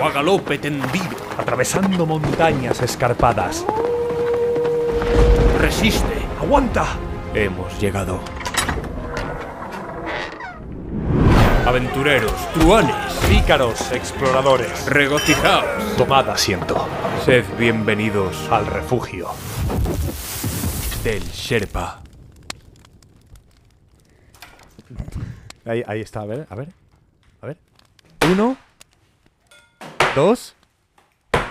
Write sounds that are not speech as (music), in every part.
O a galope tendido. Atravesando montañas escarpadas. Resiste. ¡Aguanta! Hemos llegado. Aventureros, truanes, Pícaros, exploradores. regocijaos. Tomad asiento. Sed bienvenidos Al refugio. del Sherpa. Ahí, ahí está, a ver, a ver. A ver. Uno. Dos.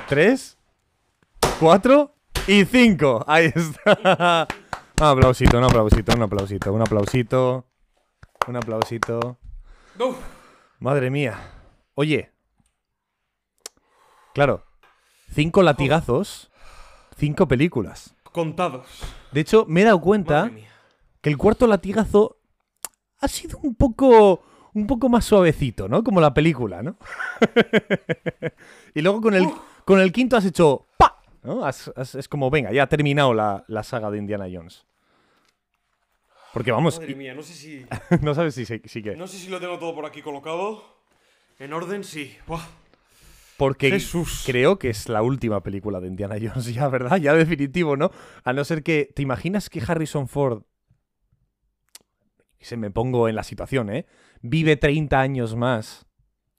Tres. Cuatro. Y cinco. Ahí está. Un aplausito, un aplausito, un aplausito, un aplausito. Un aplausito. Madre mía. Oye. Claro. Cinco latigazos. Cinco películas. Contados. De hecho, me he dado cuenta que el cuarto latigazo ha sido un poco un poco más suavecito, ¿no? Como la película, ¿no? (laughs) y luego con el, con el quinto has hecho ¡pa! ¿no? Has- has- es como, venga, ya ha terminado la, la saga de Indiana Jones. Porque vamos, Madre mía, no sé si. (laughs) no sabes si, si, si que... No sé si lo tengo todo por aquí colocado. En orden, sí. Buah. Porque Jesús. creo que es la última película de Indiana Jones, (laughs) ya, ¿verdad? Ya definitivo, ¿no? A no ser que. ¿Te imaginas que Harrison Ford. Se me pongo en la situación, ¿eh? Vive 30 años más.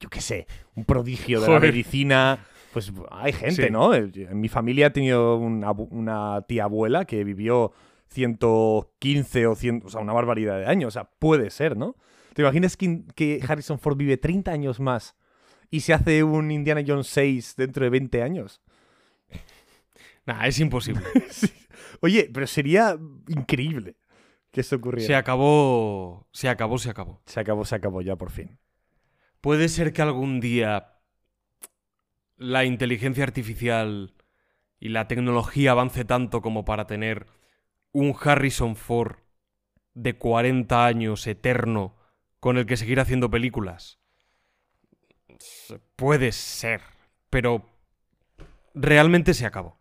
Yo qué sé, un prodigio de la medicina. Pues hay gente, Sí. ¿no? En mi familia he tenido una tía abuela que vivió 115 o 100, o sea, una barbaridad de años. O sea, puede ser, ¿no? ¿Te imaginas que, que Harrison Ford vive 30 años más y se hace un Indiana Jones 6 dentro de 20 años? Nah, es imposible. (laughs) Oye, pero sería increíble que esto ocurriera. se acabó. Se acabó, se acabó. se acabó, se acabó ya por fin. Puede ser que algún día la inteligencia artificial y la tecnología avance tanto como para tener un Harrison Ford de 40 años eterno con el que seguir haciendo películas. Puede ser, pero realmente se acabó.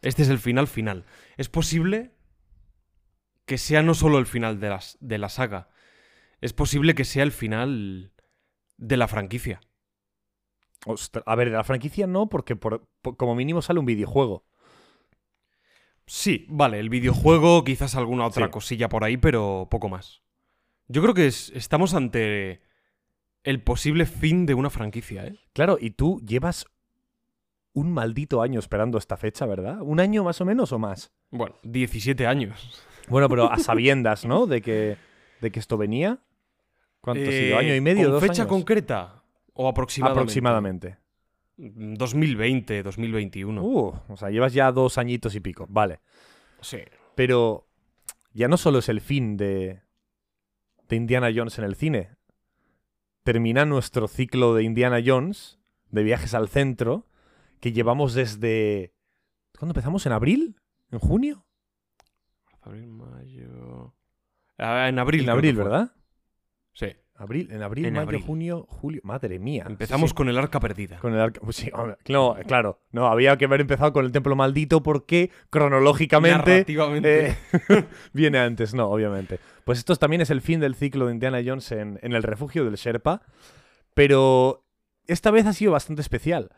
Este es el final final. Es posible que sea no solo el final de, las, de la saga, es posible que sea el final de la franquicia. A ver, de la franquicia no, porque por- por- como mínimo sale un videojuego. Sí, vale, el videojuego, quizás alguna otra Sí. cosilla por ahí, pero poco más. Yo creo que es- estamos ante el posible fin de una franquicia, ¿eh? Claro, y tú llevas un maldito año esperando esta fecha, ¿verdad? ¿Un año más o menos o más? Bueno, 17 años. Bueno, pero a sabiendas, ¿no? De que, de que esto venía. ¿Cuánto ha sido? Eh, ¿Año y medio? ¿Con ¿Dos fecha años? concreta? ¿O aproximadamente? Aproximadamente. 2020, 2021. Uh, o sea, llevas ya dos añitos y pico. Vale. Sí. Pero ya no solo es el fin de, de Indiana Jones en el cine. Termina nuestro ciclo de Indiana Jones, de viajes al centro, que llevamos desde... ¿Cuándo empezamos? ¿En abril? ¿En junio? Abril, mayo... Ah, en abril. En abril. ¿verdad? Sí. Abril, en abril, En mayo, abril. junio, julio. Madre mía. Empezamos Sí, sí. con el arca perdida. Con el arca. pues sí, no, claro. No, había que haber empezado con el templo maldito porque cronológicamente eh, (laughs) viene antes, no, obviamente. Pues esto también es el fin del ciclo de Indiana Jones en, en el refugio del Sherpa. Pero esta vez ha sido bastante especial.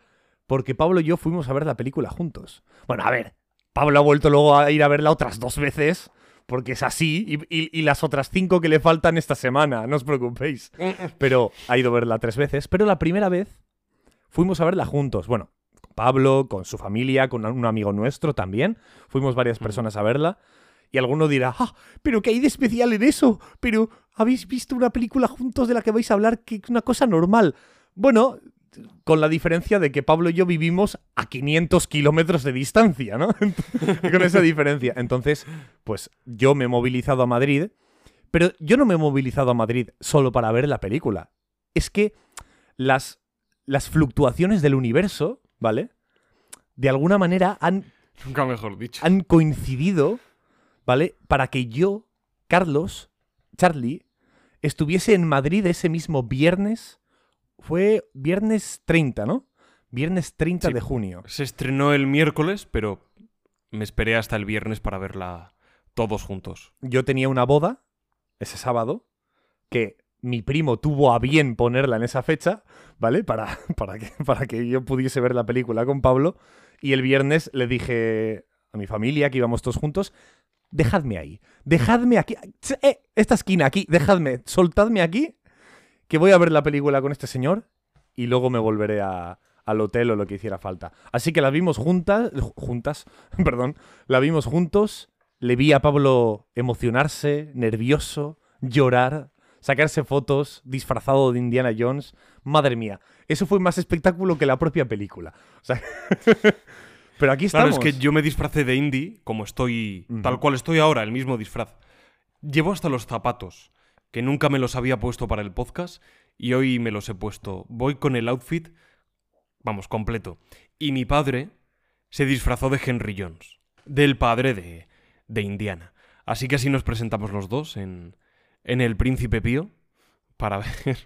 Porque Pablo y yo fuimos a ver la película juntos. Bueno, a ver. Pablo ha vuelto luego a ir a verla otras dos veces. Porque es así. Y, y- y las otras cinco que le faltan esta semana. No os preocupéis. Pero ha ido a verla tres veces. Pero la primera vez fuimos a verla juntos. Bueno, Pablo, con su familia, con un amigo nuestro también. Fuimos varias personas a verla. Y alguno dirá, ah, pero ¿qué hay de especial en eso? Pero habéis visto una película juntos de la que vais a hablar que es una cosa normal. Bueno, con la diferencia de que Pablo y yo vivimos a 500 kilómetros de distancia, ¿no? (laughs) con esa diferencia. Entonces, pues yo me he movilizado a Madrid, pero yo no me he movilizado a Madrid solo para ver la película. Es que las, las fluctuaciones del universo, ¿vale? De alguna manera han, Nunca mejor dicho. han coincidido, ¿vale? Para que yo, Carlos, Charlie, estuviese en Madrid ese mismo viernes. Fue viernes 30, ¿no? Viernes 30 Sí. de junio. Se estrenó el miércoles, pero me esperé hasta el viernes para verla todos juntos. Yo tenía una boda ese sábado que mi primo tuvo a bien ponerla en esa fecha, ¿vale? Para, (laughs) para, que, para que yo pudiese ver la película con Pablo. Y el viernes le dije a mi familia que íbamos todos juntos, dejadme ahí, dejadme aquí, eh, esta esquina aquí, dejadme, soltadme aquí, que voy a ver la película con este señor y luego me volveré a- al hotel o lo que hiciera falta. Así que la vimos juntas, juntas, (laughs) perdón, la vimos juntos, le vi a Pablo emocionarse, nervioso, llorar, sacarse fotos, disfrazado de Indiana Jones. Madre mía, eso fue más espectáculo que la propia película. O sea, (laughs) pero aquí Claro, estamos. es que yo me disfracé de indie, como estoy, tal cual estoy ahora, el mismo disfraz. Llevo hasta los zapatos, que nunca me los había puesto para el podcast, y hoy me los he puesto. Voy con el outfit, vamos, completo. Y mi padre se disfrazó de Henry Jones, del padre de, de Indiana. Así que así nos presentamos los dos en, en El Príncipe Pío para (laughs) ver,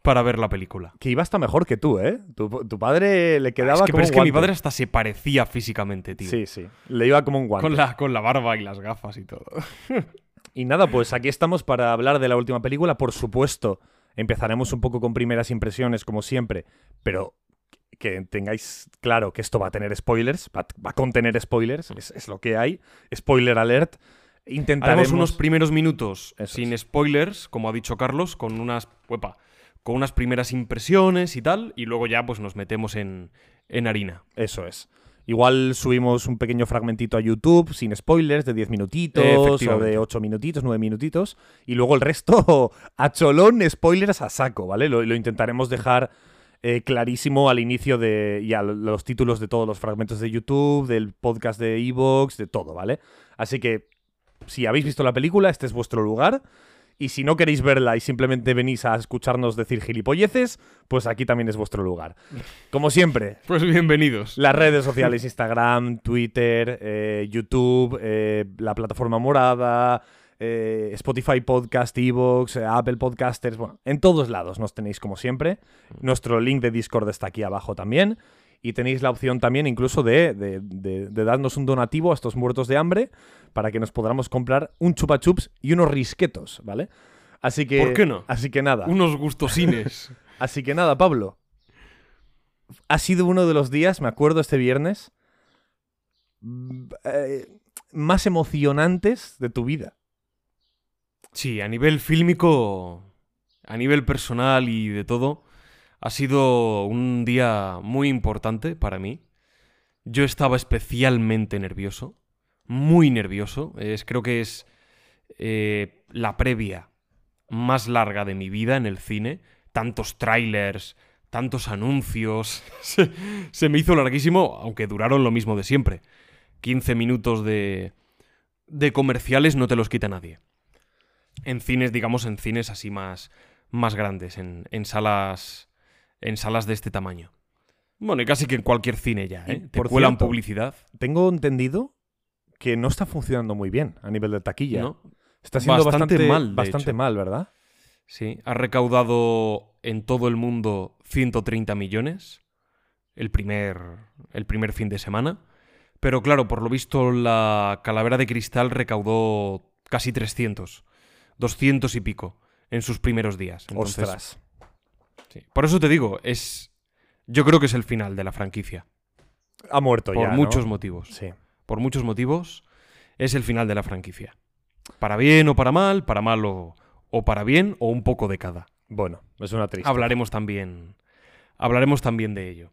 para ver la película. Que iba hasta mejor que tú, ¿eh? Tu, tu padre le quedaba es que, como pero es un que mi padre hasta se parecía físicamente, tío. Sí, sí. Le iba como un guante. Con la, con la barba y las gafas y todo. (laughs) Y nada, pues aquí estamos para hablar de la última película. Por supuesto, empezaremos un poco con primeras impresiones, como siempre, pero que tengáis claro que esto va a tener spoilers, va, a contener spoilers, es, es lo que hay. Spoiler alert. Intentaremos Haremos unos primeros minutos Eso sin es. spoilers, como ha dicho Carlos, con unas, uepa, con unas primeras impresiones y tal, y luego ya pues nos metemos en, en harina. Eso es. Igual subimos un pequeño fragmentito a YouTube sin spoilers de 10 minutitos o de 8 minutitos, 9 minutitos. Y luego el resto (laughs) a cholón, spoilers a saco, ¿vale? Lo, lo intentaremos dejar eh, clarísimo al inicio de. y a los títulos de todos los fragmentos de YouTube, del podcast de Evox, de todo, ¿vale? Así que si habéis visto la película, este es vuestro lugar. Y si no queréis verla y simplemente venís a escucharnos decir gilipolleces, pues aquí también es vuestro lugar. Como siempre, (laughs) Pues bienvenidos. las redes sociales, Instagram, Twitter, eh, YouTube, eh, la plataforma morada, eh, Spotify Podcast, Evox, Apple Podcasters, bueno, en todos lados nos tenéis como siempre. Nuestro link de Discord está aquí abajo también. Y tenéis la opción también incluso de, de- de- de darnos un donativo a estos muertos de hambre para que nos podamos comprar un chupa chups y unos risquetos, ¿vale? Así que, ¿Por qué no? Así que nada. Unos gustosines. (laughs) Así que nada, Pablo. Ha sido uno de los días, me acuerdo este viernes, mm, eh, más emocionantes de tu vida. Sí, a nivel fílmico, a nivel personal y de todo, ha sido un día muy importante para mí. Yo estaba especialmente nervioso, muy nervioso. Es, creo que es eh, la previa más larga de mi vida en el cine. Tantos trailers, tantos anuncios. (laughs) se, se me hizo larguísimo, aunque duraron lo mismo de siempre. 15 minutos de, de comerciales no te los quita nadie en cines, digamos, en cines así más, más grandes, en, en salas. En salas de este tamaño. Bueno, y casi que en cualquier cine ya, ¿eh? Te por cuelan cierto, publicidad, Tengo entendido que no está funcionando muy bien a nivel de taquilla. ¿no? Está siendo Bastante bastante, mal, bastante hecho. mal, ¿verdad? Sí. Ha recaudado en todo el mundo 130 millones. El primer. El primer fin de semana. Pero claro, por lo visto, la calavera de cristal recaudó casi 300. 200 y pico en sus primeros días. Entonces, Ostras. Sí. Por eso te digo, es. Yo creo que es el final de la franquicia. Ha muerto Por ya. ¿no? muchos motivos. Sí. Por muchos motivos, es el final de la franquicia. Para bien o para mal, para mal o, o para bien, o un poco de cada. Bueno, es una triste. Hablaremos también. Hablaremos también de ello.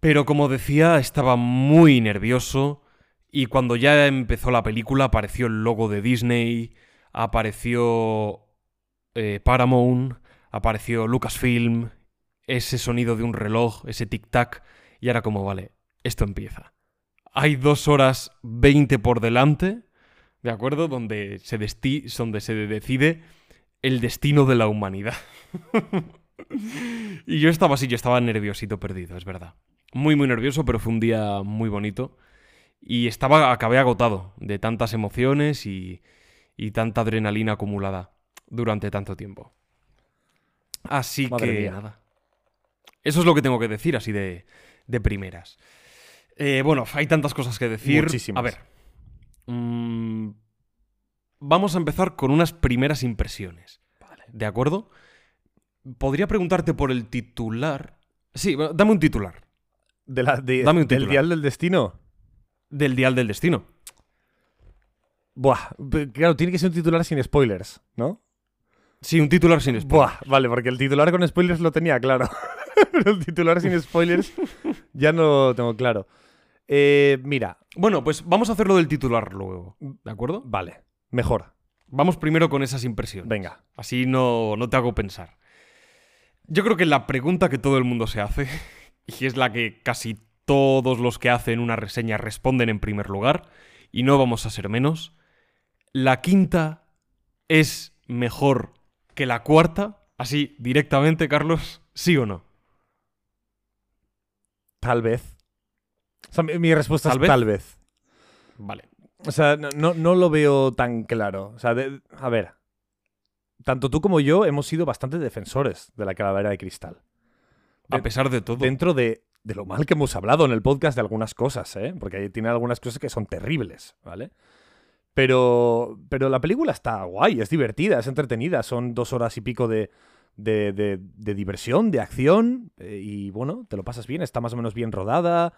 Pero como decía, estaba muy nervioso y cuando ya empezó la película apareció el logo de Disney, apareció eh, Paramount, apareció Lucasfilm, ese sonido de un reloj, ese tic-tac, y ahora como, vale, esto empieza. Hay dos horas veinte por delante, ¿de acuerdo? Donde se, donde se decide el destino de la humanidad. (laughs) y yo estaba así, yo estaba nerviosito perdido, es verdad. Muy, muy nervioso, pero fue un día muy bonito. Y estaba, acabé agotado de tantas emociones y, y tanta adrenalina acumulada durante tanto tiempo. Así que nada. Eso es lo que tengo que decir así de, de primeras. Eh, bueno, hay tantas cosas que decir. Muchísimas. A ver. Mm, vamos a empezar con unas primeras impresiones. Vale. ¿De acuerdo? Podría preguntarte por el titular. Sí, dame un titular. De la, dame un ¿Del Dial del Destino? Del Dial del Destino. Buah, claro, tiene que ser un titular sin spoilers, ¿no? Sí, un titular sin spoilers. Buah, vale, porque el titular con spoilers lo tenía claro. (laughs) Pero el titular sin spoilers ya no lo tengo claro. Eh, mira. Bueno, pues vamos a hacerlo del titular luego, ¿de acuerdo? Vale, mejor. Vamos primero con esas impresiones. Venga. Así no, no te hago pensar. Yo creo que la pregunta que todo el mundo se hace, (laughs) y es la que casi todos los que hacen una reseña responden en primer lugar, y no vamos a ser menos, ¿la quinta es mejor que la cuarta? Así, directamente, Carlos, ¿sí o no? Tal vez. mi, respuesta es tal vez. Vale. O sea, no, no, lo veo tan claro. O sea, a ver. Tanto tú como yo hemos sido bastante defensores de la calavera de cristal. a pesar de todo. Dentro de, de, lo mal que hemos hablado en el podcast de algunas cosas, ¿eh? Porque tiene algunas cosas que son terribles, ¿vale? Pero, pero la película está guay, es divertida, es entretenida. Son dos horas y pico de, de, diversión, de acción, eh, y bueno, te lo pasas bien, está más o menos bien rodada,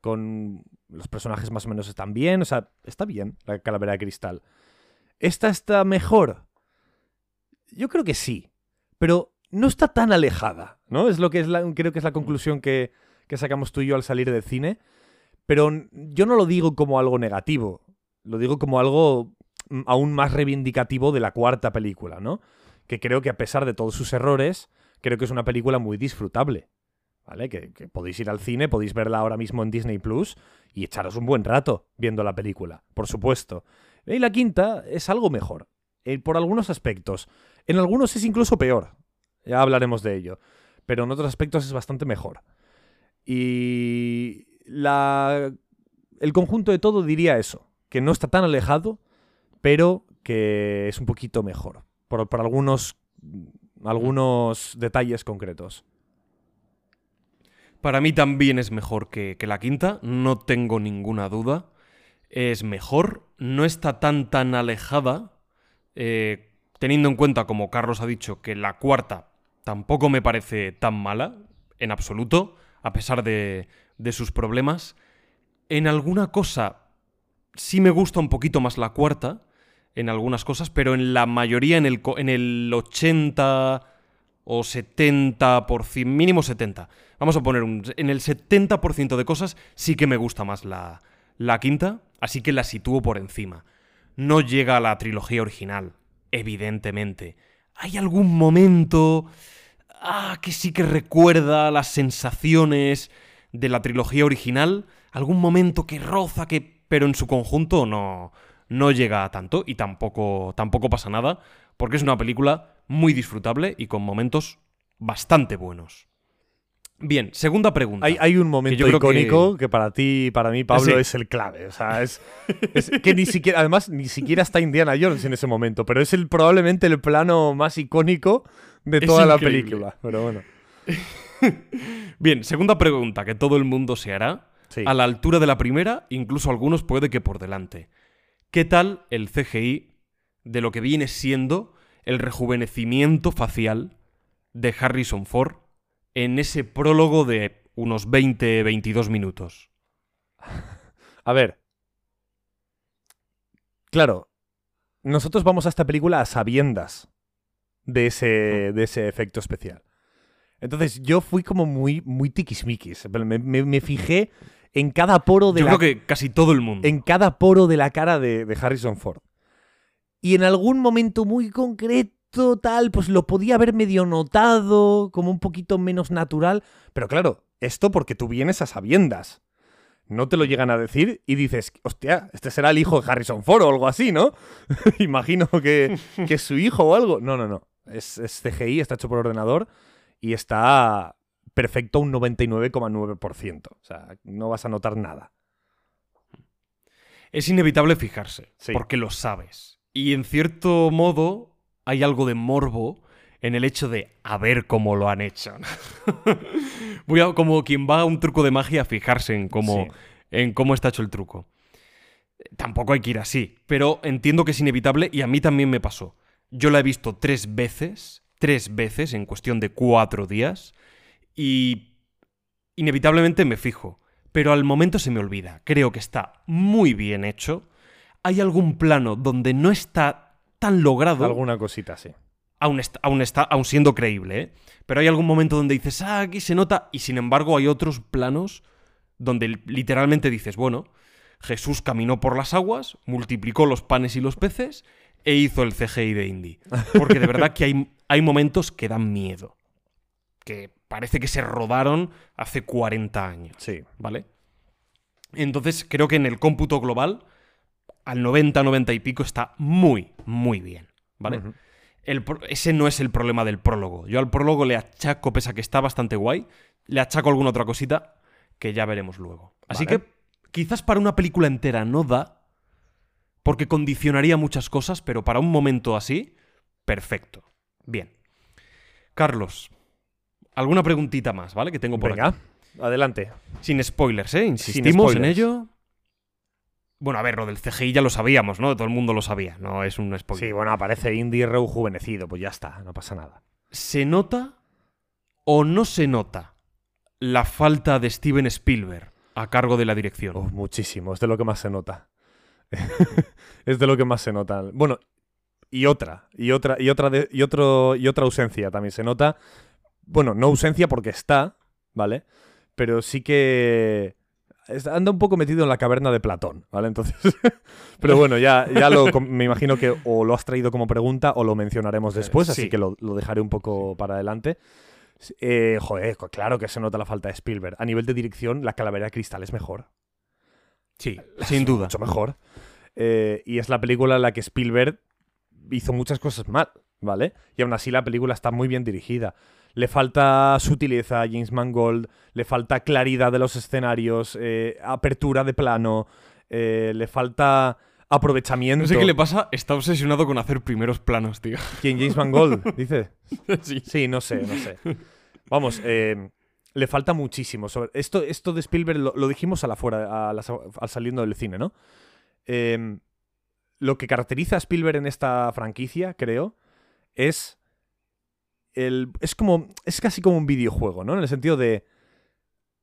con los personajes más o menos están bien, o sea, está bien la calavera de cristal. ¿Esta está mejor? Yo creo que sí, pero no está tan alejada, ¿no? Es lo que es la, creo que es la conclusión que, que sacamos tú y yo al salir del cine, pero yo no lo digo como algo negativo, lo digo como algo mm, aún más reivindicativo de la cuarta película, ¿no? que creo que a pesar de todos sus errores, creo que es una película muy disfrutable. ¿Vale? Que, podéis ir al cine, podéis verla ahora mismo en Disney Plus y echaros un buen rato viendo la película, por supuesto. Y la quinta es algo mejor, eh, por algunos aspectos. En algunos es incluso peor, ya hablaremos de ello, pero en otros aspectos es bastante mejor. Y la... el conjunto de todo diría eso, que no está tan alejado, pero que es un poquito mejor por, algunos, algunos detalles concretos. Para mí también es mejor que, la quinta, no tengo ninguna duda. Es mejor, no está tan tan alejada, eh, teniendo en cuenta, como Carlos ha dicho, que la cuarta tampoco me parece tan mala, en absoluto, a pesar de, de sus problemas. En alguna cosa sí me gusta un poquito más la cuarta, en algunas cosas, pero en la mayoría, en el, en el 80 o 70%, mínimo 70. Vamos a poner un... En el 70% de cosas sí que me gusta más la, la quinta, así que la sitúo por encima. No llega a la trilogía original, evidentemente. Hay algún momento... Ah, que sí que recuerda las sensaciones de la trilogía original. Algún momento que roza, que... Pero en su conjunto no no llega a tanto y tampoco, tampoco pasa nada, porque es una película muy disfrutable y con momentos bastante buenos. Bien, segunda pregunta. Hay, un momento icónico que... para ti y para mí, Pablo, es el clave. O sea, (laughs) es, que ni siquiera, además, ni siquiera está Indiana Jones en ese momento, pero es el, probablemente el plano más icónico de toda la película. Pero bueno. (laughs) Bien, segunda pregunta que todo el mundo se hará. A la altura de la primera, incluso algunos puede que por delante. ¿Qué tal el CGI de lo que viene siendo el rejuvenecimiento facial de Harrison Ford en ese prólogo de unos 20-22 minutos? A ver. Claro, nosotros vamos a esta película a sabiendas de ese, de ese efecto especial. Entonces yo fui como muy, muy tiquismiquis. Me, me, me fijé en cada poro de Yo la creo que casi todo el mundo. en cada poro de la cara de, de Harrison Ford. Y en algún momento muy concreto, tal, pues lo podía haber medio notado, como un poquito menos natural. Pero claro, esto porque tú vienes a sabiendas. No te lo llegan a decir y dices, hostia, este será el hijo de Harrison Ford o algo así, ¿no? (laughs) Imagino que, que es su hijo o algo. No, no, no. Es, es CGI, está hecho por ordenador y está perfecto un 99,9%. O sea, no vas a notar nada. Es inevitable fijarse, Sí. porque lo sabes. Y en cierto modo hay algo de morbo en el hecho de a ver cómo lo han hecho. (laughs) Voy a, como quien va a un truco de magia a fijarse en cómo, Sí. en cómo está hecho el truco. Tampoco hay que ir así, pero entiendo que es inevitable y a mí también me pasó. Yo la he visto tres veces, tres veces en cuestión de cuatro días y inevitablemente me fijo, pero al momento se me olvida. Creo que está muy bien hecho. Hay algún plano donde no está tan logrado, Alguna cosita, sí. aún, está, aún, está, aún siendo creíble, ¿eh? pero hay algún momento donde dices, ah, aquí se nota, y sin embargo hay otros planos donde literalmente dices, bueno, Jesús caminó por las aguas, multiplicó los panes y los peces e hizo el CGI de Indy. Porque de verdad que hay, hay momentos que dan miedo. Que parece que se rodaron hace 40 años. Sí. ¿Vale? Entonces creo que en el cómputo global, al 90, 90 y pico, está muy, muy bien. ¿Vale? El ese no es el problema del prólogo. Yo al prólogo le achaco, pese a que está bastante guay, le achaco alguna otra cosita que ya veremos luego. Así Vale. que quizás para una película entera no da, porque condicionaría muchas cosas, pero para un momento así, perfecto. Bien. Carlos, alguna preguntita más, ¿vale? Que tengo por Venga, aquí. adelante. Sin spoilers, ¿eh? Insistimos en ello. Bueno, a ver, lo del CGI ya lo sabíamos, ¿no? Todo el mundo lo sabía, no es un spoiler. Sí, bueno, aparece Indy rejuvenecido, pues ya está, no pasa nada. ¿Se nota o no se nota la falta de Steven Spielberg a cargo de la dirección? Oh, muchísimo, es de lo que más se nota. (laughs) es de lo que más se nota. Bueno, y otra, y otra, y otra, de- y otro, y otra ausencia también se nota. Bueno, no ausencia porque está, ¿vale? Pero sí que anda un poco metido en la caverna de Platón, ¿vale? Entonces, (laughs) pero bueno, ya, ya lo, me imagino que o lo has traído como pregunta o lo mencionaremos después, así sí. que lo, lo dejaré un poco para adelante. Eh, joder, claro que se nota la falta de Spielberg. A nivel de dirección, la calavera de cristal es mejor. Sí, (laughs) sin duda. Mucho mejor. Eh, y es la película en la que Spielberg hizo muchas cosas mal, ¿vale? Y aún así la película está muy bien dirigida. Le falta sutileza a James Mangold, le falta claridad de los escenarios, eh, apertura de plano, eh, le falta aprovechamiento. No sé qué le pasa, está obsesionado con hacer primeros planos, tío. ¿Quién? James Mangold, (laughs) dice. sí. Sí, no sé, no sé. Vamos, eh, le falta muchísimo. Sobre esto, esto de Spielberg lo, lo dijimos a la fuera, al saliendo del cine, ¿no? Lo que caracteriza a Spielberg en esta franquicia, creo, es el, es como es casi como un videojuego, ¿no? En el sentido de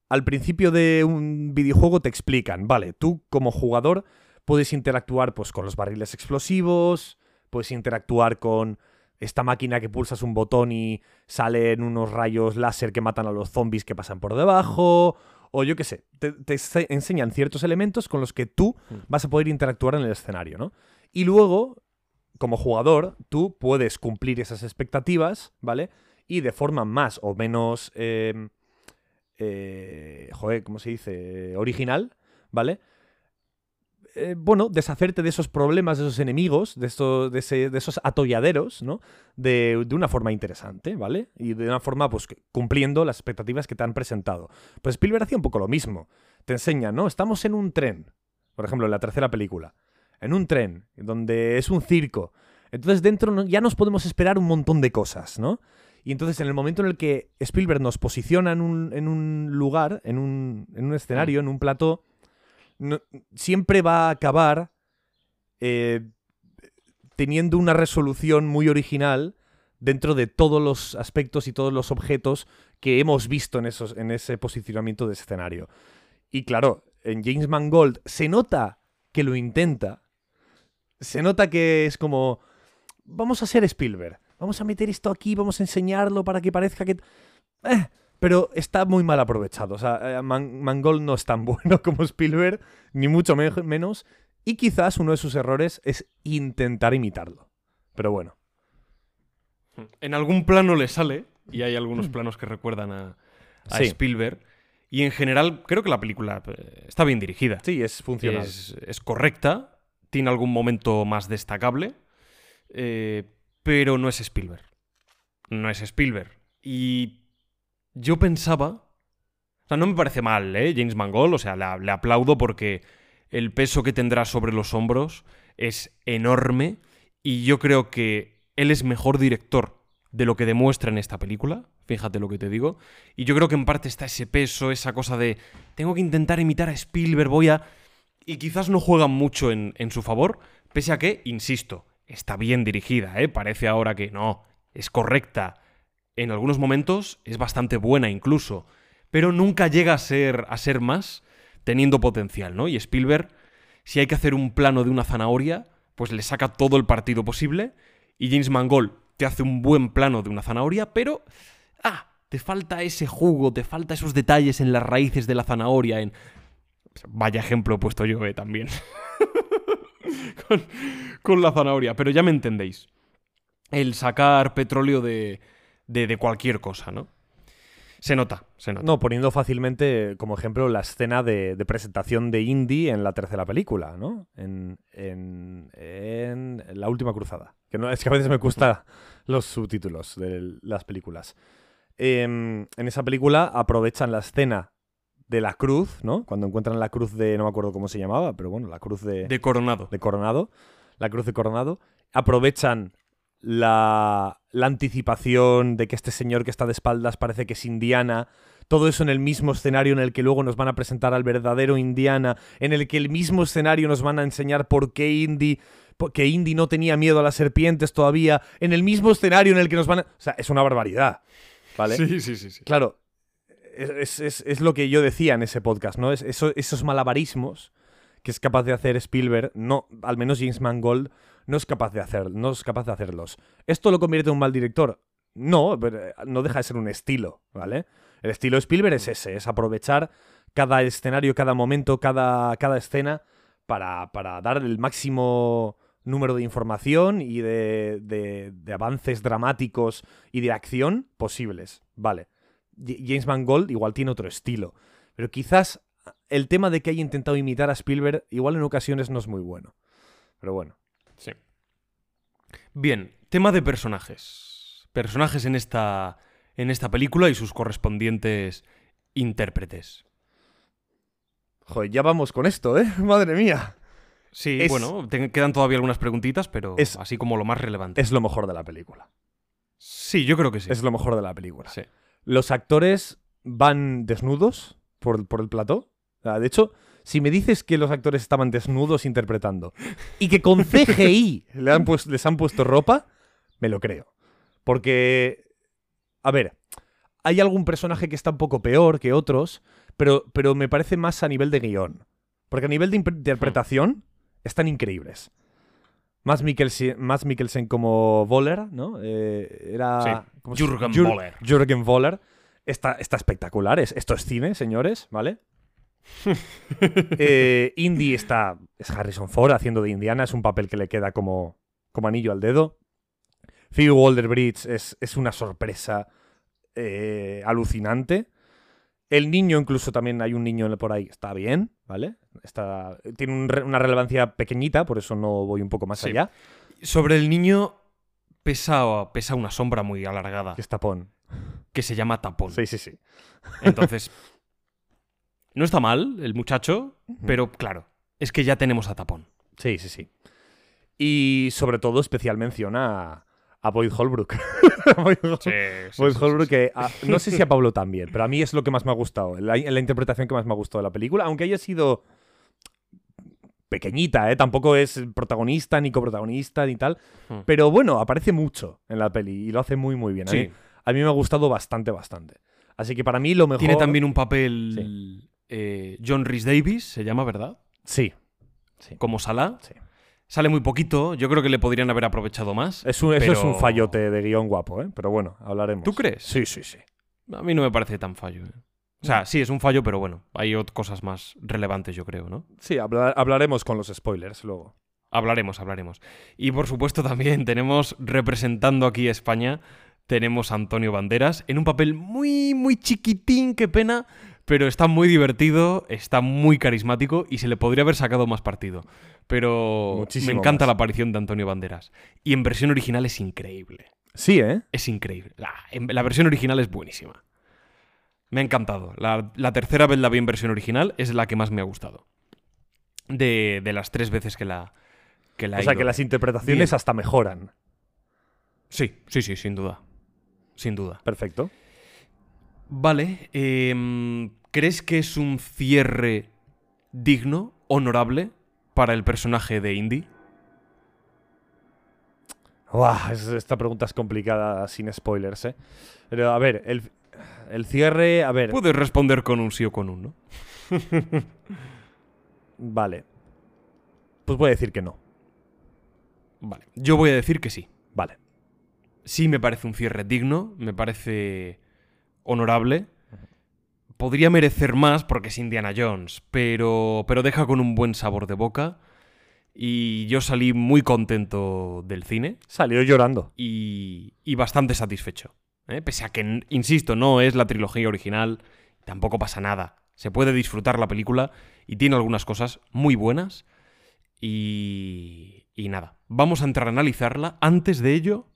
al principio de un videojuego te explican, vale, tú como jugador puedes interactuar pues con los barriles explosivos, puedes interactuar con esta máquina que pulsas un botón y salen unos rayos láser que matan a los zombies que pasan por debajo, o yo qué sé, te, te se- enseñan ciertos elementos con los que tú Mm. vas a poder interactuar en el escenario, ¿no? Y luego, como jugador, tú puedes cumplir esas expectativas, ¿vale? Y de forma más o menos, eh, eh, ¿cómo se dice? Original, ¿vale? Eh, bueno, deshacerte de esos problemas, de esos enemigos, de, esto- de, ese- de esos atolladeros, ¿no? De, de una forma interesante, ¿vale? Y de una forma, pues, cumpliendo las expectativas que te han presentado. Pues Spielberg hacía un poco lo mismo. Te enseña, ¿no? Estamos en un tren, por ejemplo, en la tercera película. En un tren, donde es un circo. Entonces dentro ya nos podemos esperar un montón de cosas, ¿no? Y entonces en el momento en el que Spielberg nos posiciona en un, en un lugar, en un, en un escenario, en un plató, no- siempre va a acabar eh, teniendo una resolución muy original dentro de todos los aspectos y todos los objetos que hemos visto en, esos, en ese posicionamiento de escenario. Y claro, en James Mangold se nota que lo intenta. Se nota que es como, vamos a ser Spielberg, vamos a meter esto aquí, vamos a enseñarlo para que parezca que... eh, pero está muy mal aprovechado. O sea, eh, Man- Mangold no es tan (laughs) bueno como Spielberg, ni mucho me- menos. Y quizás uno de sus errores es intentar imitarlo. Pero bueno. En algún plano le sale, y hay algunos planos que recuerdan a, a Sí. Spielberg. Y en general, creo que la película eh, está bien dirigida. Sí, es funcional. Es, es correcta, tiene algún momento más destacable, eh, pero no es Spielberg. No es Spielberg. Y yo pensaba... O sea, no me parece mal, ¿eh? James Mangold, o sea, le aplaudo porque el peso que tendrá sobre los hombros es enorme y yo creo que él es mejor director de lo que demuestra en esta película, fíjate lo que te digo, y yo creo que en parte está ese peso, esa cosa de tengo que intentar imitar a Spielberg, voy a... Y quizás no juegan mucho en, su favor, pese a que, insisto, está bien dirigida, ¿eh? Parece ahora que no, es correcta. En algunos momentos es bastante buena incluso, pero nunca llega a ser, a ser más teniendo potencial, ¿no? Y Spielberg, si hay que hacer un plano de una zanahoria, pues le saca todo el partido posible, y James Mangold te hace un buen plano de una zanahoria, pero... Ah, te falta ese jugo, te falta esos detalles en las raíces de la zanahoria, en... Vaya ejemplo he puesto yo, eh, también. (laughs) con, la zanahoria, pero ya me entendéis. El sacar petróleo de, de, cualquier cosa, ¿no? Se nota, se nota. No, poniendo fácilmente como ejemplo la escena de, presentación de Indy en la tercera película, ¿no? En, en- La Última Cruzada. Que es que a veces me cuesta los subtítulos de las películas. Em, en esa película aprovechan la escena de la cruz, ¿no? Cuando encuentran la cruz de, no me acuerdo cómo se llamaba, pero bueno, la cruz de, De Coronado. de Coronado, la cruz de Coronado, aprovechan la, la anticipación de que este señor que está de espaldas parece que es Indiana, todo eso en el mismo escenario en el que luego nos van a presentar al verdadero Indiana, en el que el mismo escenario nos van a enseñar por qué Indy, que Indy no tenía miedo a las serpientes todavía, en el mismo escenario en el que nos van a... O sea, es una barbaridad, ¿vale? Sí, sí, sí, sí. Claro, es, es- es- lo que yo decía en ese podcast, ¿no? Es, eso- esos malabarismos que es capaz de hacer Spielberg, no, al menos James Mangold no es capaz de hacer, no es capaz de hacerlos. ¿Esto lo convierte en un mal director? No, pero eh, no deja de ser un estilo, ¿vale? El estilo de Spielberg es ese, es aprovechar cada escenario, cada momento, cada, cada escena para, para dar el máximo número de información y de- de avances dramáticos y de acción posibles. Vale. James Mangold igual tiene otro estilo. Pero quizás el tema de que haya intentado imitar a Spielberg igual en ocasiones no es muy bueno. Pero bueno. Sí. Bien, tema de personajes. Personajes en esta, en esta película y sus correspondientes intérpretes. Joder, ya vamos con esto, ¿eh? (laughs) Madre mía. Sí, Es- bueno, te quedan todavía algunas preguntitas, pero Es- así como lo más relevante. Es lo mejor de la película. Sí, yo creo que sí. Es lo mejor de la película. Sí. Los actores van desnudos por, por el plató. O sea, de hecho, si me dices que los actores estaban desnudos interpretando y que con (laughs) CGI le han (laughs) pues- les han puesto ropa, me lo creo. Porque, a ver, hay algún personaje que está un poco peor que otros, pero, pero me parece más a nivel de guion. Porque a nivel de imp- interpretación están increíbles. Más Mikkelsen, más Mikkelsen como Voller, ¿no? Eh, era... Sí, ¿cómo se- Jürgen Jür- Voller. Jürgen Voller. Está, está espectacular. Es- esto es cine, señores, ¿vale? (laughs) eh, Indy está. Es Harrison Ford haciendo de Indiana. Es un papel que le queda como, como anillo al dedo. Phoebe Walder Bridge es, es una sorpresa eh, alucinante. El niño, incluso también hay un niño por ahí, está bien, ¿vale? Está, tiene un una relevancia pequeñita, por eso no voy un poco más Sí. allá. Sobre el niño pesa, pesa una sombra muy alargada Que es tapón. que se llama tapón. Sí, sí, sí. Entonces, (laughs) no está mal el muchacho, pero claro, es que ya tenemos a tapón. Sí, sí, sí. Y sobre todo, especial mención a, a Boyd Holbrook. (laughs) Boyd, Boyd Holbrook, que a- no sé si a Pablo también, pero a mí es lo que más me ha gustado, la, la interpretación que más me ha gustado de la película, aunque haya sido pequeñita, ¿eh? Tampoco es protagonista, ni coprotagonista, ni tal. Hmm. Pero bueno, aparece mucho en la peli y lo hace muy, muy bien. A, Sí. mí, a mí me ha gustado bastante, bastante. Así que para mí lo mejor... Tiene también un papel eh, John Rhys Davis, se llama, ¿verdad? Sí. Como Salah. Sí. Sale muy poquito, yo creo que le podrían haber aprovechado más. Es un, Eso es un fallote de guion guapo, ¿eh? Pero bueno, hablaremos. ¿Tú crees? Sí, sí, sí. A mí no me parece tan fallo. ¿eh? O sea, sí, es un fallo, pero bueno, hay cosas más relevantes, yo creo, ¿no? Sí, habla- hablaremos con los spoilers luego. Hablaremos, hablaremos. Y por supuesto también tenemos, representando aquí a España, tenemos a Antonio Banderas en un papel muy, muy chiquitín, qué pena, pero está muy divertido, está muy carismático y se le podría haber sacado más partido. Pero Muchísimo me encanta más. la aparición de Antonio Banderas. Y en versión original es increíble. Sí, ¿eh? Es increíble. La, la versión original es buenísima. Me ha encantado. La, la tercera vez la vi en versión original, es la que más me ha gustado. De, de las tres veces que la, que la O sea ido. que las interpretaciones Bien. hasta mejoran. Sí, sí, sí, sin duda. Sin duda. Perfecto. Vale. em, ¿Crees que es un cierre digno, honorable, para el personaje de Indy? Esta pregunta es complicada sin spoilers, ¿eh? Pero a ver, el, el cierre, a ver, Puedes responder con un sí o con un no. (laughs) vale. Pues voy a decir que no. Vale. Yo voy a decir que sí. Vale. Sí me parece un cierre digno, me parece honorable. Podría merecer más porque es Indiana Jones, pero, pero deja con un buen sabor de boca. Y yo salí muy contento del cine Salió llorando. y, y bastante satisfecho. ¿Eh? Pese a que, insisto, no es la trilogía original, tampoco pasa nada. Se puede disfrutar la película y tiene algunas cosas muy buenas. Y, y nada, vamos a entrar a analizarla. Antes de ello,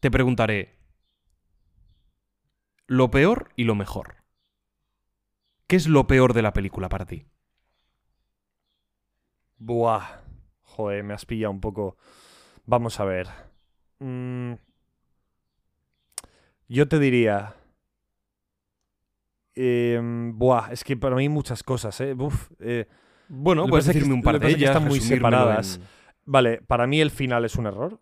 te preguntaré lo peor y lo mejor. ¿Qué es lo peor de la película para ti? Buah. Joder, me has pillado un poco. Vamos a ver. Mm. Yo te diría. em, buah, es que para mí muchas cosas, ¿eh? Uf, eh, Bueno, puedes es que decirme un par de ellas. están muy separadas. en- Vale, para mí el final es un error.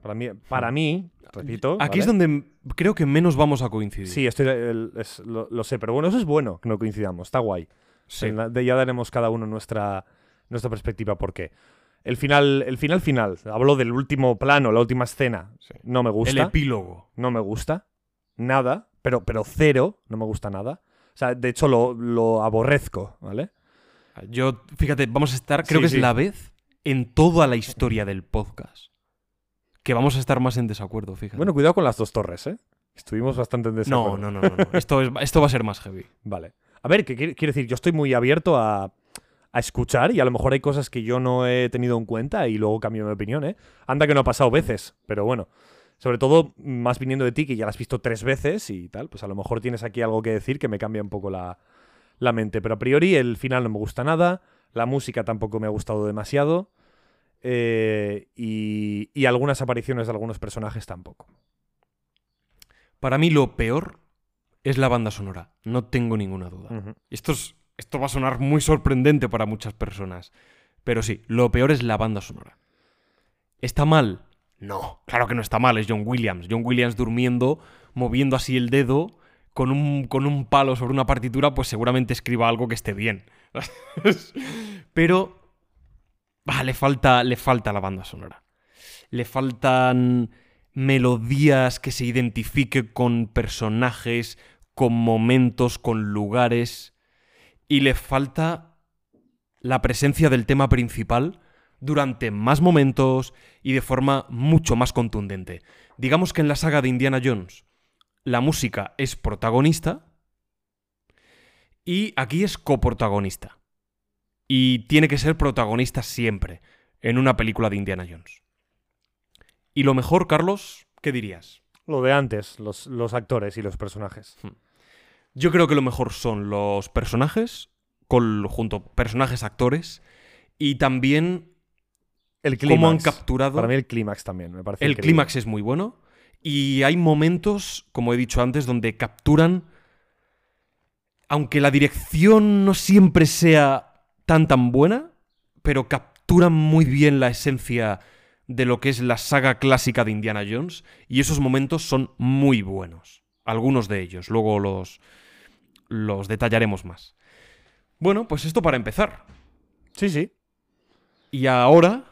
Para mí, para mí repito. Aquí ¿vale? es donde creo que menos vamos a coincidir. Sí, estoy, el- es- lo, lo sé, pero bueno, eso es bueno que no coincidamos, está guay. Sí. En la- de- ya daremos cada uno nuestra, nuestra perspectiva por qué. El final, el final final, hablo del último plano, la última escena, Sí. no me El gusta, epílogo. no me gusta, nada, pero, pero cero, no me gusta nada. O sea, de hecho lo, lo aborrezco, ¿vale? Yo, fíjate, vamos a estar, creo Sí, que es la vez en toda la historia del podcast que vamos a estar más en desacuerdo, fíjate. Bueno, cuidado con las dos torres, ¿eh? Estuvimos bastante en desacuerdo. no, no, no, no. Esto, es- esto va a ser más heavy. (laughs) Vale. A ver, ¿qué quiere quiero decir? Yo estoy muy abierto a, a escuchar y a lo mejor hay cosas que yo no he tenido en cuenta y luego cambio mi opinión, ¿eh? Anda que no ha pasado veces, pero bueno. Sobre todo, más viniendo de ti, que ya la has visto tres veces y tal, pues a lo mejor tienes aquí algo que decir que me cambia un poco la, la mente. Pero a priori el final no me gusta nada, la música tampoco me ha gustado demasiado eh, y, y algunas apariciones de algunos personajes tampoco. Para mí lo peor es la banda sonora. No tengo ninguna duda. Ujú. Esto, es- esto va a sonar muy sorprendente para muchas personas. Pero sí, lo peor es la banda sonora. ¿Está mal? No, claro que no está mal, es John Williams. John Williams durmiendo, moviendo así el dedo con un, con un palo sobre una partitura, pues seguramente escriba algo que esté bien. (laughs) Pero le, falta, le falta la banda sonora. Le faltan melodías que se identifiquen con personajes, con momentos, con lugares. Y le falta la presencia del tema principal durante más momentos y de forma mucho más contundente. Digamos que en la saga de Indiana Jones la música es protagonista y aquí es coprotagonista. Y tiene que ser protagonista siempre en una película de Indiana Jones. Y lo mejor, Carlos, ¿qué dirías? Lo de antes, los, los actores y los personajes. Yo creo que lo mejor son los personajes, con, junto personajes, actores, y también El cómo han clímax. capturado. Para mí el clímax también, me parece el increíble. clímax es muy bueno. Y hay momentos, como he dicho antes, donde capturan. Aunque la dirección no siempre sea tan tan buena, pero capturan muy bien la esencia de lo que es la saga clásica de Indiana Jones. Y esos momentos son muy buenos. Algunos de ellos. Luego los, los detallaremos más. Bueno, pues esto para empezar. Sí, sí. Y ahora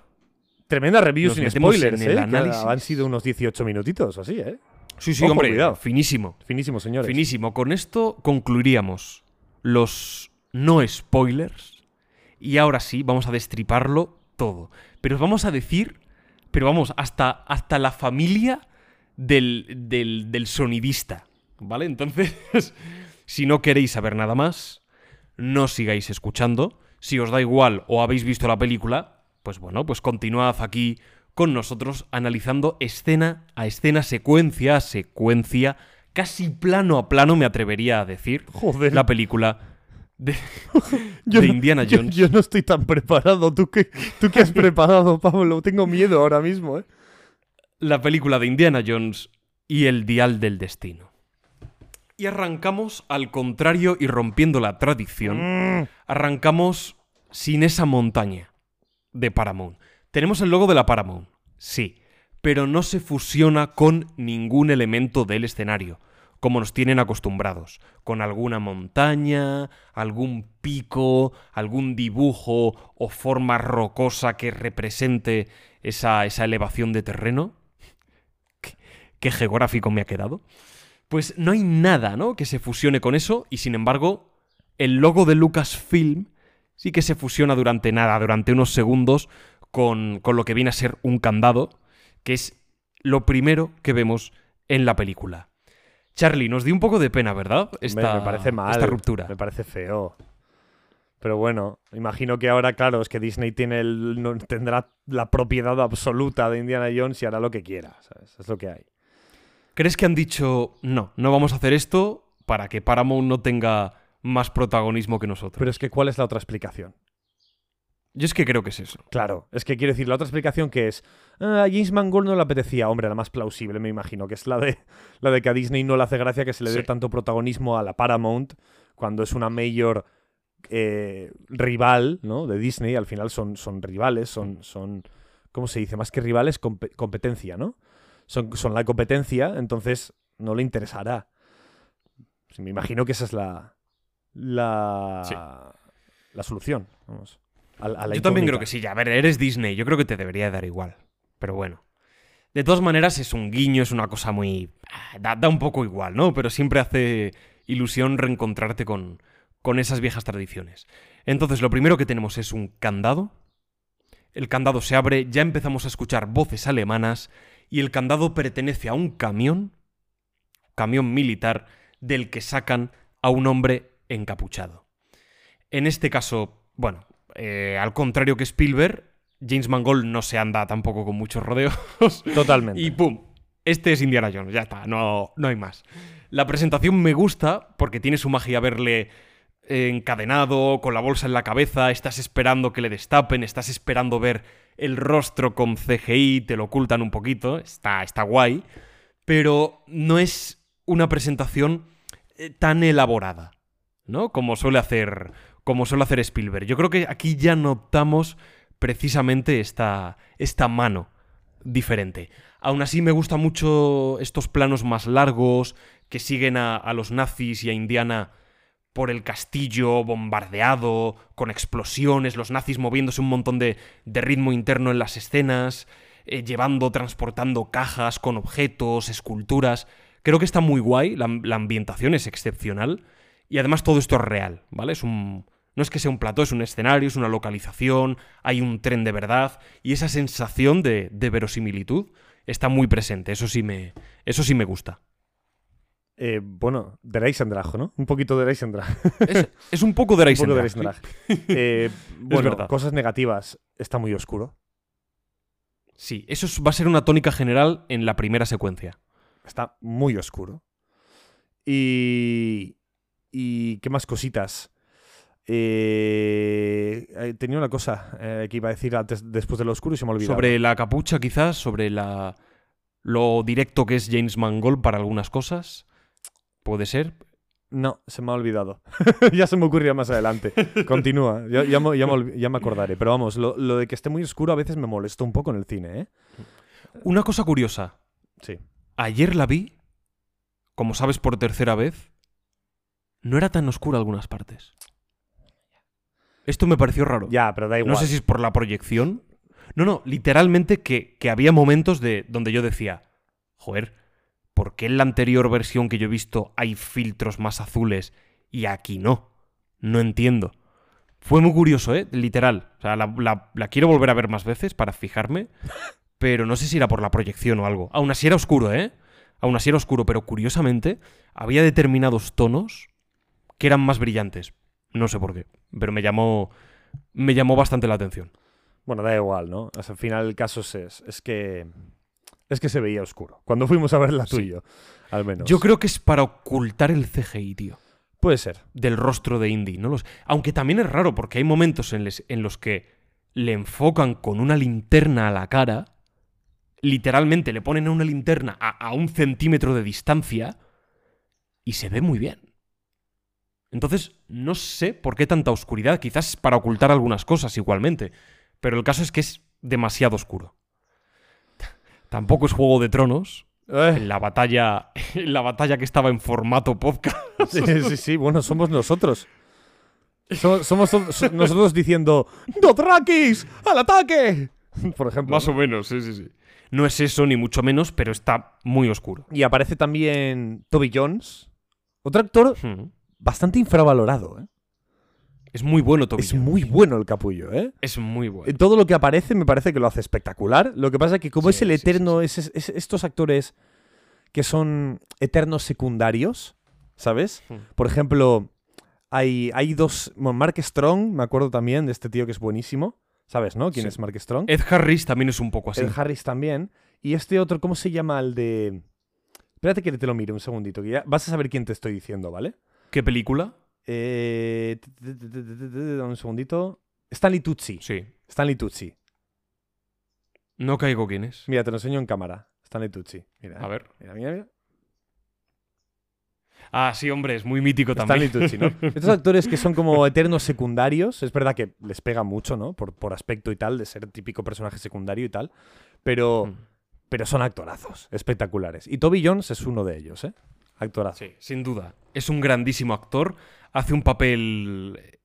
Tremenda review sin spoilers, en el ¿eh? Análisis. Han sido unos 18 minutitos así, ¿eh? Sí, sí, Ojo, hombre, cuidado. finísimo. Finísimo, señores. Finísimo. Con esto concluiríamos los no spoilers. Y ahora sí, vamos a destriparlo todo. Pero os vamos a decir, pero vamos, hasta, hasta la familia del, del, del sonidista. ¿Vale? Entonces, (laughs) si no queréis saber nada más, no sigáis escuchando. Si os da igual o habéis visto la película, pues bueno, pues continuad aquí con nosotros analizando escena a escena, secuencia a secuencia, casi plano a plano me atrevería a decir, Joder. la película de, (laughs) Yo de no- Indiana yo- Jones. Yo, no estoy tan preparado. ¿Tú qué, ¿Tú qué has (laughs) preparado, Pablo? Tengo miedo ahora mismo, ¿eh? la película de Indiana Jones y el dial del destino. Y arrancamos al contrario y rompiendo la tradición. Mm. Arrancamos sin esa montaña de Paramount. Tenemos el logo de la Paramount, sí, pero no se fusiona con ningún elemento del escenario, como nos tienen acostumbrados, con alguna montaña, algún pico, algún dibujo o forma rocosa que represente esa, esa elevación de terreno. ¿Qué, qué geográfico me ha quedado? Pues no hay nada, ¿no? Que se fusione con eso y sin embargo el logo de Lucasfilm sí que se fusiona durante nada, durante unos segundos, con, con lo que viene a ser un candado, que es lo primero que vemos en la película. Charlie, nos dio un poco de pena, ¿verdad? Esta, me, parece mal. Esta ruptura. Me parece feo. Pero bueno, imagino que ahora, claro, es que Disney tiene el, tendrá la propiedad absoluta de Indiana Jones y hará lo que quiera. ¿sabes? Es lo que hay. ¿Crees que han dicho, no, no vamos a hacer esto para que Paramount no tenga más protagonismo que nosotros? Pero es que, ¿cuál es la otra explicación? Yo es que creo que es eso. Claro, es que quiero decir, la otra explicación que es, "Ah, a James Mangold no le apetecía, hombre, la más plausible, me imagino, que es la de, la de que a Disney no le hace gracia que se le dé tanto protagonismo a la Paramount cuando es una mayor eh, rival, ¿no? De Disney, al final son, son rivales, son, son, ¿cómo se dice? Más que rivales, compe- competencia, ¿no? Son, son la competencia, entonces no le interesará. Pues me imagino que esa es la, la, Sí. la solución, vamos. a la- a la Yo también creo que sí. A ver, eres Disney. Yo creo que te debería dar igual. Pero bueno. De todas maneras, es un guiño, es una cosa muy. ah, Da, da un poco igual, ¿no? Pero siempre hace ilusión reencontrarte con, con esas viejas tradiciones. Entonces, lo primero que tenemos es un candado. El candado se abre, ya empezamos a escuchar voces alemanas. Y el candado pertenece a un camión. Camión militar del que sacan a un hombre encapuchado. En este caso, bueno, eh, al contrario que Spielberg, James Mangold no se anda tampoco con muchos rodeos. (laughs) Totalmente. y ¡pum! Este es Indiana Jones, ya está, no, no hay más. La presentación me gusta porque tiene su magia verle encadenado, con la bolsa en la cabeza, estás esperando que le destapen, estás esperando ver el rostro con CGI, te lo ocultan un poquito, está, está guay, pero no es una presentación eh, tan elaborada, ¿no? Como suele hacer como suele hacer Spielberg. Yo creo que aquí ya notamos precisamente esta, esta mano diferente. Aún así me gustan mucho estos planos más largos que siguen a, a los nazis y a Indiana por el castillo bombardeado, con explosiones, los nazis moviéndose un montón de, de ritmo interno en las escenas, eh, llevando, transportando cajas con objetos, esculturas. Creo que está muy guay, la, ambientación es excepcional y además todo esto es real, ¿vale? Es un, no es que sea un plató, es un escenario, es una localización, hay un tren de verdad y esa sensación de, de verosimilitud está muy presente, eso sí me, eso sí me gusta. Eh, bueno, de Reisendrag, ¿no? Un poquito de Reisendrag. Es, es (laughs) un poco de Un poco de Reisendrag. Reisendrag. Eh, bueno, verdad. cosas negativas. Está muy oscuro. Sí, eso es- va a ser una tónica general en la primera secuencia. Está muy oscuro. Y. ¿Y qué más cositas? Eh, tenía una cosa que iba a decir antes, después de lo oscuro y se me ha olvidado. Sobre la capucha, quizás, sobre la lo directo que es James Mangold para algunas cosas. Puede ser. No, se me ha olvidado. (laughs) ya se me ocurrirá más adelante. Continúa, ya, ya me, ya me olvi- ya me acordaré. Pero vamos, lo, lo de que esté muy oscuro a veces me molesta un poco en el cine, ¿eh? Una cosa curiosa. Sí. Ayer la vi, como sabes por tercera vez, no era tan oscura algunas partes. Esto me pareció raro. Ya, pero da igual. No sé si es por la proyección. No, no, literalmente que, que había momentos de donde yo decía, joder, ¿por qué en la anterior versión que yo he visto hay filtros más azules y aquí no? No entiendo. Fue muy curioso, ¿eh? Literal. O sea, la, la- la quiero volver a ver más veces para fijarme, (laughs) pero no sé si era por la proyección o algo. Aún así era oscuro, ¿eh? Aún así era oscuro, pero curiosamente había determinados tonos que eran más brillantes. No sé por qué, pero me llamó, me llamó bastante la atención. Bueno, da igual, ¿no? O sea, al final el caso es, es, es que. Es que se veía oscuro. Cuando fuimos a ver la Sí. tuyo, al menos. Yo creo que es para ocultar el CGI, tío. Puede ser. del rostro de Indy. No los... Aunque también es raro porque hay momentos en, les- en los que le enfocan con una linterna a la cara, literalmente le ponen una linterna a, a un centímetro de distancia y se ve muy bien. Entonces, no sé por qué tanta oscuridad, quizás es para ocultar algunas cosas igualmente, pero el caso es que es demasiado oscuro. Tampoco es Juego de Tronos, Eh, en la batalla, (laughs) en la batalla que estaba en formato podcast. sí, sí, sí. Bueno, somos nosotros. So- somos nosotros diciendo ¡Dothrakis! ¡Al ataque! (laughs) Por ejemplo. Más ¿no? o menos, sí, sí, sí. No es eso, ni mucho menos, pero está muy oscuro. Y aparece también Toby Jones. Otro actor Hmm. bastante infravalorado, ¿eh? Es muy bueno Toby Es muy bueno el capullo, ¿eh? Es muy bueno. En todo lo que aparece me parece que lo hace espectacular. Lo que pasa es que como Sí, es el sí, sí, eterno, es- es- estos actores que son eternos secundarios, ¿sabes? Hmm. Por ejemplo, hay, hay dos... Bueno, Mark Strong, me acuerdo también de este tío que es buenísimo. ¿Sabes, no? ¿Quién es Mark Strong? Ed Harris también es un poco así. Ed Harris también. Y este otro, ¿cómo se llama el de...? Espérate que te lo mire un segundito, que ya vas a saber quién te estoy diciendo, ¿vale? ¿Qué película? Eh, un segundito. Stanley Tucci. Sí. Stanley Tucci. No caigo quién es. Mira, te lo enseño en cámara. Stanley Tucci. Mira, A ver. mira, mira, mira. Ah, sí, hombre, es muy mítico Stanley también. Tucci, ¿no? (laughs) Estos actores que son como eternos secundarios, es verdad que les pega mucho, ¿no? Por, por aspecto y tal, de ser típico personaje secundario y tal, pero, Hmm. pero son actorazos, espectaculares. Y Toby Jones es uno de ellos, ¿eh? Actorazo. Sí, sin duda. Es un grandísimo actor. Hace un papel eh,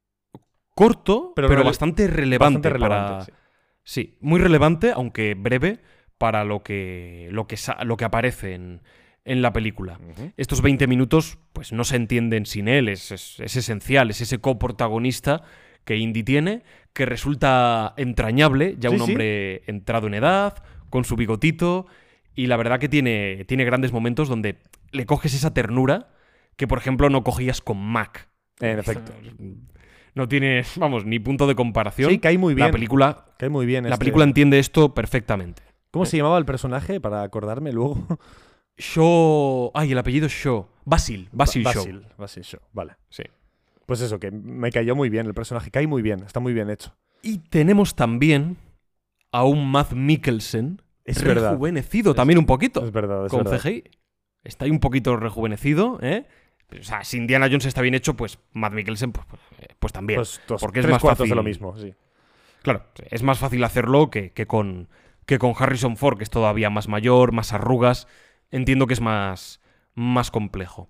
corto, Pero bastante relevante. Bastante para- relevante, sí. Sí, muy relevante, aunque breve, para lo que, lo que, lo que aparece en, en la película. Estos 20 minutos, pues no se entienden sin él, es, es- es esencial, es ese coprotagonista que Indy tiene, que resulta entrañable, ya Sí, un sí. hombre entrado en edad, con su bigotito, y la verdad que tiene, tiene grandes momentos donde le coges esa ternura que, por ejemplo, no cogías con Mac. En efecto. No tiene, vamos, ni punto de comparación. Sí, cae muy bien. la película, Cae muy bien. la este- película entiende esto perfectamente. ¿Cómo se llamaba el personaje? Para acordarme luego. Shaw. Ay, el apellido Shaw. Basil. Basil Shaw. Basil. Basil Shaw. Vale. Sí. Pues eso, que me cayó muy bien el personaje. Cae muy bien. Está muy bien hecho. Y tenemos también a un Matt Mikkelsen Es verdad. rejuvenecido también un poquito Es verdad, es con verdad. CGI. Está ahí un poquito rejuvenecido, ¿eh? O sea, si Indiana Jones está bien hecho, pues Matt Mikkelsen, pues, pues, eh, pues también. Pues dos, porque es tres más cuartos de fácil. lo mismo, sí. Claro, es más fácil hacerlo que, que con, que con Harrison Ford, que es todavía más mayor, más arrugas. Entiendo que es más, más complejo.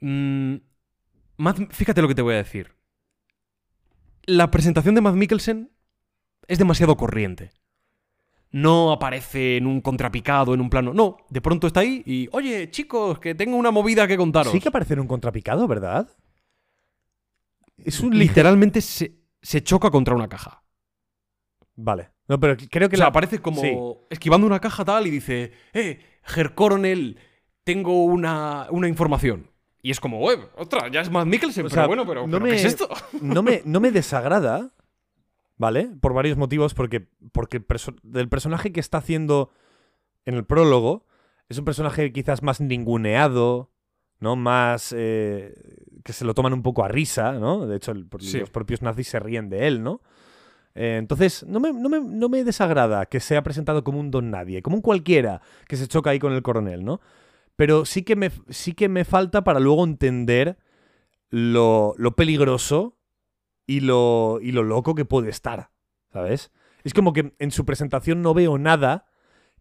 Mm, Matt- fíjate lo que te voy a decir. La presentación de Matt Mikkelsen es demasiado corriente. No aparece en un contrapicado, en un plano. No, de pronto está ahí y, oye, chicos, que tengo una movida que contaros. Sí que aparece en un contrapicado, ¿verdad? Es un. Literalmente se, se choca contra una caja. Vale. No, pero creo que O sea, la... aparece como sí. esquivando una caja tal y dice, eh, Ger Coronel, tengo una, una información. Y es como, eh, ostras, ya es más Mikkelsen, O pero sea, bueno, pero, no pero me- ¿qué es esto? no, me, no me desagrada, ¿vale? Por varios motivos, porque, porque el perso- personaje que está haciendo en el prólogo es un personaje quizás más ninguneado, ¿no? Más... eh, que se lo toman un poco a risa, ¿no? De hecho, el- Sí. los propios nazis se ríen de él, ¿no? Eh, entonces, no me, no, me, no me desagrada que sea presentado como un don nadie, como un cualquiera que se choca ahí con el coronel, ¿no? Pero sí que me, sí que me falta para luego entender lo, lo peligroso y lo, y lo loco que puede estar, ¿sabes? Es como que en su presentación no veo nada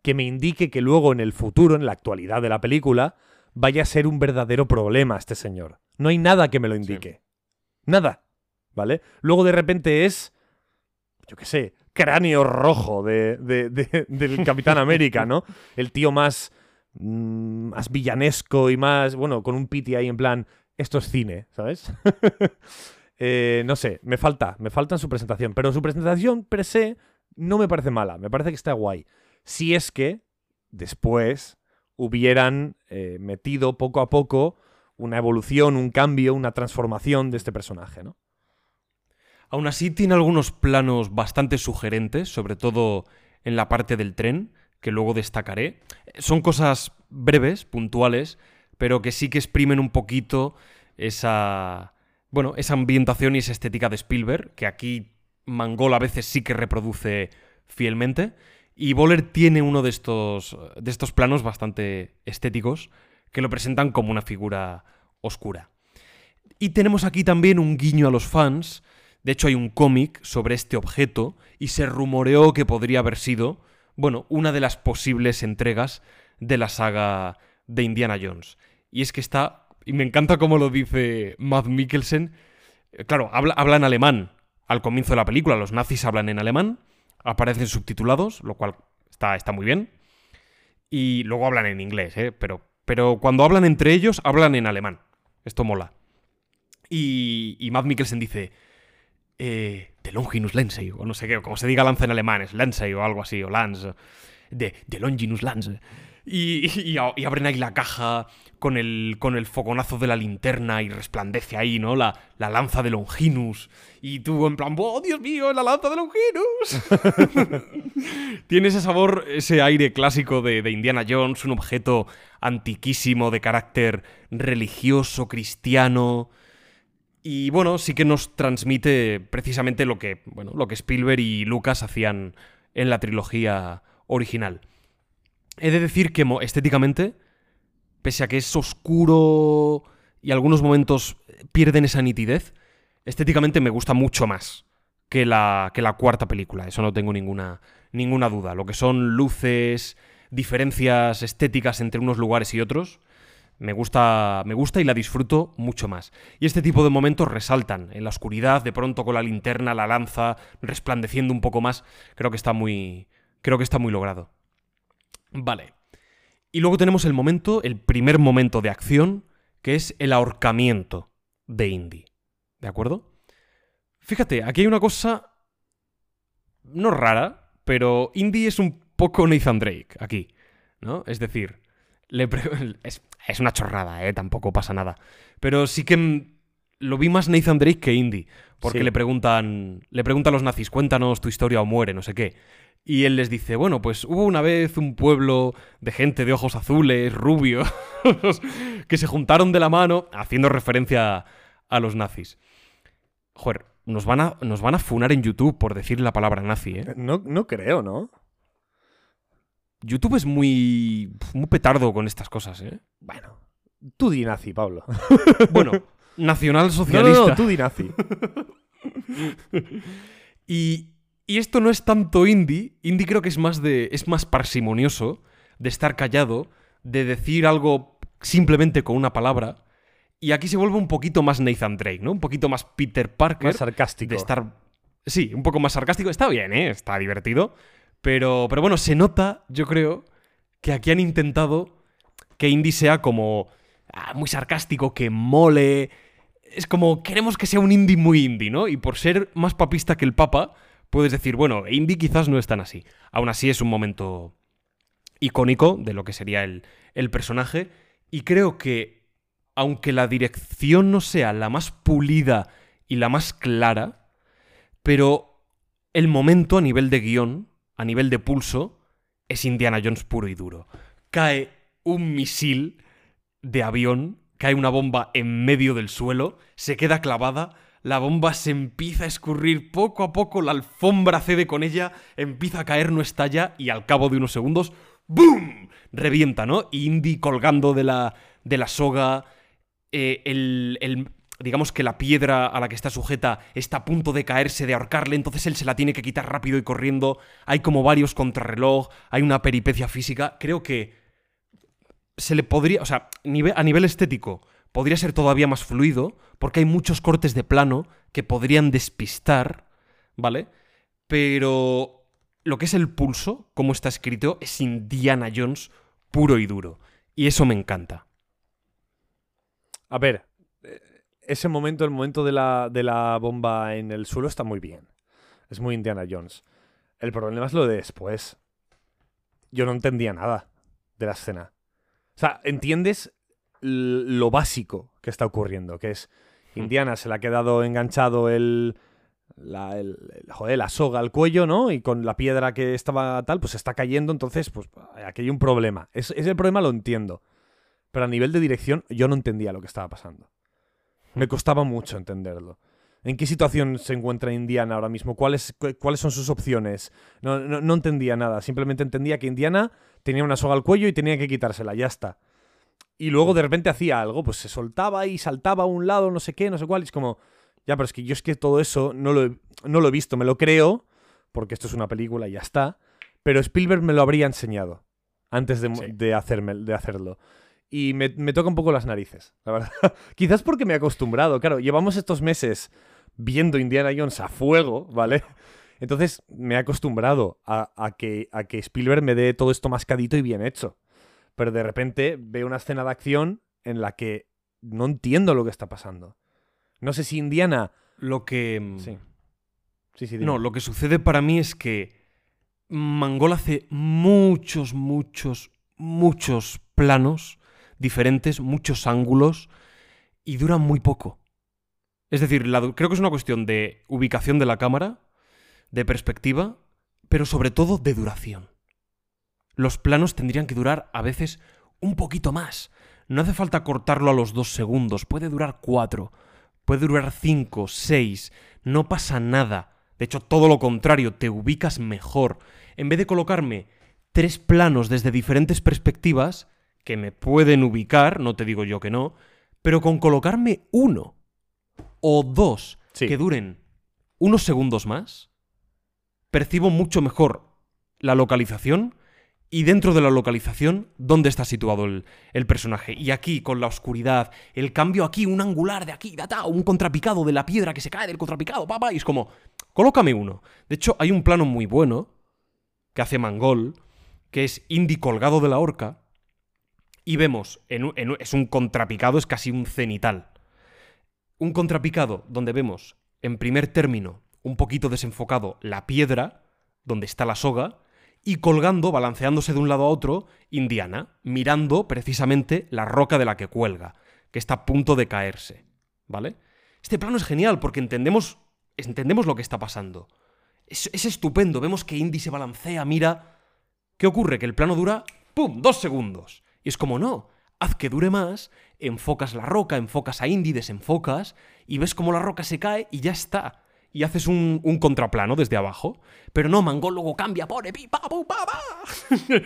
que me indique que luego en el futuro, en la actualidad de la película, vaya a ser un verdadero problema este señor. No hay nada que me lo indique. Nada. ¿Vale? Luego de repente es, yo qué sé, cráneo rojo de, de- de- del (laughs) Capitán América, ¿no? El tío más, mm, más villanesco y más, bueno, con un piti ahí en plan, esto es cine, ¿sabes? (laughs) Eh, no sé, me falta, me falta en su presentación, pero su presentación per se no me parece mala, me parece que está guay. Si es que después hubieran eh, metido poco a poco una evolución, un cambio, una transformación de este personaje, ¿no? Aún así tiene algunos planos bastante sugerentes, sobre todo en la parte del tren, que luego destacaré. Son cosas breves, puntuales, pero que sí que exprimen un poquito esa, bueno, esa ambientación y esa estética de Spielberg, que aquí Mangol a veces sí que reproduce fielmente. Y Boller tiene uno de estos, de estos planos bastante estéticos que lo presentan como una figura oscura. Y tenemos aquí también un guiño a los fans. De hecho, hay un cómic sobre este objeto y se rumoreó que podría haber sido, bueno, una de las posibles entregas de la saga de Indiana Jones. Y es que está, y me encanta cómo lo dice Matt Mikkelsen, eh, claro, habla, habla en alemán al comienzo de la película, los nazis hablan en alemán, aparecen subtitulados, lo cual está, está muy bien, y luego hablan en inglés, ¿eh? pero, pero cuando hablan entre ellos, hablan en alemán. Esto mola. Y, y Matt Mikkelsen dice, eh, de Longinus Lensei, o no sé qué, como se diga lanza en alemán, es Lensei o algo así, o Lans, de, de Longinus Lance. Y, y, abren ahí la caja con el, con el de la linterna y resplandece ahí, ¿no? La, la lanza de Longinus. Y tú en plan, ¡oh, Dios mío, la lanza de Longinus! (laughs) Tiene ese sabor, ese aire clásico de, de Indiana Jones, un objeto antiquísimo de carácter religioso, cristiano. Y bueno, sí que nos transmite precisamente lo que, bueno, lo que Spielberg y Lucas hacían en la trilogía original. He de decir que estéticamente, pese a que es oscuro y algunos momentos pierden esa nitidez, estéticamente me gusta mucho más que la, que la cuarta película, eso no tengo ninguna, ninguna duda. Lo que son luces, diferencias estéticas entre unos lugares y otros, me gusta, me gusta y la disfruto mucho más. Y este tipo de momentos resaltan en la oscuridad, de pronto con la linterna, la lanza, resplandeciendo un poco más. Creo que está muy, creo que está muy logrado. Vale. Y luego tenemos el momento, el primer momento de acción, que es el ahorcamiento de Indy. ¿De acuerdo? Fíjate, aquí hay una cosa no rara, pero Indy es un poco Nathan Drake aquí, ¿no? Es decir, le (laughs) es, es, una chorrada, ¿eh? Tampoco pasa nada. Pero sí que lo vi más Nathan Drake que Indy, porque sí. le preguntan le preguntan a los nazis, cuéntanos tu historia o muere, no sé qué. Y él les dice, bueno, pues hubo una vez un pueblo de gente de ojos azules, rubios, (laughs) que se juntaron de la mano, haciendo referencia a los nazis. Joder, nos van a, nos van a funar en YouTube por decir la palabra nazi, ¿eh? No, no creo, ¿no? YouTube es muy, muy petardo con estas cosas, ¿eh? Bueno, tú di nazi, Pablo. (laughs) bueno, nacional socialista. No, no, no tú di nazi. (laughs) y, y esto no es tanto indie. Indie creo que es más de. es más parsimonioso. De estar callado. De decir algo simplemente con una palabra. Y aquí se vuelve un poquito más Nathan Drake, ¿no? Un poquito más Peter Parker. Más sarcástico. De estar. Sí, un poco más sarcástico. Está bien, ¿eh? Está divertido. Pero, pero bueno, se nota, yo creo, que aquí han intentado que Indie sea como. Ah, muy sarcástico, que mole. Es como. Queremos que sea un indie muy indie, ¿no? Y por ser más papista que el Papa puedes decir, bueno, Indy quizás no es tan así. Aún así es un momento icónico de lo que sería el, el, personaje. Y creo que, aunque la dirección no sea la más pulida y la más clara, pero el momento a nivel de guion, a nivel de pulso, es Indiana Jones puro y duro. Cae un misil de avión, cae una bomba en medio del suelo, se queda clavada la bomba se empieza a escurrir poco a poco, la alfombra cede con ella, empieza a caer, no estalla y al cabo de unos segundos, ¡boom! Revienta, ¿no? Y Indy colgando de la, de la soga, eh, el, el, digamos que la piedra a la que está sujeta está a punto de caerse, de ahorcarle, entonces él se la tiene que quitar rápido y corriendo. Hay como varios contrarreloj, hay una peripecia física. Creo que se le podría, o sea, a nivel estético, podría ser todavía más fluido, porque hay muchos cortes de plano que podrían despistar, ¿vale? Pero lo que es el pulso, como está escrito, es Indiana Jones puro y duro. Y eso me encanta. A ver, eh, ese momento, el momento de la, de la bomba en el suelo está muy bien. Es muy Indiana Jones. El problema es lo de después. Yo no entendía nada de la escena. O sea, entiendes lo básico que está ocurriendo, que es Hmm. Indiana se le ha quedado enganchado el, la, el- el- joder, la soga al cuello, ¿no? Y con la piedra que estaba tal, pues está cayendo, entonces, pues aquí hay un problema. Es, ese problema lo entiendo. Pero a nivel de dirección, yo no entendía lo que estaba pasando. Me costaba mucho entenderlo. ¿En qué situación se encuentra Indiana ahora mismo? ¿Cuáles, cu- cuáles son sus opciones? No, no, no entendía nada. Simplemente entendía que Indiana tenía una soga al cuello y tenía que quitársela. Ya está. Y luego de repente hacía algo, pues se soltaba y saltaba a un lado, no sé qué, no sé cuál. Y es como, ya, pero es que yo es que todo eso no lo, he, no lo he visto. Me lo creo, porque esto es una película y ya está. Pero Spielberg me lo habría enseñado antes de, Sí. de, hacerme, de hacerlo. Y me, me toca un poco las narices, la verdad. (laughs) Quizás porque me he acostumbrado. Claro, llevamos estos meses viendo Indiana Jones a fuego, ¿vale? Entonces me he acostumbrado a, a que, a que Spielberg me dé todo esto mascadito y bien hecho. Pero de repente veo una escena de acción en la que no entiendo lo que está pasando. No sé si Indiana... Lo que... mm, Sí. Sí, sí. No, lo que sucede para mí es que Mangol hace muchos, muchos, muchos planos diferentes, muchos ángulos y dura muy poco. Es decir, la creo que es una cuestión de ubicación de la cámara, de perspectiva, pero sobre todo de duración. Los planos tendrían que durar a veces un poquito más. No hace falta cortarlo a los dos segundos, puede durar cuatro, puede durar cinco, seis, no pasa nada. De hecho, todo lo contrario, te ubicas mejor. En vez de colocarme tres planos desde diferentes perspectivas, que me pueden ubicar, no te digo yo que no, pero con colocarme uno o dos Sí. que duren unos segundos más, percibo mucho mejor la localización y dentro de la localización dónde está situado el, el personaje. Y aquí, con la oscuridad, el cambio aquí, un angular de aquí, data, un contrapicado de la piedra que se cae del contrapicado, papá, y es como, colócame uno. De hecho, hay un plano muy bueno que hace Mangol, que es Indy colgado de la horca, y vemos, en es un contrapicado, es casi un cenital. Un contrapicado donde vemos, en primer término, un poquito desenfocado la piedra, donde está la soga, y colgando, balanceándose de un lado a otro, Indiana, mirando precisamente la roca de la que cuelga, que está a punto de caerse. ¿Vale? Este plano es genial porque entendemos, entendemos lo que está pasando. Es, es estupendo, vemos que Indy se balancea, mira. ¿Qué ocurre? Que el plano dura, ¡pum!, dos segundos. Y es como, no, haz que dure más, enfocas la roca, enfocas a Indy, desenfocas, y ves cómo la roca se cae y ya está. Y haces un, un contraplano desde abajo. Pero no, Mangol luego cambia, pone pi, pa, pu, pa, pa. (laughs)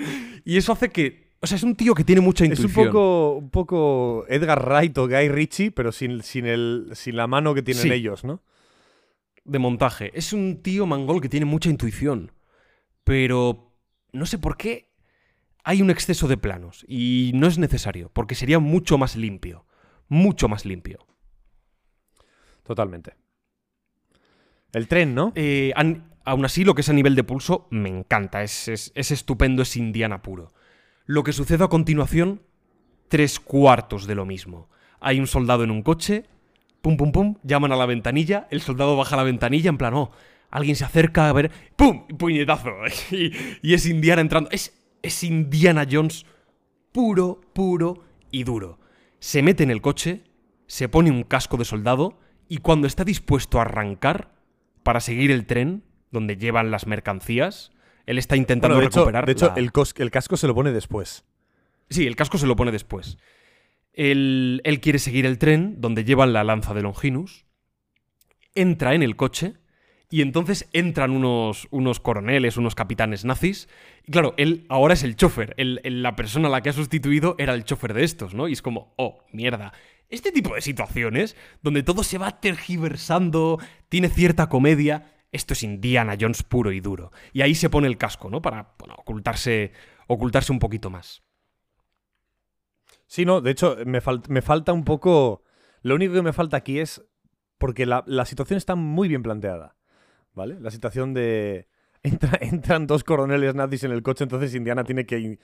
y eso hace que. O sea, es un tío que tiene mucha Es intuición. un poco, un poco Edgar Wright o Guy Ritchie, pero sin, sin, el, sin la mano que tienen Sí. ellos, ¿no? de montaje. Es un tío mangol que tiene mucha intuición. Pero no sé por qué hay un exceso de planos. Y no es necesario, porque sería mucho más limpio. Mucho más limpio. Totalmente. El tren, ¿no? Eh, aún así, lo que es a nivel de pulso, me encanta. Es, es- es estupendo, es indiana puro. Lo que sucede a continuación, tres cuartos de lo mismo. Hay un soldado en un coche, pum, pum, pum, llaman a la ventanilla, el soldado baja la ventanilla en plan, oh, alguien se acerca a ver, pum, puñetazo. (laughs) y, y es Indiana entrando. Es, es Indiana Jones puro, puro y duro. Se mete en el coche, se pone un casco de soldado y cuando está dispuesto a arrancar para seguir el tren donde llevan las mercancías, él está intentando Bueno, de hecho, recuperar. de hecho la- el, cos- el casco se lo pone después. Sí, el casco se lo pone después. Él, él quiere seguir el tren donde llevan la lanza de Longinus. Entra en el coche y entonces entran unos, unos coroneles, unos capitanes nazis. Y claro, él ahora es el chofer. La persona a la que ha sustituido era el chofer de estos, ¿no? Y es como, oh, mierda. Este tipo de situaciones, donde todo se va tergiversando, tiene cierta comedia, esto es Indiana Jones puro y duro. Y ahí se pone el casco, ¿no? Para ocultarse, ocultarse un poquito más. Sí, no, de hecho, me, fal- me falta un poco. Lo único que me falta aquí es. Porque la, situación está muy bien planteada. ¿Vale? La situación de. (laughs) entra- entran dos coroneles nazis en el coche, entonces Indiana tiene que,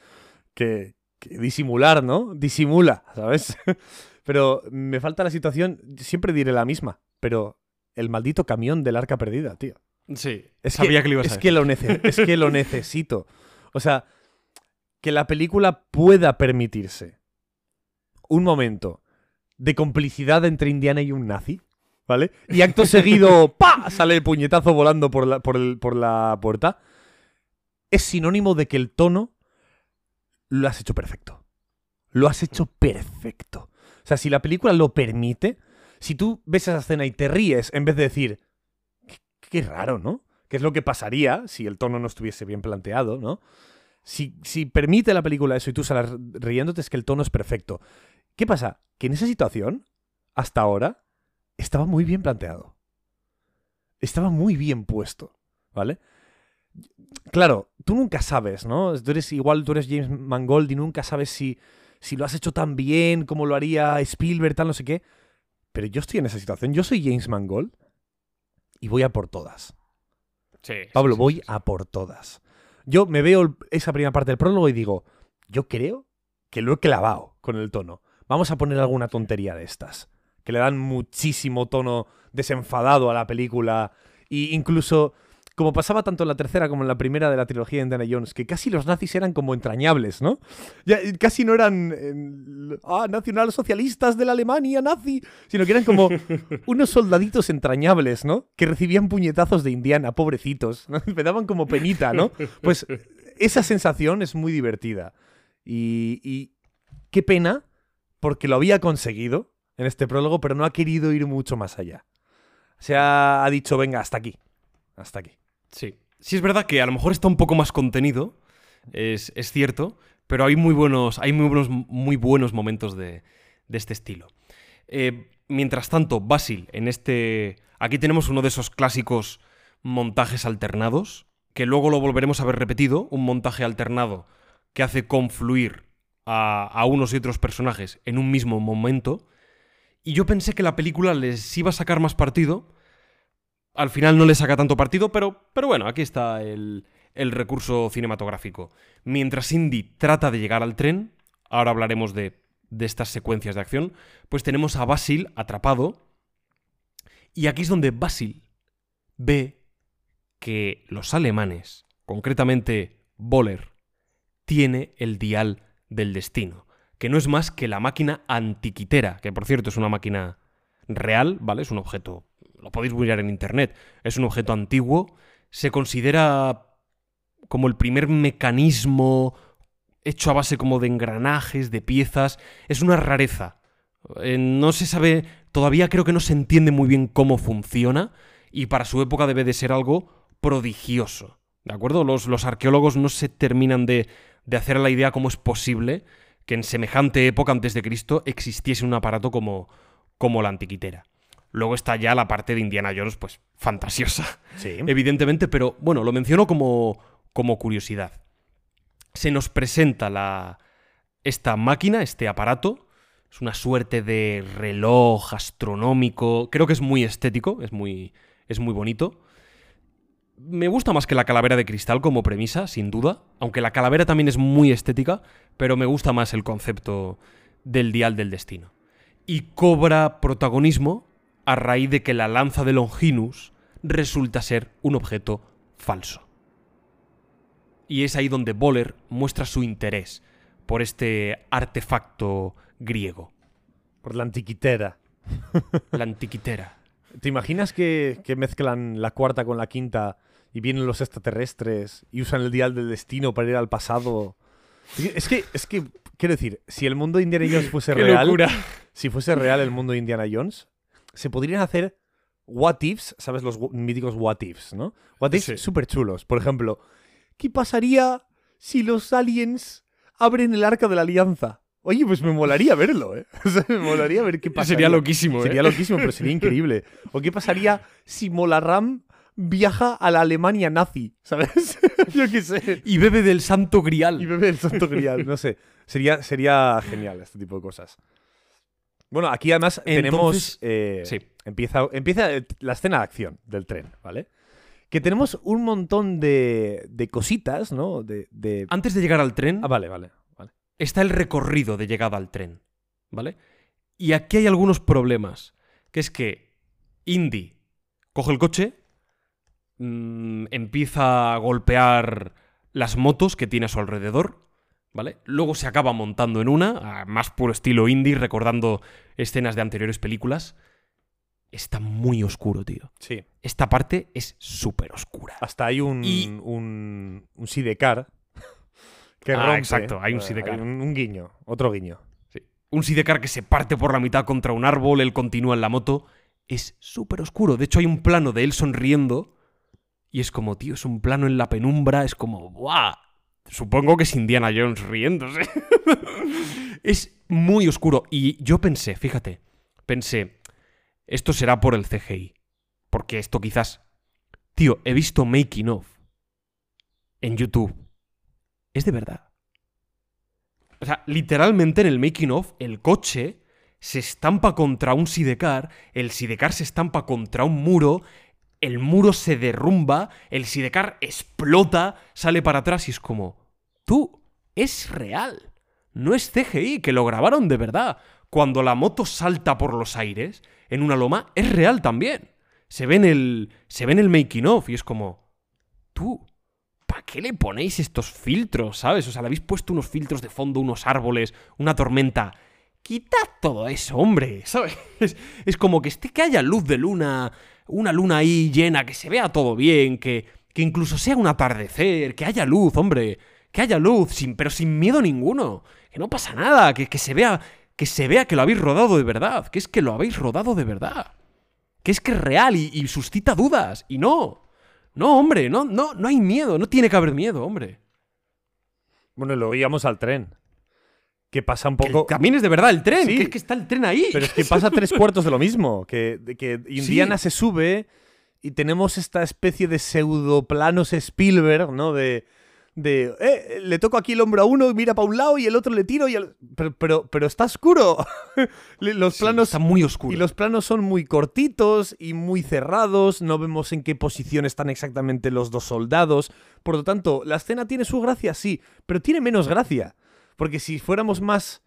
que, que disimular, ¿no? Disimula, ¿sabes? (laughs) pero me falta la situación, siempre diré la misma, pero el maldito camión del arca perdida, tío. Sí, Es sabía que, que, lo ibas es a que lo es que lo (laughs) necesito. O sea, que la película pueda permitirse un momento de complicidad entre Indiana y un nazi, ¿vale? Y acto (laughs) seguido, ¡pa! sale el puñetazo volando por la, por el- por la puerta. Es sinónimo de que el tono lo has hecho perfecto. Lo has hecho perfecto. Sea, si la película lo permite, si tú ves esa escena y te ríes en vez de decir, qué, qué raro, ¿no? ¿Qué es lo que pasaría si el tono no estuviese bien planteado, ¿no? Si, si permite la película eso y tú sales riéndote, es que el tono es perfecto. ¿Qué pasa? Que en esa situación, hasta ahora, estaba muy bien planteado. Estaba muy bien puesto, ¿vale? Claro, tú nunca sabes, ¿no? Tú eres igual, tú eres James Mangold y nunca sabes si, si lo has hecho tan bien como lo haría Spielberg, tal, no sé qué. Pero yo estoy en esa situación. Yo soy James Mangold y voy a por todas. Sí, Pablo, sí, voy sí, a por todas. Yo me veo esa primera parte del prólogo y digo, yo creo que lo he clavado con el tono. Vamos a poner alguna tontería de estas, que le dan muchísimo tono desenfadado a la película. Y incluso, como pasaba tanto en la tercera como en la primera de la trilogía de Indiana Jones, que casi los nazis eran como entrañables, ¿no? Ya, casi no eran eh, ah, nacionalsocialistas de la Alemania nazi, sino que eran como (laughs) unos soldaditos entrañables, ¿no? Que recibían puñetazos de Indiana, pobrecitos. ¿no? (laughs) Me daban como penita, ¿no? Pues esa sensación es muy divertida. Y, y qué pena, porque lo había conseguido en este prólogo, pero no ha querido ir mucho más allá. O sea, ha dicho, venga, hasta aquí. Hasta aquí. Sí. Sí, es verdad que a lo mejor está un poco más contenido, es, es cierto, pero hay muy buenos, hay muy buenos, muy buenos momentos de, de este estilo. Eh, mientras tanto, Basil, en este. Aquí tenemos uno de esos clásicos montajes alternados, que luego lo volveremos a ver repetido, un montaje alternado que hace confluir a, a unos y otros personajes en un mismo momento. Y yo pensé que la película les iba a sacar más partido. Al final no le saca tanto partido, pero, pero bueno, aquí está el, recurso cinematográfico. Mientras Indy trata de llegar al tren, ahora hablaremos de, de estas secuencias de acción, pues tenemos a Basil atrapado. Y aquí es donde Basil ve que los alemanes, concretamente Boller, tiene el dial del destino, que no es más que la máquina antiquitera, que por cierto es una máquina real, ¿vale? Es un objeto, lo podéis mirar en internet, es un objeto antiguo, se considera como el primer mecanismo hecho a base como de engranajes, de piezas, es una rareza. Eh, no se sabe, todavía creo que no se entiende muy bien cómo funciona y para su época debe de ser algo prodigioso. ¿De acuerdo? Los, los arqueólogos no se terminan de, de hacer la idea cómo es posible que en semejante época antes de Cristo existiese un aparato como, como la antiquitera. Luego está ya la parte de Indiana Jones, pues fantasiosa, Sí. (laughs) evidentemente, pero bueno, lo menciono como, como curiosidad. Se nos presenta la, esta máquina, este aparato, es una suerte de reloj astronómico, creo que es muy estético, es muy, es muy bonito. Me gusta más que la calavera de cristal como premisa, sin duda, aunque la calavera también es muy estética, pero me gusta más el concepto del dial del destino. Y cobra protagonismo a raíz de que la lanza de Longinus resulta ser un objeto falso. Y es ahí donde Boller muestra su interés por este artefacto griego, Por la antiquitera. (laughs) la antiquitera. ¿Te imaginas que, que mezclan la cuarta con la quinta y vienen los extraterrestres y usan el dial del destino para ir al pasado? Es que, es que, quiero decir, si el mundo de Indiana Jones fuese (laughs) ¡Qué real, locura! si fuese real el mundo de Indiana Jones, se podrían hacer what ifs, ¿sabes? Los míticos what ifs, ¿no? What ifs Sí. súper chulos. Por ejemplo, ¿qué pasaría si los aliens abren el arca de la alianza? Oye, pues me molaría verlo, ¿eh? (laughs) O sea, me molaría ver qué pasaría. Sería loquísimo, ¿eh? Sería loquísimo, pero sería increíble. ¿O qué pasaría si Molaram viaja a la Alemania nazi? ¿Sabes? (laughs) Yo qué sé. Y bebe del santo grial. Y bebe el santo grial. No sé. Sería, sería genial este tipo de cosas. Bueno, aquí además Entonces- tenemos. eh, sí. Empieza, empieza la escena de acción del tren, ¿vale? Que tenemos un montón de, de cositas, ¿no? De, de- Antes de llegar al tren, Ah, vale, vale. vale. está el recorrido de llegada al tren, ¿vale? Y aquí hay algunos problemas, que es que Indy coge el coche, mm, empieza a golpear las motos que tiene a su alrededor, ¿vale? Luego se acaba montando en una, más puro estilo indie, recordando escenas de anteriores películas. Está muy oscuro, tío. Sí. Esta parte es súper oscura. Hasta hay un, Y- un, un sidecar (laughs) que Ah, rompe. exacto, hay un sidecar. Un, un guiño, otro guiño. Sí. Un sidecar que se parte por la mitad contra un árbol, él continúa en la moto. Es súper oscuro. De hecho, hay un plano de él sonriendo. Y es como, tío, es un plano en la penumbra. Es como, ¡buah! Supongo que es Indiana Jones riéndose. (laughs) es muy oscuro. Y yo pensé, fíjate, pensé, esto será por el CGI. Porque esto quizás. Tío, he visto making of en YouTube. Es de verdad. O sea, literalmente en el making of, el coche se estampa contra un sidecar, el sidecar se estampa contra un muro, el muro se derrumba, el sidecar explota, sale para atrás y es como, tú, es real. No es CGI, que lo grabaron de verdad. Cuando la moto salta por los aires, en una loma, es real también. Se ve en el, se ve en el making of y es como, tú, ¿para qué le ponéis estos filtros, sabes? O sea, le habéis puesto unos filtros de fondo, unos árboles, una tormenta. Quitad todo eso, hombre, ¿sabes? Es, es como que esté que haya luz de luna, una luna ahí llena, que se vea todo bien, que, que incluso sea un atardecer, que haya luz, hombre, que haya luz, sin, pero sin miedo ninguno, que no pasa nada, que, que se vea, que se vea que lo habéis rodado de verdad, que es que lo habéis rodado de verdad, que es que es real y, y suscita dudas, y no. No, hombre, no, no, no hay miedo, no tiene que haber miedo, hombre. Bueno, y luego íbamos al tren. Que pasa un poco. camino es de verdad el tren, Sí. que es que está el tren ahí. Pero es que pasa tres (laughs) cuartos de lo mismo. Que, que Indiana se sube y tenemos esta especie de pseudoplanos Spielberg, ¿no? De. De. Eh, le toco aquí el hombro a uno, mira para un lado y el otro le tiro y el. Pero, pero, pero está oscuro. (laughs) los Sí, planos. está muy oscuro. Y los planos son muy cortitos y muy cerrados, no vemos en qué posición están exactamente los dos soldados. Por lo tanto, la escena tiene su gracia, sí, pero tiene menos gracia. Porque si fuéramos más,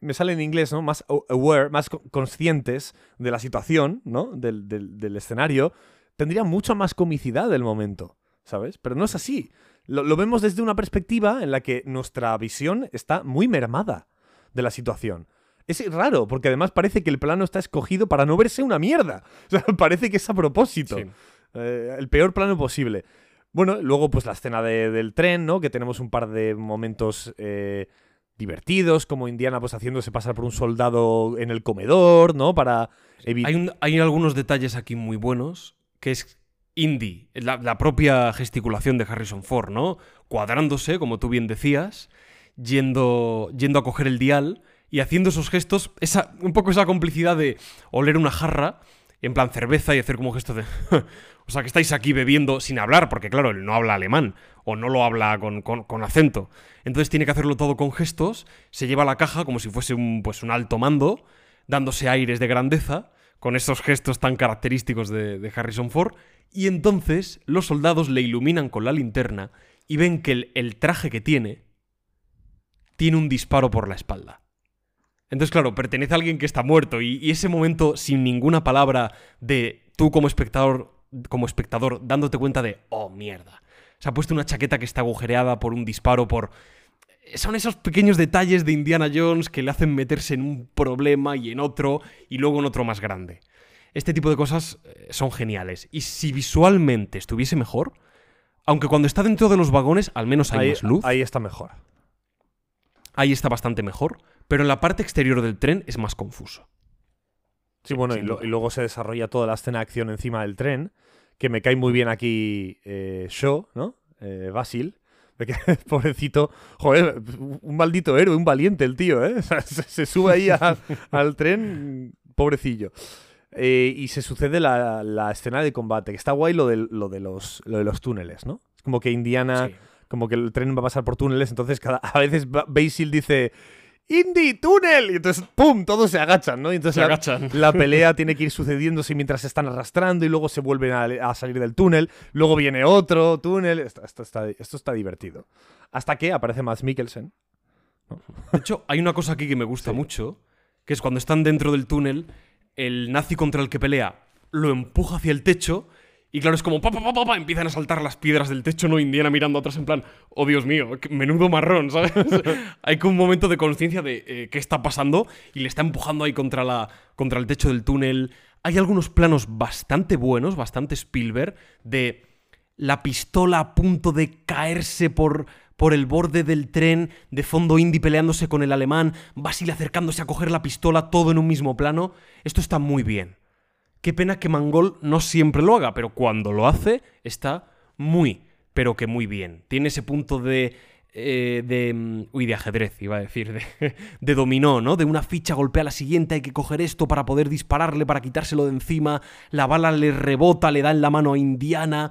me sale en inglés, ¿no? Más aware, más co- conscientes de la situación, ¿no? Del, del- del escenario, tendría mucha más comicidad el momento, ¿sabes? Pero no es así. Lo, lo vemos desde una perspectiva en la que nuestra visión está muy mermada de la situación. Es raro, porque además parece que el plano está escogido para no verse una mierda. (laughs) O sea, parece que es a propósito. Sí. Eh, el peor plano posible. Bueno, luego pues la escena de- del tren, ¿no? Que tenemos un par de momentos eh, divertidos, como Indiana pues haciéndose pasar por un soldado en el comedor, ¿no? Para evitar... Hay, un- hay algunos detalles aquí muy buenos, que es Indy, la, propia gesticulación de Harrison Ford, ¿no? Cuadrándose, como tú bien decías, yendo, yendo a coger el dial y haciendo esos gestos, esa, un poco esa complicidad de oler una jarra, en plan cerveza, y hacer como un gesto de... (laughs) o sea, que estáis aquí bebiendo sin hablar, porque claro, él no habla alemán, o no lo habla con, con- con acento. Entonces tiene que hacerlo todo con gestos, se lleva la caja como si fuese un, pues, un alto mando, dándose aires de grandeza, con esos gestos tan característicos de, de Harrison Ford, y entonces los soldados le iluminan con la linterna y ven que el, traje que tiene tiene un disparo por la espalda. Entonces, claro, pertenece a alguien que está muerto y, y ese momento sin ninguna palabra de tú como espectador, como espectador dándote cuenta de, oh, mierda. Se ha puesto una chaqueta que está agujereada por un disparo, por... Son esos pequeños detalles de Indiana Jones que le hacen meterse en un problema y en otro y luego en otro más grande. Este tipo de cosas eh, son geniales. Y si visualmente estuviese mejor, aunque cuando está dentro de los vagones al menos hay ahí, más luz, ahí está mejor. ahí está bastante mejor, pero en la parte exterior del tren es más confuso. Sí, bueno, lo- y luego se desarrolla toda la escena de acción encima del tren, que me cae muy bien aquí eh, Shaw, ¿no? Eh, Basil. (laughs) Pobrecito, joder, un maldito héroe, un valiente el tío, ¿eh? (laughs) Se, se sube ahí a- al tren, pobrecillo. Eh, y se sucede la, la escena de combate, que está guay lo de, lo, de los, lo de los túneles, ¿no? Es como que Indiana Sí. como que el tren va a pasar por túneles, entonces cada, (laughs) a veces Ba- Basil dice ¡Indy, túnel! Y entonces ¡pum! Todos se agachan, ¿no? Y entonces Se la, agachan. la pelea (laughs) tiene que ir sucediéndose mientras se están arrastrando y luego se vuelven a, a salir del túnel. Luego viene otro túnel. Esto, esto está, esto está divertido. Hasta que aparece Mads Mikkelsen De hecho, hay una cosa aquí que me gusta Sí. mucho, que es cuando están dentro del túnel, el nazi contra el que pelea lo empuja hacia el techo y claro, es como pa, pa, pa, empiezan a saltar las piedras del techo, no Indiana mirando atrás en plan, oh Dios mío, menudo marrón, (laughs) ¿sabes? hay como un momento de conciencia de eh, qué está pasando y le está empujando ahí contra el techo del túnel. Hay algunos planos bastante buenos, bastante Spielberg, de la pistola a punto de caerse por, por el borde del tren, de fondo Indy peleándose con el alemán, Basile acercándose a coger la pistola, todo en un mismo plano. Esto está muy bien. Qué pena que Mangol no siempre lo haga, pero cuando lo hace está muy, pero que muy bien. Tiene ese punto de... eh, de... mm, Uy, de ajedrez, iba a decir, de, (laughs) de dominó, ¿no? De una ficha golpea a la siguiente, hay que coger esto para poder dispararle, para quitárselo de encima, la bala le rebota, le da en la mano a Indiana.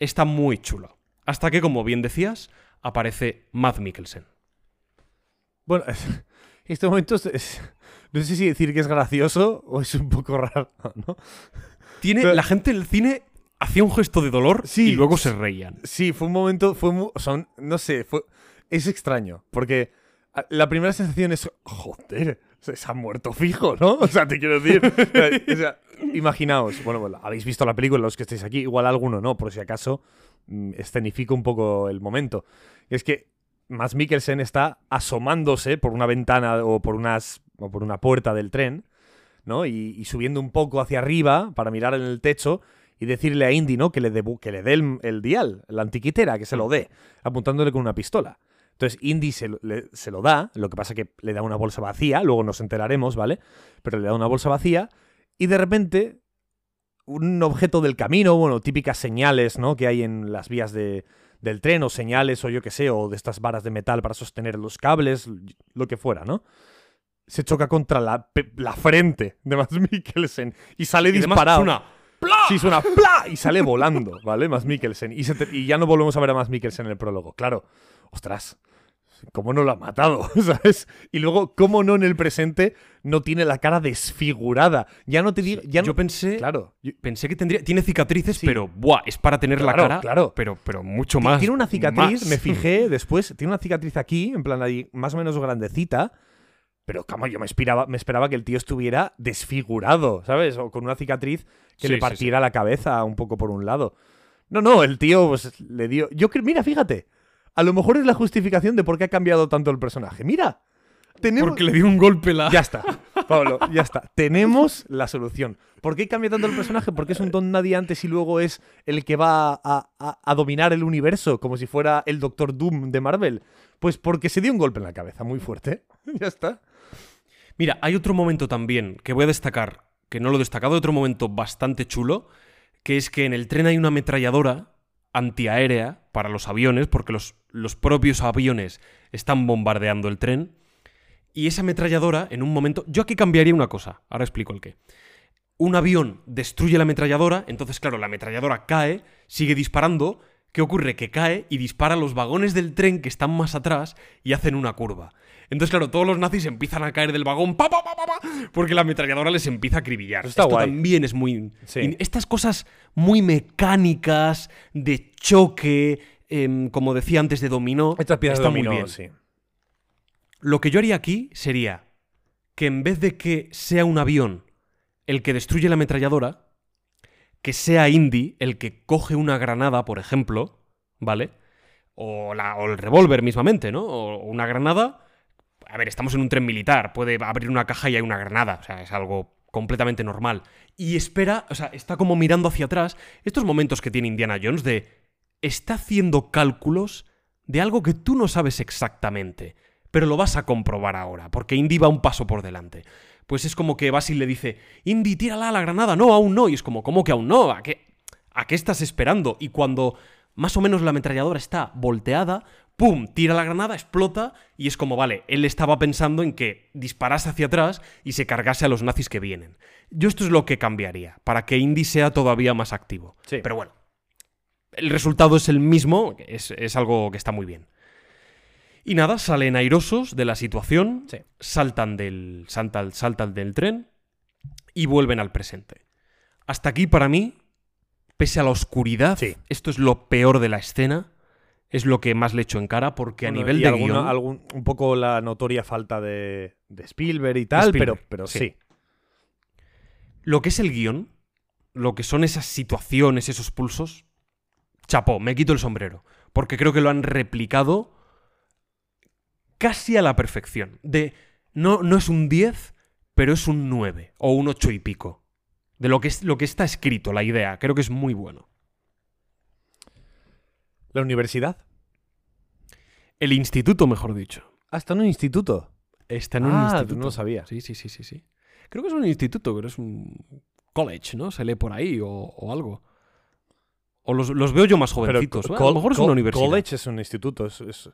Está muy chulo. Hasta que, como bien decías, aparece Matt Mikkelsen. Bueno, (laughs) este momento no sé si decir que es gracioso o es un poco raro, ¿no? Tiene, Pero- la gente en el cine hacía un gesto de dolor Sí. y luego se reían. Sí, fue un momento, fue mu- son, no sé, fue, es extraño, porque a- la primera sensación es, joder, se, ha muerto fijo, ¿no? (laughs) O sea, te quiero decir, o sea, imaginaos, bueno, habéis visto la película, los que estáis aquí, igual alguno no, por si acaso mm, escenifico un poco el momento. Es que Mads Mikkelsen está asomándose por una ventana o por, unas, o por una puerta del tren, ¿no? Y, y subiendo un poco hacia arriba para mirar en el techo y decirle a Indy, ¿no? Que le, debu- que le dé el, el dial, la antiquitera, que se lo dé, apuntándole con una pistola. Entonces Indy se, lo- le- se lo da, lo que pasa que le da una bolsa vacía, luego nos enteraremos, ¿vale? Pero le da una bolsa vacía y de repente un objeto del camino, bueno, típicas señales, ¿no? Que hay en las vías de, del tren, o señales, o yo qué sé, o de estas varas de metal para sostener los cables, lo que fuera, ¿no? Se choca contra la, la frente de Mads (laughs) Mikkelsen y sale Y disparado. suena Sí, suena ¡pla! y sale volando, ¿vale? Más Mikkelsen. Y, se te- y ya no volvemos a ver a más Mikkelsen en el prólogo. Claro, ostras, ¿cómo no lo ha matado? (laughs) ¿Sabes? Y luego, ¿cómo no en el presente no tiene la cara desfigurada? Ya no te digo. Ya no, Yo pensé, Claro. yo- pensé que tendría. Tiene cicatrices, Sí. pero buah, es para tener la cara. claro. Pero, pero mucho más. Tiene una cicatriz, más. me fijé (laughs) después, tiene una cicatriz aquí, en plan ahí, más o menos grandecita. Pero, como yo me esperaba, me esperaba que el tío estuviera desfigurado, ¿sabes? O con una cicatriz que Sí, le sí, partiera la cabeza un poco por un lado. No, no, el tío pues, le dio. Yo mira, fíjate. A lo mejor es la justificación de por qué ha cambiado tanto el personaje. Mira, tenemos. Porque le dio un golpe la. Ya está, Pablo, ya está. Tenemos la solución. ¿Por qué cambia tanto el personaje? Porque es un don nadie antes y luego es el que va a, a- a dominar el universo, como si fuera el Doctor Doom de Marvel. Pues porque se dio un golpe en la cabeza muy fuerte. (laughs) ya está. Mira, hay otro momento también que voy a destacar, que no lo he destacado, otro momento bastante chulo, que es que en el tren hay una ametralladora antiaérea para los aviones, porque los, los propios aviones están bombardeando el tren. Y esa ametralladora, en un momento. Yo aquí cambiaría una cosa, ahora explico el qué. Un avión destruye la ametralladora, entonces, claro, la ametralladora cae, sigue disparando. ¿Qué ocurre? Que cae y dispara a los vagones del tren que están más atrás y hacen una curva. Entonces, claro, todos los nazis empiezan a caer del vagón, pa, pa, pa, pa, pa, porque la ametralladora les empieza a acribillar. Esto guay. también es muy. Sí. Estas cosas muy mecánicas, de choque, em, como decía antes, de dominó. Estas piezas de está muy bien. sí. Lo que yo haría aquí sería que en vez de que sea un avión el que destruye la ametralladora, que sea Indy el que coge una granada, por ejemplo, ¿vale? O, la- o el revólver mismamente, ¿no? O una granada. A ver, estamos en un tren militar, puede abrir una caja y hay una granada, o sea, es algo completamente normal. Y espera, o sea, está como mirando hacia atrás. Estos momentos que tiene Indiana Jones de. Está haciendo cálculos de algo que tú no sabes exactamente, pero lo vas a comprobar ahora, porque Indy va un paso por delante. Pues es como que Basil le dice, Indy, tírala a la granada, no, aún no. Y es como, ¿cómo que aún no? ¿A qué, ¿A qué estás esperando? Y cuando más o menos la ametralladora está volteada, ¡pum! Tira la granada, explota y es como, vale, él estaba pensando en que disparase hacia atrás y se cargase a los nazis que vienen. Yo esto es lo que cambiaría, para que Indy sea todavía más activo. Sí. Pero bueno, el resultado es el mismo, es, es algo que está muy bien. Y nada, salen airosos de la situación, Sí. saltan, del, saltan, saltan del tren y vuelven al presente. Hasta aquí, para mí, pese a la oscuridad, Sí. esto es lo peor de la escena. es lo que más le echo en cara porque a Bueno, nivel de alguna- guion... algún- un poco la notoria falta de, de Spielberg y tal, Spielberg, pero, pero sí. sí. Lo que es el guion, lo que son esas situaciones, esos pulsos, chapó, me quito el sombrero. Porque creo que lo han replicado casi a la perfección. De, no, no es un 10, pero es un 9 o un 8 y pico. De lo que, es, lo que está escrito, la idea. Creo que es muy bueno. La universidad. El instituto, mejor dicho. Hasta en un instituto. Está en un ah, instituto. no lo sabía. Sí, sí, sí, sí, sí. Creo que es un instituto, pero es un college, ¿no? Se lee por ahí o, o algo. O los, los veo yo más Pero jovencitos. co- a lo mejor es una universidad. College es un instituto. es- es-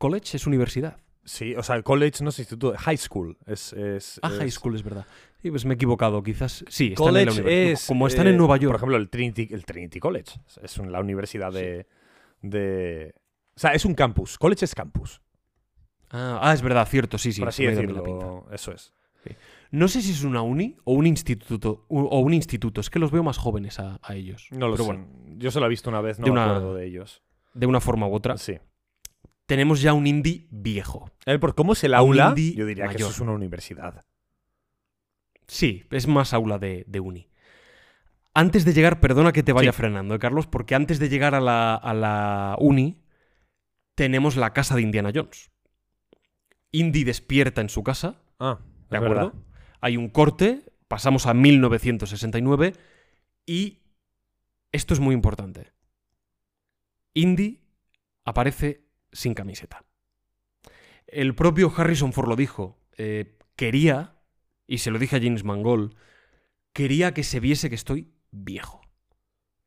College es universidad. sí, o sea, el college no es instituto, high school. Es, es- Ah, high es- school es verdad. Sí, pues me he equivocado, quizás. Sí, están en la College universidad. es. Como están eh, en Nueva York. Por ejemplo, el Trinity, el Trinity College. Es un- la universidad de, de. O sea, es un campus. College es campus. ah, ah, es verdad, cierto, sí, sí. por así decirlo. Eso es. No sé si es una uni o un instituto. O un instituto. Es que los veo más jóvenes a, a ellos. No lo Pero sé. bueno, Yo solo he visto una vez, no De me una- acuerdo de ellos. de una forma u otra. Sí. Tenemos ya un indie viejo. A ver, por cómo es el aula, yo diría que eso es una universidad. Sí, es más aula de, de uni. Antes de llegar, perdona que te vaya Sí. frenando, ¿eh, Carlos, porque antes de llegar a la, a la uni, tenemos la casa de Indiana Jones. Indy despierta en su casa, Ah, ¿de acuerdo? verdad. Hay un corte, pasamos a 1969 y esto es muy importante. Indy aparece sin camiseta. El propio Harrison Ford lo dijo. eh, quería, y se lo dije a James Mangold, quería que se viese que estoy viejo.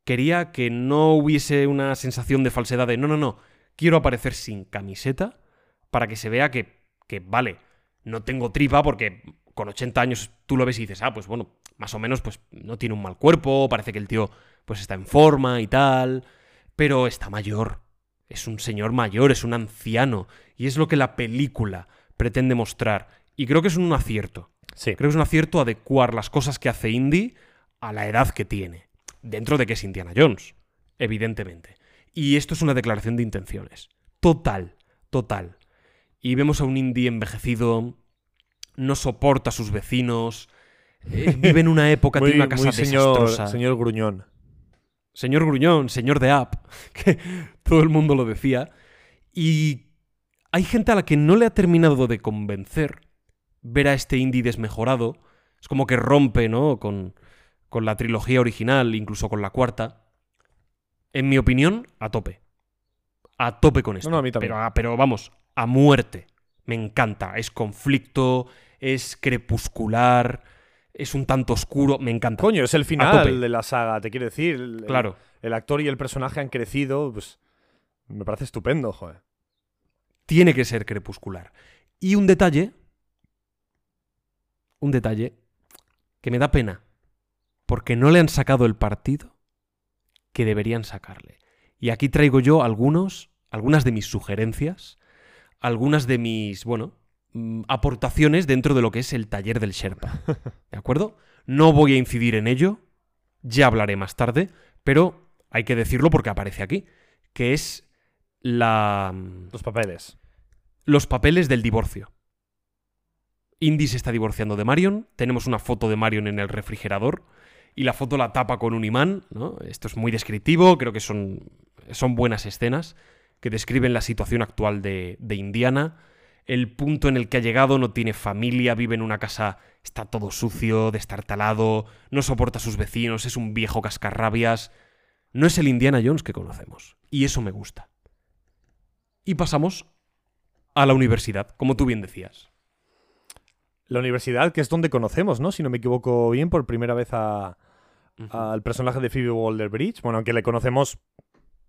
Quería que no hubiese una sensación de falsedad de no, no, no, quiero aparecer sin camiseta para que se vea que, que vale, no tengo tripa porque con 80 años tú lo ves y dices, ah, pues bueno, más o menos pues no tiene un mal cuerpo, parece que el tío pues está en forma y tal, pero está mayor. Es un señor mayor, es un anciano. Y es lo que la película pretende mostrar. Y creo que es un acierto. Sí. Creo que es un acierto adecuar las cosas que hace Indy a la edad que tiene. Dentro de que es Indiana Jones, evidentemente. Y esto es una declaración de intenciones. Total, total. Y vemos a un Indy envejecido, no soporta a sus vecinos, eh, vive en una (laughs) época, Muy, tiene una casa muy señor, desastrosa. señor Gruñón. Señor Gruñón, señor de App, (laughs) que todo el mundo lo decía. Y hay gente a la que no le ha terminado de convencer ver a este indie desmejorado. Es como que rompe, ¿no? Con, con la trilogía original, incluso con la cuarta. En mi opinión, a tope. A tope con esto. No, no, a mí también. Pero, a- pero vamos, a muerte. Me encanta. Es conflicto, es crepuscular, es un tanto oscuro. Me encanta. Coño, es el final de la saga, te quiero decir. El, el- Claro. El, actor y el personaje han crecido, pues. Me parece estupendo, joder. tiene que ser crepuscular. Y un detalle, un detalle que me da pena, porque no le han sacado el partido que deberían sacarle. Y aquí traigo yo algunos, algunas de mis sugerencias, algunas de mis, bueno, mm, aportaciones dentro de lo que es el taller del Sherpa. (laughs) ¿De acuerdo? No voy a incidir en ello, ya hablaré más tarde, pero hay que decirlo porque aparece aquí, que es la mm, Los papeles. los papeles del divorcio. Indy se está divorciando de Marion, tenemos una foto de Marion en el refrigerador y la foto la tapa con un imán, ¿no? Esto es muy descriptivo, creo que son, son buenas escenas que describen la situación actual de, de Indiana, el punto en el que ha llegado, no tiene familia, vive en una casa, está todo sucio, destartalado, no soporta a sus vecinos, es un viejo cascarrabias, no es el Indiana Jones que conocemos, y eso me gusta. Y pasamos a la universidad, como tú bien decías. La universidad, que es donde conocemos, ¿no? Si no me equivoco bien, por primera vez a, al personaje de Phoebe Waller-Bridge. Bueno, aunque le conocemos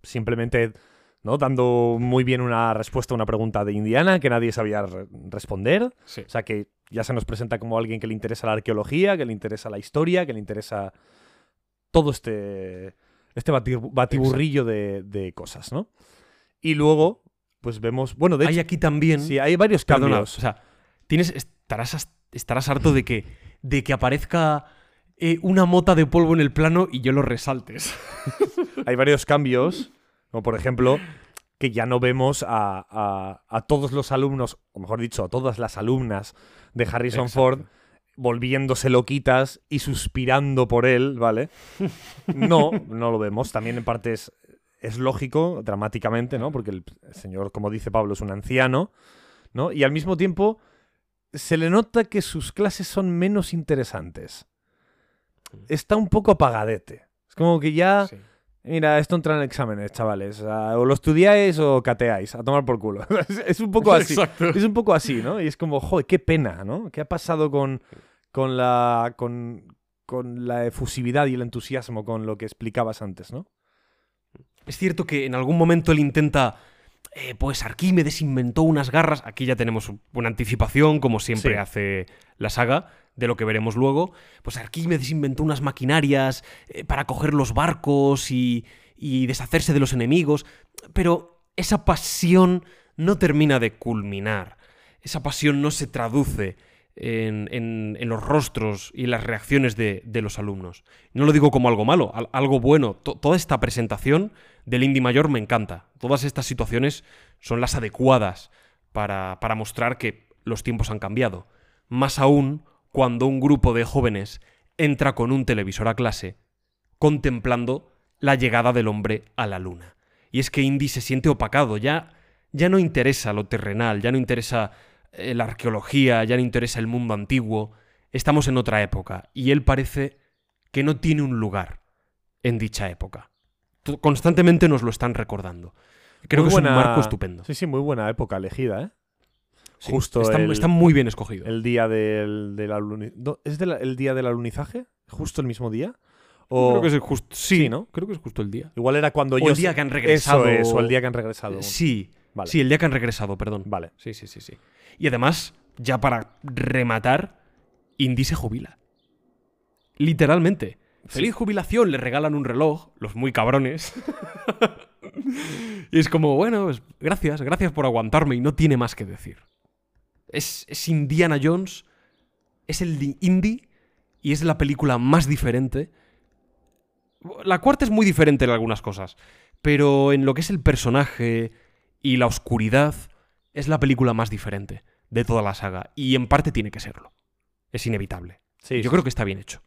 simplemente, ¿no? Dando muy bien una respuesta a una pregunta de Indiana que nadie sabía re- responder. Sí. O sea que ya se nos presenta como alguien que le interesa la arqueología, que le interesa la historia, que le interesa todo este, este bati- batiburrillo de, de cosas, ¿no? Y luego, pues vemos, bueno, de Hay hecho, aquí también. sí, hay varios perdona, cambios. o sea, tienes, estarás, estarás harto de que, de que aparezca eh, una mota de polvo en el plano y yo lo resaltes. (laughs) hay varios cambios, como por ejemplo, que ya no vemos a, a- a todos los alumnos, o mejor dicho, a todas las alumnas de Harrison Exacto. Ford volviéndose loquitas y suspirando por él, ¿vale? No, no lo vemos. También en parte es, es lógico, dramáticamente, ¿no? Porque el señor, como dice Pablo, es un anciano, ¿no? Y al mismo tiempo se le nota que sus clases son menos interesantes. Está un poco apagadete. Es como que ya... Sí. Mira, esto entra en exámenes, chavales. Ah, O lo estudiáis o cateáis. A tomar por culo. (laughs) es, es un poco así. Exacto. Es un poco así, ¿no? Y es como, joder, qué pena, ¿no? ¿Qué ha pasado con, con la. Con, con la efusividad y el entusiasmo con lo que explicabas antes, ¿no? Es cierto que en algún momento él intenta. eh, pues Arquímedes inventó unas garras. Aquí ya tenemos una anticipación, como siempre Sí. hace la saga, de lo que veremos luego. Pues Arquímedes inventó unas maquinarias eh, para coger los barcos y, y deshacerse de los enemigos. Pero esa pasión no termina de culminar. Esa pasión no se traduce en, en- los rostros y en las reacciones de, de los alumnos. No lo digo como algo malo, al- algo bueno. To- toda esta presentación del Indy Mayor me encanta. Todas estas situaciones son las adecuadas para, para mostrar que los tiempos han cambiado. Más aún cuando un grupo de jóvenes entra con un televisor a clase contemplando la llegada del hombre a la luna. Y es que Indy se siente opacado, ya, ya no interesa lo terrenal, ya no interesa eh, la arqueología, ya no interesa el mundo antiguo. Estamos en otra época y él parece que no tiene un lugar en dicha época. Constantemente nos lo están recordando. Creo Muy que es un marco estupendo. Sí, sí, muy buena época elegida, ¿eh? Sí, Justo está, el- está muy bien escogido. El día del, del aluni- no, ¿Es del- el día del alunizaje? ¿Justo el mismo día? O Creo que es justo. Sí, Sí, ¿no? Creo que es justo el día. igual era cuando O yo... el día que han regresado. Eso es, o el día que han regresado. Sí, Vale. sí, el día que han regresado, perdón. Vale. Sí, sí, sí, sí. Y además, ya para rematar, Indy se jubila. Literalmente. Feliz jubilación, le regalan un reloj, los muy cabrones. (laughs) y es como, bueno, pues, gracias, gracias por aguantarme y no tiene más que decir. Es, es Indiana Jones, es el di- Indy y es la película más diferente. La cuarta es muy diferente en algunas cosas, pero en lo que es el personaje y la oscuridad, es la película más diferente de toda la saga. Y en parte tiene que serlo. Es inevitable. Sí, Yo sí, creo que está bien hecho.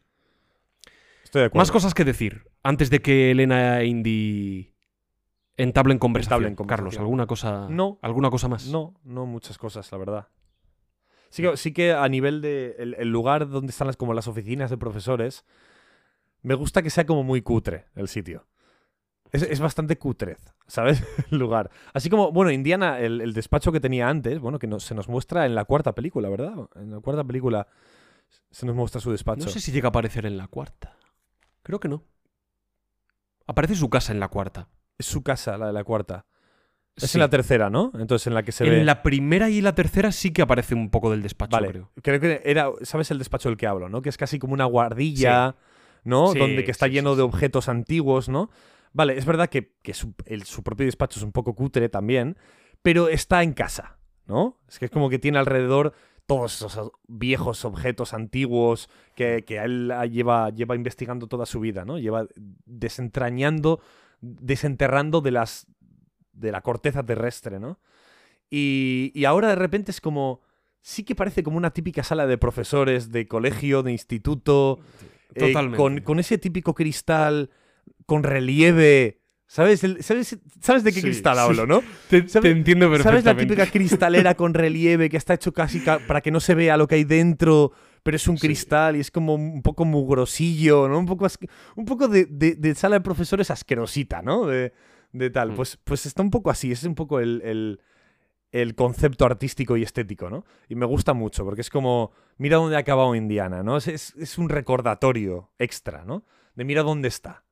estoy de acuerdo. Más cosas que decir antes de que Elena e Indy entablen conversación. Entablen conversación. Carlos, ¿alguna cosa, No. ¿alguna cosa más? No, no muchas cosas, la verdad. Sí que, sí que a nivel de el, el lugar donde están las, como las oficinas de profesores, me gusta que sea como muy cutre el sitio. Es, es bastante cutrez, ¿sabes? (laughs) El lugar. Así como, bueno, Indiana, el, el despacho que tenía antes, bueno, que no- se nos muestra en la cuarta película, ¿verdad? En la cuarta película se nos muestra su despacho. No sé si llega a aparecer en la cuarta. Creo que no. Aparece su casa en la cuarta. Es su casa, la de la cuarta. Es Sí. en la tercera, ¿no? Entonces en la que se en ve... la primera y la tercera sí que aparece un poco del despacho, Vale, creo. creo que era, ¿sabes el despacho del que hablo, no? Que es casi como una guardilla, ¿no? Sí, Donde que está lleno de objetos antiguos, ¿no? Vale, es verdad que, que su, el- su propio despacho es un poco cutre también, pero está en casa, ¿no? Es que es como que tiene alrededor todos esos viejos objetos antiguos que, que él lleva, lleva investigando toda su vida, ¿no? Lleva desentrañando, desenterrando de las de la corteza terrestre, ¿no? Y, y ahora de repente es como sí que parece como una típica sala de profesores de colegio, de instituto, eh, Totalmente. con, con ese típico cristal con relieve. ¿Sabes, el- sabes, ¿Sabes de qué Sí, cristal sí. hablo, no? Te, ¿Sabes- te entiendo perfectamente. ¿Sabes la típica cristalera con relieve que está hecho casi ca- para que no se vea lo que hay dentro, pero es un Sí. cristal y es como un poco mugrosillo, ¿no? Un poco, un poco de, de- de sala de profesores asquerosita, ¿no? De, de tal. Mm. Pues, pues está un poco así, es un poco el, el- el concepto artístico y estético, ¿no? Y me gusta mucho porque es como, mira dónde ha acabado Indiana, ¿no? Es, es, es un recordatorio extra, ¿no? De mira dónde está.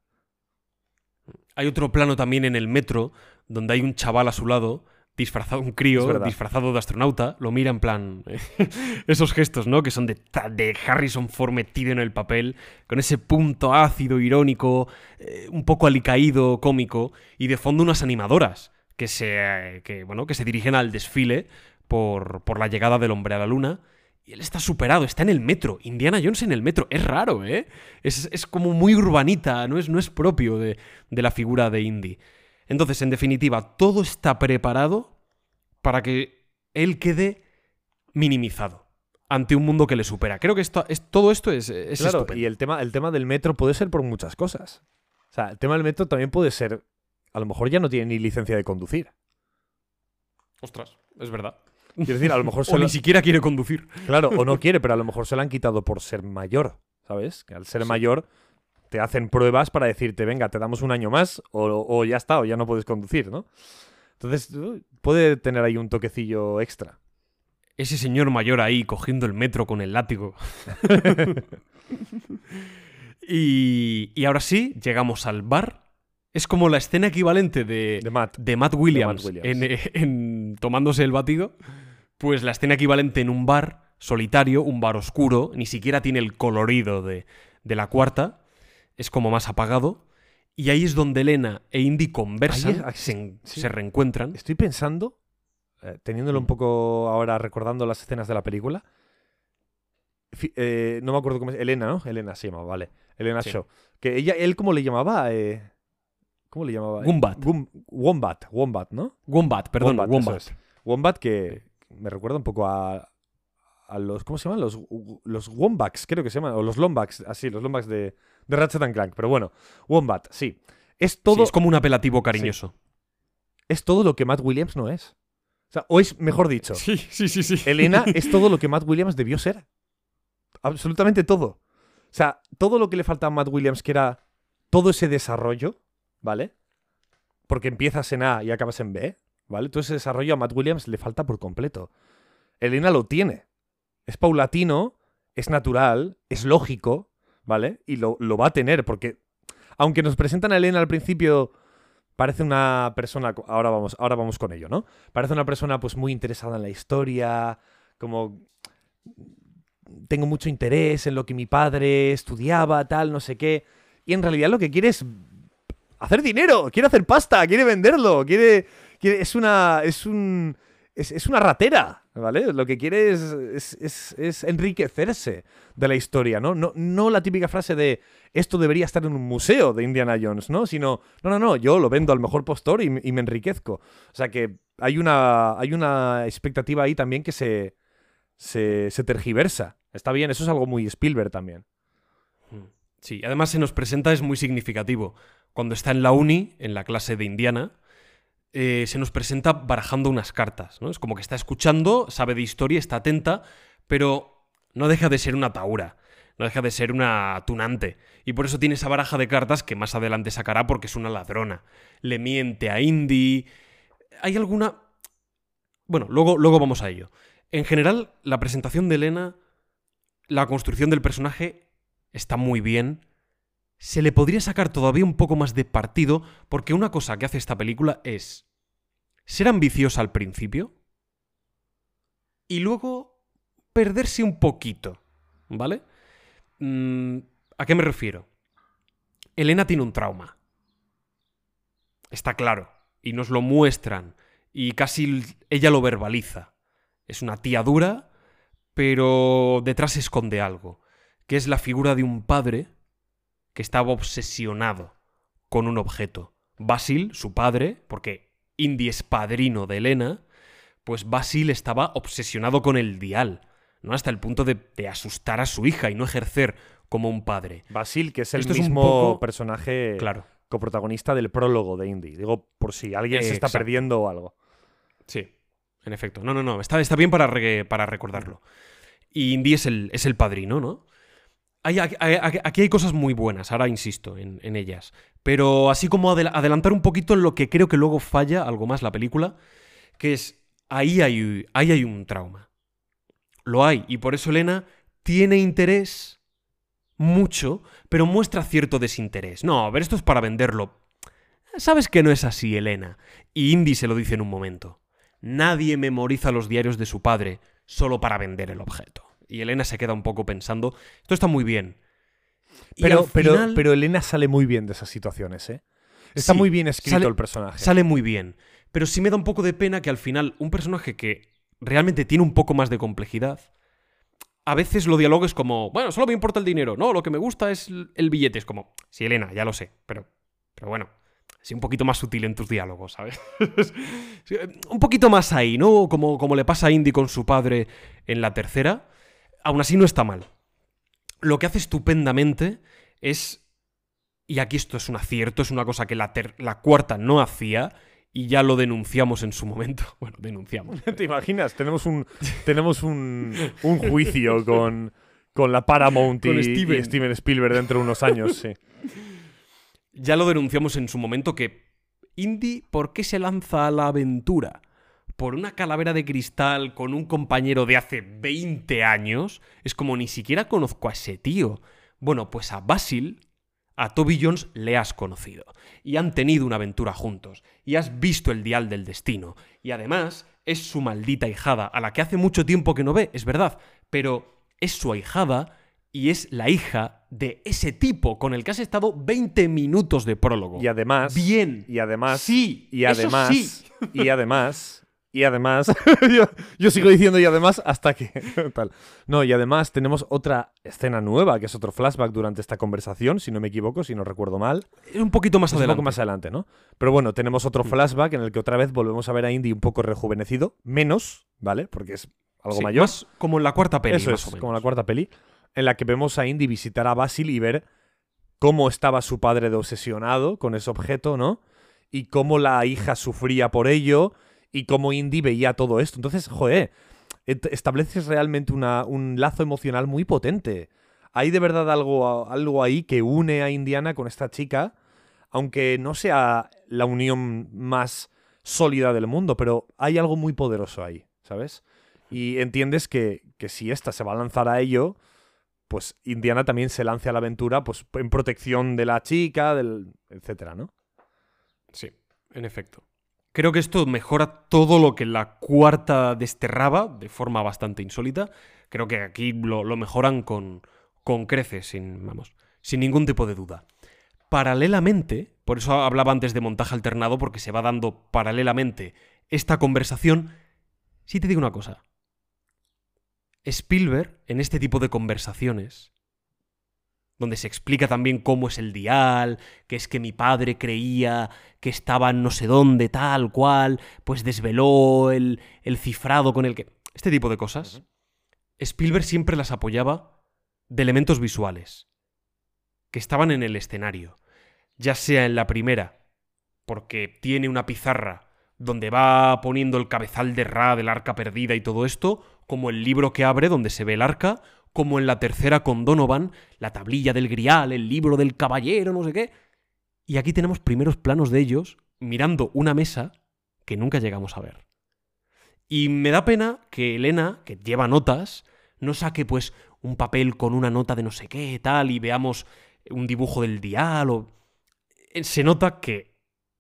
Hay otro plano también en el metro donde hay un chaval a su lado, disfrazado, un crío, disfrazado de astronauta, lo mira en plan. (laughs) esos gestos, ¿no? Que son de, de Harrison Ford metido en el papel, con ese punto ácido, irónico, eh, un poco alicaído, cómico, y de fondo unas animadoras que se, eh, que, bueno, que se dirigen al desfile por, por la llegada del hombre a la luna. Y él está superado, está en el metro. Indiana Jones en el metro. Es raro, ¿eh? Es, es como muy urbanita, no es, no es propio de, de la figura de Indy. Entonces, en definitiva, todo está preparado para que él quede minimizado ante un mundo que le supera. Creo que esto, es, todo esto es, es Claro, estupendo. y el tema, el tema del metro puede ser por muchas cosas. O sea, el tema del metro también puede ser. A lo mejor ya no tiene ni licencia de conducir. Ostras, es verdad. Quiero decir, a lo mejor (laughs) se O ni siquiera quiere conducir. Claro, o no quiere, pero a lo mejor se lo han quitado por ser mayor, ¿sabes? Que al ser Sí. mayor te hacen pruebas para decirte, venga, te damos un año más o, o ya está, o ya no puedes conducir, ¿no? Entonces, uh, puede tener ahí un toquecillo extra. Ese señor mayor ahí cogiendo el metro con el látigo. (laughs) y, y ahora sí, llegamos al bar. Es como la escena equivalente de, De Matt. de Matt Williams, Williams. En, eh, en tomándose el batido. Pues la escena equivalente en un bar solitario, un bar oscuro, ni siquiera tiene el colorido de, de la cuarta, es como más apagado. Y ahí es donde Elena e Indy conversan, es- se, en- sí. se reencuentran. Estoy pensando, eh, teniéndolo un poco ahora recordando las escenas de la película. eh, no me acuerdo cómo es. Elena, ¿no? Elena se llamaba, vale. Elena Sí. Shaw. Que ella, él, ¿cómo le llamaba? Eh, ¿Cómo le llamaba? Wombat. Wombat, Wombat, ¿no? Wombat, perdón, Wombat, Wombat. eso es. Wombat que me recuerda un poco a, a los. ¿Cómo se llaman? Los, los Wombats, creo que se llaman. O los Lombax, así, los Lombax de, de Ratchet and Clank. Pero bueno, Wombat, sí. Es Sí, todo, es como un apelativo cariñoso. es todo lo que Matt Williams no es. O sea, o es, mejor dicho, (laughs) Sí, sí, sí, sí. Elena (laughs) es todo lo que Matt Williams debió ser. Absolutamente todo. O sea, todo lo que le falta a Matt Williams, que era todo ese desarrollo, ¿vale? Porque empiezas en A y acabas en B, ¿vale? Todo ese desarrollo a Matt Williams le falta por completo. Elena lo tiene. Es paulatino, es natural, es lógico, ¿vale? Y lo, lo va a tener, porque aunque nos presentan a Elena al principio, parece una persona. Ahora vamos, ahora vamos con ello, ¿no? Parece una persona pues muy interesada en la historia, como tengo mucho interés en lo que mi padre estudiaba, tal, no sé qué. Y en realidad lo que quiere es hacer dinero, quiere hacer pasta, quiere venderlo, quiere. es una. Es un. Es, es una ratera, ¿vale? Lo que quiere es, es, es- enriquecerse de la historia, ¿no? ¿no? No la típica frase de esto debería estar en un museo de Indiana Jones, ¿no? Sino, no, no, no, yo lo vendo al mejor postor y, y me enriquezco. O sea que hay una, hay una expectativa ahí también que se, se, se tergiversa. Está bien, eso es algo muy Spielberg también. Sí, además se nos presenta, es muy significativo. Cuando está en la uni, en la clase de Indiana, eh, se nos presenta barajando unas cartas, ¿no? Es como que está escuchando, sabe de historia, está atenta, pero no deja de ser una taura, no deja de ser una tunante. Y por eso tiene esa baraja de cartas que más adelante sacará porque es una ladrona. Le miente a Indy. ¿Hay alguna...? Bueno, luego, luego vamos a ello. En general, la presentación de Elena, la construcción del personaje está muy bien. Se le podría sacar todavía un poco más de partido porque una cosa que hace esta película es ser ambiciosa al principio y luego perderse un poquito, ¿vale? Mm, ¿A qué me refiero? Elena tiene un trauma. Está claro. Y nos lo muestran. Y casi ella lo verbaliza. Es una tía dura, pero detrás se esconde algo. Que es la figura de un padre que estaba obsesionado con un objeto. Basil, su padre, porque Indy es padrino de Elena, pues Basil estaba obsesionado con el dial, ¿no? Hasta el punto de, de asustar a su hija y no ejercer como un padre. Basil, que es el Esto es un mismo poco- personaje Claro. coprotagonista del prólogo de Indy. Digo, por si alguien se está Exacto. perdiendo o algo. Sí, en efecto. No, no, no. Está, está bien para, re- para recordarlo. Y Indy es el, es el padrino, ¿no? Hay- aquí hay cosas muy buenas, ahora insisto en, ellas. Pero así como adel- adelantar un poquito en lo que creo que luego falla algo más la película, que es ahí hay, ahí hay un trauma. Lo hay. Y por eso Elena tiene interés mucho, pero muestra cierto desinterés. No, a ver, esto es para venderlo. Sabes que no es así, Elena. Y Indy se lo dice en un momento. Nadie memoriza los diarios de su padre solo para vender el objeto. Y Elena se queda un poco pensando, esto está muy bien. Pero, pero, Elena sale muy bien de esas situaciones, ¿eh? Está Sí, muy bien escrito sale- el personaje. sale muy bien. Pero sí me da un poco de pena que al final un personaje que realmente tiene un poco más de complejidad, a veces lo dialogues como, bueno, solo me importa el dinero, no, lo que me gusta es el billete. Es como, sí, Elena, ya lo sé, pero, pero bueno, Sí, un poquito más sutil en tus diálogos, ¿sabes? (laughs) Sí, un poquito más ahí, ¿no? Como, como le pasa a Indy con su padre en la tercera. Aún así no está mal. Lo que hace estupendamente es. Y aquí esto es un acierto, es una cosa que la, cuarta no hacía. Y ya lo denunciamos en su momento. (laughs) Bueno, denunciamos. (laughs) ¿Te imaginas? Tenemos un, tenemos un, un juicio con, con la Paramount y, Con y Steven. Steven Spielberg dentro de unos años, sí. Ya lo denunciamos en su momento que Indy, ¿por qué se lanza a la aventura? Por una calavera de cristal con un compañero de hace 20 años. Es como ni siquiera conozco a ese tío. Bueno, pues a Basil, a Toby Jones le has conocido. Y han tenido una aventura juntos. Y has visto el dial del destino. Y además es su maldita hijada, a la que hace mucho tiempo que no ve, es verdad. Pero es su ahijada y es la hija de ese tipo con el que has estado 20 minutos de prólogo. Y además. Bien. Y además. Sí. Y además. sí. Y además. (laughs) Y además. (laughs) yo, yo sigo diciendo y además hasta que. (laughs) tal. No, y además tenemos otra escena nueva, que es otro flashback durante esta conversación, si no me equivoco, si no recuerdo mal. Es un poquito más Es un adelante. poco más adelante, ¿no? Pero bueno, tenemos otro Mm. flashback en el que otra vez volvemos a ver a Indy un poco rejuvenecido. Menos, ¿vale? Porque es algo Sí, mayor. más como en la cuarta peli, Eso más es, o menos. como la cuarta peli, en la que vemos a Indy visitar a Basil y ver cómo estaba su padre de obsesionado con ese objeto, ¿no? Y cómo la hija sufría por ello y cómo Indy veía todo esto. Entonces, joder, estableces realmente una- un lazo emocional muy potente. Hay de verdad algo, algo ahí que une a Indiana con esta chica, aunque no sea la unión más sólida del mundo, pero hay algo muy poderoso ahí, ¿sabes? Y entiendes que, que si esta se va a lanzar a ello, pues Indiana también se lance a la aventura pues, en protección de la chica, del, etcétera, ¿no? Sí, en efecto. Creo que esto mejora todo lo que la cuarta desterraba de forma bastante insólita. Creo que aquí lo, mejoran con, con creces, sin, vamos, sin ningún tipo de duda. Paralelamente, por eso hablaba antes de montaje alternado, porque se va dando paralelamente esta conversación. Sí te digo una cosa. Spielberg, en este tipo de conversaciones, donde se explica también cómo es el dial, que es que mi padre creía que estaba en no sé dónde, tal cual, pues desveló el, el cifrado con el que... Este tipo de cosas. Spielberg siempre las apoyaba de elementos visuales, que estaban en el escenario, ya sea en la primera, porque tiene una pizarra donde va poniendo el cabezal de Ra del arca perdida y todo esto, como el libro que abre donde se ve el arca, como en la tercera con Donovan, la tablilla del grial, el libro del caballero, no sé qué. Y aquí tenemos primeros planos de ellos mirando una mesa que nunca llegamos a ver. Y me da pena que Elena, que lleva notas, no saque pues un papel con una nota de no sé qué, tal, y veamos un dibujo del dial o... Eh, Se nota que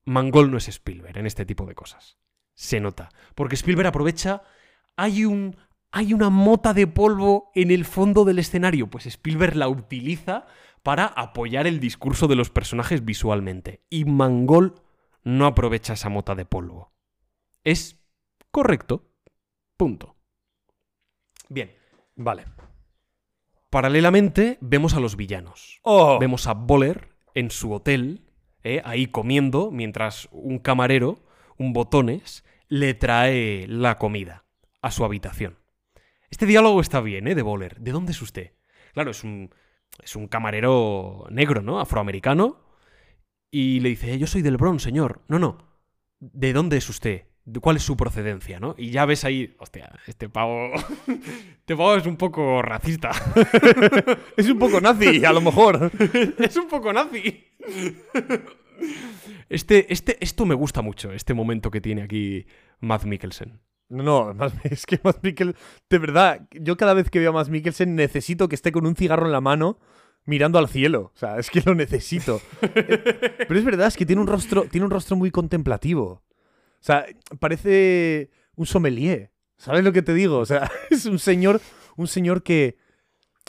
Mangol no es Spielberg en este tipo de cosas. Se nota. Porque Spielberg aprovecha... Hay un... Hay una mota de polvo en el fondo del escenario. Pues Spielberg la utiliza para apoyar el discurso de los personajes visualmente. Y Mangol no aprovecha esa mota de polvo. Es correcto. Punto. Bien. Vale. Paralelamente vemos a los villanos. ¡Oh! Vemos a Boller en su hotel, eh, ahí comiendo, mientras un camarero, un botones, le trae la comida a su habitación. Este diálogo está bien, ¿eh? De Boller. ¿De dónde es usted? Claro, es un, es un camarero negro, ¿no? Afroamericano. Y le dice, "Eh, yo soy del Bronx, señor. No, no. ¿De dónde es usted? ¿De ¿Cuál es su procedencia, no? Y ya ves ahí, hostia, este pavo... (laughs) este pavo es un poco racista. (laughs) Es un poco nazi, a lo mejor. (laughs) es un poco nazi. Este, este, esto me gusta mucho, este momento que tiene aquí Matt Mikkelsen. No, no, (laughs) más- es que Matt Mikkelsen, de verdad, yo cada vez que veo a Matt Mikkelsen necesito que esté con un cigarro en la mano mirando al cielo. O sea, es que lo necesito. (laughs) Pero es verdad, es que tiene un rostro, tiene un rostro muy contemplativo. O sea, parece un sommelier. ¿Sabes lo que te digo? O sea, (laughs) es un señor, un señor que,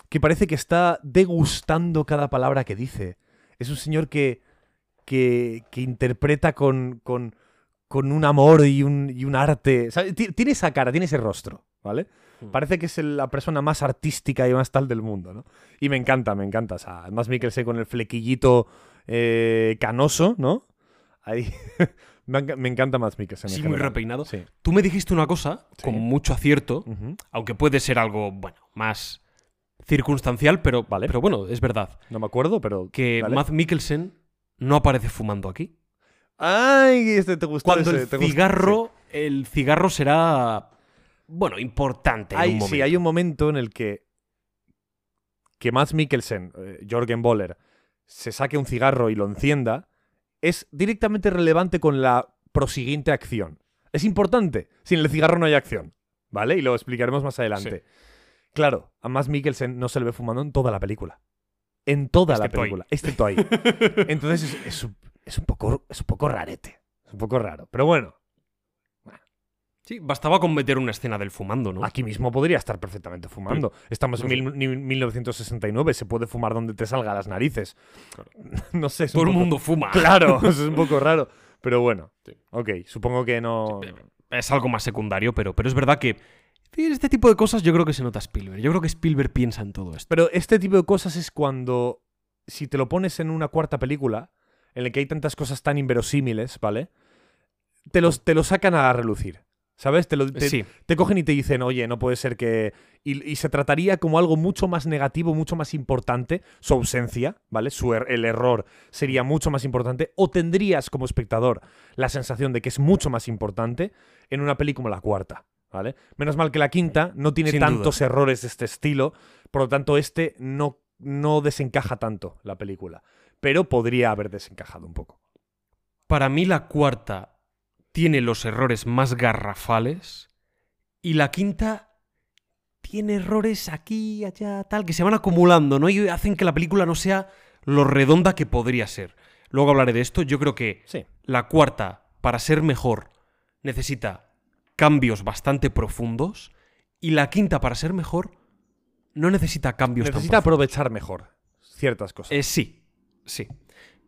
que parece que está degustando cada palabra que dice. Es un señor que, que, que interpreta con, con, con un amor y un, y un arte. Tiene esa cara, tiene ese rostro, ¿vale? Hmm. Parece que es la persona más artística y más tal del mundo, ¿no? Y me encanta, me encanta. O sea, además Mikkelsen con el flequillito eh, canoso, ¿no? Ahí. (laughs) me, enca- me encanta Mads Mikkelsen. en Sí, muy repeinado. Sí. Tú me dijiste una cosa Sí. con mucho acierto, aunque puede ser algo, bueno, más circunstancial, pero, Vale. pero bueno, es verdad. No me acuerdo, pero. Que. Matt Mikkelsen no aparece fumando aquí. Ay, este te gustó. Cuando ese, el te gustó, cigarro, el cigarro será, bueno, importante en Hay, un sí, momento. hay un momento en el que que Mads Mikkelsen, eh, Jorgen Boller, se saque un cigarro y lo encienda, es directamente relevante con la prosiguiente acción. Es importante. Sin el cigarro no hay acción. ¿Vale? Y lo explicaremos más adelante. Claro, a Mads Mikkelsen no se le ve fumando en toda la película. En toda Excepto la ahí. película. Excepto ahí. (laughs) Entonces es, es un poco, es un poco rarete. Es un poco raro. Pero bueno, Sí, bastaba con meter una escena del fumando, ¿no? Aquí mismo podría estar perfectamente fumando. Estamos en No mil- ni- 1969, se puede fumar donde te salga las narices. Claro. (laughs) no sé, Todo el poco- mundo fuma. Claro, (laughs) eso es un poco raro. Pero bueno, Sí. ok, supongo que no... Es algo más secundario, pero, pero es verdad que este tipo de cosas yo creo que se nota Spielberg. Yo creo que Spielberg piensa en todo esto. Pero este tipo de cosas es cuando, si te lo pones en una cuarta película, en la que hay tantas cosas tan inverosímiles, ¿vale? Te los, te lo sacan a relucir. ¿Sabes? Te, lo, te, sí, te cogen y te dicen, oye, no puede ser que. Y, y se trataría como algo mucho más negativo, mucho más importante, su ausencia, ¿vale? Su er- el error sería mucho más importante. O tendrías como espectador la sensación de que es mucho más importante en una peli como la cuarta, ¿vale? Menos mal que la quinta no tiene Sin tantos errores de este estilo, por lo tanto, este no, no desencaja tanto la película. Pero podría haber desencajado un poco. para mí la cuarta tiene los errores más garrafales y la quinta tiene errores aquí, allá, tal, que se van acumulando, ¿no? Y hacen que la película no sea lo redonda que podría ser. Luego hablaré de esto. Yo creo que Sí. la cuarta, para ser mejor, necesita cambios bastante profundos. Y la quinta, para ser mejor, no necesita cambios tan Necesita profundos. aprovechar mejor ciertas cosas. Eh, sí, sí.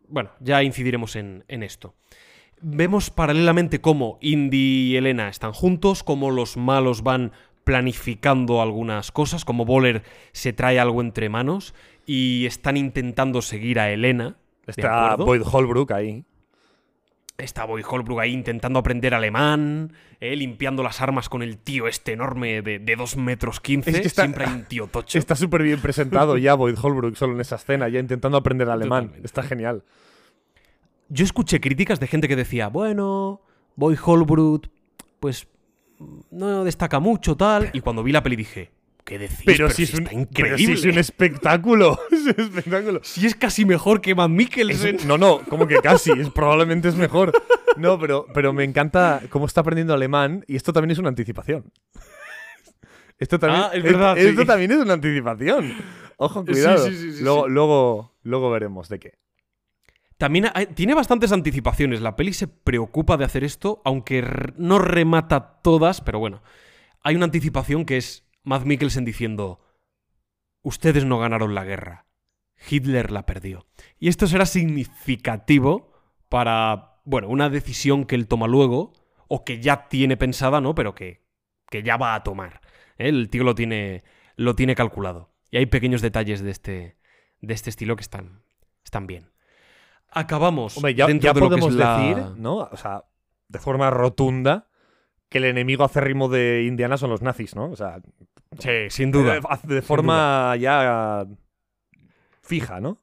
Bueno, ya incidiremos en, en esto. Vemos paralelamente cómo Indy y Elena están juntos, cómo los malos van planificando algunas cosas, como Boller se trae algo entre manos y están intentando seguir a Elena. ¿de Está? Boyd Holbrook ahí. Está Boy Holbrook ahí intentando aprender alemán, eh, limpiando las armas con el tío este enorme de, de 2 metros 15. Es que está- Siempre hay un tío tocho. (laughs) Está súper bien presentado ya Boyd Holbrook solo en esa escena, ya intentando aprender alemán. Totalmente. Está genial. Yo escuché críticas de gente que decía, bueno, Boy Holbrook, pues no destaca mucho, tal. Y cuando vi la peli dije, ¿qué decís? Pero, si es un, está pero increíble. si es un espectáculo. (laughs) es un espectáculo. Si es casi mejor que Matt Mikkelsen. no, no, como que casi, es, probablemente es mejor. No, pero, pero me encanta cómo está aprendiendo alemán y esto también es una anticipación. Esto también, Ah, es verdad, Esto sí. también es una anticipación. Ojo, cuidado. sí, sí, sí, luego. Luego, luego veremos de qué. También hay- tiene bastantes anticipaciones. La peli se preocupa de hacer esto, aunque no remata todas, pero bueno. Hay una anticipación que es Matt Mikkelsen diciendo: Ustedes no ganaron la guerra. Hitler la perdió. Y esto será significativo para, bueno, una decisión que él toma luego, o que ya tiene pensada, ¿no? Pero que, que ya va a tomar. ¿eh? El tío lo tiene, lo tiene calculado. Y hay pequeños detalles de este, de este estilo que están, están bien. Acabamos Hombre, ya, dentro ya de lo que podemos es la- decir, ¿no? O sea, de forma rotunda, que el enemigo acérrimo de Indiana son los nazis, ¿no? O sea, Sí, sin duda. de, de forma ya fija, ¿no?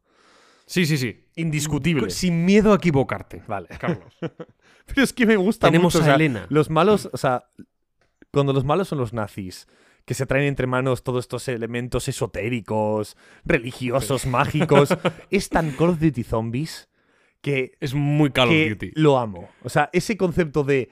Sí, sí, sí. Indiscutible. Sin miedo a equivocarte, Vale. Carlos. (laughs) Pero es que me gusta Tenemos mucho. o a sea, Elena. Los malos, o sea, cuando los malos son los nazis, que se traen entre manos todos estos elementos esotéricos, religiosos, mágicos, (laughs) es tan Call of Duty Zombies que, Es muy Call of Duty. lo amo. O sea, ese concepto de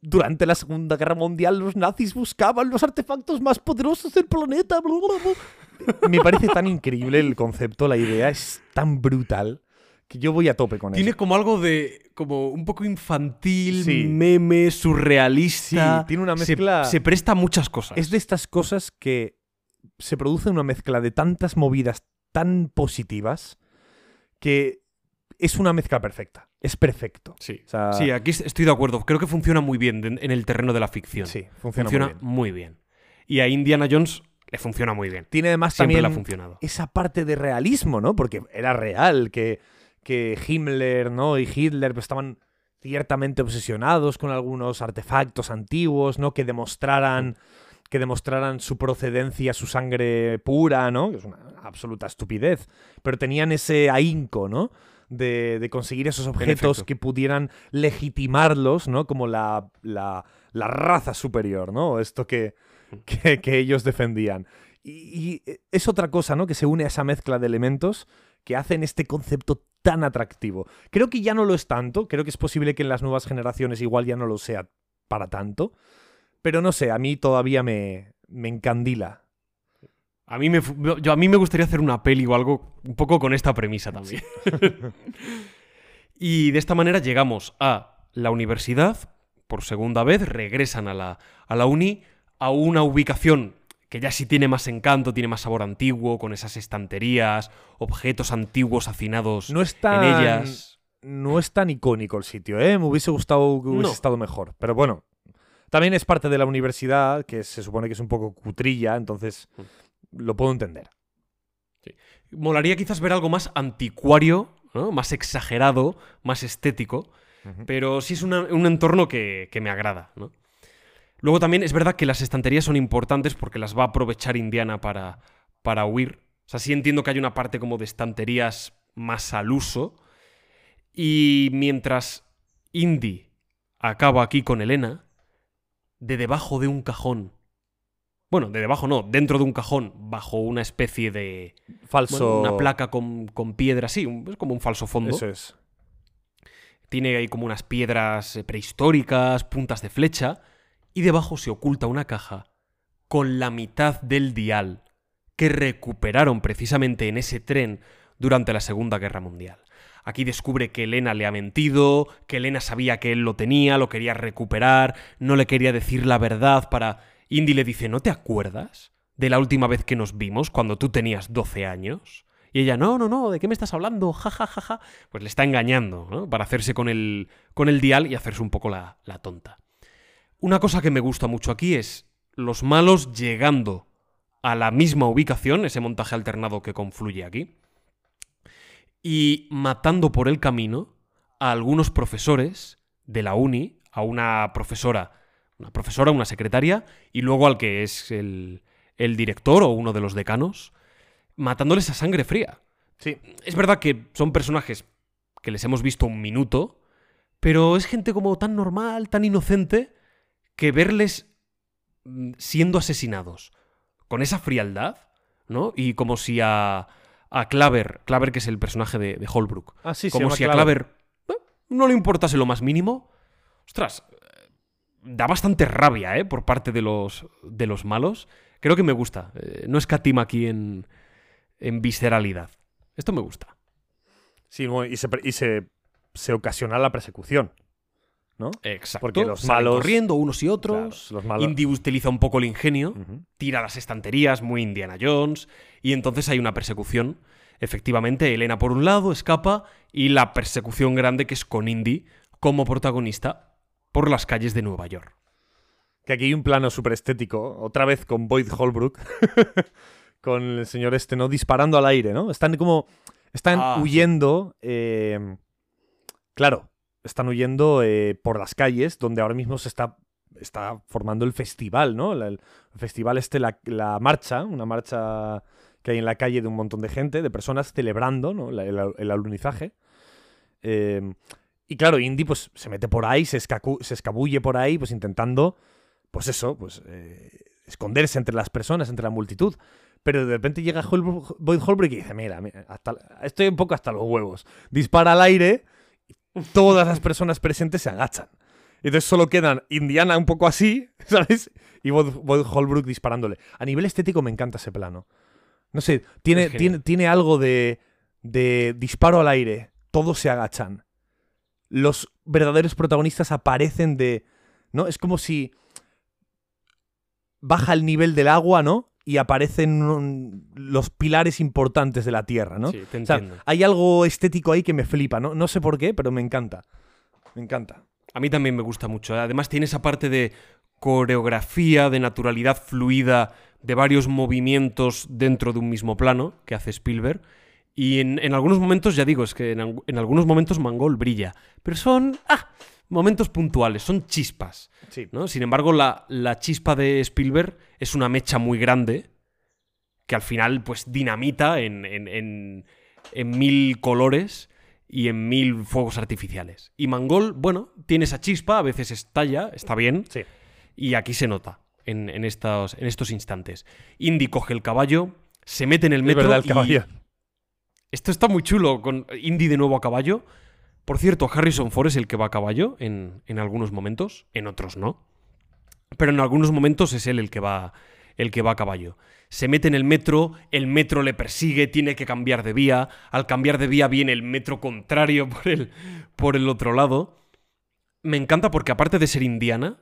durante la Segunda Guerra Mundial los nazis buscaban los artefactos más poderosos del planeta. bla, bla, bla. Me parece tan increíble el concepto, la idea es tan brutal que yo voy a tope con Tiene eso. como algo de. como un poco infantil, Sí. meme, surrealista. Sí, tiene una Se- mezcla- Se, presta a muchas cosas. Es de estas cosas que se produce una mezcla de tantas movidas tan positivas que es una mezcla perfecta. Es perfecto. Sí. O sea, Sí, aquí estoy de acuerdo. Creo que funciona muy bien en el terreno de la ficción. sí, funciona, funciona muy bien. muy bien. Y a Indiana Jones le funciona muy bien. Tiene además Siempre también le ha funcionado. esa parte de realismo, ¿no? Porque era real que, que Himmler ¿no? y Hitler pues, estaban ciertamente obsesionados con algunos artefactos antiguos, ¿no? Que demostraran que demostraran su procedencia, su sangre pura, ¿no? Que es una absoluta estupidez. Pero tenían ese ahínco, ¿no? De, de conseguir esos objetos que pudieran legitimarlos, ¿no? Como la, la, la raza superior, ¿no? Esto que, que, que ellos defendían. Y, y es otra cosa, ¿no? Que se une a esa mezcla de elementos que hacen este concepto tan atractivo. Creo que ya no lo es tanto, creo que es posible que en las nuevas generaciones igual ya no lo sea para tanto, pero no sé, a mí todavía me, me encandila. A mí, me, yo, a mí me gustaría hacer una peli o algo un poco con esta premisa también. (laughs) y de esta manera llegamos a la universidad, por segunda vez, regresan a la, a la uni, a una ubicación que ya sí tiene más encanto, tiene más sabor antiguo, con esas estanterías, objetos antiguos hacinados No es tan, en ellas. no es tan icónico el sitio, ¿eh? Me hubiese gustado que hubiese No. estado mejor, pero bueno. También es parte de la universidad, que se supone que es un poco cutrilla, entonces lo puedo entender. Molaría quizás ver algo más anticuario, ¿no? más exagerado, más estético, pero sí es una- un entorno que, que me agrada. ¿no? Luego también es verdad que las estanterías son importantes porque las va a aprovechar Indiana para, para huir. O sea, sí entiendo que hay una parte como de estanterías más al uso. Y mientras Indy acaba aquí con Elena, de debajo de un cajón. Bueno, de debajo no, dentro de un cajón, bajo una especie de. Falso. bueno, una placa con, con piedra, sí, un- es como un falso fondo. Eso es. Tiene ahí como unas piedras eh, prehistóricas, puntas de flecha, y debajo se oculta una caja con la mitad del dial que recuperaron precisamente en ese tren durante la Segunda Guerra Mundial. Aquí descubre que Elena le ha mentido, que Elena sabía que él lo tenía, lo quería recuperar, no le quería decir la verdad para... Indy le dice, ¿no te acuerdas de la última vez que nos vimos cuando tú tenías 12 años? Y ella, no, no, no, ¿de qué me estás hablando? Ja, ja, ja, ja. Pues le está engañando, ¿no? Para hacerse con el, con el dial y hacerse un poco la, la tonta. Una cosa que me gusta mucho aquí es los malos llegando a la misma ubicación, ese montaje alternado que confluye aquí, y matando por el camino a algunos profesores de la uni, a una profesora, una profesora, una secretaria, y luego al que es el, el director o uno de los decanos, matándoles a sangre fría. Sí. Es verdad que son personajes que les hemos visto un minuto, pero es gente como tan normal, tan inocente, que verles mm, siendo asesinados con esa frialdad, ¿no? Y como si a, a Claver, Claver que es el personaje de, de Holbrook, Ah, sí, como si a Claver. Claver eh, no le importase lo más mínimo. Ostras, da bastante rabia, ¿eh? Por parte de los, de los malos. Creo que me gusta. Eh, no escatima aquí en, en visceralidad. Esto me gusta. Sí, y, se, y se, se ocasiona la persecución. ¿No? Exacto. Porque los Salen malos- corriendo unos y otros. Claro, los malos. Indy utiliza un poco el ingenio, tira las estanterías, muy Indiana Jones, y entonces hay una persecución. Efectivamente, Elena por un lado escapa y la persecución grande que es con Indy como protagonista por las calles de Nueva York. Que aquí hay un plano súper estético, otra vez con Boyd Holbrook, (laughs) con el señor este, ¿no? Disparando al aire, ¿no? Están como. Están Ah, huyendo. eh, claro, están huyendo eh, por las calles, donde ahora mismo se está, está formando el festival, ¿no? El, festival este, la, la marcha, una marcha que hay en la calle de un montón de gente, de personas celebrando, ¿no? La- el, el alunizaje. Eh, y claro, Indy pues se mete por ahí, se, se escabulle por ahí, pues intentando, pues eso, pues eh, esconderse entre las personas, entre la multitud. Pero de repente llega Holbrook- Boyd Holbrook y dice, mira, mira, hasta- estoy un poco hasta los huevos. Dispara al aire y todas las personas presentes se agachan. Y entonces solo quedan Indiana un poco así, (laughs) ¿sabes? Y Boyd, Boyd Holbrook disparándole. A nivel estético me encanta ese plano. No sé, tiene, tiene, tiene algo de, de disparo al aire. Todos se agachan. Los verdaderos protagonistas aparecen de... ¿No? Es como si baja el nivel del agua, ¿no? Y aparecen los pilares importantes de la Tierra, ¿no? Sí, te O sea, hay algo estético ahí que me flipa, ¿no? No sé por qué, pero me encanta. Me encanta. A mí también me gusta mucho. Además tiene esa parte de coreografía, de naturalidad fluida, de varios movimientos dentro de un mismo plano que hace Spielberg. Y en, en algunos momentos, ya digo, es que en, en algunos momentos Mangol brilla. Pero son ah, momentos puntuales, son chispas. Sí. ¿no? Sin embargo, la, la chispa de Spielberg es una mecha muy grande que al final pues dinamita en, en- mil colores y en mil fuegos artificiales. Y Mangol, bueno, tiene esa chispa, a veces estalla, está bien, Sí. y aquí se nota en, en estos, en estos instantes. Indy coge el caballo, se mete en el Es metro verdad, el y- caballo. Esto está muy chulo con Indy de nuevo a caballo. Por cierto, Harrison Ford es el que va a caballo en, en algunos momentos, en otros no. Pero en algunos momentos es él el que va el que va a caballo. Se mete en el metro, el metro le persigue, tiene que cambiar de vía. Al cambiar de vía viene el metro contrario (laughs) por el, por el otro lado. Me encanta porque aparte de ser indiana,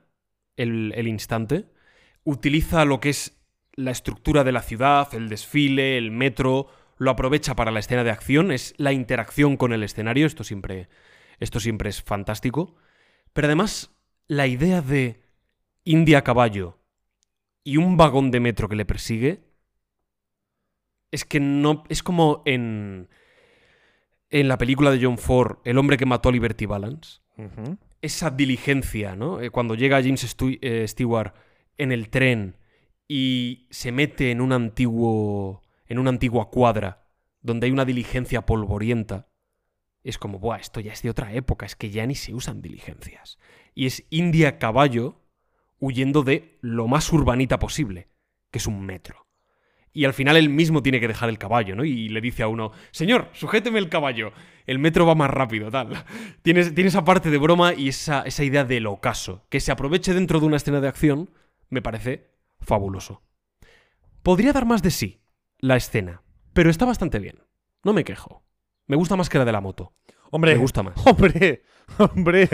el, el instante, utiliza lo que es la estructura de la ciudad, el desfile, el metro, lo aprovecha para la escena de acción, es la interacción con el escenario, esto siempre, esto siempre es fantástico. Pero además, la idea de India a caballo y un vagón de metro que le persigue es que no. Es como en. En la película de John Ford, El hombre que mató a Liberty Balance esa diligencia, ¿no? Eh, Cuando llega James Stu- eh, Stewart en el tren y se mete en un antiguo. En una antigua cuadra donde hay una diligencia polvorienta. Es como, buah, esto ya es de otra época, es que ya ni se usan diligencias. Y es India caballo huyendo de lo más urbanita posible, que es un metro. Y al final él mismo tiene que dejar el caballo, ¿no? Y le dice a uno, señor, sujéteme el caballo. El metro va más rápido, tal. (laughs) Tiene esa parte de broma y esa, esa idea del ocaso. Que se aproveche dentro de una escena de acción, me parece fabuloso. Podría dar más de sí la escena, pero está bastante bien. No me quejo. Me gusta más que la de la moto. Hombre, Me gusta más. Hombre, hombre,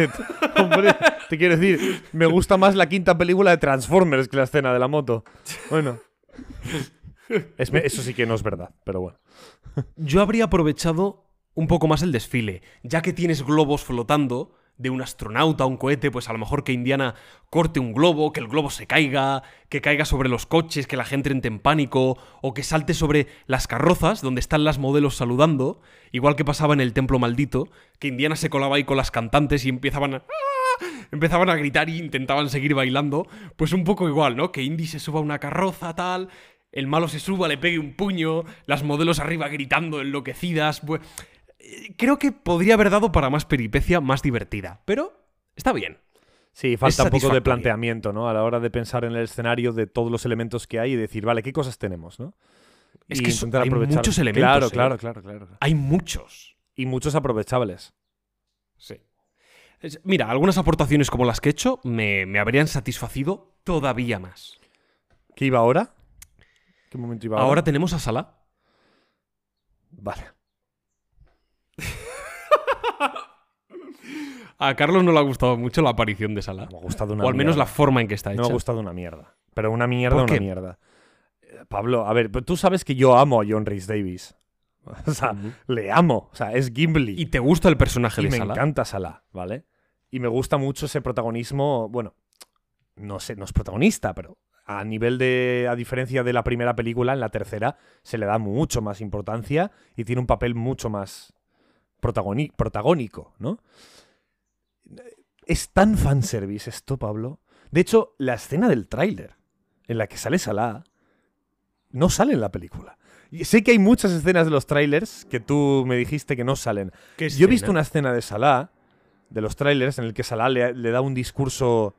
hombre, te quiero decir, me gusta más la quinta película de Transformers que la escena de la moto. Bueno. Es eso sí que no es verdad, pero bueno. Yo habría aprovechado un poco más el desfile, ya que tienes globos flotando de un astronauta un cohete, pues a lo mejor que Indiana corte un globo, que el globo se caiga, que caiga sobre los coches, que la gente entre en pánico, o que salte sobre las carrozas donde están las modelos saludando, igual que pasaba en el templo maldito, que Indiana se colaba ahí con las cantantes y empezaban a... Empezaban a gritar y intentaban seguir bailando. Pues un poco igual, ¿no? Que Indy se suba a una carroza, tal. El malo se suba, le pegue un puño. Las modelos arriba gritando, enloquecidas. Pues, creo que podría haber dado para más peripecia más divertida. Pero está bien. Sí, falta un poco de planteamiento, ¿no? A la hora de pensar en el escenario de todos los elementos que hay y decir, vale, ¿qué cosas tenemos, no? Es Y que intentar hay aprovechar- muchos elementos, Claro, ¿eh? claro, claro, claro. Hay muchos. Y muchos aprovechables. Sí. Mira, algunas aportaciones como las que he hecho me, me habrían satisfacido todavía más. ¿Qué iba ahora? ¿Qué momento iba ahora? Ahora tenemos a Salah. Vale. A Carlos no le ha gustado mucho la aparición de Salah. No me ha gustado una O al menos la forma en que está No hecha. me ha gustado una mierda. Pero una mierda, ¿Por una qué? mierda. Eh, Pablo, a ver, tú sabes que yo amo a John Rhys Davis. (laughs) O sea, le amo. O sea, es Gimli. ¿Y te gusta el personaje Y de me Salah? encanta Salah, ¿vale? Y me gusta mucho ese protagonismo. Bueno, no sé, no es protagonista, pero a nivel de. A diferencia de la primera película, en la tercera se le da mucho más importancia y tiene un papel mucho más protagónico, ¿no? Es tan fanservice esto, Pablo. De hecho, la escena del tráiler en la que sale Salah no sale en la película. Y sé que hay muchas escenas de los trailers que tú me dijiste que no salen. ¿Qué Yo he visto una escena de Salah, de los trailers, en el que Salah le, le da un discurso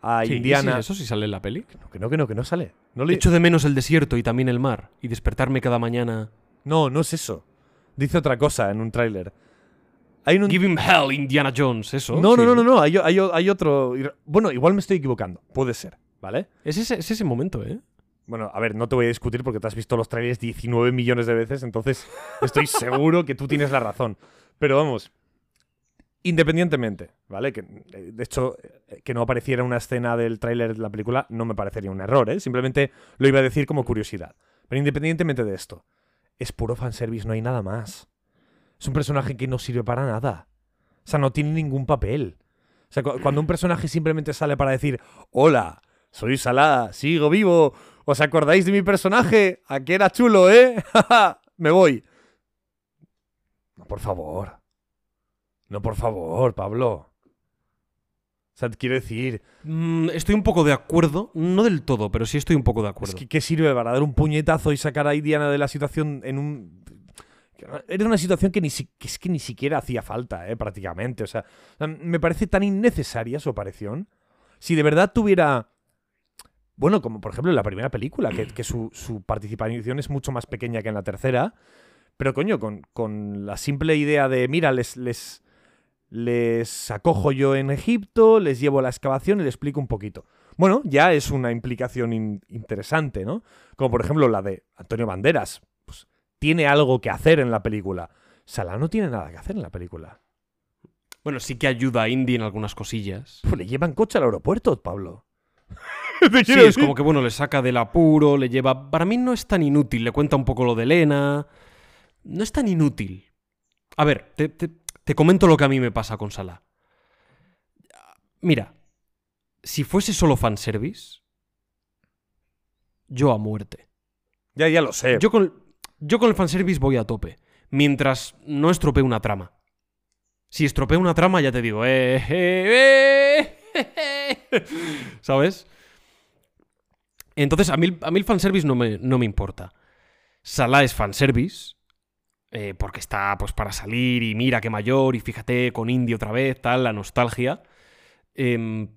a Sí, Indiana. sí, eso sí sale en la peli. No, que no, que no, que no sale. No, le- Echo de menos el desierto y también el mar. Y despertarme cada mañana. no, no es eso. Dice otra cosa en un tráiler. Hay un... Give him hell, Indiana Jones, eso. No, no, sí. no, no, no. Hay, hay- hay otro. Bueno, igual me estoy equivocando. Puede ser, ¿vale? Es ese, es ese momento, ¿eh? Bueno, a ver, no te voy a discutir porque te has visto los trailers 19 millones de veces, entonces estoy (laughs) seguro que tú tienes la razón. Pero vamos, independientemente, ¿vale? Que, eh, de hecho, eh, que no apareciera una escena del tráiler de la película no me parecería un error, ¿eh? Simplemente lo iba a decir como curiosidad. Pero independientemente de esto, es puro fanservice, no hay nada más. Es un personaje que no sirve para nada. O sea, no tiene ningún papel. O sea, cu- cuando un personaje simplemente sale para decir, hola, soy Salah, sigo vivo, ¿os acordáis de mi personaje? ¿A que era chulo, eh? (laughs) Me voy. por favor. No, por favor, Pablo. O sea, quiero decir, Mm, estoy un poco de acuerdo, no del todo, pero sí estoy un poco de es acuerdo. que ¿qué sirve para dar un puñetazo y sacar a Indiana de la situación en un... Era una situación que, ni si- que es que ni siquiera hacía falta, eh, prácticamente. O sea, me parece tan innecesaria su aparición. Si de verdad tuviera... Bueno, como por ejemplo en la primera película, que, que su, su participación es mucho más pequeña que en la tercera. Pero coño, con, con la simple idea de, mira, les, les, les acojo yo en Egipto, les llevo a la excavación y les explico un poquito. Bueno, ya es una implicación in- interesante, ¿no? Como por ejemplo la de Antonio Banderas. Pues tiene algo que hacer en la película. Salah no tiene nada que hacer en la película. Bueno, sí que ayuda a Indy en algunas cosillas. Pues le llevan coche al aeropuerto, Pablo. (laughs) Sí, es como que bueno, le saca del apuro, le lleva. Para mí no es tan inútil, le cuenta un poco lo de Elena. No es tan inútil. A ver, te, te- te comento lo que a mí me pasa con Salah. Mira, si fuese solo fanservice, yo a muerte. Ya, ya lo sé. Yo con, yo con el fanservice voy a tope. Mientras no estropee una trama. Si estropeo una trama, ya te digo, eh, eh, eh, (laughs) ¿sabes? Entonces, a mí, el- a mí el fanservice no me, no me importa. Salah es fanservice. Eh, porque está pues para salir y mira qué mayor y fíjate con Indy otra vez, tal, la nostalgia. Em,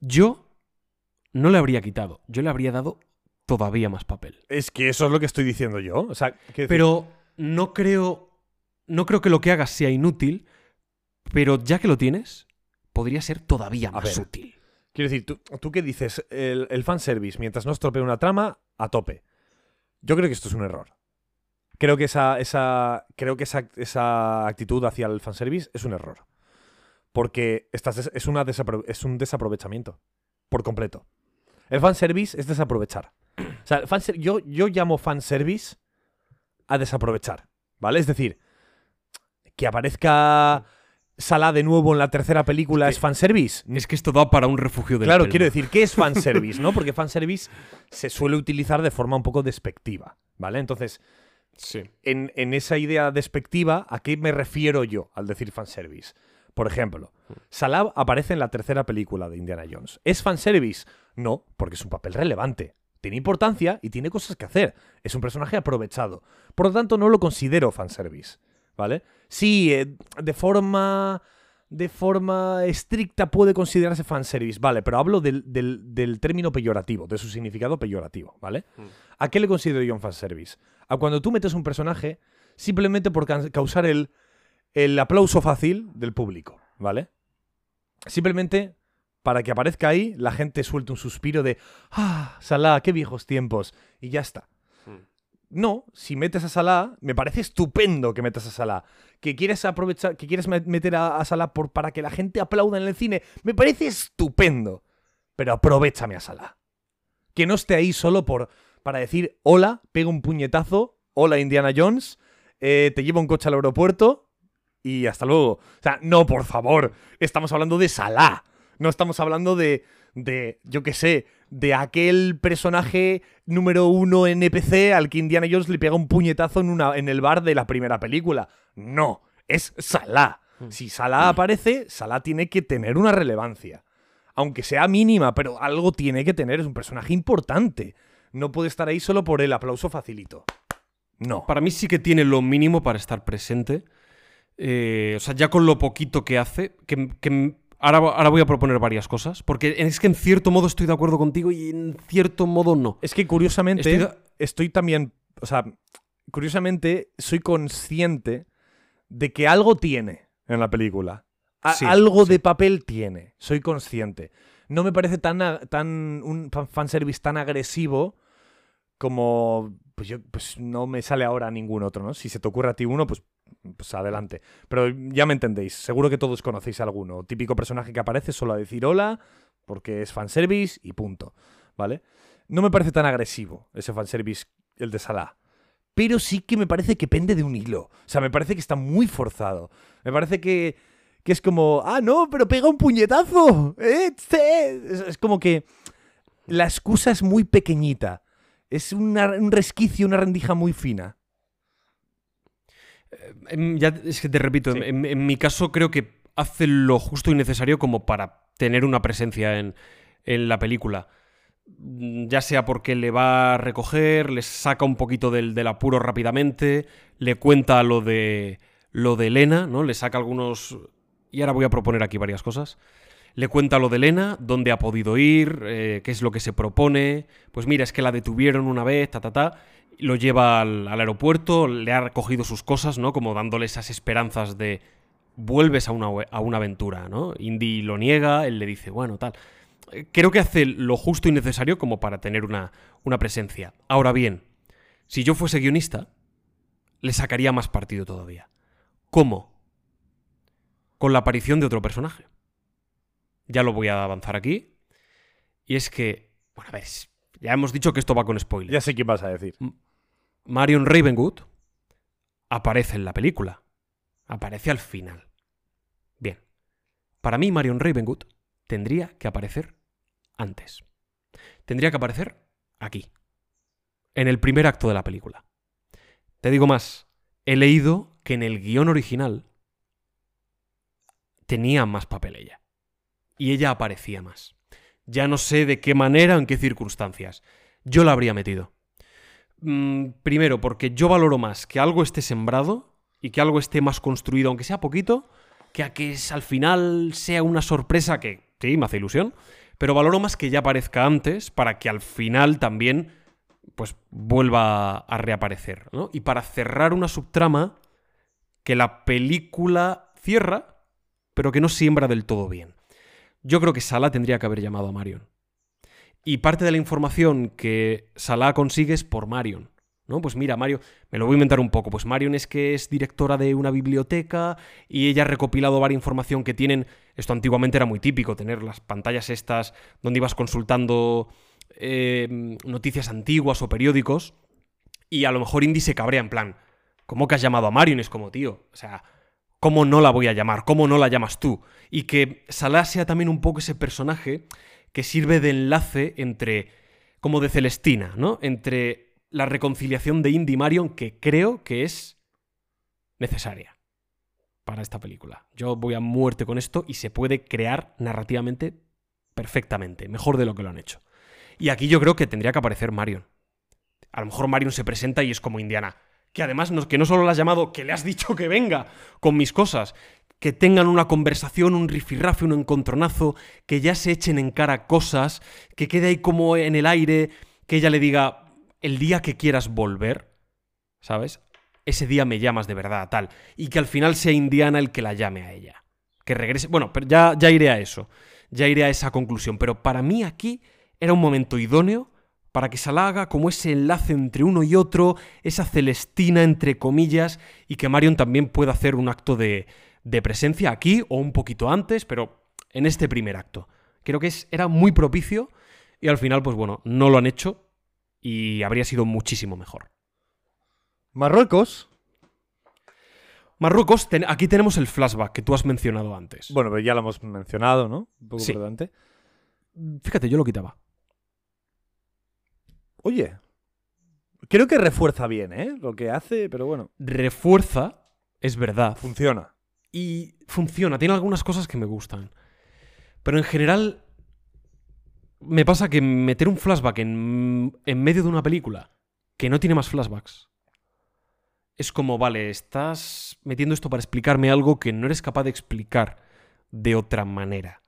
yo no le habría quitado, yo le habría dado todavía más papel. Es que eso es lo que estoy diciendo yo. O sea, Pero no creo. No creo que lo que hagas sea inútil. Pero ya que lo tienes, podría ser todavía más útil. Quiero decir, ¿tú, tú qué dices? El, el fanservice, mientras no estropee una trama, a tope. Yo creo que esto es un error. Creo que esa, esa, creo que esa, esa actitud hacia el fanservice es un error. Porque estás es, una es un desaprovechamiento. Por completo. El fanservice es desaprovechar. O sea, yo, yo llamo fanservice a desaprovechar. ¿Vale? Es decir, que aparezca Salah de nuevo en la tercera película Es es, que- fanservice. Es que esto da para un refugio del Claro, quiero decir, ¿qué es (laughs) fanservice? ¿no? Porque fanservice se suele utilizar de forma un poco despectiva, ¿vale? Entonces, Sí. en, en esa idea despectiva, ¿a qué me refiero yo al decir fanservice? Por ejemplo, Salah aparece en la tercera película de Indiana Jones. ¿Es fanservice? No, porque es un papel relevante. Tiene importancia y tiene cosas que hacer. Es un personaje aprovechado. Por lo tanto, no lo considero fanservice, ¿vale? Sí, eh, de forma... De forma estricta puede considerarse fanservice, vale, pero hablo del, del- del término peyorativo, de su significado peyorativo, ¿vale? Mm. ¿A qué le considero yo un fanservice? A cuando tú metes un personaje simplemente por ca- causar el, el aplauso fácil del público, ¿vale? Simplemente para que aparezca ahí, la gente suelte un suspiro de ¡Ah, Salah, qué viejos tiempos! Y ya está. Mm. No, si metes a Salah, me parece estupendo que metas a Salah. Que quieres aprovechar, que quieres me- meter a, a Salah por, para que la gente aplauda en el cine, me parece estupendo. Pero aprovechame a Salah. Que no esté ahí solo por, para decir hola, pega un puñetazo, hola Indiana Jones, eh, te llevo un coche al aeropuerto y hasta luego. O sea, no, por favor, estamos hablando de Salah. No estamos hablando de, de yo qué sé, de aquel personaje número uno NPC al que Indiana Jones le pega un puñetazo en, una, en el bar de la primera película. No, es Salah. Si Salah aparece, Salah tiene que tener una relevancia. Aunque sea mínima, pero algo tiene que tener. Es un personaje importante. No puede estar ahí solo por el aplauso facilito. No. Para mí sí que tiene lo mínimo para estar presente. Eh, o sea, ya con lo poquito que hace, que, que ahora, ahora voy a proponer varias cosas, porque es que en cierto modo estoy de acuerdo contigo y en cierto modo no. Es que curiosamente Estoy también, o sea, curiosamente soy consciente de que algo tiene en la película. A- Sí, algo sí. de papel tiene, soy consciente. No me parece tan, tan un fan- fanservice tan agresivo como pues yo pues no me sale ahora ningún otro, ¿no? Si se te ocurre a ti uno, pues pues adelante. Pero ya me entendéis, seguro que todos conocéis alguno. Típico personaje que aparece solo a decir hola, porque es fanservice y punto. ¿Vale? No me parece tan agresivo ese fanservice, el de Salah. Pero sí que me parece que pende de un hilo. O sea, me parece que está muy forzado. Me parece que, que es como, ah, no, pero pega un puñetazo. ¿eh? Tse". Es, es como que la excusa es muy pequeñita. Es una- un resquicio, una rendija muy fina. Em, ya, es que te repito, Sí. en, en mi caso creo que hace lo justo y necesario como para tener una presencia en, en la película. Mm, Ya sea porque le va a recoger, le saca un poquito del, del apuro rápidamente, le cuenta lo de lo de Elena, ¿no? Le saca algunos. Y ahora voy a proponer aquí varias cosas. Le cuenta lo de Elena, dónde ha podido ir, eh, qué es lo que se propone. Pues mira, es que la detuvieron una vez, ta, ta, ta. Lo lleva al, aeropuerto, le ha recogido sus cosas, ¿no? Como dándole esas esperanzas de vuelves a una, a una aventura, ¿no? Indy lo niega, él le dice, bueno, tal. Creo que hace lo justo y necesario como para tener una, una presencia. Ahora bien, si yo fuese guionista, le sacaría más partido todavía. ¿Cómo? Con la aparición de otro personaje. Ya lo voy a avanzar aquí. Y es que, bueno, a ver, ya hemos dicho que esto va con spoilers. Ya sé qué vas a decir. Marion Ravenwood aparece en la película. Aparece al final. Bien. Para mí, Marion Ravenwood tendría que aparecer antes. Tendría que aparecer aquí. En el primer acto de la película. Te digo más. He leído que en el guion original tenía más papel ella. Y ella aparecía más. Ya no sé de qué manera o en qué circunstancias. Yo la habría metido. Mm, primero, porque yo valoro más que algo esté sembrado y que algo esté más construido, aunque sea poquito, que a que es- al final sea una sorpresa que sí, me hace ilusión, pero valoro más que ya aparezca antes para que al final también pues vuelva a reaparecer, ¿no? Y para cerrar una subtrama que la película cierra, pero que no siembra del todo bien. Yo creo que Sala tendría que haber llamado a Marion. Y parte de la información que Salah consigue es por Marion. ¿No? Pues mira, Mario, me lo voy a inventar un poco. Pues Marion es que es directora de una biblioteca y ella ha recopilado varias información que tienen. Esto antiguamente era muy típico, tener las pantallas estas donde ibas consultando eh, noticias antiguas o periódicos. Y a lo mejor Indy se cabrea en plan, ¿cómo que has llamado a Marion? Es como, tío, o sea, ¿cómo no la voy a llamar? ¿Cómo no la llamas tú? Y que Salah sea también un poco ese personaje que sirve de enlace entre, como de Celestina, ¿no? Entre la reconciliación de Indy Marion, que creo que es necesaria para esta película. Yo voy a muerte con esto y se puede crear narrativamente perfectamente, mejor de lo que lo han hecho. Y aquí yo creo que tendría que aparecer Marion. A lo mejor Marion se presenta y es como Indiana. Que además, no, que no solo la has llamado, que le has dicho que venga con mis cosas. Que tengan una conversación, un rifirrafe, un encontronazo, que ya se echen en cara cosas, que quede ahí como en el aire, que ella le diga, el día que quieras volver, ¿sabes? Ese día me llamas de verdad, tal. Y que al final sea Indiana el que la llame a ella. Que regrese. Bueno, pero ya, ya iré a eso. Ya iré a esa conclusión. Pero para mí aquí era un momento idóneo para que Salah haga como ese enlace entre uno y otro, esa Celestina entre comillas, y que Marion también pueda hacer un acto de, de presencia aquí o un poquito antes, pero en este primer acto. Creo que es, era muy propicio y al final, pues bueno, no lo han hecho y habría sido muchísimo mejor. Marruecos. Marruecos, ten- aquí tenemos el flashback que tú has mencionado antes. Bueno, pero ya lo hemos mencionado, ¿no? Un poco Sí. Fíjate, yo lo quitaba. Oye, creo que refuerza bien, ¿eh? Lo que hace, pero bueno, Refuerza, es verdad, funciona. y funciona. Tiene algunas cosas que me gustan. Pero en general, me pasa que meter un flashback en, en medio de una película que no tiene más flashbacks es como, vale, estás metiendo esto para explicarme algo que no eres capaz de explicar de otra manera.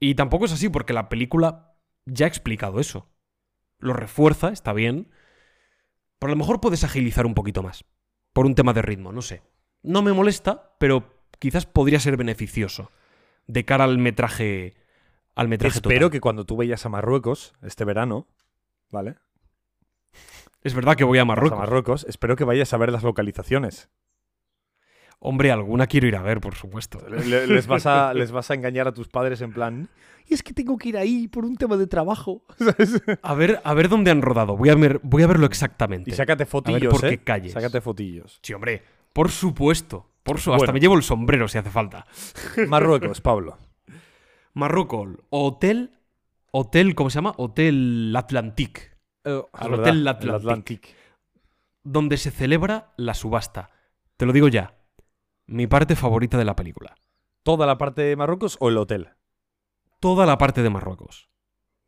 Y tampoco es así, porque la película ya ha explicado eso. Lo refuerza, está bien. Pero a lo mejor puedes agilizar un poquito más. Por un tema de ritmo, no sé. No me molesta, pero quizás podría ser beneficioso de cara al metraje. Al metraje Espero total. que cuando tú vayas a Marruecos este verano, ¿vale? Es verdad que voy a Marruecos. A Marruecos, espero que vayas a ver las localizaciones. Hombre, alguna quiero ir a ver, por supuesto. Le- le- les, vas a, les vas a engañar a tus padres en plan. Y es que tengo que ir ahí por un tema de trabajo. (laughs) ¿sabes? A ver, a ver dónde han rodado. Voy a, ver, voy a verlo exactamente. Y sácate fotillos, por qué ¿eh? calles. Sácate fotillos. Sí, hombre. Por supuesto. Por su... Hasta Bueno. me llevo el sombrero si hace falta. (laughs) Marruecos, Pablo. Marruecos. Hotel. Hotel, ¿cómo se llama? Hotel Atlantique. Eh, Hotel el Atlantic. donde se celebra la subasta. te lo digo ya. Mi parte favorita de la película. ¿Toda la parte de Marruecos o el hotel? Toda la parte de Marruecos.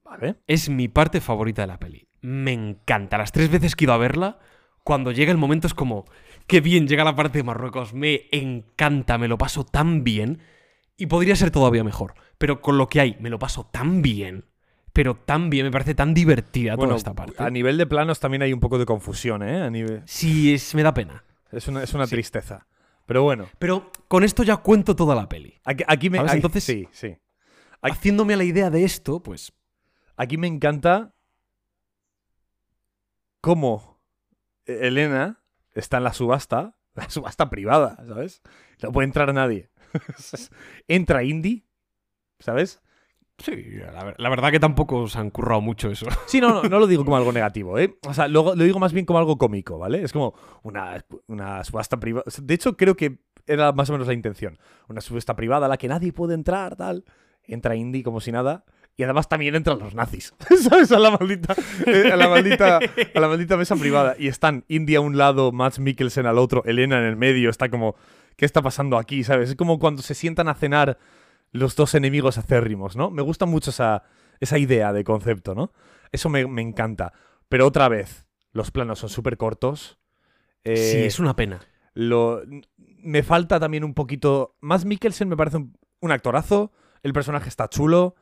Vale. Es mi parte favorita de la peli. Me encanta. Las tres veces que he ido a verla, cuando llega el momento es como, qué bien llega la parte de Marruecos. Me encanta, me lo paso tan bien. Y podría ser todavía mejor. Pero con lo que hay, me lo paso tan bien. Pero tan bien, me parece tan divertida Bueno, toda esta parte. a nivel de planos también hay un poco de confusión, ¿eh? A nivel... Sí, es, me da pena. Es una, es una Sí. tristeza. Pero bueno, Pero con esto ya cuento toda la peli. aquí, aquí me... Aquí- Entonces- sí, sí. Haciéndome a la idea de esto, pues. Aquí me encanta cómo Elena está en la subasta, (laughs) la subasta privada, ¿sabes? No puede entrar nadie. (laughs) Entra Indy, ¿sabes? Sí, la, ver- la verdad que tampoco se han currado mucho eso. (laughs) Sí, no, no, no lo digo como algo negativo, ¿eh? O sea, lo, lo digo más bien como algo cómico, ¿vale? Es como una, una subasta privada. De hecho, creo que era más o menos la intención. Una subasta privada a la que nadie puede entrar, tal. Entra Indy como si nada. Y además también entran los nazis, (laughs) ¿sabes? A la maldita, eh, a la maldita, a la maldita mesa privada. Y están Indy a un lado, Max Mikkelsen al otro, Elena en el medio. Está como, ¿qué está pasando aquí? ¿Sabes? Es como cuando se sientan a cenar los dos enemigos acérrimos, ¿no? Me gusta mucho esa, esa idea de concepto, ¿no? Eso me, me encanta. Pero otra vez, los planos son súper cortos. Eh, sí, es una pena. lo, me falta también un poquito. Más Mikkelsen me parece un, un actorazo. El personaje está chulo.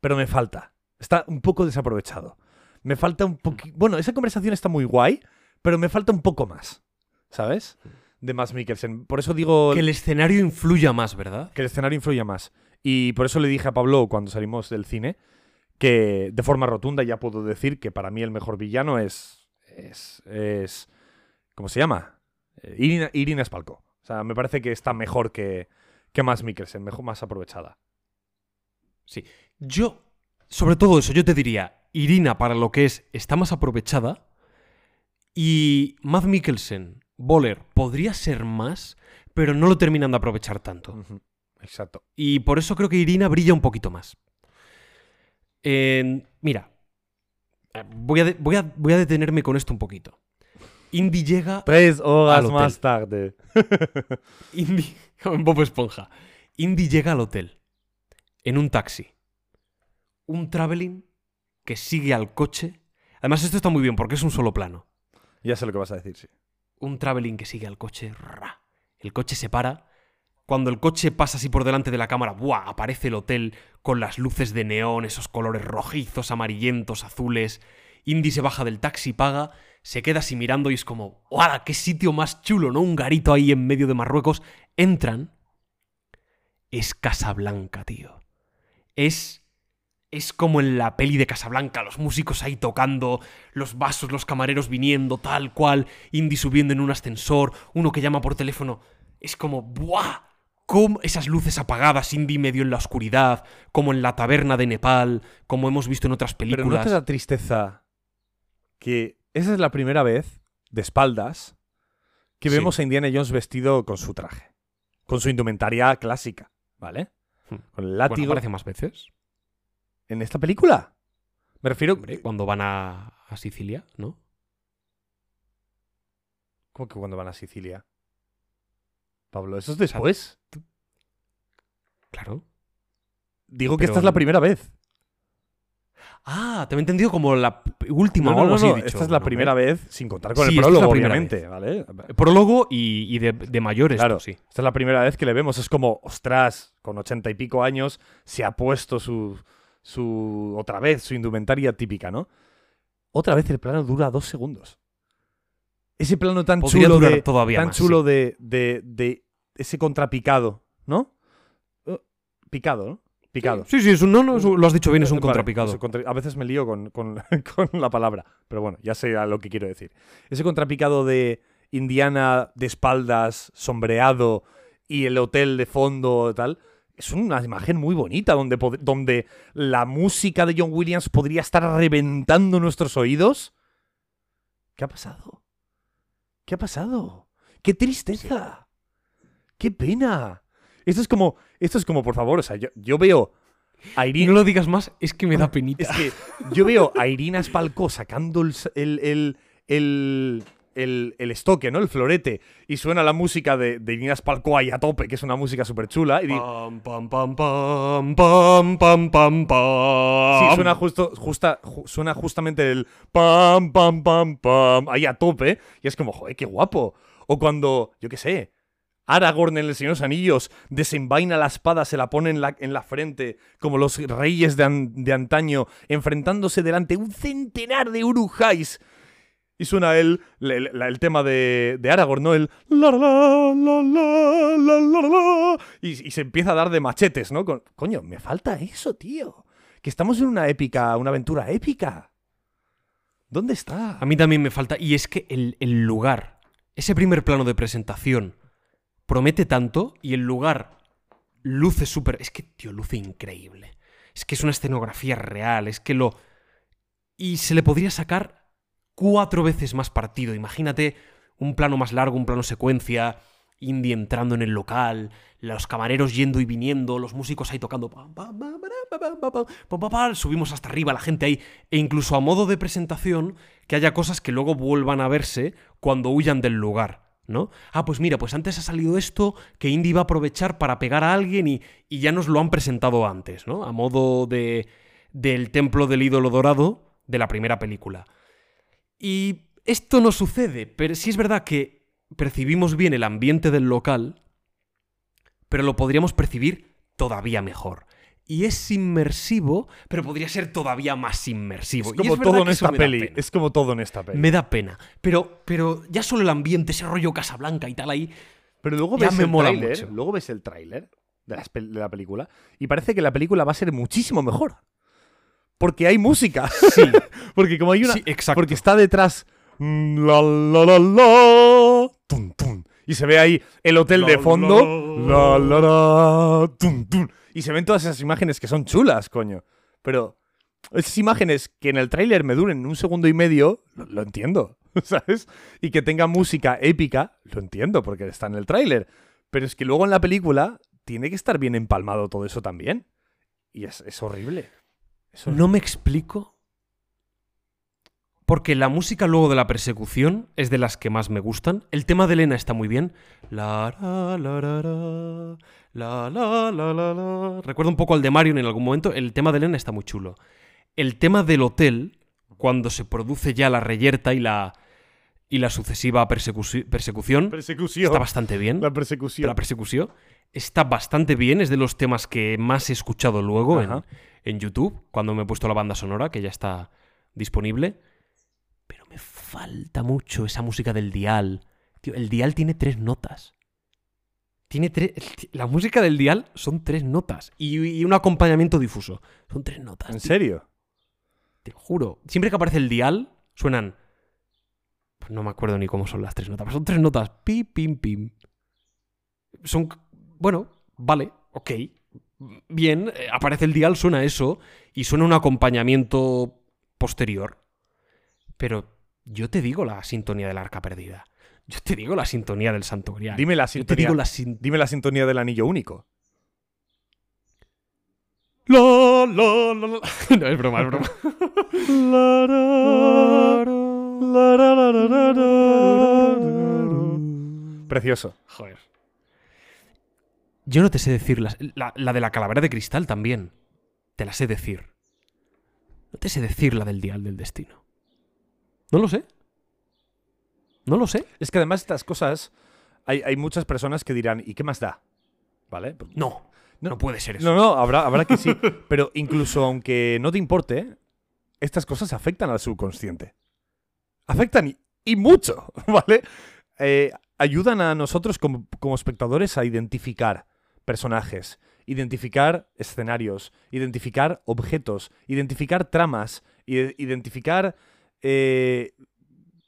Pero me falta. Está un poco desaprovechado. Me falta un poquito. Bueno, esa conversación está muy guay. Pero me falta un poco más. ¿Sabes? De más Mikkelsen. Por eso digo Que el escenario influya más, ¿verdad? que el escenario influya más. Y por eso le dije a Pablo cuando salimos del cine que de forma rotunda ya puedo decir que para mí el mejor villano es. es. es ¿Cómo se llama? Eh, Irina, Irina Spalko. O sea, me parece que está mejor que, que más Mikkelsen, mejor, más aprovechada. Yo, sobre todo eso, yo te diría, Irina para lo que es está más aprovechada y Matt Mikkelsen, Boller, podría ser más, pero no lo terminan de aprovechar tanto. Exacto. Y por eso creo que Irina brilla un poquito más. Mira, eh, voy a, de- voy, a, voy a detenerme con esto un poquito. Indy llega... Tres horas Al hotel. más tarde. (laughs) Indy... Bob Esponja. Indy llega al hotel. En un taxi. Un traveling que sigue al coche. Además, esto está muy bien porque es un solo plano. Ya sé lo que vas a decir, sí. Un traveling que sigue al coche. El coche se para. Cuando el coche pasa así por delante de la cámara, ¡buah! Aparece el hotel con las luces de neón, esos colores rojizos, amarillentos, azules. Indy se baja del taxi, paga, se queda así mirando y es como, ¡guau! ¡Qué sitio más chulo, ¿no? Un garito ahí en medio de Marruecos. Entran. Es Casablanca, tío. Es. Es como en la peli de Casablanca, los músicos ahí tocando, los vasos, los camareros viniendo, tal cual, Indy subiendo en un ascensor, uno que llama por teléfono. Es como, ¡buah! Como esas luces apagadas, Indy medio en la oscuridad, como en la taberna de Nepal, como hemos visto en otras Pero películas. ¿no te da tristeza que esa es la primera vez, de espaldas, que Sí. vemos a Indiana Jones vestido con su traje? Con su indumentaria clásica, ¿vale? Hmm. Con el Bueno, látigo. aparece más veces. ¿En esta película? Me refiero... Hombre, cuando van a, a Sicilia, ¿no? ¿Cómo que cuando van a Sicilia? Pablo, ¿eso es después? Claro. Digo que esta es la primera vez. Ah, te he entendido como la última No, o algo no, así. dicho. Esta es la primera ¿eh? vez, sin contar con Sí, el prólogo, obviamente, ¿vale? Prólogo y, y de, de mayores, Claro. sí. Esta es la primera vez que le vemos. Es como, ostras, con ochenta y pico años se ha puesto su, su. otra vez, su indumentaria típica, ¿no? Otra vez el plano dura dos segundos. Ese plano tan Podría chulo de. todavía tan más, chulo sí. de, de, de ese contrapicado, ¿no? Eh, Picado, ¿no? Picado. Sí, sí, es un, no, no, lo has dicho bien, es un contrapicado. contra- a veces me lío con, con- (laughs) con la palabra, pero bueno, ya sé a lo que quiero decir. Ese contrapicado de Indiana de espaldas, sombreado y el hotel de fondo, tal, es una imagen muy bonita donde, donde la música de John Williams podría estar reventando nuestros oídos. ¿Qué ha pasado? ¿Qué ha pasado? ¡Qué tristeza! ¡Qué pena! Esto es como, esto es como, por favor, o sea, yo, yo veo a Irina. no lo digas más, es que me da penita. Es que yo veo a Irina Spalko sacando el, el, el, el, el, el estoque, ¿no? El florete. Y suena la música de, de Inés Palcoay a tope, que es una música súper chula. Y Pam, pam, pam, pam, pam, pam, pam, pam. Sí, suena, justo, justa, ju- suena justamente el pam, pam, pam, pam, ahí a tope. Y es como, joder, qué guapo. O cuando, yo qué sé, Aragorn en El Señor de los Anillos desenvaina la espada, se la pone en la, en la frente, como los reyes de, de, antaño, enfrentándose delante un centenar de Urujáis. Y suena el, el, tema de, de, Aragorn, ¿no? El la la la la la la, la y, y, se empieza a dar de machetes, ¿no? Coño, me falta eso, tío. Que estamos en una épica, una aventura épica. ¿Dónde está? A mí también me falta. Y es que el, el lugar, ese primer plano de presentación, promete tanto y el lugar luce súper... Es que, tío, luce increíble. Es que es una escenografía real, es que lo... Y se le podría sacar cuatro veces más partido. Imagínate un plano más largo, un plano secuencia, indie entrando en el local, los camareros yendo y viniendo, los músicos ahí tocando. Subimos hasta arriba, la gente ahí. E incluso a modo de presentación, que haya cosas que luego vuelvan a verse cuando huyan del lugar. ¿No? Ah, pues mira, pues antes ha salido esto que Indy va a aprovechar para pegar a alguien y, y ya nos lo han presentado antes, ¿no? A modo de del templo del ídolo dorado de la primera película. Y esto no sucede, pero sí es verdad que percibimos bien el ambiente del local, pero lo podríamos percibir todavía mejor. Y es inmersivo, pero podría ser todavía más inmersivo. Es como todo en esta peli. Es como todo en esta peli. Me da pena. Pero, pero ya solo el ambiente, ese rollo Casablanca y tal ahí. Pero luego Ya ves me el mola tráiler, mucho. luego ves el tráiler de, la película y parece que la película va a ser muchísimo mejor. Porque hay música. Sí, (laughs) Porque como hay una sí, exacto. porque está detrás mm, la la la la tum, y se ve ahí el hotel La, de fondo la la. la la tum, tum, y se ven todas esas imágenes que son chulas, coño. Pero esas imágenes que en el tráiler me duren un segundo y medio, lo, lo entiendo, (laughs) ¿sabes? Y que tenga música épica, lo entiendo porque está en el tráiler. Pero es que luego en la película tiene que estar bien empalmado todo eso también. Y es, es horrible. Es horrible. No me explico. Porque la música luego de la persecución es de las que más me gustan. El tema de Elena está muy bien. La, la, la, la, la, la. Recuerdo un poco al de Marion en algún momento. El tema de Elena está muy chulo. El tema del hotel, cuando se produce ya la reyerta y la, y la sucesiva persecución, está bastante bien. La persecución. La persecución está bastante bien. Es de los temas que más he escuchado luego en, en YouTube, cuando me he puesto la banda sonora, que ya está disponible. Pero me falta mucho esa música del dial. Tío, el dial tiene tres notas. Tiene tres. La música del dial son tres notas. Y, y un acompañamiento difuso. Son tres notas. ¿En tío, serio? Te lo juro. Siempre que aparece el dial, suenan. Pues no me acuerdo ni cómo son las tres notas. Pero son tres notas. Pim, pim, pim. Son. Bueno, vale, ok. Bien, eh, aparece el dial, suena eso. Y suena un acompañamiento posterior. Pero yo te digo la sintonía del arca perdida. Yo te digo la sintonía del Santo Grial. Dime la yo te sintonía. digo la sin- Dime la sintonía del anillo único. La, la, la, la. (laughs) No, es broma, es broma. Precioso. Joder. Yo no te sé decir la, la de la calavera de cristal también. Te la sé decir. No te sé decir la del dial del destino. No lo sé. No lo sé. Es que además estas cosas, hay, hay muchas personas que dirán, ¿y qué más da? ¿Vale? No. No, puede ser eso. No, no, habrá, habrá que sí. (laughs) Pero incluso aunque no te importe, estas cosas afectan al subconsciente. Afectan y, y mucho, (laughs) ¿vale? Eh, ayudan a nosotros como, como espectadores a identificar personajes, identificar escenarios, identificar objetos, identificar tramas, identificar eh,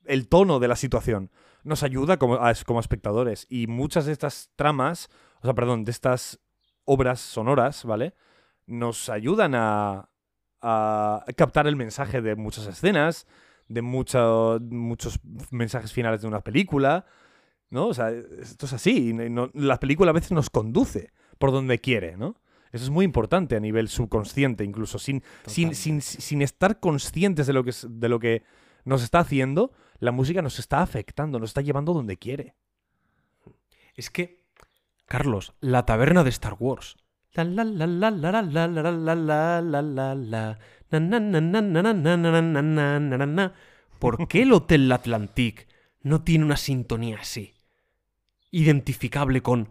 el tono de la situación. Nos ayuda como, como espectadores. Y muchas de estas tramas, o sea, perdón, de estas obras sonoras, ¿vale? Nos ayudan a, captar el mensaje de muchas escenas, de mucho- muchos mensajes finales de una película, ¿no? O sea, esto es así. la película a veces nos conduce por donde quiere, ¿no? Eso es muy importante a nivel subconsciente, incluso sin, sin, sin, sin, estar conscientes de lo, que, de lo que nos está haciendo, la música nos está afectando, nos está llevando donde quiere. Es que, Carlos, la taberna de Star Wars. ¿Por qué el Hotel Atlantic no tiene una sintonía así? Identificable con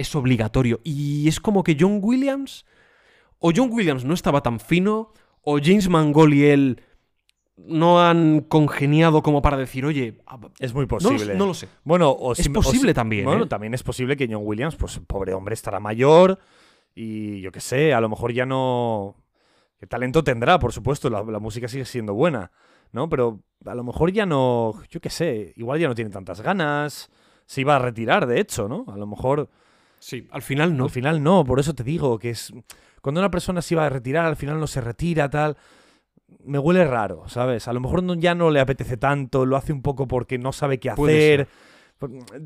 Es obligatorio y es como que John Williams o John Williams no estaba tan fino o James Mangold y él no han congeniado como para decir, oye, Es muy posible. no lo sé. Bueno, o Es o posible si- también, Bueno, ¿eh? también es posible que John Williams, pues pobre hombre, estará mayor y yo qué sé, a lo mejor ya no. ¿Qué talento tendrá? Por supuesto, la, la música sigue siendo buena, ¿no? Pero a lo mejor ya no. Yo qué sé, igual ya no tiene tantas ganas. Se iba a retirar, de hecho, ¿no? A lo mejor. Sí, al final no. Al final no, por eso te digo que es. Cuando una persona se iba a retirar, al final no se retira, tal. Me huele raro, ¿sabes? A lo mejor no- ya no le apetece tanto, lo hace un poco porque no sabe qué hacer.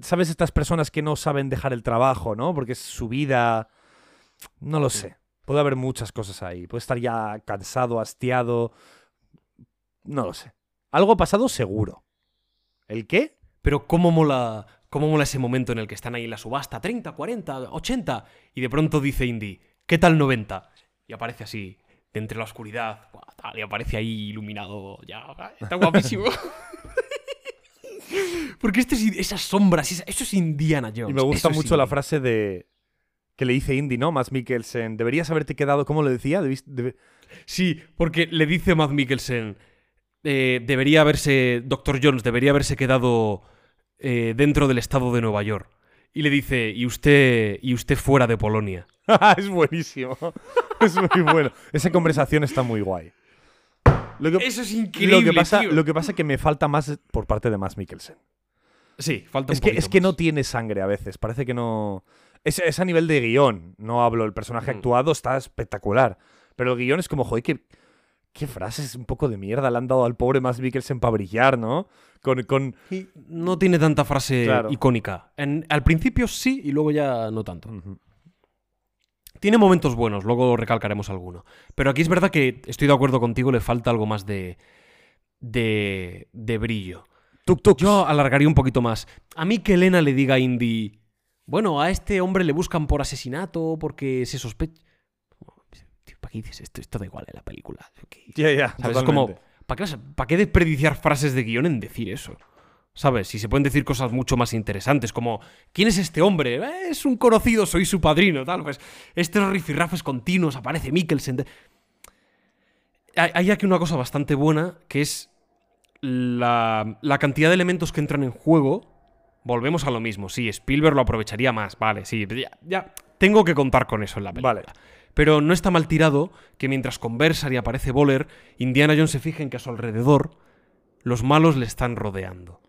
¿Sabes? Estas personas que no saben dejar el trabajo, ¿no? Porque es su vida. No lo sé. Puede haber muchas cosas ahí. Puede estar ya cansado, hastiado. No lo sé. Algo ha pasado seguro. ¿El qué? Pero cómo mola, cómo mola ese momento en el que están ahí en la subasta, 30, 40, 80, y de pronto dice Indy, ¿qué tal 90? Y aparece así, de entre la oscuridad, tal, y aparece ahí iluminado, ya, está guapísimo. (laughs) Porque este es- esas sombras, eso es Indiana Jones. Y me gusta eso mucho la frase de que le dice Indy, ¿no? Más Mikkelsen. Deberías haberte quedado, ¿cómo lo decía? Debis- Sí, porque le dice Matt Mikkelsen, eh, debería haberse, Dr. Jones, debería haberse quedado eh, dentro del estado de Nueva York. Y le dice, y usted, y usted fuera de Polonia. (laughs) es buenísimo. (laughs) es muy bueno. Esa conversación está muy guay. Lo que, Eso es increíble. lo que pasa, tío. lo que pasa que me falta más por parte de Más Mikkelsen. Sí, falta un Es que, es que no tiene sangre a veces. Parece que no. Es, es a nivel de guion. No hablo. El personaje Mm. actuado está espectacular. Pero el guion es como, joder, qué, qué frases un poco de mierda le han dado al pobre Más Mikkelsen para brillar, ¿no? Con, con... Y No tiene tanta frase Claro. icónica. En- al principio sí y luego ya no tanto. Tiene momentos buenos, luego recalcaremos alguno. Pero aquí es verdad que estoy de acuerdo contigo, le falta algo más de. de. de brillo. Tuk tuk. Yo alargaría un poquito más. A mí que Elena le diga a Indy. Bueno, a este hombre le buscan por asesinato porque se sospecha. Tío, ¿Para qué dices esto? Esto da igual en la película. ¿Qué- Ya, ya. Es como. ¿para qué, ¿para qué desperdiciar frases de guion en decir eso? ¿Sabes? Si se pueden decir cosas mucho más interesantes, como ¿quién es este hombre? "Eh, es un conocido, soy su padrino, tal. Pues estos rifirrafes continuos, aparece Mikkelsen. hay aquí una cosa bastante buena, que es la, la cantidad de elementos que entran en juego. Volvemos a lo mismo. Sí, Spielberg lo aprovecharía más, vale, sí. Ya, ya tengo que contar con eso en la película. Vale. Pero no está mal tirado que mientras conversan y aparece Boller, Indiana Jones se fije en que a su alrededor los malos le están rodeando.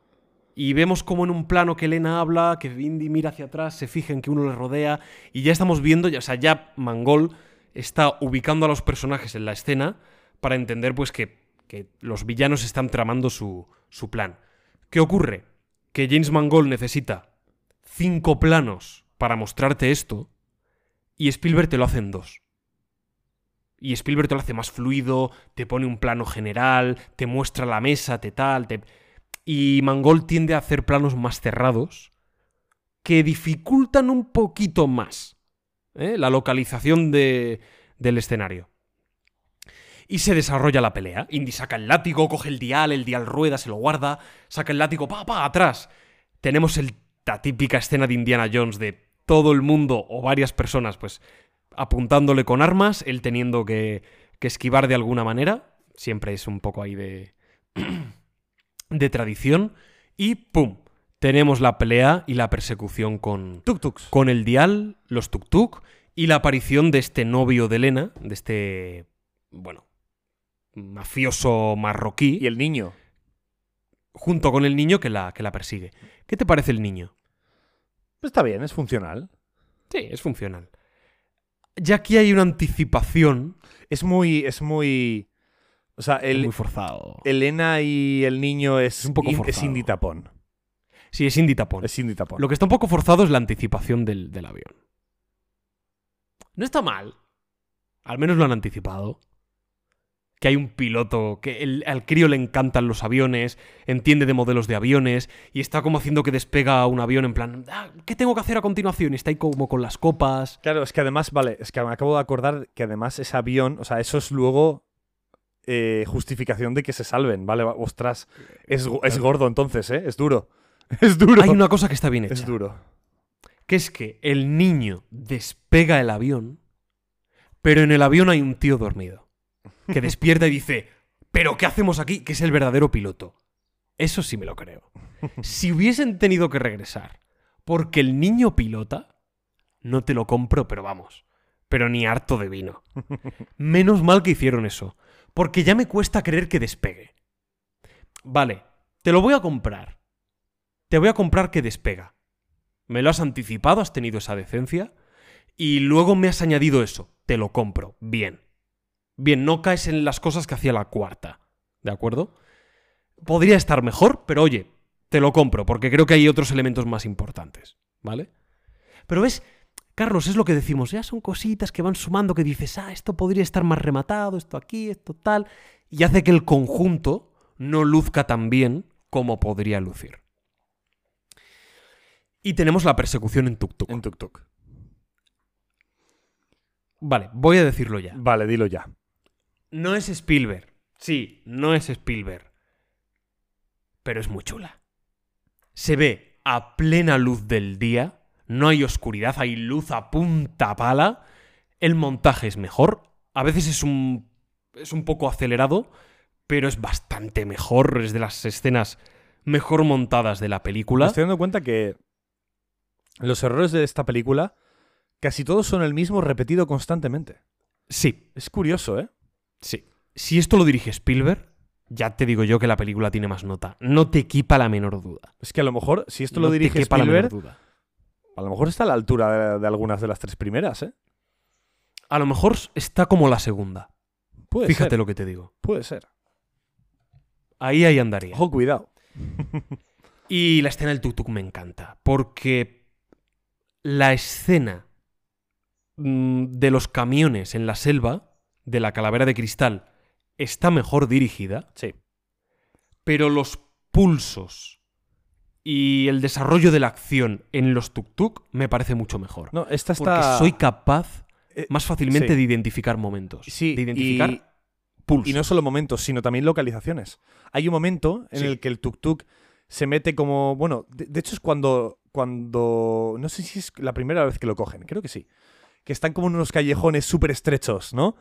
Y vemos como en un plano que Elena habla, que Indy mira hacia atrás, se fija en que uno le rodea, y ya estamos viendo, ya, o sea, ya Mangol está ubicando a los personajes en la escena para entender pues que, que los villanos están tramando su, su plan. ¿Qué ocurre? Que James Mangold necesita cinco planos para mostrarte esto y Spielberg te lo hace en dos. Y Spielberg te lo hace más fluido, te pone un plano general, te muestra la mesa, te tal, te... Y Mangold tiende a hacer planos más cerrados que dificultan un poquito más ¿eh? la localización de- del escenario. Y se desarrolla la pelea. Indy saca el látigo, coge el dial, el dial rueda, se lo guarda, saca el látigo, pa, pa, atrás. Tenemos la típica escena de Indiana Jones de todo el mundo o varias personas, pues, apuntándole con armas, él teniendo que, que esquivar de alguna manera. Siempre es un poco ahí de. (clears throat) de tradición. Y ¡pum! Tenemos la pelea y la persecución con, Tuk tuks. con el dial, los tuk-tuk y la aparición de este novio de Elena, de este, bueno, mafioso marroquí. Y el niño. junto con el niño que la, que la persigue. ¿Qué te parece el niño? Pues está bien, es funcional. Sí, es funcional. Ya aquí hay una anticipación. Es muy. Es muy. O sea, el, muy forzado. Elena y el niño es, Es un poco in- es forzado. indie tapón. Sí, es indie tapón. Es indie tapón. Lo que está un poco forzado es la anticipación del, del avión. No está mal. Al menos lo han anticipado. Que hay un piloto, que el- al crío le encantan los aviones, entiende de modelos de aviones y está como haciendo que despega un avión en plan, "Ah, ¿qué tengo que hacer a continuación? Y está ahí como con las copas. Claro, es que además, vale, es que me acabo de acordar que además ese avión, o sea, eso es luego eh, justificación de que se salven, ¿vale? Ostras, es, es gordo entonces, ¿eh? Es duro. (laughs) Es duro. Hay una cosa que está bien hecha. Es duro. que es que el niño despega el avión, pero en el avión hay un tío dormido, que despierta y dice, ¿pero qué hacemos aquí? Que es el verdadero piloto. Eso sí me lo creo. Si hubiesen tenido que regresar porque el niño pilota, no te lo compro, pero vamos, pero ni harto de vino. Menos mal que hicieron eso, porque ya me cuesta creer que despegue. Vale, te lo voy a comprar. Te voy a comprar que despega. Me lo has anticipado, has tenido esa decencia. Y luego me has añadido eso. Te lo compro. Bien. Bien, no caes en las cosas que hacía la cuarta. ¿De acuerdo? Podría estar mejor, pero oye, te lo compro, porque creo que hay otros elementos más importantes. ¿Vale? Pero ves, Carlos, es lo que decimos. Ya son cositas que van sumando que dices, ah, esto podría estar más rematado, esto aquí, esto tal. Y hace que el conjunto no luzca tan bien como podría lucir. Y tenemos la persecución en tuk-tuk. En tuk tuk. Vale, voy a decirlo ya. Vale, dilo ya. No es Spielberg. Sí, no es Spielberg. Pero es muy chula. Se ve a plena luz del día. No hay oscuridad, hay luz a punta pala. El montaje es mejor. A veces es un. es un poco acelerado. Pero es bastante mejor. Es de las escenas mejor montadas de la Me película. estoy dando cuenta que los errores de esta película casi todos son el mismo repetido constantemente. Sí, Es curioso, ¿eh? Sí. Si esto lo dirige Spielberg, ya te digo yo que la película tiene más nota. No te equipa la menor duda. Es que a lo mejor, si esto No lo dirige quepa la menor Spielberg, duda. a lo mejor está a la altura de, de algunas de las tres primeras, ¿eh? A lo mejor está como la segunda. Puede Fíjate ser. lo que te digo. Puede ser. Ahí ahí andaría. Ojo, cuidado. (laughs) Y la escena del tuk-tuk me encanta. Porque la escena mm, de los camiones en la selva, de la calavera de cristal, está mejor dirigida. Sí. Pero los pulsos y el desarrollo de la acción en los tuk-tuk me parece mucho mejor. No, esta Porque está. soy capaz Eh, más fácilmente sí. de identificar momentos. Sí, de identificar y- pulsos. Y no solo momentos, sino también localizaciones. Hay un momento en Sí. el que el tuk-tuk se mete como. Bueno, de, de hecho es cuando. Cuando. No sé si es la primera vez que lo cogen, creo que sí. Que están como en unos callejones súper estrechos, ¿no?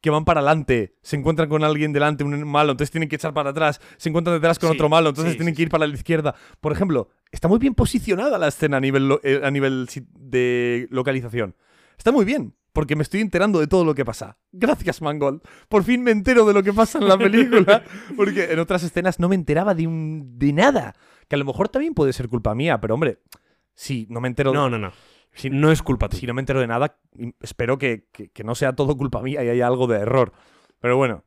Que van para adelante, se encuentran con alguien delante, un malo, entonces tienen que echar para atrás, se encuentran detrás con Sí, otro malo, entonces sí, tienen sí, que ir para la izquierda. Por ejemplo, está muy bien posicionada la escena a nivel, eh, a nivel de localización. Está muy bien, porque me estoy enterando de todo lo que pasa. Gracias, Mangold. Por fin me entero de lo que pasa en la película. (laughs) Porque en otras escenas no me enteraba de, un, de nada. Que a lo mejor también puede ser culpa mía, pero hombre, si no me entero, No, no, no. Si, No es culpa tuya. si no me entero de nada, espero que, que- que no sea todo culpa mía y haya algo de error. Pero bueno,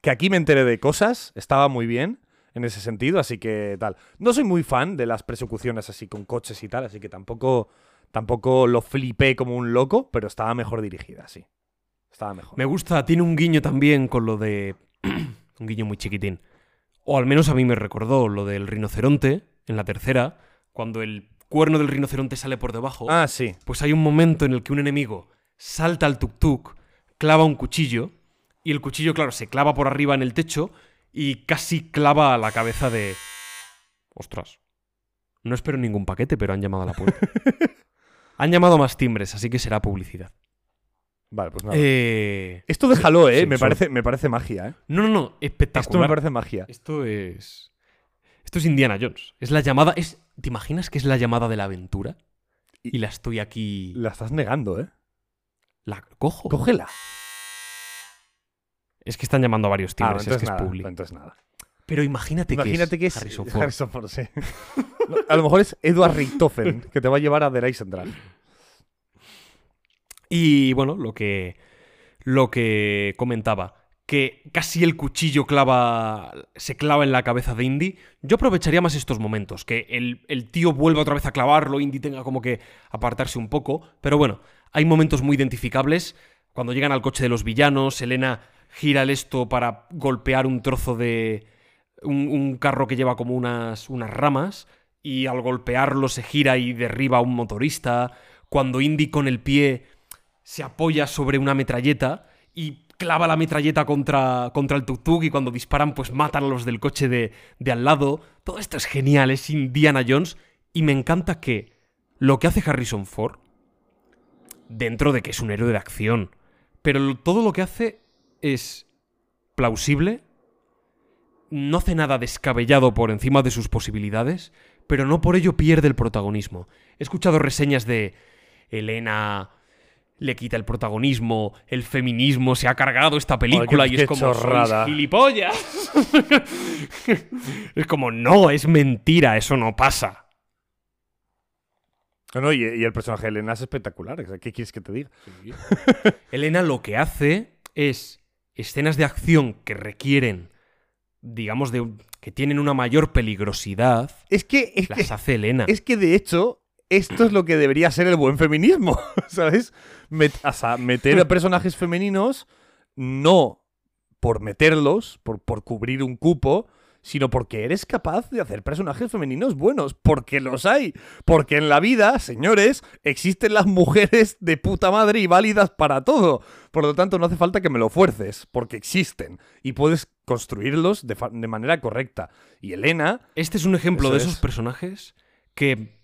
que aquí me enteré de cosas, estaba muy bien en ese sentido, así que tal. No soy muy fan de las persecuciones así con coches y tal, así que tampoco, tampoco lo flipé como un loco, pero estaba mejor dirigida, sí. Estaba mejor. Me gusta, tiene un guiño también con lo de. (clears throat) un guiño muy chiquitín. O al menos a mí me recordó lo del rinoceronte en la tercera, cuando el cuerno del rinoceronte sale por debajo. Ah, sí. Pues hay un momento en el que un enemigo salta al tuk-tuk, clava un cuchillo, y el cuchillo, claro, se clava por arriba en el techo y casi clava a la cabeza de. Ostras. No espero ningún paquete, pero han llamado a la puerta. (laughs) han llamado más timbres, así que será publicidad. Vale, pues nada. Eh... Esto déjalo, ¿eh? sí, me, parece, me parece magia, ¿eh? No, no, no, espectacular. Esto me parece magia. Esto es. Esto es Indiana Jones. Es la llamada. Es... ¿Te imaginas que es la llamada de la aventura? Y- Y la estoy aquí. La estás negando, ¿eh? La cojo. Cógela. Es que están llamando a varios Ah, timbres, es entonces que es nada, público. entonces nada. Pero imagínate, Imagínate que es, que es Harrison Ford. Harrison Ford, sí. A lo mejor es Edward Richtofen, (laughs) que te va a llevar a The Ray Central. Y bueno, lo que, lo que comentaba, que casi el cuchillo clava, se clava en la cabeza de Indy, yo aprovecharía más estos momentos, que el, el tío vuelva otra vez a clavarlo, Indy tenga como que apartarse un poco, pero bueno, hay momentos muy identificables, cuando llegan al coche de los villanos, Elena gira el esto para golpear un trozo de... un, un carro que lleva como unas, unas ramas, y al golpearlo se gira y derriba a un motorista, cuando Indy con el pie se apoya sobre una metralleta y clava la metralleta contra, contra el tuk-tuk y cuando disparan pues matan a los del coche de, de al lado. Todo esto es genial, es Indiana Jones y me encanta que lo que hace Harrison Ford, dentro de que es un héroe de acción, pero todo lo que hace es plausible, no hace nada descabellado por encima de sus posibilidades, pero no por ello pierde el protagonismo. He escuchado reseñas de Elena le quita el protagonismo, el feminismo se ha cargado esta película qué- y es como "Sois chorrada". gilipollas. (laughs) es como no, es mentira, eso no pasa. No, no, y, y el personaje de Elena es espectacular. ¿Qué quieres que te diga? (laughs) Elena lo que hace es escenas de acción que requieren, digamos, de que tienen una mayor peligrosidad, Es que, es que, las hace Elena. es que de hecho, esto es lo que debería ser el buen feminismo, (laughs) ¿sabes? Met- o sea, meter a personajes femeninos no por meterlos, por, por cubrir un cupo, sino porque eres capaz de hacer personajes femeninos buenos, porque los hay. Porque en la vida, señores, existen las mujeres de puta madre y válidas para todo. Por lo tanto, no hace falta que me lo fuerces, porque existen. Y puedes construirlos de, de manera correcta. Y Elena, Este es un ejemplo de es. esos personajes que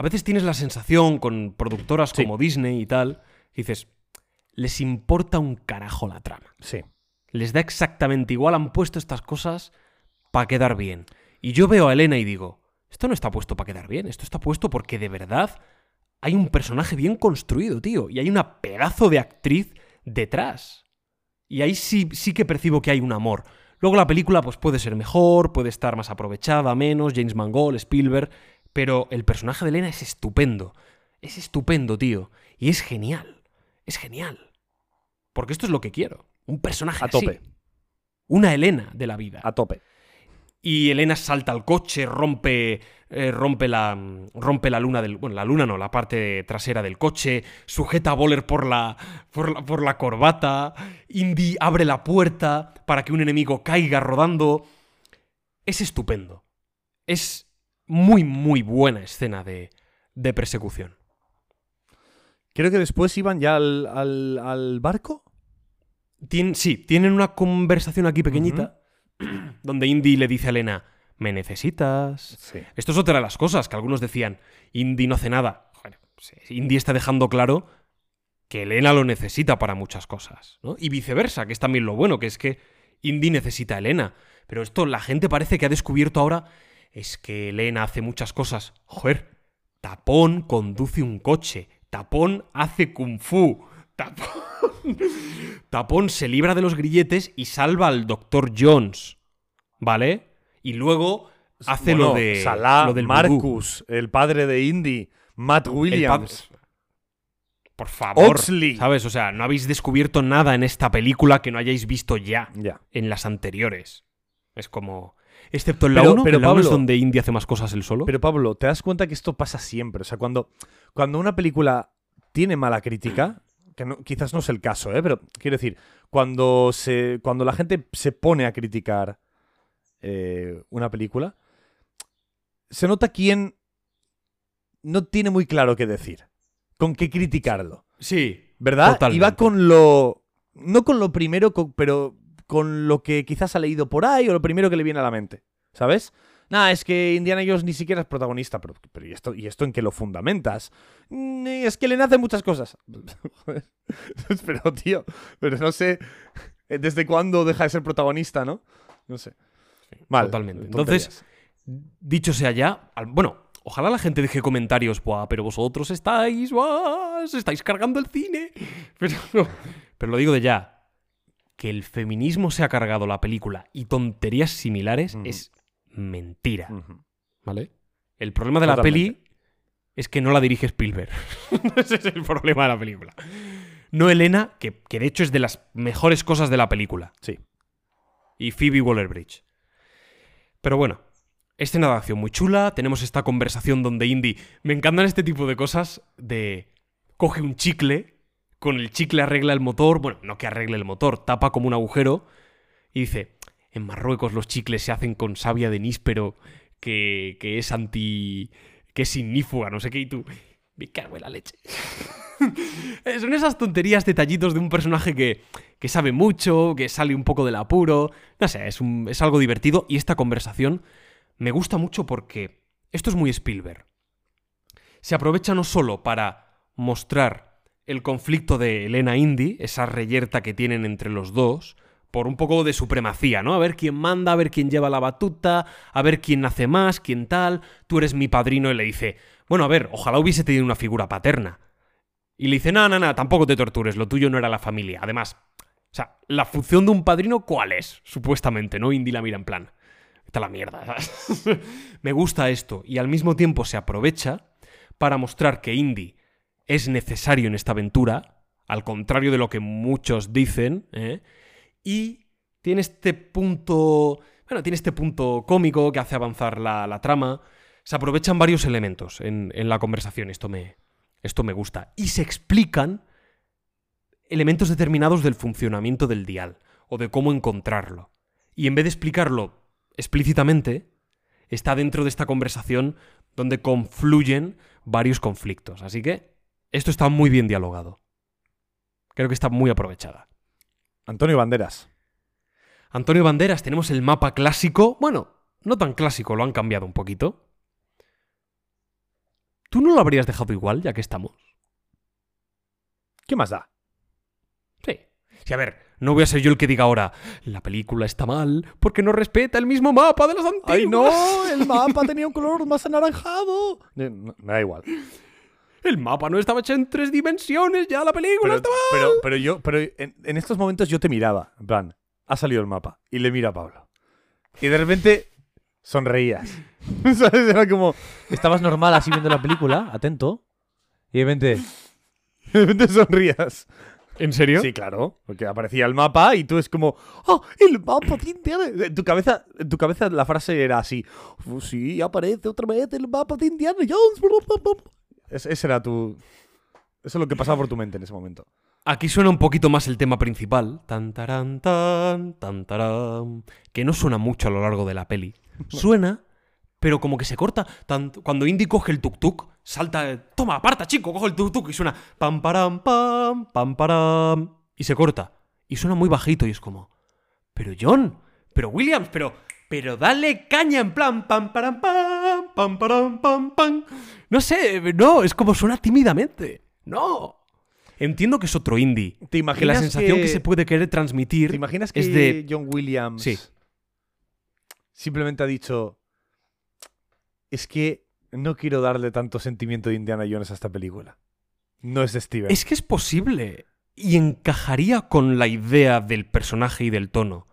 a veces tienes la sensación con productoras Sí. como Disney y tal, que dices, les importa un carajo la trama. sí. Les da exactamente igual, han puesto estas cosas para quedar bien. Y yo veo a Elena y digo, esto no está puesto para quedar bien, esto está puesto porque de verdad hay un personaje bien construido, tío, y hay una pedazo de actriz detrás. Y ahí sí, sí que percibo que hay un amor. Luego la película pues puede ser mejor, puede estar más aprovechada, menos, James Mangold, Spielberg, pero el personaje de Elena es estupendo. Es estupendo, tío. Y es genial. Es genial. Porque esto es lo que quiero. Un personaje A así. tope. Una Elena de la vida. A tope. Y Elena salta al coche, rompe, eh, rompe, la, rompe la luna del. Bueno, la luna no, la parte trasera del coche, sujeta a Boller por la, por la, por la corbata. Indy abre la puerta para que un enemigo caiga rodando. Es estupendo. Es muy, muy buena escena de, de persecución. Creo que después iban ya al, al- al barco. Tien- sí, tienen una conversación aquí pequeñita (clears throat) donde Indy le dice a Elena: ¿Me necesitas? Sí. Esto es otra de las cosas que algunos decían, Indy no hace nada. Bueno, Indy está dejando claro que Elena lo necesita para muchas cosas, ¿no? Y viceversa, que es también lo bueno, que es que Indy necesita a Elena. Pero esto la gente parece que ha descubierto ahora es que Elena hace muchas cosas. Joder, Tapón conduce un coche, Tapón hace kung fu, Tapón... (laughs) Tapón se libra de los grilletes y salva al Dr. Jones, ¿vale? Y luego hace Bueno, lo de Salah, lo del vudú. Marcus, el padre de Indy, Matt Williams. Por favor, Oxley. ¿sabes? O sea, no habéis descubierto nada en esta película que no hayáis visto ya Ya. en las anteriores. Es como excepto en la Pero- 1, pero en la 1 es Pablo- donde Indy hace más cosas él solo. Pero Pablo, ¿te das cuenta que esto pasa siempre? O sea, cuando, cuando una película tiene mala crítica, que no- quizás no es el caso, ¿eh? pero quiero decir, cuando, se, cuando la gente se pone a criticar eh, una película, se nota quién no tiene muy claro qué decir, con qué criticarlo. sí, ¿Verdad? Totalmente. Y va con lo. No con lo primero, pero con lo que quizás ha leído por ahí o lo primero que le viene a la mente. ¿Sabes? Nada, es que Indiana Jones ni siquiera es protagonista. Pero, pero ¿y, esto, ¿y esto en qué lo fundamentas? "Mm, Es que le nacen muchas cosas. (laughs) (laughs) Pero, tío, pero no sé desde cuándo deja de ser protagonista, ¿no? No sé. Mal. totalmente. tonterías. Entonces, dicho sea ya, bueno, ojalá la gente deje comentarios, Buah, pero vosotros estáis, buah, estáis cargando el cine. (laughs) Pero, pero lo digo de ya. Que el feminismo se ha cargado la película y tonterías similares es mentira. ¿vale? El problema de la Totalmente. peli es que no la dirige Spielberg. (laughs) Ese es el problema de la película. No Elena, que, que de hecho es de las mejores cosas de la película. Sí. Y Phoebe Waller-Bridge. Pero bueno, escena de acción muy chula. Tenemos esta conversación donde Indy. Me encantan este tipo de cosas de. Coge un chicle, con el chicle arregla el motor. Bueno, no que arregle el motor, tapa como un agujero. Y dice: En Marruecos los chicles se hacen con savia de níspero, que, que es anti. que es ignífuga, no sé qué. Y tú. Me cago en la leche. (laughs) Son esas tonterías, detallitos de un personaje que, que sabe mucho, que sale un poco del apuro. No sé, es, es algo divertido. Y esta conversación me gusta mucho porque esto es muy Spielberg. Se aprovecha no solo para mostrar el conflicto de Elena Indy, esa reyerta que tienen entre los dos, por un poco de supremacía, ¿no? A ver quién manda, a ver quién lleva la batuta, a ver quién hace más, quién tal. Tú eres mi padrino y le dice, bueno, a ver, ojalá hubiese tenido una figura paterna. Y le dice, no, no, no, tampoco te tortures, lo tuyo no era la familia. Además, o sea, la función de un padrino, ¿cuál es? Supuestamente, ¿no? Indy la mira en plan. A la mierda. ¿sabes? (laughs) Me gusta esto. Y al mismo tiempo se aprovecha para mostrar que Indy es necesario en esta aventura, al contrario de lo que muchos dicen, ¿eh? Y tiene este punto. Bueno, tiene este punto cómico que hace avanzar la, la trama. Se aprovechan varios elementos en, en la conversación. Esto me, esto me gusta. Y se explican elementos determinados del funcionamiento del dial o de cómo encontrarlo. Y en vez de explicarlo explícitamente, está dentro de esta conversación donde confluyen varios conflictos. Así que esto está muy bien dialogado. Creo que está muy aprovechada. Antonio Banderas. Antonio Banderas, tenemos el mapa clásico. Bueno, no tan clásico, lo han cambiado un poquito. ¿Tú no lo habrías dejado igual, ya que estamos? ¿Qué más da? Sí. Sí, a ver, no voy a ser yo el que diga ahora, la película está mal porque no respeta el mismo mapa de las antiguas. ¡Ay, no! El mapa (laughs) tenía un color más anaranjado. Eh, Me da igual. El mapa no estaba hecho en tres dimensiones, ya la película Pero, estaba... pero, pero yo, pero en, en estos momentos yo te miraba. En plan, ha salido el mapa. Y le mira a Pablo. Y de repente sonreías. (laughs) ¿Sabes? Era como. Estabas normal así viendo la película, atento. Y de repente, (laughs) De repente sonrías. ¿En serio? Sí, claro. Porque aparecía el mapa y tú es como. ¡Oh! ¡El mapa de Indiana! En tu cabeza, en tu cabeza la frase era así. "Oh, sí, aparece otra vez el mapa de Indiana Jones. Es- ese era tu. Eso es lo que pasaba por tu mente en ese momento. Aquí suena un poquito más el tema principal. Tan, tarán, tan, tan, tarán, que no suena mucho a lo largo de la peli. (laughs) Suena, pero como que se corta. Tan- cuando Indy coge el tuk-tuk, salta. Toma, aparta, chico, coge el tuk-tuk y suena. Pam, param, pam, pam, param. Y se corta. Y suena muy bajito y es como. Pero John, pero Williams, pero. Pero dale caña en plan. Pam, param, pam, pam, param, pam, pam. No sé, no, es como suena tímidamente. No. Entiendo que es otro indie. ¿Te Que imaginas la sensación que... se puede querer transmitir ¿Te imaginas que es de. John Williams Sí. simplemente ha dicho es que no quiero darle tanto sentimiento de Indiana Jones a esta película? No es de Steven. Es que es posible. Y encajaría con la idea del personaje y del tono.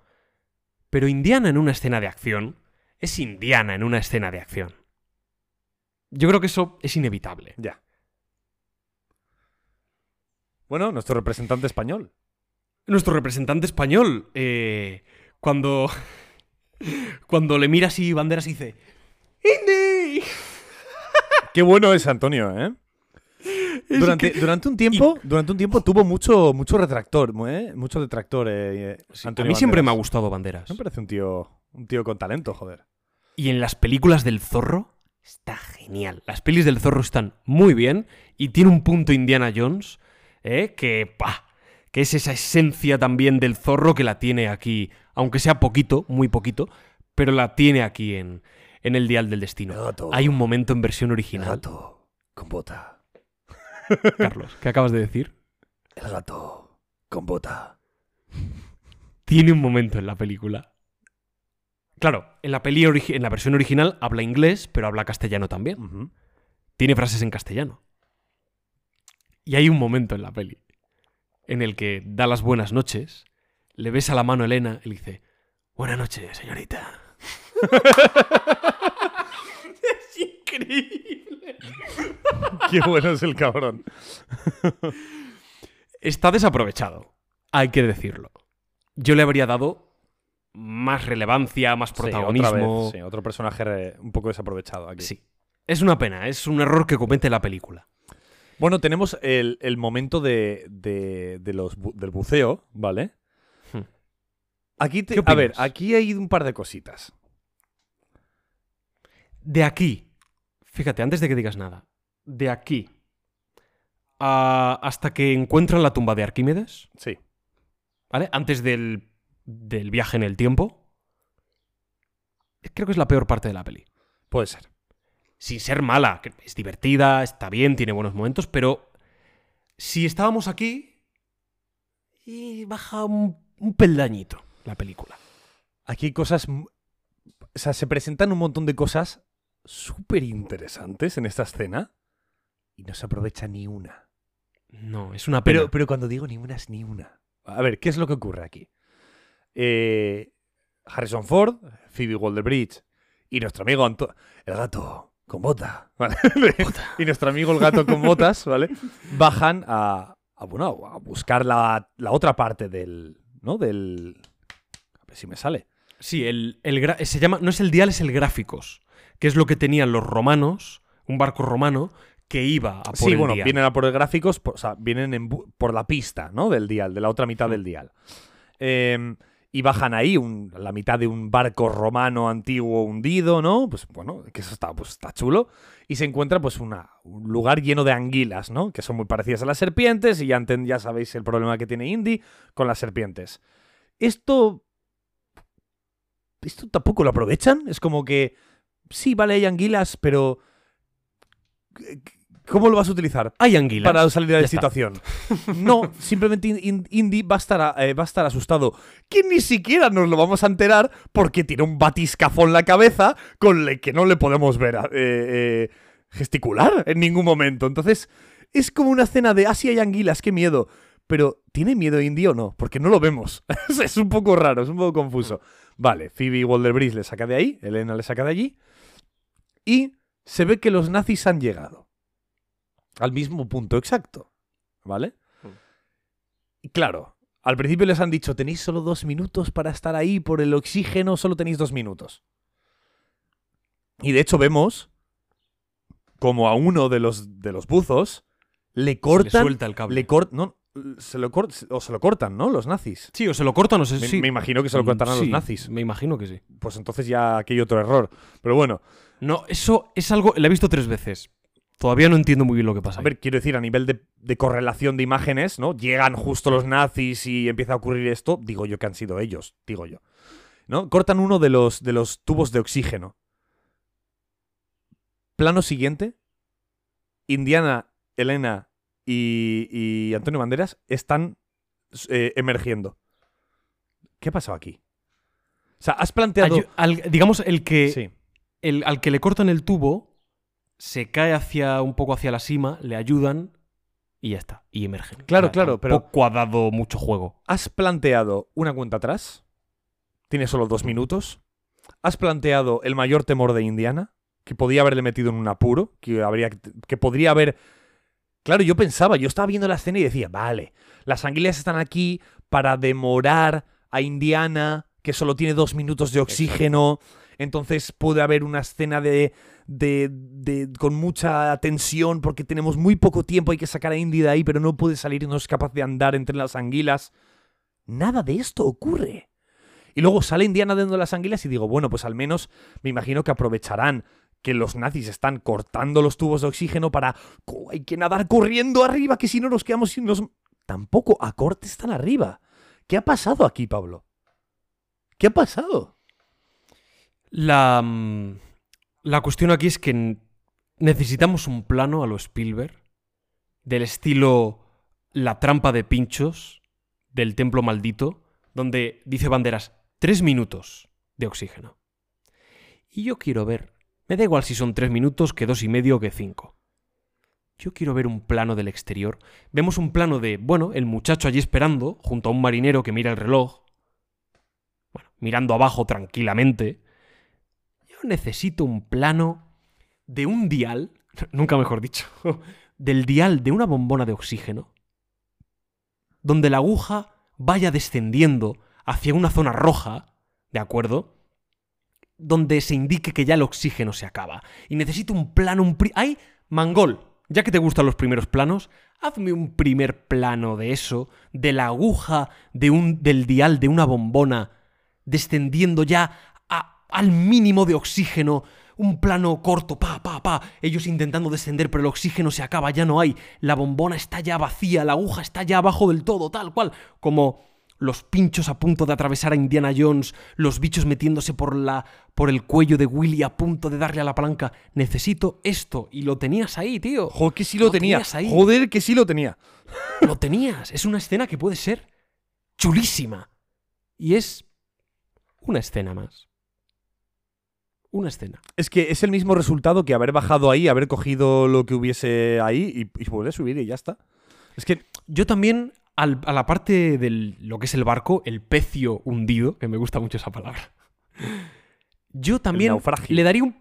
Pero Indiana en una escena de acción es Indiana en una escena de acción. Yo creo que eso es inevitable. Ya. Bueno, nuestro representante español. Nuestro representante español, eh, cuando. (laughs) Cuando le mira así banderas y dice. ¡Indy! (laughs) Qué bueno es Antonio, ¿eh? Es Durante, que- durante un tiempo, durante un tiempo tuvo mucho, mucho retractor, ¿eh? Mucho detractor. eh, eh, A mí siempre me ha gustado banderas. Me parece un tío, un tío con talento, joder. Y en las películas del zorro está genial. Las pelis del zorro están muy bien y tiene un punto Indiana Jones ¿eh? que, ¡pah! que es esa esencia también del zorro que la tiene aquí, aunque sea poquito, muy poquito, pero la tiene aquí en, en el Dial del Destino. gato. Hay un momento en versión original, gato con bota. (laughs) Carlos, ¿qué acabas de decir? El gato con bota. Tiene un momento en la película. Claro, en la, peli en la versión original habla inglés, pero habla castellano también. Tiene frases en castellano. Y hay un momento en la peli en el que da las buenas noches, le besa la mano a Elena y le dice, Buenas noches, señorita. (laughs) es increíble. (laughs) Qué bueno es el cabrón. (laughs) Está desaprovechado, hay que decirlo. Yo le habría dado más relevancia, más Sí, protagonismo. vez, sí, otro personaje un poco desaprovechado aquí. Sí. Es una pena, es un error que comete la película. Bueno, tenemos el, el momento de, de- de los bu- del buceo, ¿vale? Hmm. Aquí te- ¿Qué a ver, aquí hay un par de cositas. De aquí, fíjate, antes de que digas nada, de aquí a- hasta que encuentran la tumba de Arquímedes, Sí. ¿vale? Antes del, del viaje en el tiempo, creo que es la peor parte de la peli. Puede ser. Sin ser mala, es divertida, está bien, tiene buenos momentos, pero si estábamos aquí, y baja un, un peldañito la película. Aquí hay cosas. O sea, se presentan un montón de cosas súper interesantes en esta escena y no se aprovecha ni una. No, es una pena. Pero, pero cuando digo ni una es ni una. A ver, ¿qué es lo que ocurre aquí? Eh, Harrison Ford, Phoebe Waller-Bridge y nuestro amigo Anto- el gato con bota, ¿vale? (laughs) y nuestro amigo el gato con botas, ¿vale? Bajan a, a, bueno, a buscar la, la otra parte del, ¿no? Del, a ver si me sale. Sí, el, el se llama, no es el dial, es el gráficos, que es lo que tenían los romanos, un barco romano que iba a por sí, el bueno, dial. vienen a por el gráficos, por- o sea, vienen en por la pista, ¿no? Del dial, de la otra mitad del dial. Eh, y bajan ahí la mitad de un barco romano antiguo hundido, ¿no? Pues bueno, que eso está, pues, está chulo. Y se encuentra pues una, un lugar lleno de anguilas, ¿no? Que son muy parecidas a las serpientes y ya, ya sabéis el problema que tiene Indy con las serpientes. Esto... Esto tampoco lo aprovechan. Es como que... Sí, vale, hay anguilas, pero... ¿Cómo lo vas a utilizar? Hay anguilas. para salir de la situación. (laughs) No, simplemente In- In- Indy va a, estar, a- eh, va a estar asustado. Que ni siquiera nos lo vamos a enterar porque tiene un batiscafón en la cabeza con el que no le podemos ver eh, eh, gesticular en ningún momento. Entonces, es como una escena de, ah, sí hay anguilas, qué miedo. Pero, ¿tiene miedo Indy o no? Porque no lo vemos. (laughs) es un poco raro, es un poco confuso. Vale, Phoebe Waller-Bridge le saca de ahí, Elena le saca de allí. Y se ve que los nazis han llegado al mismo punto exacto. ¿Vale? Mm. Y claro, al principio les han dicho, tenéis solo dos minutos para estar ahí por el oxígeno, solo tenéis dos minutos. Y de hecho vemos como a uno de los, de los buzos le Se le cortan... suelta el cable. Le cort- no, se lo cort- o se lo cortan, ¿no? Los nazis. Sí, o se lo cortan o se... Me, sí. me imagino que se lo cortarán a los nazis. Me imagino que sí. Pues entonces ya aquí hay otro error. Pero bueno, No, eso es algo... La he visto tres veces. Todavía no entiendo muy bien lo que pasa. A ahí. ver, quiero decir, a nivel de, de correlación de imágenes, ¿no? Llegan justo los nazis y empieza a ocurrir esto. Digo yo que han sido ellos, digo yo. ¿No? Cortan uno de los, de los tubos de oxígeno. Plano siguiente. Indiana, Elena y, y Antonio Banderas están eh, emergiendo. ¿Qué ha pasado aquí? O sea, has planteado... Al- digamos, el que... Sí. el- al que le cortan el tubo, se cae hacia un poco hacia la cima, le ayudan y ya está. Y emergen. Claro, claro, pero- ha dado mucho juego. Has planteado una cuenta atrás. Tiene solo dos minutos. Has planteado el mayor temor de Indiana. Que podía haberle metido en un apuro. Que, habría, que podría haber. Claro, yo pensaba, yo estaba viendo la escena y decía, vale, las anguilas están aquí para demorar a Indiana, que solo tiene dos minutos de oxígeno. Entonces puede haber una escena de, de, de- con mucha tensión porque tenemos muy poco tiempo, hay que sacar a Indy de ahí, pero no puede salir no es capaz de andar entre las anguilas. Nada de esto ocurre. Y luego sale Indiana dentro de las anguilas y digo, bueno, pues al menos me imagino que aprovecharán que los nazis están cortando los tubos de oxígeno para... "Co- Hay que nadar corriendo arriba, que si no nos quedamos sin los... Tampoco a corte están arriba. ¿Qué ha pasado aquí, Pablo? ¿Qué ha pasado? La, mm, la cuestión aquí es que necesitamos un plano a lo Spielberg, del estilo La trampa de pinchos del templo maldito, donde dice Banderas, tres minutos de oxígeno. Y yo quiero ver, me da igual si son tres minutos, que dos y medio, que cinco. Yo quiero ver un plano del exterior. Vemos un plano de, bueno, el muchacho allí esperando, junto a un marinero que mira el reloj, mirando abajo tranquilamente. Necesito un plano de un dial, (laughs) nunca mejor dicho, (laughs) del dial de una bombona de oxígeno, donde la aguja vaya descendiendo hacia una zona roja, ¿de acuerdo? Donde se indique que ya el oxígeno se acaba. Y necesito un plano, un... Pri ¡Ay! Mangol, ya que te gustan los primeros planos, hazme un primer plano de eso, de la aguja de un, del dial de una bombona, descendiendo ya al mínimo de oxígeno, un plano corto, pa, pa, pa, ellos intentando descender, pero el oxígeno se acaba, ya no hay, la bombona está ya vacía, la aguja está ya abajo del todo, tal cual, como los pinchos a punto de atravesar a Indiana Jones, los bichos metiéndose por la por el cuello de Willy a punto de darle a la palanca. Necesito esto y lo tenías ahí, tío. Joder, que sí lo, Lo tenía. tenías ahí. Joder, que sí lo tenía. Lo tenías. Es una escena que puede ser chulísima. Y es una escena más. Una escena. Es que es el mismo resultado que haber bajado ahí, haber cogido lo que hubiese ahí y, y volver a subir y ya está. Es que Yo también, al- a la parte de lo que es el barco, el pecio hundido, que me gusta mucho esa palabra. Yo también le daría un.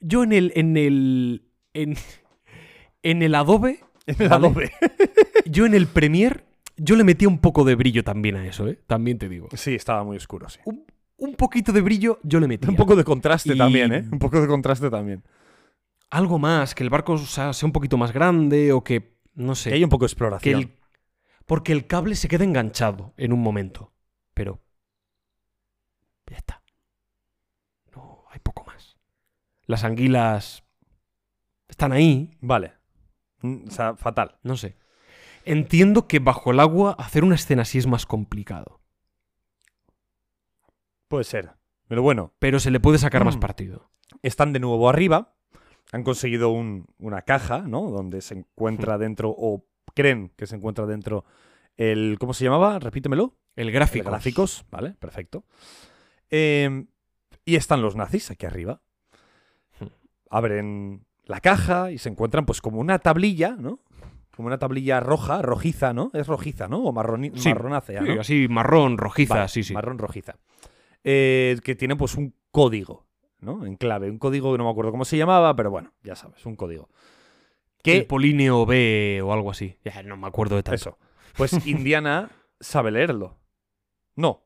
Yo en el. En el. En, en el Adobe. en el ¿vale? Adobe. (laughs) Yo en el Premiere. Yo le metía un poco de brillo también a eso, ¿eh? También te digo. Sí, estaba muy oscuro, sí. Un, un poquito de brillo yo le metía. Un poco de contraste Y- también, ¿eh? Un poco de contraste también. Algo más, que el barco o sea, sea un poquito más grande o que. No sé. Que hay un poco de que exploración. el- porque el cable se queda enganchado en un momento. Pero. Ya está. No, hay poco más. Las anguilas. Están ahí. Vale. Mm, O sea, fatal. No sé. Entiendo que bajo el agua hacer una escena así es más complicado. Puede ser. Pero bueno, Pero se le puede sacar más Mm. partido. están de nuevo arriba. Han conseguido un- una caja, ¿no? Donde se encuentra dentro, o creen que se encuentra dentro el. ¿Cómo se llamaba? Repítemelo. El gráfico. Gráficos, ¿vale? Perfecto. Eh, y están los nazis aquí arriba. Hmm. Abren la caja y se encuentran, pues, como una tablilla, ¿no? Como una tablilla roja, rojiza, ¿no? Es rojiza, ¿no? O marroni- Sí. marronácea, así marrón, rojiza, Vale, sí, sí. Marrón rojiza. Eh, que tiene pues un código, ¿no? En clave. Un código que no me acuerdo cómo se llamaba, pero bueno, ya sabes, un código. El Que, Políneo B o algo así. Ya no me acuerdo de tanto. eso, pues (laughs) Indiana sabe leerlo. No,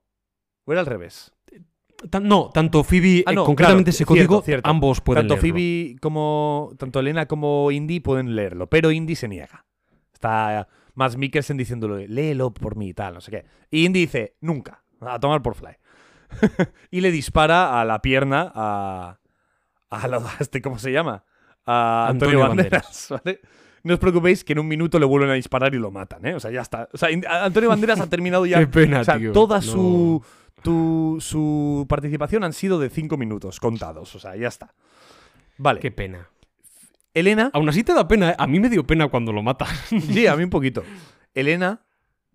o era al revés. Tan- no, tanto Phoebe, Ah, eh, no, concretamente claro, ese código, cierto, cierto. ambos pueden tanto leerlo. Phoebe como, tanto Elena como Indy pueden leerlo, pero Indy se niega. Está más Mikkelsen diciéndole, léelo por mí y tal, no sé qué. Y Indy dice, nunca, a tomar por fly. (laughs) y le dispara a la pierna a. a, (laughs) este, ¿cómo se llama? A Antonio, Antonio Banderas, (laughs) ¿vale? No os preocupéis que en un minuto le vuelven a disparar y lo matan, ¿eh? O sea, ya está. O sea, Antonio Banderas ha terminado ya. Qué pena, o sea, tío. toda No. su, tu- su participación han sido de cinco minutos contados. O sea, ya está. Vale. Qué pena. Elena. Aún así te da pena, ¿eh? A mí me dio pena cuando lo mata. Sí, a mí un poquito. Elena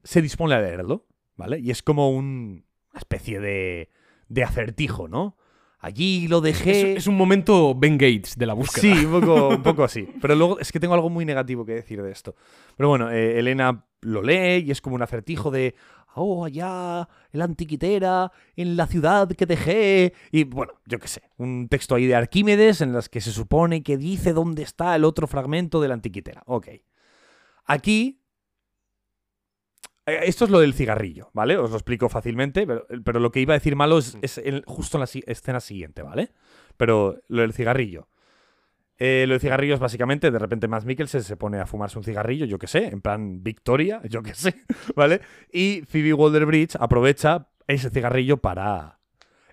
se dispone a leerlo, ¿vale? Y es como un- una especie de, de acertijo, ¿no? Allí lo Es, dejé. es un momento Ben Gates de la búsqueda. Sí, un poco, (laughs) un poco así. Pero luego es que tengo algo muy negativo que decir de esto. Pero bueno, eh, Elena lo lee y es como un acertijo de, oh, allá, en la antiquitera, en la ciudad que dejé. Y bueno, yo qué sé, un texto ahí de Arquímedes en las que se supone que dice dónde está el otro fragmento de la antiquitera. Ok. Aquí... eh, Esto es lo del cigarrillo, ¿vale? Os lo explico fácilmente, pero, pero lo que iba a decir malo es, es en- justo en la si- escena siguiente, ¿vale? Pero lo del cigarrillo. Eh, lo del cigarrillo es básicamente, de repente Max Mikkelsen se pone a fumarse un cigarrillo, yo qué sé, en plan Victoria, (laughs) yo qué sé, ¿vale? Y Phoebe Waller-Bridge aprovecha ese cigarrillo para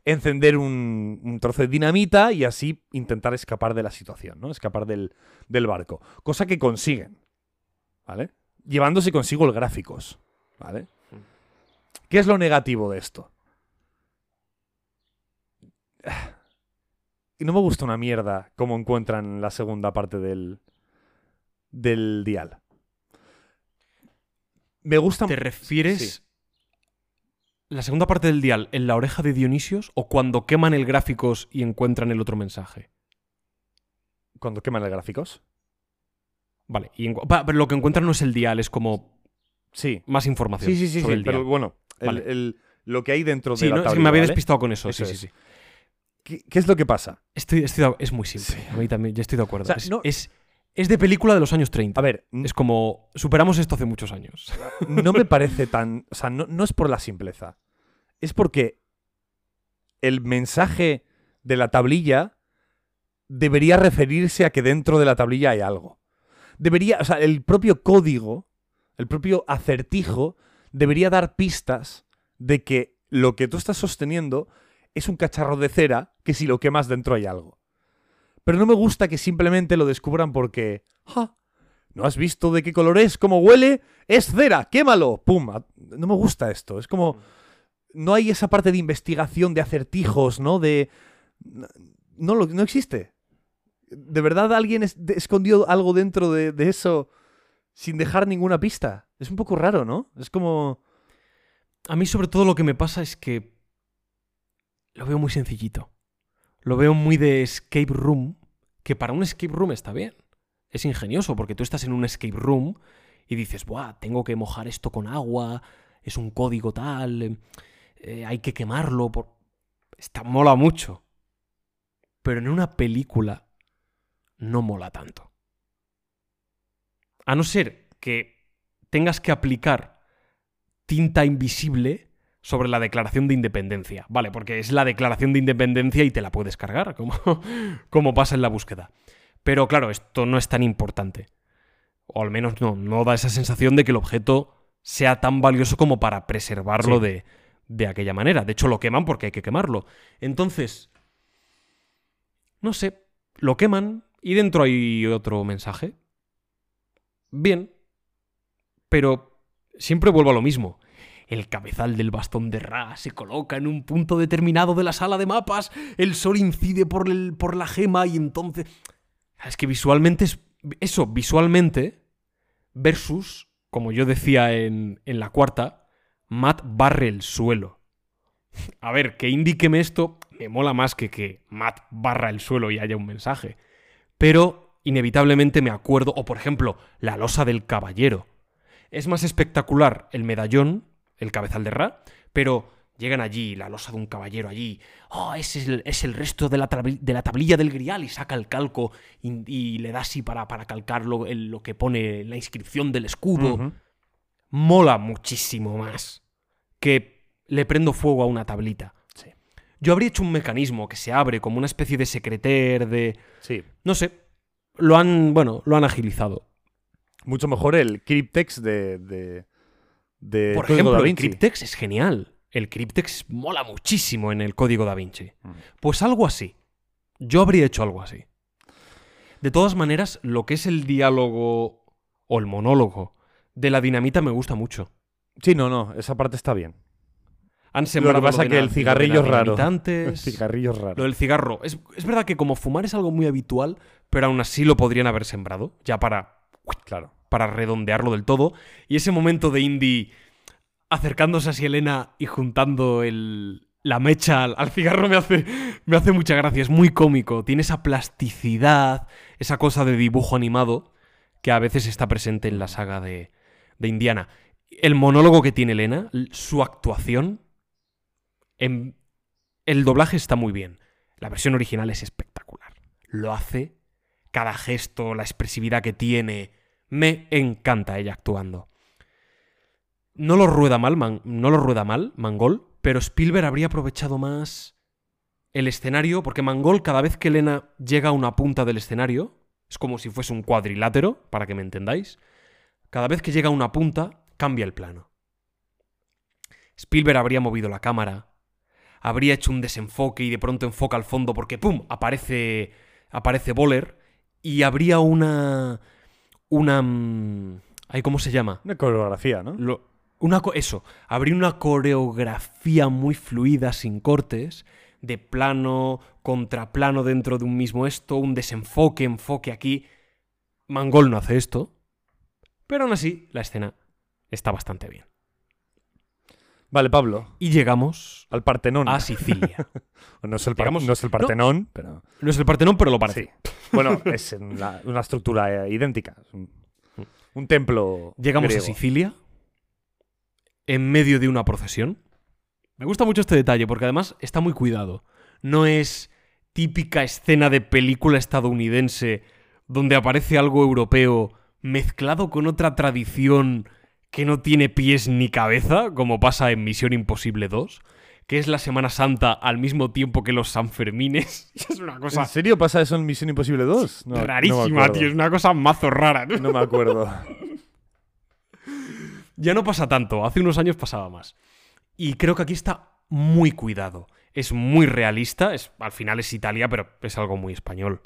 encender un, un trozo de dinamita y así intentar escapar de la situación, ¿no? Escapar del, del barco. Cosa que consiguen, ¿vale? Llevándose consigo el gráficos, ¿vale? ¿Qué es lo negativo de esto? (sighs) Y no me gusta una mierda cómo encuentran la segunda parte del, del dial. Me gusta... ¿Te refieres Sí. la segunda parte del dial en la oreja de Dionisios o cuando queman el gráficos y encuentran el otro mensaje? Cuando queman los gráficos. Vale, y pero lo que encuentran no es el dial, es como Sí. más información Sí, sí, sí, sobre sí, el pero bueno, el- Vale. el- lo que hay dentro Sí, de la no, es que me había ¿vale? despistado con eso. Eso sí, es. sí, sí. ¿Qué, qué es lo que pasa? Estoy, estoy de- es muy simple. A mí también, yo estoy de acuerdo. O sea, es, no- es, es de película de los años 30. A ver, Es como, superamos esto hace muchos años. (laughs) no me parece tan. O sea, no, no es por la simpleza. Es porque el mensaje de la tablilla debería referirse a que dentro de la tablilla hay algo. Debería. O sea, el propio código, el propio acertijo, debería dar pistas de que lo que tú estás sosteniendo es un cacharro de cera que si lo quemas dentro hay algo. Pero no me gusta que simplemente lo descubran porque. "Ja, ¿No has visto de qué color es? ¿Cómo huele? ¡Es cera! ¡Quémalo! ¡Pum! No me gusta esto. Es como. No hay esa parte de investigación, de acertijos, ¿no? De. No, no existe. ¿De verdad alguien escondió algo dentro de, de eso sin dejar ninguna pista? Es un poco raro, ¿no? Es como. A mí sobre todo lo que me pasa es que lo veo muy sencillito. Lo veo muy de escape room, que para un escape room está bien. Es ingenioso porque tú estás en un escape room y dices, Buah, tengo que mojar esto con agua, es un código tal, eh, eh, hay que quemarlo. Por... Está, mola mucho. Pero en una película no mola tanto. A no ser que tengas que aplicar tinta invisible sobre la declaración de independencia. Vale, porque es la declaración de independencia y te la puedes cargar, como, (laughs) como pasa en la búsqueda. Pero claro, esto no es tan importante. O al menos no, no da esa sensación de que el objeto sea tan valioso como para preservarlo Sí. de, de aquella manera. De hecho, lo queman porque hay que quemarlo. Entonces, no sé, lo queman y dentro hay otro mensaje. Bien, pero siempre vuelvo a lo mismo. El cabezal del bastón de Ra se coloca en un punto determinado de la sala de mapas, el sol incide por, el- por la gema y entonces... Es que visualmente es... Eso, visualmente, versus, como yo decía en, en la cuarta, Matt barre el suelo. A ver, que indíqueme esto me mola más que que Matt barra el suelo y haya un mensaje. Pero inevitablemente me acuerdo, o por ejemplo, la losa del caballero. Es más espectacular el medallón, el cabezal de Ra, pero llegan allí, la losa de un caballero allí, oh, ese es el, es el resto de la, de la tablilla del grial y saca el calco y, y le da así para, para calcar lo, el- lo que pone la inscripción del escudo. Mola muchísimo más que le prendo fuego a una tablita. Sí. Yo habría hecho un mecanismo que se abre como una especie de secreter, de... Sí. No sé. Lo han, bueno, lo han agilizado. Mucho mejor el cryptex de. de, de Por ejemplo, Da el. Cryptex es genial. El Cryptex mola muchísimo en el código da Vinci. Mm. Pues algo así. Yo habría hecho algo así. De todas maneras, lo que es el diálogo o el monólogo de la dinamita me gusta mucho. Sí, no, no, esa parte está bien. Han sembrado pasa de que el lo de cigarrillo la es raro. El (laughs) cigarrillo es raro. Lo del cigarro. Es, es verdad que como fumar es algo muy habitual, pero aún así lo podrían haber sembrado, ya para, Claro. para redondearlo del todo. Y ese momento de Indy acercándose a Elena y juntando el, la mecha al, al cigarro me hace, me hace mucha gracia. Es muy cómico. Tiene esa plasticidad, esa cosa de dibujo animado que a veces está presente en la saga de, de Indiana. El monólogo que tiene Elena, su actuación, en- el doblaje está muy bien. La versión original es espectacular. Lo hace, cada gesto, la expresividad que tiene. Me encanta ella actuando. No lo rueda mal, Man- no lo rueda mal, Mangol, pero Spielberg habría aprovechado más el escenario, porque Mangol, cada vez que Elena llega a una punta del escenario, es como si fuese un cuadrilátero, para que me entendáis. Cada vez que llega a una punta, cambia el plano. Spielberg habría movido la cámara, habría hecho un desenfoque y de pronto enfoca al fondo porque ¡pum! aparece aparece Boller y habría una una mm, ay, ¿cómo se llama? Una coreografía, ¿no? Lo- una eso, habría una coreografía muy fluida sin cortes de plano contra plano dentro de un mismo esto, un desenfoque, enfoque aquí. Mangol no hace esto, pero aún así la escena está bastante bien. Vale, Pablo. Y llegamos Al Partenón. a Sicilia. (laughs) no, es el par- Llegamos- no es el Partenón, pero. No es el Partenón, pero lo parece. Sí. Bueno, es una estructura eh, idéntica. Es un, un templo. Llegamos griego. a Sicilia, en medio de una procesión. Me gusta mucho este detalle porque además está muy cuidado. No es típica escena de película estadounidense donde aparece algo europeo mezclado con otra tradición que no tiene pies ni cabeza, como pasa en Misión Imposible 2, que es la Semana Santa al mismo tiempo que los Sanfermines. (laughs) es una cosa ¿En serio pasa eso en Misión Imposible 2? No, rarísima, tío. Es una cosa mazo rara. ¿no? No me acuerdo. (laughs) Ya no pasa tanto, hace unos años pasaba más. Y creo que aquí está muy cuidado. Es muy realista, es, al final es Italia, pero es algo muy español.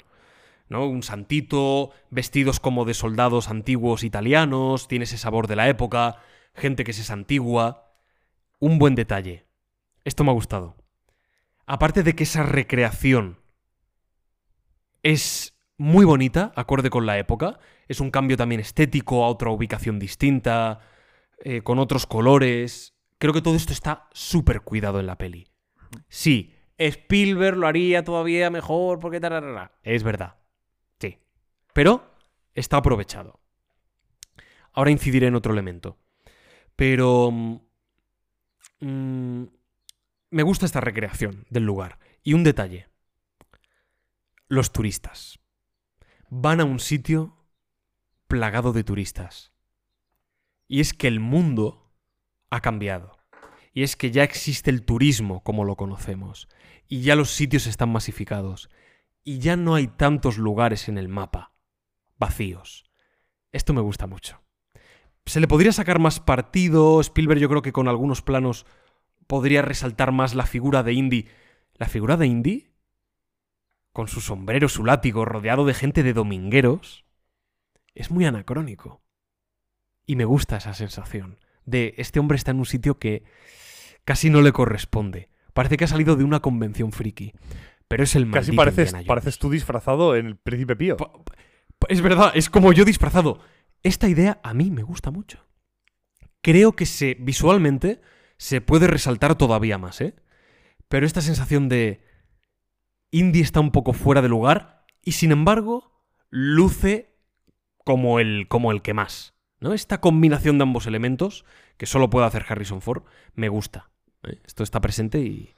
¿No? Un santito, vestidos como de soldados antiguos italianos, tiene ese sabor de la época, gente que se santigua. Un buen detalle. Esto me ha gustado. Aparte de que esa recreación es muy bonita, acorde con la época, es un cambio también estético a otra ubicación distinta, eh, con otros colores. Creo que todo esto está súper cuidado en la peli. Sí, Spielberg lo haría todavía mejor porque... tararara. Es verdad. Sí. Pero está aprovechado. Ahora incidiré en otro elemento. Pero... mm, mm, me gusta esta recreación del lugar. Y un detalle. Los turistas. Van a un sitio plagado de turistas. Y es que el mundo ha cambiado. Y es que ya existe el turismo como lo conocemos. Y ya los sitios están masificados. Y ya no hay tantos lugares en el mapa vacíos. Esto me gusta mucho. Se le podría sacar más partido. Spielberg yo creo que con algunos planos podría resaltar más la figura de Indy. ¿La figura de Indy? Con su sombrero, su látigo, rodeado de gente de domingueros. Es muy anacrónico. Y me gusta esa sensación de este hombre está en un sitio que casi no le corresponde. Parece que ha salido de una convención friki. Pero es el Casi maldito pareces, Indiana Jones. pareces tú disfrazado en el Príncipe Pío. Pa- Es verdad, es como yo disfrazado. Esta idea a mí me gusta mucho. Creo que se visualmente se puede resaltar todavía más, ¿eh? Pero esta sensación de Indy está un poco fuera de lugar y sin embargo luce como el como el que más, ¿no? Esta combinación de ambos elementos que solo puede hacer Harrison Ford me gusta. ¿eh? Esto está presente y,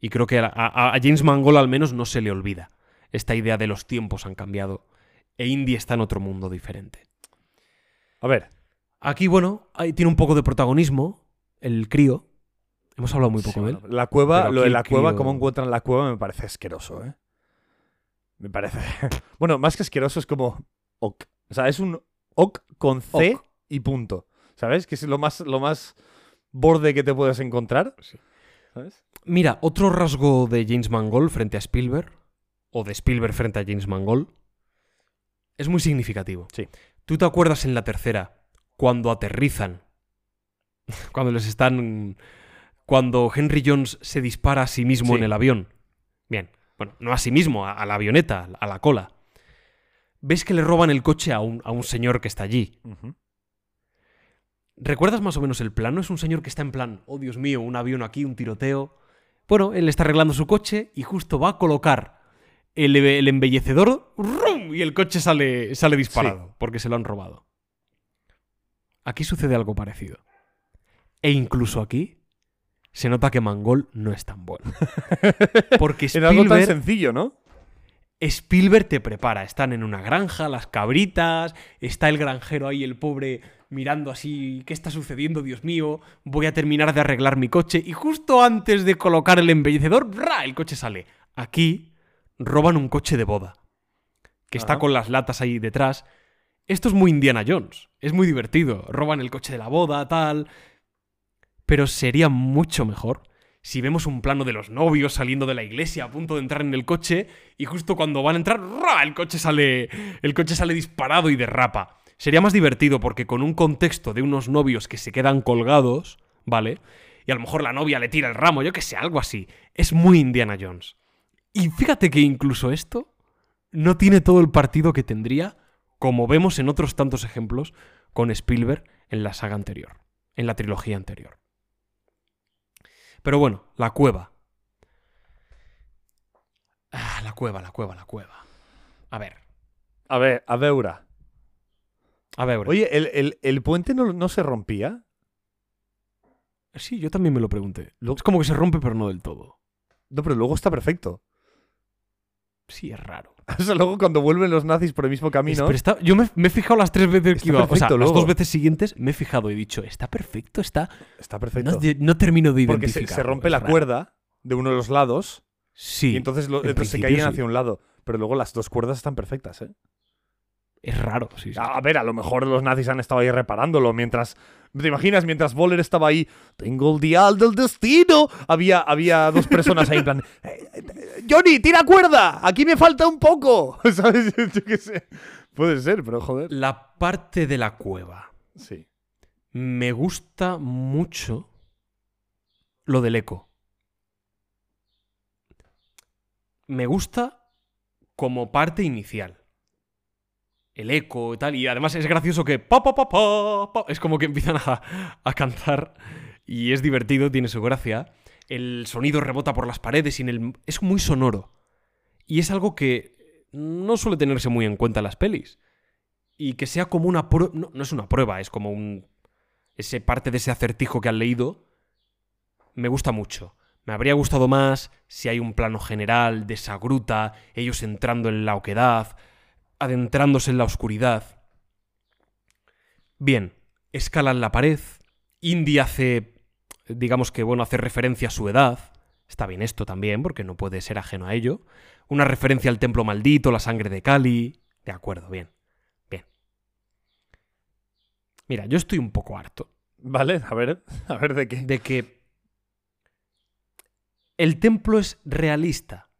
y creo que a, a- a James Mangold al menos no se le olvida. Esta idea de los tiempos han cambiado e Indy está en otro mundo diferente. A ver, Aquí, bueno, ahí tiene un poco de protagonismo el crío. Hemos hablado muy poco sí, de él. la cueva, lo de la cueva, cómo encuentran la cueva me parece asqueroso, ¿eh? Me parece. (laughs) bueno, más que asqueroso es como ok. O sea, es un ok con C Ok. y punto. ¿Sabes? Que es lo más, lo más borde que te puedes encontrar. Sí. ¿Sabes? Mira, otro rasgo de James Mangold frente a Spielberg, o de Spielberg frente a James Mangold, es muy significativo. Sí. ¿Tú te acuerdas en la tercera, cuando aterrizan, (laughs) cuando les están... cuando Henry Jones se dispara a sí mismo Sí. en el avión? Bien, bueno, no a sí mismo, a, a la avioneta, a la cola. ¿Ves que le roban el coche a un, a un señor que está allí? ¿Recuerdas más o menos el plano? Es un señor que está en plan, oh Dios mío, un avión aquí, un tiroteo. Bueno, él está arreglando su coche y justo va a colocar el, el embellecedor ¡rum! y el coche sale, sale disparado porque se lo han robado. Aquí sucede algo parecido. E incluso aquí se nota que Mangol no es tan bueno. (laughs) Porque Era algo tan Spielberg, sencillo, ¿no? Spielberg te prepara. Están en una granja, las cabritas, está el granjero ahí, el pobre, mirando así, ¿qué está sucediendo, Dios mío? Voy a terminar de arreglar mi coche y justo antes de colocar el embellecedor, ¡bra! el coche sale. Aquí roban un coche de boda, que está con las latas ahí detrás. Esto es muy Indiana Jones, es muy divertido. Roban el coche de la boda, tal. Pero sería mucho mejor si vemos un plano de los novios saliendo de la iglesia a punto de entrar en el coche y justo cuando van a entrar, ¡ra! el coche sale el coche sale disparado y derrapa. Sería más divertido porque con un contexto de unos novios que se quedan colgados, ¿vale? Y a lo mejor la novia le tira el ramo, yo que sé, algo así. Es muy Indiana Jones. Y fíjate que incluso esto no tiene todo el partido que tendría, como vemos en otros tantos ejemplos con Spielberg en la saga anterior, en la trilogía anterior. Pero bueno, la cueva. Ah, la cueva, la cueva, la cueva. A ver, A ver, a veure. a ver. Oye, ¿el, el- el puente no, no se rompía? Sí, yo también me lo pregunté. Luego- Es como que se rompe, pero no del todo. No, pero luego está perfecto. Sí, es raro. (laughs) Sea, luego cuando vuelven los nazis por el mismo camino. está- yo me, me he fijado las tres veces que iba. O sea, las dos veces siguientes me he fijado y he dicho, está perfecto, está. Está perfecto. No, termino de Porque identificar. se, se rompe la cuerda de uno de los lados Sí. y entonces, lo- en entonces se caían sí. hacia un lado. Pero luego las dos cuerdas están perfectas, ¿eh? Es raro, sí. sí. A ver, a lo mejor los nazis han estado ahí reparándolo mientras. ¿Te imaginas? Mientras Voller estaba ahí, tengo el dial del destino. Había, había dos personas ahí en plan. "Eh, eh, Johnny, tira cuerda. Aquí me falta un poco. (laughs) ¿Sabes? (laughs) Yo qué sé. Puede ser, pero joder. La parte de la cueva. Sí. Me gusta mucho lo del eco. Me gusta como parte inicial. El eco y tal. Y además es gracioso que. Pa, pa, pa, es como que empiezan a, a cantar. Y es divertido, tiene su gracia. El sonido rebota por las paredes y en el. Es muy sonoro. Y es algo que no suele tenerse muy en cuenta en las pelis. Y que sea como una prueba. No, no es una prueba, es como un. Ese parte de ese acertijo que han leído. Me gusta mucho. Me habría gustado más si hay un plano general de esa gruta, ellos entrando en la oquedad, adentrándose en la oscuridad. Bien, escalan la pared. Indy hace. digamos que, bueno, hace referencia a su edad. Está bien esto también, porque no puede ser ajeno a ello. Una referencia al templo maldito, la sangre de Cali. De acuerdo, bien. Bien. Mira, yo estoy un poco harto Vale, a ver, a ver de qué. de que el templo es realista.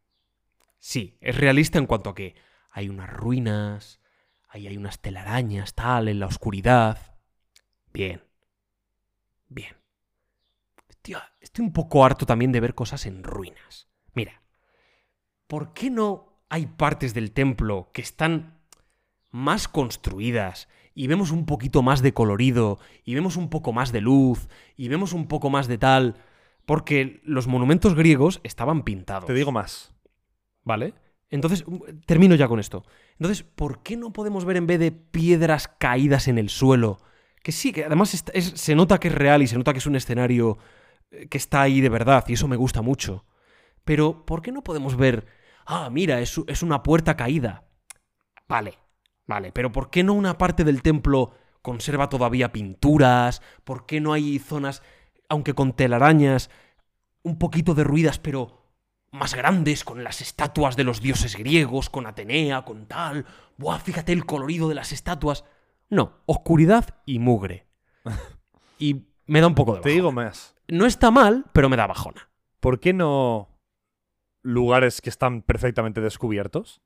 Sí, es realista en cuanto a que hay unas ruinas, ahí hay unas telarañas, tal, en la oscuridad. Bien. Bien. Tío, estoy un poco harto también de ver cosas en ruinas. Mira, ¿por qué no hay partes del templo que están más construidas y vemos un poquito más de colorido y vemos un poco más de luz y vemos un poco más de tal? Porque los monumentos griegos estaban pintados. Te digo más. ¿Vale? Entonces, um, termino ya con esto. Entonces, ¿por qué no podemos ver en vez de piedras caídas en el suelo? Que sí, que además se nota que es real y se nota que es un escenario eh, que está ahí de verdad y eso me gusta mucho. Pero, ¿por qué no podemos ver, ah, mira, es, es una puerta caída? Vale, vale, pero ¿por qué no una parte del templo conserva todavía pinturas? ¿Por qué no hay zonas, aunque con telarañas, un poquito derruidas, pero más grandes, con las estatuas de los dioses griegos, con Atenea, con tal. Buah, fíjate el colorido de las estatuas. No, oscuridad y mugre. (laughs) Y me da un poco de Te digo más. No está mal, pero me da bajona. ¿Por qué no lugares que están perfectamente descubiertos?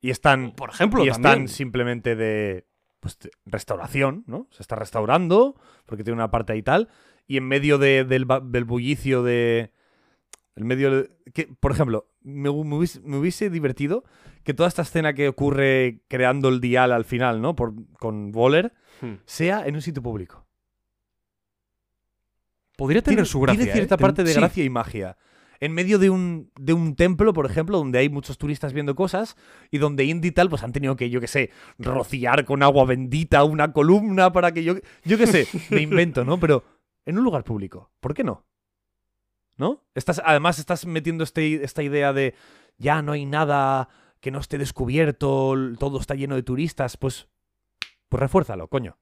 Y están, Por ejemplo, y también. están simplemente de, pues, restauración, ¿no? Se está restaurando porque tiene una parte ahí tal. Y en medio de- del, del bullicio de... En medio que, por ejemplo, me, hu- me hubiese, me hubiese divertido que toda esta escena que ocurre creando el dial al final, ¿no? Por, con Waller, Hmm. sea en un sitio público. Podría tener tiene, su gracia. tiene cierta ¿eh? Ten- parte de sí. gracia y magia. En medio de un, de un templo, por ejemplo, donde hay muchos turistas viendo cosas y donde Indy tal, pues han tenido que, yo qué sé, rociar con agua bendita una columna para que yo. Yo qué sé, (laughs) me invento, ¿no? Pero en un lugar público, ¿por qué no? ¿No? Estás, además, estás metiendo este, esta idea de ya no hay nada que no esté descubierto, todo está lleno de turistas, pues. Pues refuérzalo, coño.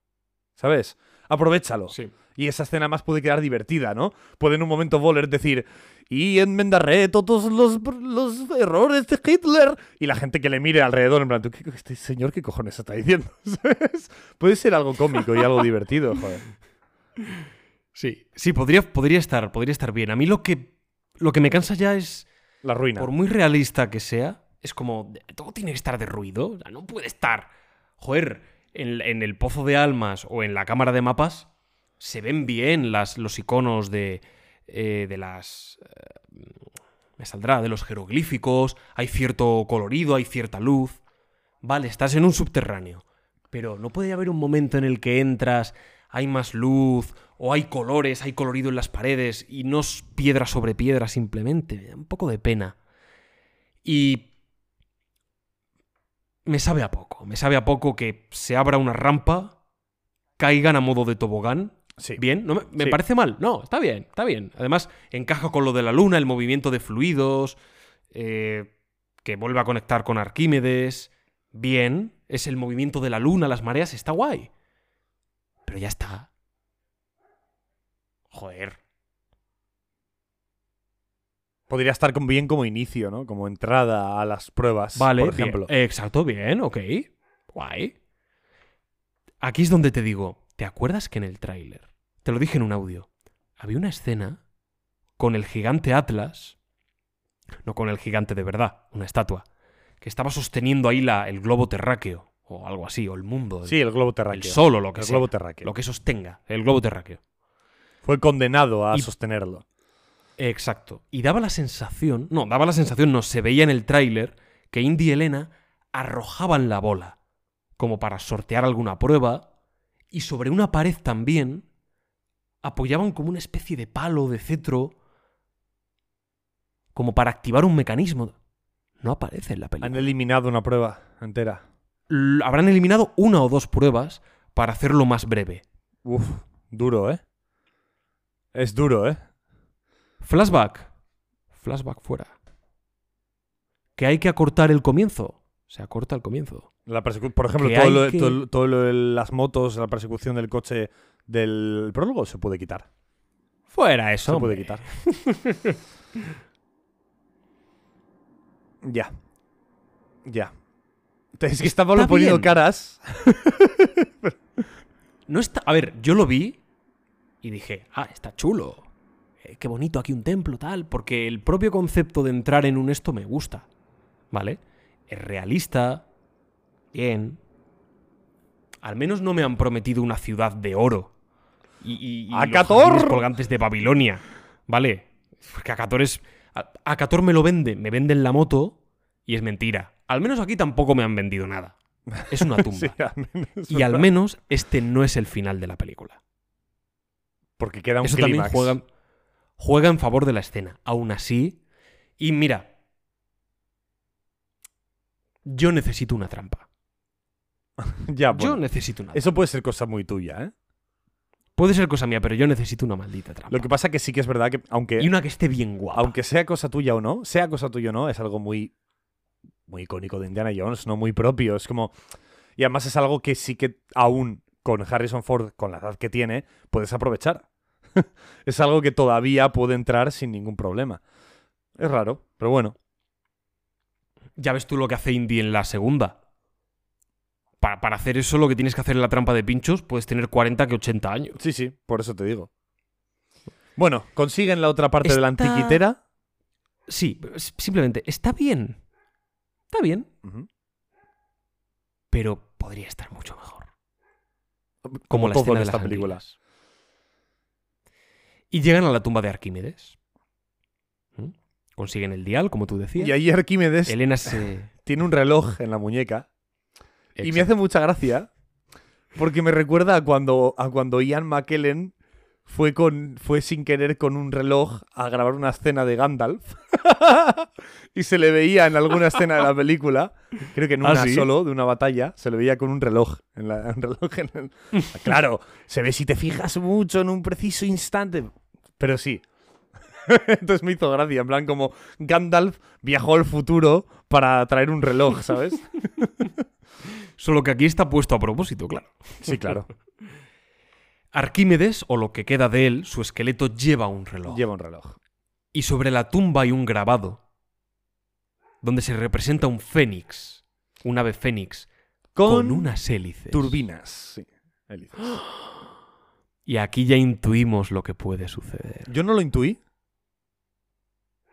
¿Sabes? Aprovechalo. Sí. Y esa escena más puede quedar divertida, ¿no? Puede en un momento Voller decir, y enmendaré todos los, los errores de Hitler. Y la gente que le mire alrededor, en plan, ¿tú qué- este señor qué cojones está diciendo? (laughs) ¿Sabes? Puede ser algo cómico y algo divertido, joder. Sí, sí, podría, podría estar, podría estar bien. A mí lo que, lo que me cansa ya es, La ruina. por muy realista que sea, es como, todo tiene que estar de ruido. O sea, no puede estar. Joder, en, en el pozo de almas o en la cámara de mapas se ven bien las, los iconos de, eh, de las... eh, me saldrá, de los jeroglíficos, hay cierto colorido, hay cierta luz. Vale, estás en un subterráneo, pero no puede haber un momento en el que entras, hay más luz, o hay colores, hay colorido en las paredes, y no es piedra sobre piedra simplemente. Un poco de pena. Y... Me sabe a poco, me sabe a poco que se abra una rampa, caigan a modo de tobogán Sí. Bien, no me, me Sí. parece mal. No, está bien, está bien. Además, encaja con lo de la luna, el movimiento de fluidos, eh, que vuelve a conectar con Arquímedes. Bien, es el movimiento de la luna, las mareas, está guay. Pero ya está. Joder. Podría estar bien como inicio, ¿no? Como entrada a las pruebas, Vale, por ejemplo. bien. Exacto, bien, ok. Guay. Aquí es donde te digo, ¿te acuerdas que en el tráiler, te lo dije en un audio, había una escena con el gigante Atlas, no con el gigante de verdad, una estatua, que estaba sosteniendo ahí la, el globo terráqueo, o algo así, o el mundo, el, Sí, el globo el terráqueo. sol o lo que el sea, globo terráqueo. lo que sostenga, el globo terráqueo. Fue condenado a Y- sostenerlo. Exacto. Y daba la sensación, no, daba la sensación, no, se veía en el tráiler que Indy y Elena arrojaban la bola, como para sortear alguna prueba, y sobre una pared también apoyaban como una especie de palo, de cetro, como para activar un mecanismo. No aparece en la película. Han eliminado una prueba entera. L- Habrán eliminado una o dos pruebas para hacerlo más breve. Uf, duro, ¿eh? Es duro, ¿eh? Flashback. Flashback fuera. Que hay que acortar el comienzo. Se acorta el comienzo. La por ejemplo, todo, lo, que- todo, todo lo de las motos, la persecución del coche del prólogo se puede quitar. Fuera eso. se puede quitar. (laughs) ya. Ya. Es que está Pablo poniendo caras. (laughs) No está. A ver, yo lo vi y dije, ah, está chulo. Eh, qué bonito aquí un templo, tal. Porque el propio concepto de entrar en un esto me gusta. ¿Vale? Es realista. Bien. Al menos no me han prometido una ciudad de oro. Y, y, y los colgantes de Babilonia. ¿Vale? Porque Acator es. Acator me lo vende, me venden la moto y es mentira. Al menos aquí tampoco me han vendido nada. Es una (laughs) tumba. Sí, al menos, Y al menos este no es el final de la película. Porque queda un Eso también clímax. juega, juega en favor de la escena. Aún así. Y mira. Yo necesito una trampa. (laughs) Ya, Yo bueno. necesito una trampa. Eso puede ser cosa muy tuya, ¿eh? Puede ser cosa mía, pero yo necesito una maldita trampa. Lo que pasa que sí que es verdad que, aunque, Y una que esté bien guapa. aunque sea cosa tuya o no, sea cosa tuya o no, es algo muy, muy icónico de Indiana Jones, no muy propio. Es como. Y además es algo que sí que aún con Harrison Ford, con la edad que tiene, puedes aprovechar. (laughs) es algo que todavía puede entrar sin ningún problema. Es raro, pero bueno. Ya ves tú lo que hace Indy en la segunda. Para, para hacer eso, lo que tienes que hacer en la trampa de pinchos, puedes tener 40 que 80 años. Sí, sí, por eso te digo. Bueno, consiguen la otra parte de la antiquitera. Sí, simplemente, está bien. Está bien, pero podría estar mucho mejor. Como la todo escena en de esta las película. anguilas. Y llegan a la tumba de Arquímedes. ¿Mm? Consiguen el dial, como tú decías. Y ahí Arquímedes Elena se. (laughs) tiene un reloj en la muñeca. Y me hace mucha gracia porque me recuerda a cuando, a cuando Ian McKellen fue, con, fue sin querer con un reloj a grabar una escena de Gandalf. (laughs) y se le veía en alguna escena de la película, creo que en ¿Ah, una sí? solo, de una batalla, se le veía con un reloj. En la, un reloj en el- Claro, se ve si te fijas mucho en un preciso instante. Pero sí. (laughs) Entonces me hizo gracia, en plan como Gandalf viajó al futuro para traer un reloj, ¿sabes? (laughs) Solo que aquí está puesto a propósito, claro. Sí, claro. Arquímedes, o lo que queda de él, su esqueleto lleva un reloj. Lleva un reloj. Y sobre la tumba hay un grabado. Donde se representa un fénix. Un ave fénix. Con, unas hélices. turbinas. Sí, hélices. (gasps) Y aquí ya intuimos lo que puede suceder. Yo no lo intuí.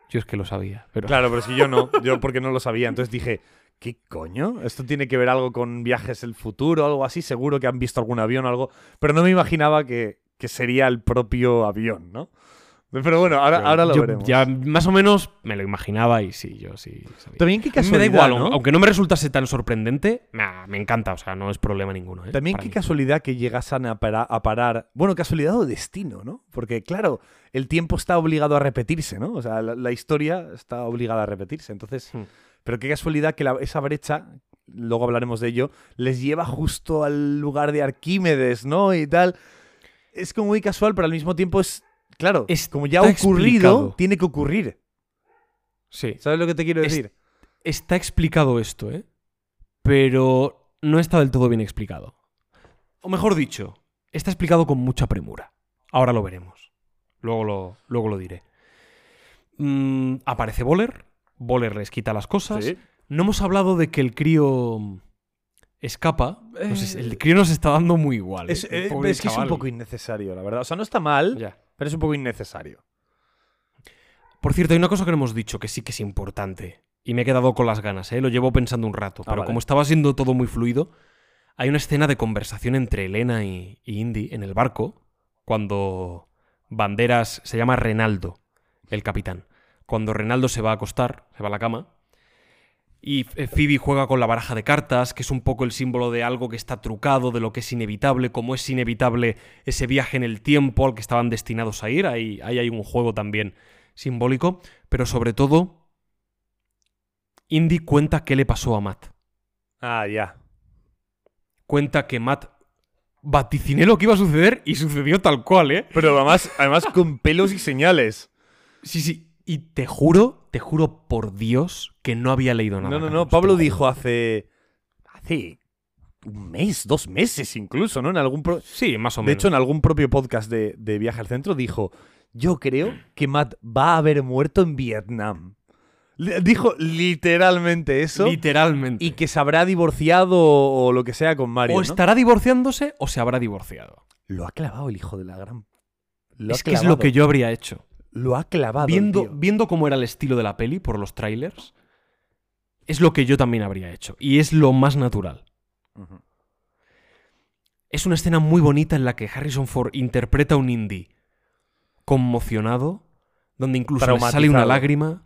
Yo es que lo sabía. Pero... Claro, pero es que yo no. Yo porque no lo sabía. Entonces dije, ¿qué coño? ¿Esto tiene que ver algo con viajes del futuro algo así? Seguro que han visto algún avión o algo. Pero no me imaginaba que, que sería el propio avión, ¿no? Pero bueno, ahora, Pero ahora lo yo veremos. Ya más o menos me lo imaginaba y sí, yo sí sabía. También qué mí me casualidad, da igual, ¿no? aunque no me resultase tan sorprendente, nah, me encanta, o sea, no es problema ninguno. ¿eh? También Para qué mí. casualidad que llegasen a, para- a parar. Bueno, casualidad o destino, ¿no? Porque, claro, el tiempo está obligado a repetirse, ¿no? O sea, la, la historia está obligada a repetirse. Entonces, Hmm. Pero qué casualidad que la- esa brecha, luego hablaremos de ello, les lleva justo al lugar de Arquímedes, ¿no? Y tal. es como muy casual, pero al mismo tiempo es. Claro, Está como ya ha ocurrido, explicado. tiene que ocurrir. Sí. ¿Sabes lo que te quiero Es- decir? Está explicado esto, ¿eh? Pero no está del todo bien explicado. O mejor dicho, está explicado con mucha premura. Ahora lo veremos. Luego lo, luego lo diré. Mm, aparece Boller. Boller les quita las cosas. Sí. No hemos hablado de que el crío escapa. No sé, el crío nos está dando muy igual. ¿eh? Es, eh, es que es un poco innecesario, la verdad. O sea, no está mal, Ya. pero es un poco innecesario. Por cierto, hay una cosa que no hemos dicho que sí que es importante. Y me he quedado con las ganas, ¿eh? Lo llevo pensando un rato. Ah, Pero vale. como estaba siendo todo muy fluido, hay una escena de conversación entre Elena y, y Indy en el barco. Cuando Banderas. Se llama Renaldo, el capitán. Cuando Renaldo se va a acostar, se va a la cama. Y eh, Phoebe juega con la baraja de cartas, que es un poco el símbolo de algo que está trucado, de lo que es inevitable, como es inevitable ese viaje en el tiempo al que estaban destinados a ir. Ahí, ahí hay un juego también simbólico, pero sobre todo, Indy cuenta qué le pasó a Matt. Ah, ya. Cuenta que Matt vaticiné lo que iba a suceder y sucedió tal cual, ¿eh? Pero además, además con pelos y señales. Sí, sí. Y te juro, te juro por Dios que no había leído nada. No, no, no. Pablo dijo hace. Hace. Un mes, dos meses incluso, ¿no? En algún. pro- Sí, más o De menos. hecho, en algún propio podcast de, de Viaje al Centro dijo: Yo creo que Matt va a haber muerto en Vietnam. Dijo literalmente eso. Literalmente. y que se habrá divorciado o, lo que sea con Mario. o ¿no? estará divorciándose o se habrá divorciado. Lo ha clavado el hijo de la gran. Lo es que es lo que yo habría hecho. Lo ha clavado. Viendo, viendo cómo era el estilo de la peli por los trailers, es lo que yo también habría hecho. Y es lo más natural. Es una escena muy bonita en la que Harrison Ford interpreta a un indie conmocionado, donde incluso le sale una lágrima.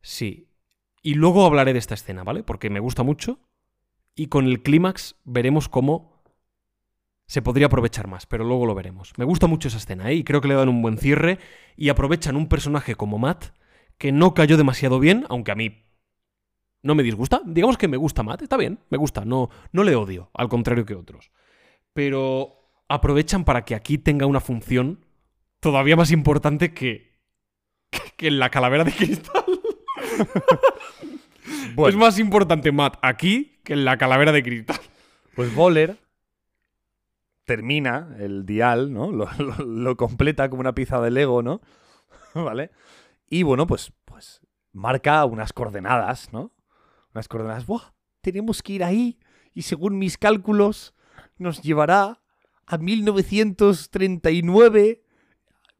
Sí. Y luego hablaré de esta escena, ¿vale? Porque me gusta mucho. Y con el clímax veremos cómo se podría aprovechar más, pero luego lo veremos. Me gusta mucho esa escena, ¿eh? Y creo que le dan un buen cierre y aprovechan un personaje como Matt, que no cayó demasiado bien, aunque a mí no me disgusta. Digamos que me gusta Matt, está bien, me gusta, no, no le odio, al contrario que otros. Pero aprovechan para que aquí tenga una función todavía más importante que, (laughs) que en la calavera de cristal. (laughs) Bueno, Es más importante Matt aquí que en la calavera de cristal. pues Boller termina el dial, ¿no? Lo, (laughs) completa como una pieza de Lego, ¿no? (laughs) ¿Vale? Y bueno, pues, pues marca unas coordenadas, ¿no? Unas coordenadas. ¡Buah! Tenemos que ir ahí y según mis cálculos nos llevará a 1939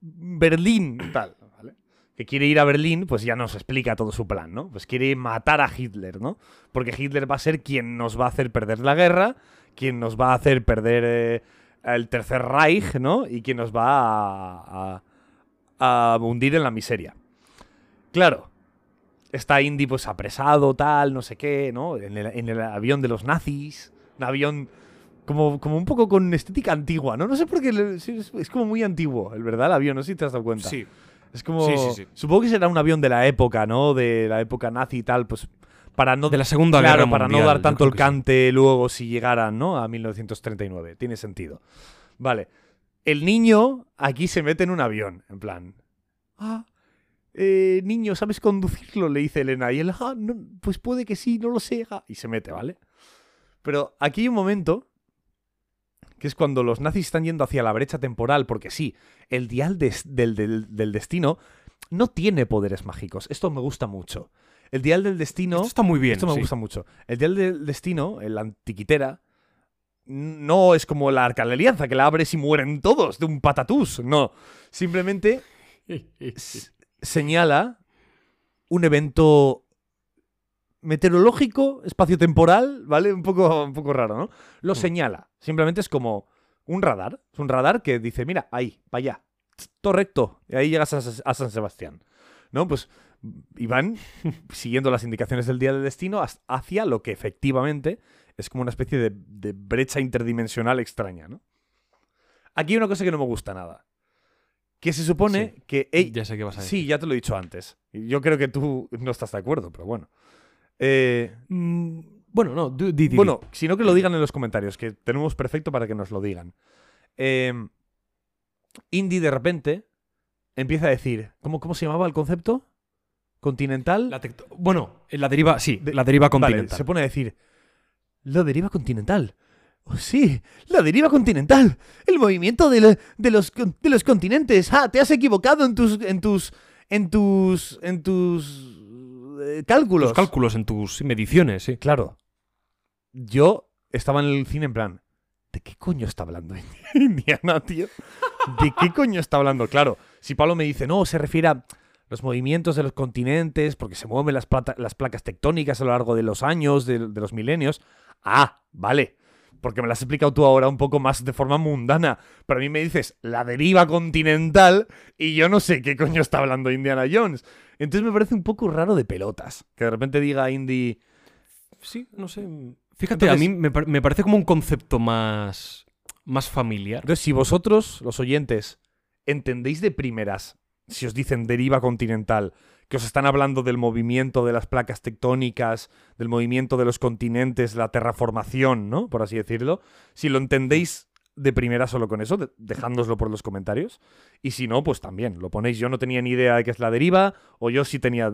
Berlín. Tal, ¿vale? Que quiere ir a Berlín, pues ya nos explica todo su plan, ¿no? Pues quiere matar a Hitler, ¿no? Porque Hitler va a ser quien nos va a hacer perder la guerra, quien nos va a hacer perder eh, el Tercer Reich, ¿no? Y quien nos va a, a- a hundir en la miseria. Claro, está Indy pues apresado, tal, no sé qué, ¿no? En el, en el avión de los nazis, un avión como, como un poco con estética antigua, ¿no? No sé por qué, es como muy antiguo, el verdad, el avión, no sé si te has dado cuenta. Sí. Es como. Sí, sí, sí. Supongo que será un avión de la época, ¿no? De la época nazi y tal, pues. Para no, De la Segunda claro, Guerra para Mundial, no dar tanto el sí. cante luego si llegaran, ¿no? A 1939. Tiene sentido. Vale. El niño aquí se mete en un avión, en plan. Ah, eh, niño, ¿sabes conducirlo? Le dice Elena. Y él, ah, no, pues puede que sí, no lo sé. ah", Y se mete, ¿vale? Pero aquí hay un momento que es cuando los nazis están yendo hacia la brecha temporal, porque sí, el dial des- del, del- del destino no tiene poderes mágicos. Esto me gusta mucho. El dial del destino... Esto está muy bien. Esto me sí. gusta mucho. El dial del destino, el antiquitera, no es como la arca de la alianza, que la abres y mueren todos de un patatús. No. Simplemente (laughs) señala un evento meteorológico, espacio-temporal, ¿vale? Un poco, un poco raro, ¿no? Lo Mm. señala. Simplemente es como un radar. Es un radar que dice, mira, ahí, para allá. Todo recto. Y ahí llegas a San Sebastián. ¿No? Pues y van siguiendo las indicaciones del día del destino hacia lo que efectivamente es como una especie de, de brecha interdimensional extraña, ¿no? Aquí hay una cosa que no me gusta nada. Que se supone Sí. que... ey- Ya sé qué vas a decir. Sí, ya te lo he dicho antes. Yo creo que tú no estás de acuerdo, pero bueno. Eh, Mm, bueno, no, di, di, di, bueno, si no que lo digan en los comentarios, que tenemos perfecto para que nos lo digan. Eh, Indy de repente empieza a decir, ¿cómo, cómo se llamaba el concepto? ¿Continental? La bueno, en la deriva, sí, De- la deriva Vale, continental. se pone a decir, la deriva continental. Oh, sí, la deriva continental. El movimiento de, la- de los, de los continentes. Ah, te has equivocado en tus, en tus, en tus, en tus eh, cálculos. Los cálculos en tus mediciones, sí. Claro. Yo estaba en el cine en plan, ¿de qué coño está hablando Indiana, tío? ¿De qué coño está hablando? Claro, si Pablo me dice, no, se refiere a los movimientos de los continentes, porque se mueven las, plata- las placas tectónicas a lo largo de los años, de, de los milenios. Ah, vale. Porque me lo has explicado tú ahora un poco más de forma mundana. Pero a mí me dices la deriva continental y yo no sé qué coño está hablando Indiana Jones. Entonces me parece un poco raro de pelotas. Que de repente diga Indy... Sí, no sé. Fíjate, Entonces- a mí me, me parece como un concepto más, más familiar. Entonces, si vosotros, los oyentes, entendéis de primeras, si os dicen deriva continental, que os están hablando del movimiento de las placas tectónicas, del movimiento de los continentes, la terraformación, ¿no? Por así decirlo. Si lo entendéis de primera solo con eso, de- dejándoslo por los comentarios. Y si no, pues también lo ponéis. Yo no tenía ni idea de qué es la deriva, o yo sí tenía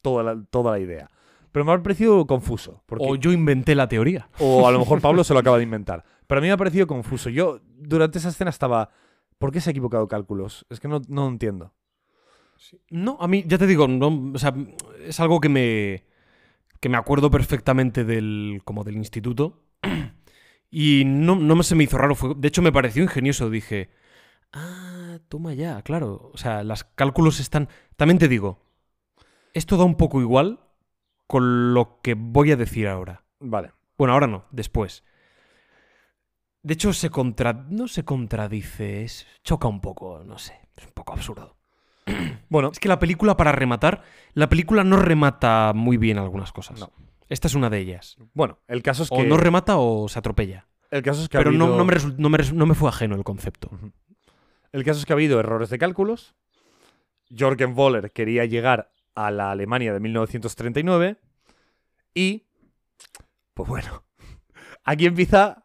toda la, toda la idea. Pero me ha parecido confuso. Porque O yo inventé la teoría. (laughs) o a lo mejor Pablo se lo acaba de inventar. Pero a mí me ha parecido confuso. Yo durante esa escena estaba... ¿Por qué se ha equivocado cálculos? Es que no, no entiendo. No, a mí, ya te digo, no, o sea, es algo que me, que me acuerdo perfectamente del, como del instituto. Y no, no me se me hizo raro. Fue, de hecho, me pareció ingenioso. Dije, ah, toma ya, claro. O sea, los cálculos están... También te digo, esto da un poco igual con lo que voy a decir ahora. Vale. Bueno, ahora no, después. De hecho, se contra... no se contradice, es... choca un poco, no sé, es un poco absurdo. (clears throat) Bueno, Es que la película, para rematar, la película no remata muy bien algunas cosas. No. Esta es una de ellas. bueno, el caso es que... O no remata o se atropella. el caso es que Pero no, habido- no, me no me no me fue ajeno el concepto. El caso es que ha habido errores de cálculos. Jorgen Voller quería llegar a la Alemania de 1939. Y... Pues bueno. (laughs) Aquí empieza...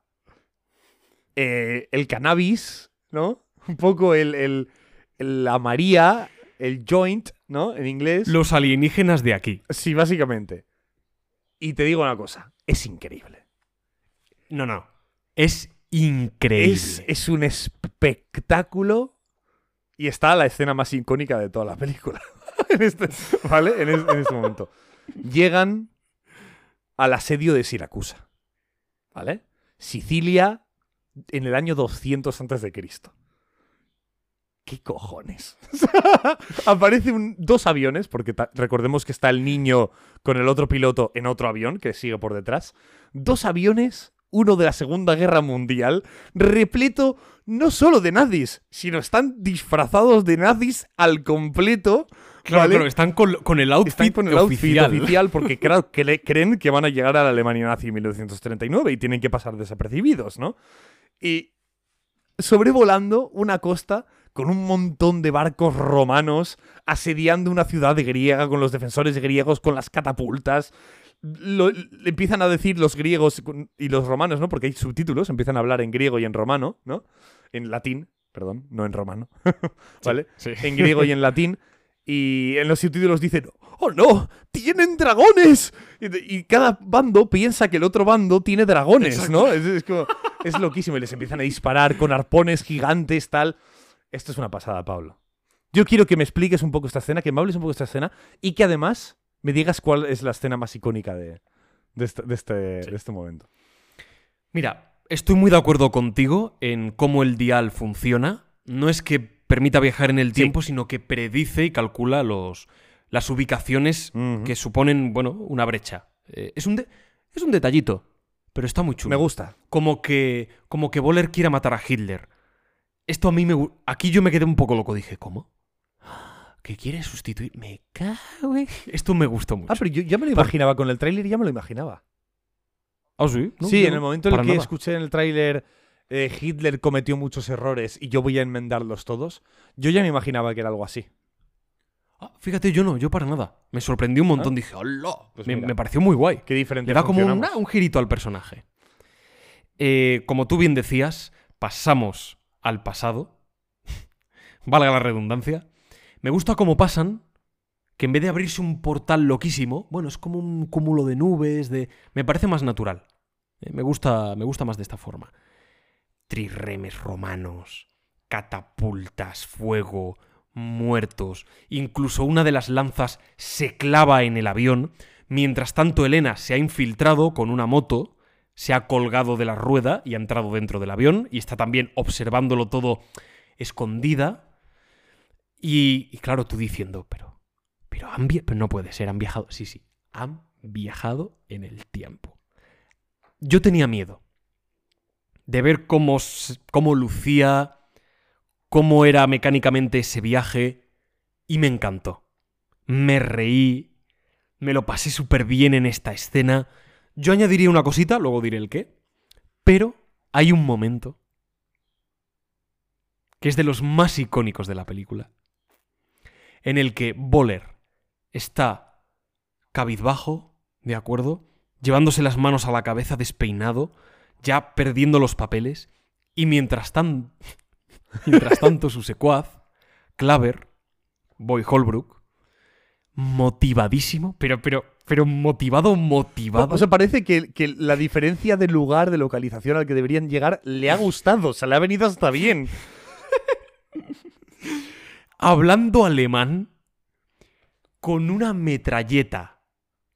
eh, el cannabis, ¿no? Un poco el, el- el- la María, el joint, ¿no? En inglés. Los alienígenas de aquí. Sí, básicamente. Y te digo una cosa, es increíble. No, no. Es increíble. Es, es un espectáculo y está la escena más icónica de toda la película. (laughs) En este- ¿Vale? En, es- en este momento. Llegan al asedio de Siracusa. ¿Vale? Sicilia en el año 200 antes de Cristo. ¿Qué cojones? (laughs) Aparecen dos aviones, porque recordemos que está el niño con el otro piloto en otro avión que sigue por detrás. Dos aviones, uno de la Segunda Guerra Mundial, repleto no solo de nazis, sino están disfrazados de nazis al completo. Claro, ¿vale? claro, están con, con el outfit Están con el outfit oficial. oficial porque (laughs) claro, que creen que van a llegar a la Alemania nazi en 1939 y tienen que pasar desapercibidos, ¿no? Y sobrevolando una costa con un montón de barcos romanos asediando una ciudad griega con los defensores griegos con las catapultas. Lo- le empiezan a decir los griegos y los romanos, ¿no? Porque hay subtítulos, empiezan a hablar en griego y en romano, ¿no? En latín, perdón, no en romano, (laughs) ¿vale? Sí. en griego y en latín. Y en los subtítulos dicen, ¡Oh no! ¡Tienen dragones! Y, cada bando piensa que el otro bando tiene dragones, ¿no? Es, es como- es loquísimo. Y les empiezan a disparar con arpones gigantes, tal. Esto es una pasada, Pablo. Yo quiero que me expliques un poco esta escena, que me hables un poco de esta escena y que además me digas cuál es la escena más icónica de, de este, de este- de este momento. Mira, estoy muy de acuerdo contigo en cómo el dial funciona. No es que permita viajar en el Sí. tiempo, sino que predice y calcula los, las ubicaciones que suponen, bueno, una brecha. Eh, es, un de- es un detallito, pero está muy chulo. Me gusta. Como que, como que Boller quiera matar a Hitler. Esto a mí me... Aquí yo me quedé un poco loco. Dije, ¿cómo? ¿Que quiere sustituir? Me cago en- Esto me gustó mucho. Ah, pero yo ya me lo imaginaba con el tráiler, ya me lo imaginaba. ¿Ah, sí? No, sí, en el momento en el que nada. escuché en el tráiler eh, Hitler cometió muchos errores y yo voy a enmendarlos todos, yo ya me imaginaba que era algo así. Ah, fíjate, yo no, yo para nada. Me sorprendió un montón. Dije, ¡hola! Pues me, pareció muy guay. Qué diferente Le da como un girito al personaje. Eh, como tú bien decías, pasamos al pasado. (laughs) valga la redundancia. Me gusta cómo pasan, que en vez de abrirse un portal loquísimo, bueno, es como un cúmulo de nubes, de... Me parece más natural. Eh, Me gusta, me gusta más de esta forma. Trirremes romanos, catapultas, fuego, muertos. Incluso una de las lanzas se clava en el avión. Mientras tanto, Elena se ha infiltrado con una moto, se ha colgado de la rueda y ha entrado dentro del avión y está también observándolo todo escondida. Y, claro, tú diciendo, pero, pero, han pero no puede ser, han viajado. Sí, sí, han viajado en el tiempo. Yo tenía miedo de ver cómo, cómo lucía, cómo era mecánicamente ese viaje, y me encantó. Me reí, me lo pasé súper bien en esta escena. Yo añadiría una cosita, luego diré el qué, pero hay un momento que es de los más icónicos de la película, en el que Boller está cabizbajo, ¿de acuerdo? Llevándose las manos a la cabeza despeinado, ya perdiendo los papeles, y mientras, tan... (laughs) mientras tanto su secuaz, Claver, Boy Holbrook, motivadísimo, pero, pero, pero motivado, motivado. O sea, parece que, que la diferencia de lugar, de localización al que deberían llegar, le ha gustado. O sea, le ha venido hasta bien. (laughs) hablando alemán con una metralleta.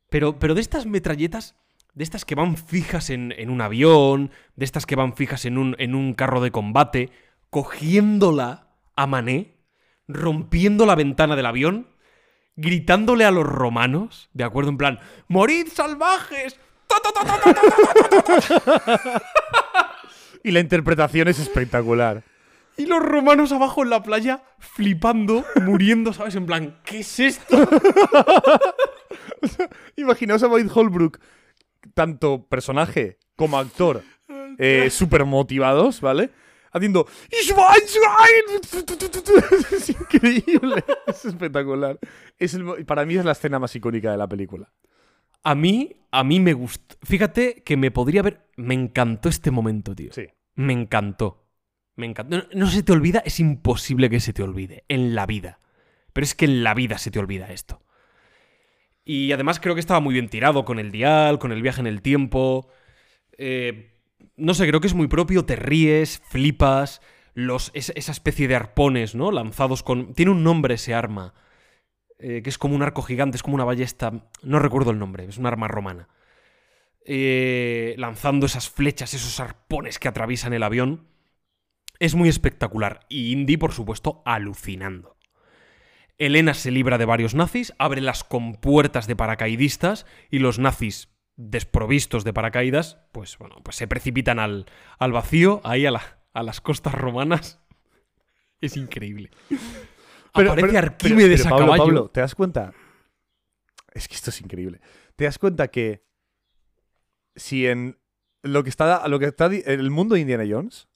Pero, pero de estas metralletas, de estas que van fijas en, en un avión, de estas que van fijas en un, en un carro de combate, cogiéndola a mané, rompiendo la ventana del avión, gritándole a los romanos, de acuerdo, en plan, ¡Morid salvajes! (laughs) Y la interpretación es espectacular. Y los romanos abajo en la playa, flipando, muriendo, ¿sabes? En plan, ¿qué es esto? (laughs) Imaginaos a Boyd Holbrook, tanto personaje como actor, eh, (laughs) súper motivados, ¿vale? Haciendo. (laughs) Es increíble. Es espectacular. Es el para mí es la escena más icónica de la película. A mí, a mí me gustó. Fíjate que me podría haber. Me encantó este momento, tío. Sí. Me encantó. Me encantó. No, no se te olvida, es imposible que se te olvide. En la vida. Pero es que en la vida se te olvida esto. Y además creo que estaba muy bien tirado con el dial, con el viaje en el tiempo. Eh, no sé, creo que es muy propio. Te ríes, flipas. Los, es- esa especie de arpones, ¿no? Lanzados con. Tiene un nombre ese arma. eh, que es como un arco gigante, es como una ballesta. No recuerdo el nombre, es un arma romana. Eh, lanzando esas flechas, esos arpones que atraviesan el avión. Es muy espectacular. Y Indy, por supuesto, alucinando. Elena se libra de varios nazis, abre las compuertas de paracaidistas y los nazis, desprovistos de paracaídas, pues bueno, pues se precipitan al, al vacío, ahí a, la- a las costas romanas. (laughs) Es increíble. Aparece Arquímedes pero, a Pablo, caballo. Pablo, ¿te das cuenta? Es que esto es increíble. ¿Te das cuenta que si en lo que está, lo que está el mundo de Indiana Jones,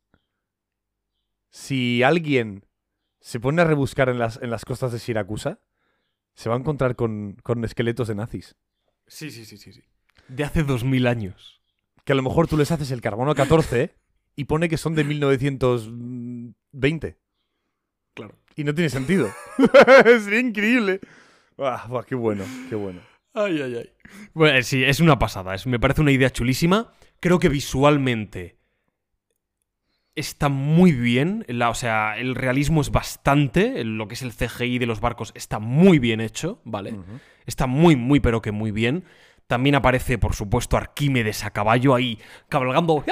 si alguien se pone a rebuscar en las, en las costas de Siracusa, se va a encontrar con, con esqueletos de nazis. Sí, sí, sí, sí, sí. De hace dos mil años. Que a lo mejor tú les haces el carbono 14 y pone que son de 1920. Claro. Y no tiene sentido. (laughs) Sería increíble. Ah, buah, qué bueno, qué bueno. Ay, ay, ay. Bueno, eh, sí, es una pasada. es- me parece una idea chulísima. Creo que visualmente está muy bien. la- o sea, el realismo es bastante. Lo que es el CGI de los barcos está muy bien hecho, ¿vale? Está muy, muy, pero que muy bien. También aparece, por supuesto, Arquímedes a caballo ahí, cabalgando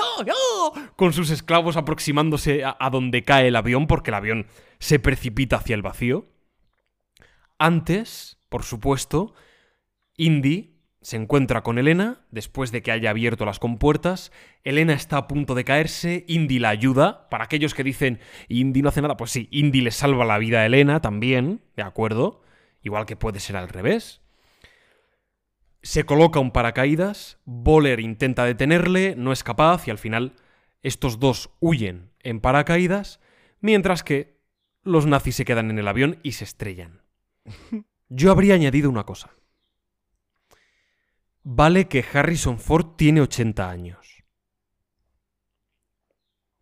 con sus esclavos aproximándose a donde cae el avión, porque el avión se precipita hacia el vacío. Antes, por supuesto, Indy se encuentra con Elena después de que haya abierto las compuertas. Elena está a punto de caerse, Indy la ayuda. Para aquellos que dicen Indy no hace nada, pues sí, Indy le salva la vida a Elena también, ¿de acuerdo? Igual que puede ser al revés. Se coloca un paracaídas, Boller intenta detenerle, no es capaz y al final estos dos huyen en paracaídas, mientras que los nazis se quedan en el avión y se estrellan. Yo habría añadido una cosa. Vale que Harrison Ford tiene 80 años.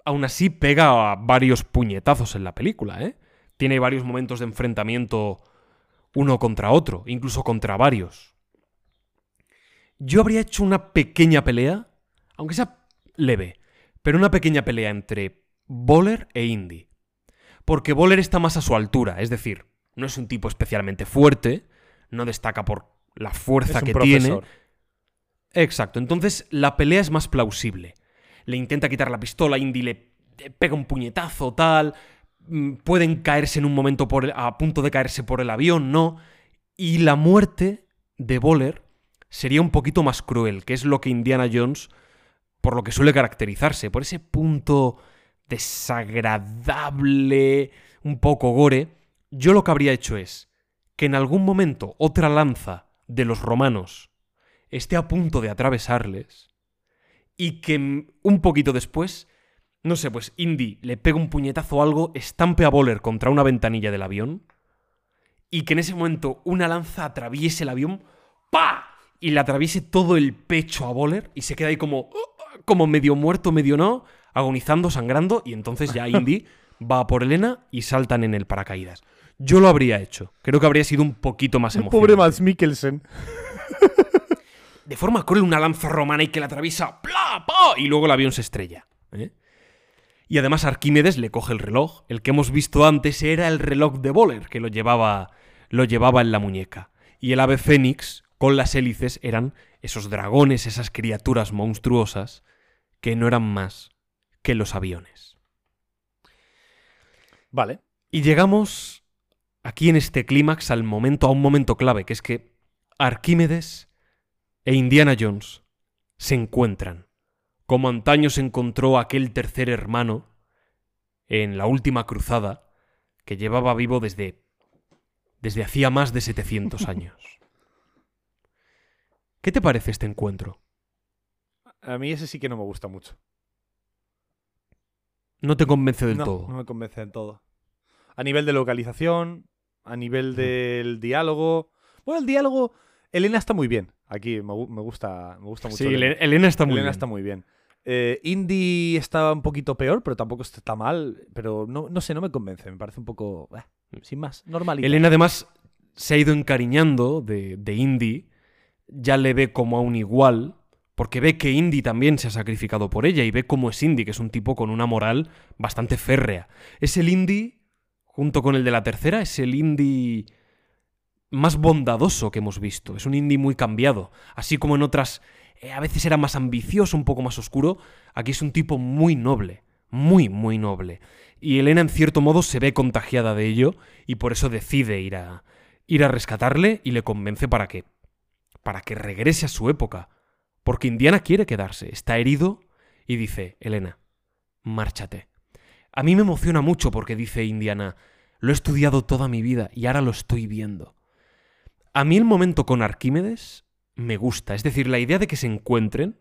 Aún así pega varios puñetazos en la película, ¿eh? tiene varios momentos de enfrentamiento uno contra otro, incluso contra varios. Yo habría hecho una pequeña pelea, aunque sea leve, pero una pequeña pelea entre Bowler e Indy. Porque Bowler está más a su altura, es decir, no es un tipo especialmente fuerte, no destaca por la fuerza Es que tiene. Exacto, entonces la pelea es más plausible. Le intenta quitar la pistola, Indy le pega un puñetazo, tal. mm, Pueden caerse en un momento por el- a punto de caerse por el avión, ¿no? Y la muerte de Bowler sería un poquito más cruel, que es lo que Indiana Jones, por lo que suele caracterizarse, por ese punto desagradable, un poco gore. Yo lo que habría hecho es que en algún momento otra lanza de los romanos esté a punto de atravesarles y que un poquito después, no sé, pues Indy le pega un puñetazo o algo, estampe a Bowler contra una ventanilla del avión y que en ese momento una lanza atraviese el avión. Y le atraviese todo el pecho a Bowler y se queda ahí como, como medio muerto, medio no, agonizando, sangrando y entonces ya Indy (laughs) va por Elena y saltan en el paracaídas. Yo lo habría hecho. Creo que habría sido un poquito más emocionante. Pobre Mads Mikkelsen. de forma cruel una lanza romana y que la atraviesa ¡pla! ¡pa! y luego el avión se estrella. ¿eh? Y además Arquímedes le coge el reloj. El que hemos visto antes era el reloj de Bowler, que lo llevaba, lo llevaba en la muñeca. Y el ave fénix, con las hélices, eran esos dragones, esas criaturas monstruosas, que no eran más que los aviones. Vale. Y llegamos aquí en este clímax al momento, a un momento clave, que es que Arquímedes e Indiana Jones se encuentran, como antaño se encontró aquel tercer hermano en la última cruzada, que llevaba vivo desde desde hacía más de 700 años. ¿Qué te parece este encuentro? A mí ese sí que no me gusta mucho. No te convence del no, todo. no me convence del todo. A nivel de localización, a nivel del diálogo. Bueno, el diálogo. Elena está muy bien. Aquí me, gu- me gusta, me gusta mucho. Sí, Elena. Ele- Elena está muy Elena bien. está muy bien. Eh, Indy está un poquito peor, pero tampoco está mal. Pero no, no sé, no me convence. Me parece un poco. eh, sin más, normal. Elena además se ha ido encariñando de, de Indy, ya le ve como a un igual, porque ve que Indy también se ha sacrificado por ella y ve cómo es Indy, que es un tipo con una moral bastante férrea. Es el Indy, junto con el de la tercera, es el Indy más bondadoso que hemos visto. Es un Indy muy cambiado, así como en otras eh, a veces era más ambicioso, un poco más oscuro, aquí es un tipo muy noble, muy, muy noble. Y Elena en cierto modo se ve contagiada de ello y por eso decide ir a ir a rescatarle y le convence para que para que regrese a su época, porque Indiana quiere quedarse, está herido y dice, "Elena, márchate." A mí me emociona mucho porque dice Indiana, "Lo he estudiado toda mi vida y ahora lo estoy viendo." A mí el momento con Arquímedes me gusta, es decir, la idea de que se encuentren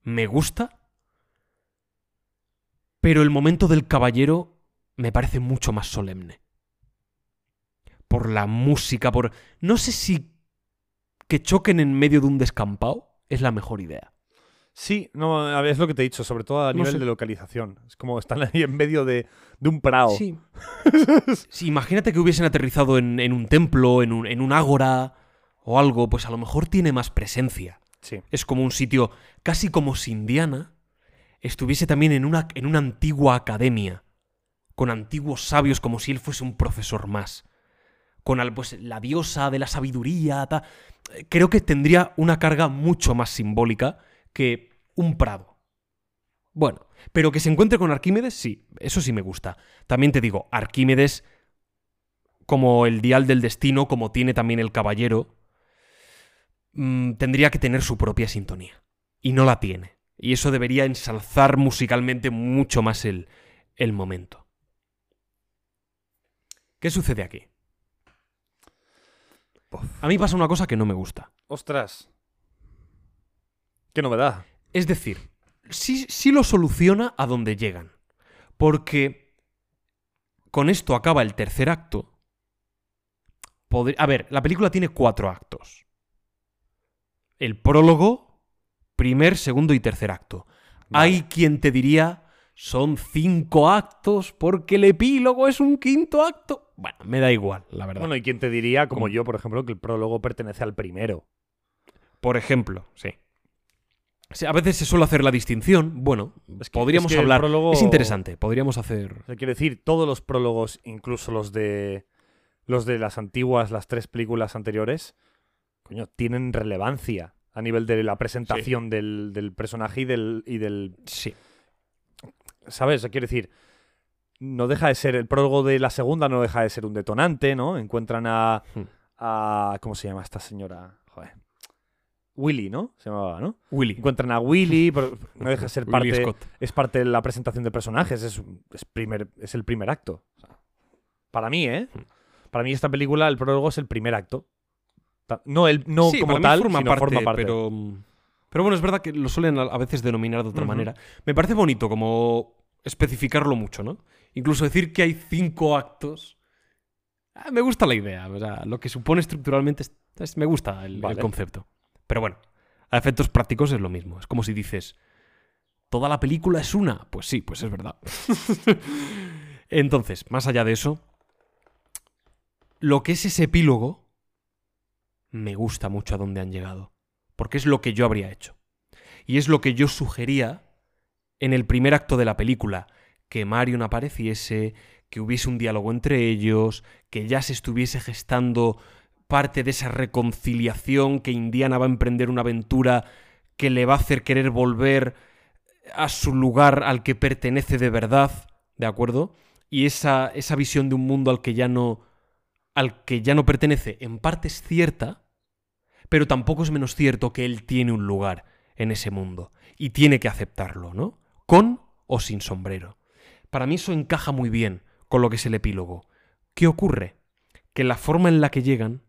me gusta, pero el momento del caballero me parece mucho más solemne. Por la música, por... No sé si que choquen en medio de un descampado es la mejor idea. Sí, no, es lo que te he dicho, sobre todo a No nivel sé. de localización. Es como están ahí en medio de, de un prado. Sí. (laughs) Sí, imagínate que hubiesen aterrizado en, en un templo, en un, en un ágora o algo, pues a lo mejor tiene más presencia. Sí. Es como un sitio, casi como si Indiana estuviese también en una, en una antigua academia, con antiguos sabios como si él fuese un profesor más, con pues, la diosa de la sabiduría. Creo que tendría una carga mucho más simbólica que un prado. Bueno, pero que se encuentre con Arquímedes, sí, eso sí me gusta. También te digo, Arquímedes, como el dial del destino, como tiene también el caballero, mm, tendría que tener su propia sintonía. Y no la tiene. Y eso debería ensalzar musicalmente mucho más el, el momento. ¿Qué sucede aquí? A mí pasa una cosa que no me gusta. Ostras. Qué novedad. Es decir, sí, sí lo soluciona a donde llegan. Porque con esto acaba el tercer acto. Podri- A ver, la película tiene cuatro actos. El prólogo, primer, segundo y tercer acto. Vale. Hay quien te diría son cinco actos porque el epílogo es un quinto acto. Bueno, me da igual, la verdad. Bueno, ¿y quién te diría, como ¿Cómo? yo, por ejemplo, que el prólogo pertenece al primero? Por ejemplo, sí. Sí, a veces se suele hacer la distinción. Bueno, Es que- podríamos es que hablar. prólogo- Es interesante, podríamos hacer. O sea, quiero decir, todos los prólogos, incluso los de los de las antiguas, las tres películas anteriores, coño, tienen relevancia a nivel de la presentación del, del personaje y del, y del... Sí. ¿Sabes? O sea, quiero decir, no deja de ser, el prólogo de la segunda no deja de ser un detonante, ¿no? Encuentran a... Hmm. a ¿Cómo se llama esta señora? Joder. Willy, ¿no? Se llamaba, ¿no? Willy. Encuentran a Willy, pero no deja de ser (laughs) parte es parte de la presentación de personajes, es, es, primer, es el primer acto. O sea, para mí, ¿eh? Hmm. Para mí esta película, el prólogo es el primer acto. No, el, no Sí, como tal, forma sino parte, forma parte. Pero, pero bueno, es verdad que lo suelen a veces denominar de otra manera. Me parece bonito como especificarlo mucho, ¿no? Incluso decir que hay cinco actos. ah, me gusta la idea. O sea, lo que supone estructuralmente es- es- me gusta el, el concepto. Pero bueno, a efectos prácticos es lo mismo. Es como si dices, ¿toda la película es una? Pues sí, pues es verdad. (laughs) Entonces, más allá de eso, lo que es ese epílogo, me gusta mucho a dónde han llegado. Porque es lo que yo habría hecho. Y es lo que yo sugería en el primer acto de la película. Que Marion apareciese, que hubiese un diálogo entre ellos, que ya se estuviese gestando parte de esa reconciliación, que Indiana va a emprender una aventura que le va a hacer querer volver a su lugar al que pertenece de verdad, ¿de acuerdo? Y esa, esa visión de un mundo al que ya no al que ya no pertenece, en parte es cierta, pero tampoco es menos cierto que él tiene un lugar en ese mundo y tiene que aceptarlo, ¿no? Con o sin sombrero. Para mí eso encaja muy bien con lo que es el epílogo. ¿Qué ocurre? Que la forma en la que llegan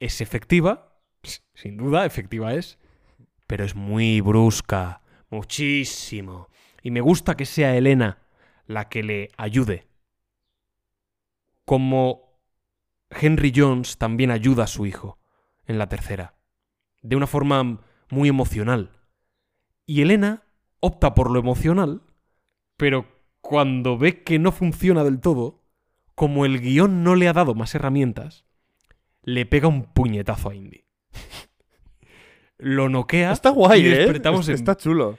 es efectiva, sin duda, efectiva es, pero es muy brusca, muchísimo. Y me gusta que sea Elena la que le ayude. Como Henry Jones también ayuda a su hijo en la tercera, de una forma muy emocional. Y Elena opta por lo emocional, pero cuando ve que no funciona del todo, como el guion no le ha dado más herramientas, le pega un puñetazo a Indy. (laughs) lo noquea. Está guay, y ¿eh? despertamos Es- en- Está chulo.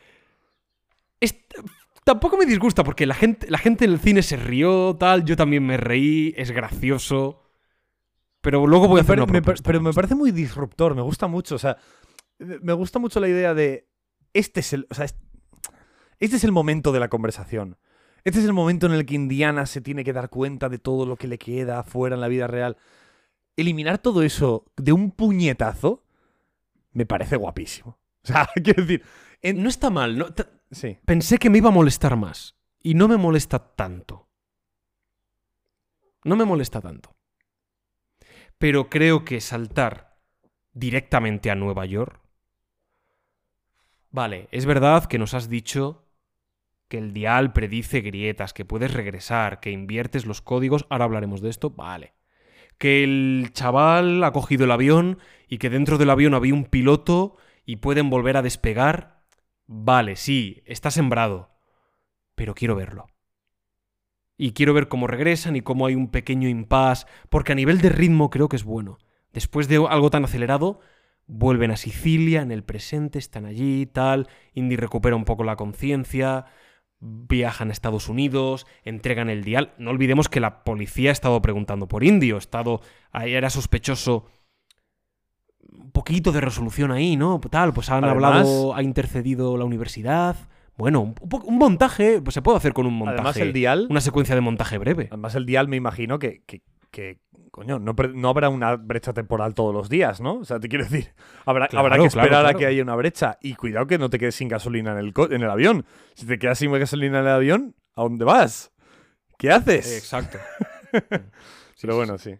tampoco me disgusta porque la gente, la gente en el cine se rió, tal, yo también me reí, es gracioso. Pero luego voy a hacer pare- una me par- propuesta, pero me parece muy disruptor, me gusta mucho. O sea, me gusta mucho la idea de. Este es el. O sea, este es el momento de la conversación. Este es el momento en el que Indiana se tiene que dar cuenta de todo lo que le queda afuera en la vida real. Eliminar todo eso de un puñetazo me parece guapísimo. (laughs) O sea, quiero decir. en- No está mal, no, Sí. pensé que me iba a molestar más. Y no me molesta tanto. No me molesta tanto. Pero creo que saltar directamente a Nueva York. Vale, es verdad que nos has dicho que el dial predice grietas, que puedes regresar, que inviertes los códigos. Ahora hablaremos de esto. Vale. Que el chaval ha cogido el avión y que dentro del avión había un piloto y pueden volver a despegar. Vale, sí, está sembrado. Pero quiero verlo. Y quiero ver cómo regresan y cómo hay un pequeño impasse, porque a nivel de ritmo creo que es bueno. Después de algo tan acelerado, vuelven a Sicilia, en el presente, están allí, tal. Indy recupera un poco la conciencia, viajan a Estados Unidos, entregan el dial. No olvidemos que la policía ha estado preguntando por Indy, o ha estado, era sospechoso un poquito de resolución ahí, ¿no? Tal, pues han Además- hablado, ha intercedido la universidad. Bueno, un, montaje, pues se puede hacer con un montaje. Además, el dial. Una secuencia de montaje breve. Además, el dial me imagino que, que, que, coño, no, no habrá una brecha temporal todos los días, ¿no? O sea, te quiero decir, habrá, Claro, habrá que claro, esperar a que haya una brecha. Y cuidado que no te quedes sin gasolina en el, co- en el avión. Si te quedas sin gasolina en el avión, ¿a dónde vas? ¿Qué haces? Exacto. (laughs) Pero bueno, sí.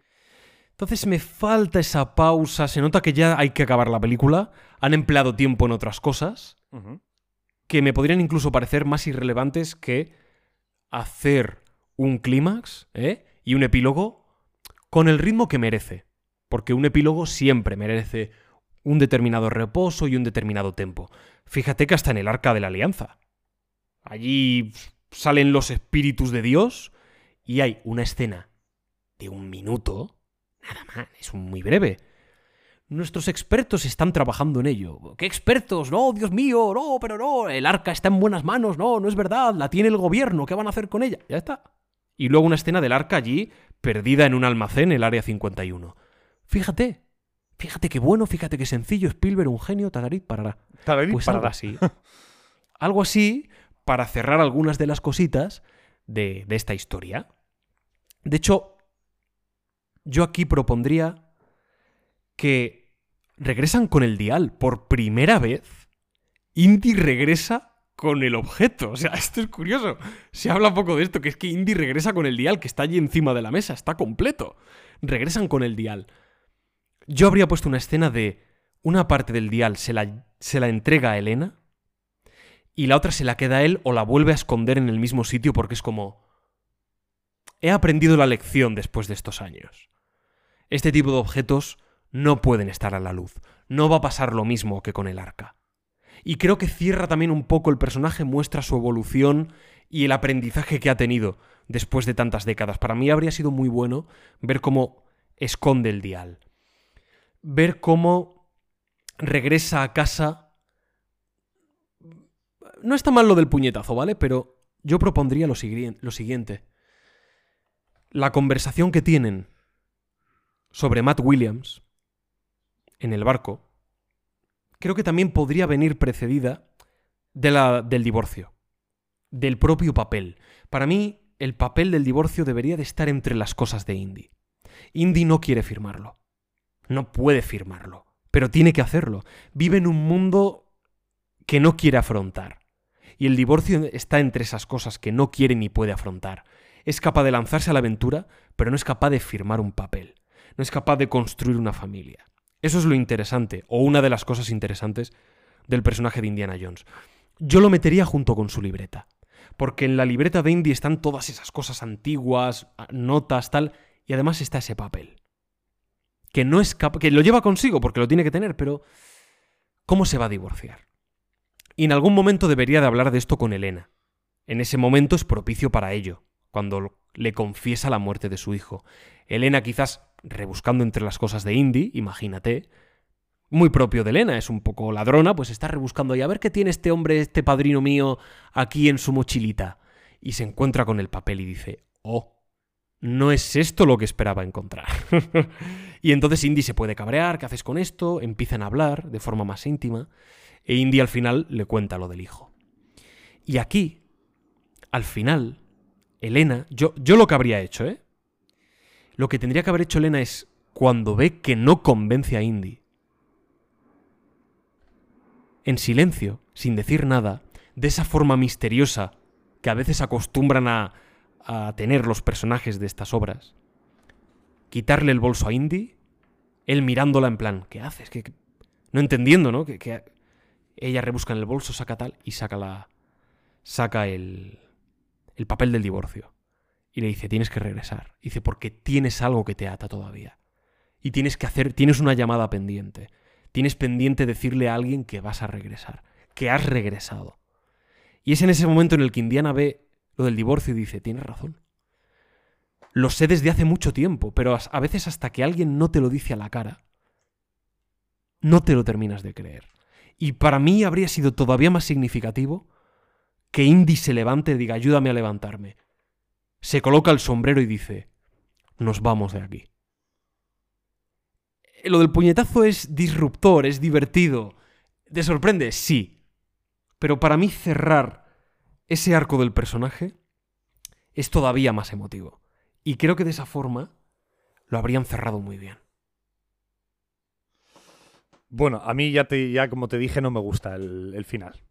Entonces me falta esa pausa. Se nota que ya hay que acabar la película. Han empleado tiempo en otras cosas que me podrían incluso parecer más irrelevantes que hacer un clímax ¿eh? y un epílogo con el ritmo que merece. Porque un epílogo siempre merece un determinado reposo y un determinado tempo. Fíjate que hasta en el arca de la alianza. Allí salen los espíritus de Dios y hay una escena de un minuto, nada más, es muy breve. Nuestros expertos están trabajando en ello. ¿Qué expertos? No, Dios mío, no, pero no, el arca está en buenas manos, no, no es verdad, la tiene el gobierno, ¿qué van a hacer con ella? Ya está. Y luego una escena del arca allí, perdida en un almacén, el área 51. Fíjate, fíjate qué bueno, fíjate qué sencillo, Spielberg, un genio, tararit, parará. Tararí, Pues parará. algo así. (laughs) algo así para cerrar algunas de las cositas de, de esta historia. De hecho, yo aquí propondría que regresan con el dial. Por primera vez, Indy regresa con el objeto. O sea, (laughs) esto es curioso. Se habla poco de esto, que es que Indy regresa con el dial, que está allí encima de la mesa, está completo. Regresan con el dial. Yo habría puesto una escena de una parte del dial se la, se la entrega a Elena y la otra se la queda a él o la vuelve a esconder en el mismo sitio porque es como... He aprendido la lección después de estos años. Este tipo de objetos no pueden estar a la luz. No va a pasar lo mismo que con el arca. Y creo que cierra también un poco el personaje, muestra su evolución y el aprendizaje que ha tenido después de tantas décadas. Para mí habría sido muy bueno ver cómo esconde el dial. Ver cómo regresa a casa. No está mal lo del puñetazo, ¿vale? Pero yo propondría lo, sigui- lo siguiente. La conversación que tienen sobre Matt Williams en el barco, creo que también podría venir precedida de la, del divorcio, del propio papel. Para mí, el papel del divorcio debería de estar entre las cosas de Indy. Indy no quiere firmarlo. No puede firmarlo. Pero tiene que hacerlo. Vive en un mundo que no quiere afrontar. Y el divorcio está entre esas cosas que no quiere ni puede afrontar. Es capaz de lanzarse a la aventura, pero no es capaz de firmar un papel. No es capaz de construir una familia. Eso es lo interesante, o una de las cosas interesantes del personaje de Indiana Jones. Yo lo metería junto con su libreta. Porque en la libreta de Indy están todas esas cosas antiguas, notas, tal, y además está ese papel. Que no es capa- que lo lleva consigo porque lo tiene que tener, pero ¿cómo se va a divorciar? Y en algún momento debería de hablar de esto con Elena. En ese momento es propicio para ello, cuando le confiesa la muerte de su hijo. Elena quizás rebuscando entre las cosas de Indy, imagínate, muy propio de Elena, es un poco ladrona, pues está rebuscando ahí a ver qué tiene este hombre, este padrino mío, aquí en su mochilita. Y se encuentra con el papel y dice, oh, no es esto lo que esperaba encontrar. (laughs) y entonces Indy se puede cabrear, ¿qué haces con esto? Empiezan a hablar de forma más íntima, e Indy al final le cuenta lo del hijo. Y aquí, al final, Elena, yo, yo lo que habría hecho, ¿eh? Lo que tendría que haber hecho Elena es, cuando ve que no convence a Indy, en silencio, sin decir nada, de esa forma misteriosa que a veces acostumbran a, tener los personajes de estas obras, quitarle el bolso a Indy, él mirándola en plan, ¿qué haces? ¿Qué, qué-?". No entendiendo, ¿no? Que, que ella rebusca en el bolso, saca tal y saca la. saca el. el papel del divorcio. Y le dice, tienes que regresar. Dice, porque tienes algo que te ata todavía. Y tienes que hacer, tienes una llamada pendiente. Tienes pendiente decirle a alguien que vas a regresar, que has regresado. Y es en ese momento en el que Indiana ve lo del divorcio y dice, tienes razón. Lo sé desde hace mucho tiempo, pero a veces hasta que alguien no te lo dice a la cara, no te lo terminas de creer. Y para mí habría sido todavía más significativo que Indy se levante y diga, ayúdame a levantarme. Se coloca el sombrero y dice, nos vamos de aquí. Eh, Lo del puñetazo es disruptor, es divertido. ¿Te sorprende? Sí. Pero para mí cerrar ese arco del personaje es todavía más emotivo. Y creo que de esa forma lo habrían cerrado muy bien. Bueno, a mí ya, te, ya como te dije, no me gusta el, el final.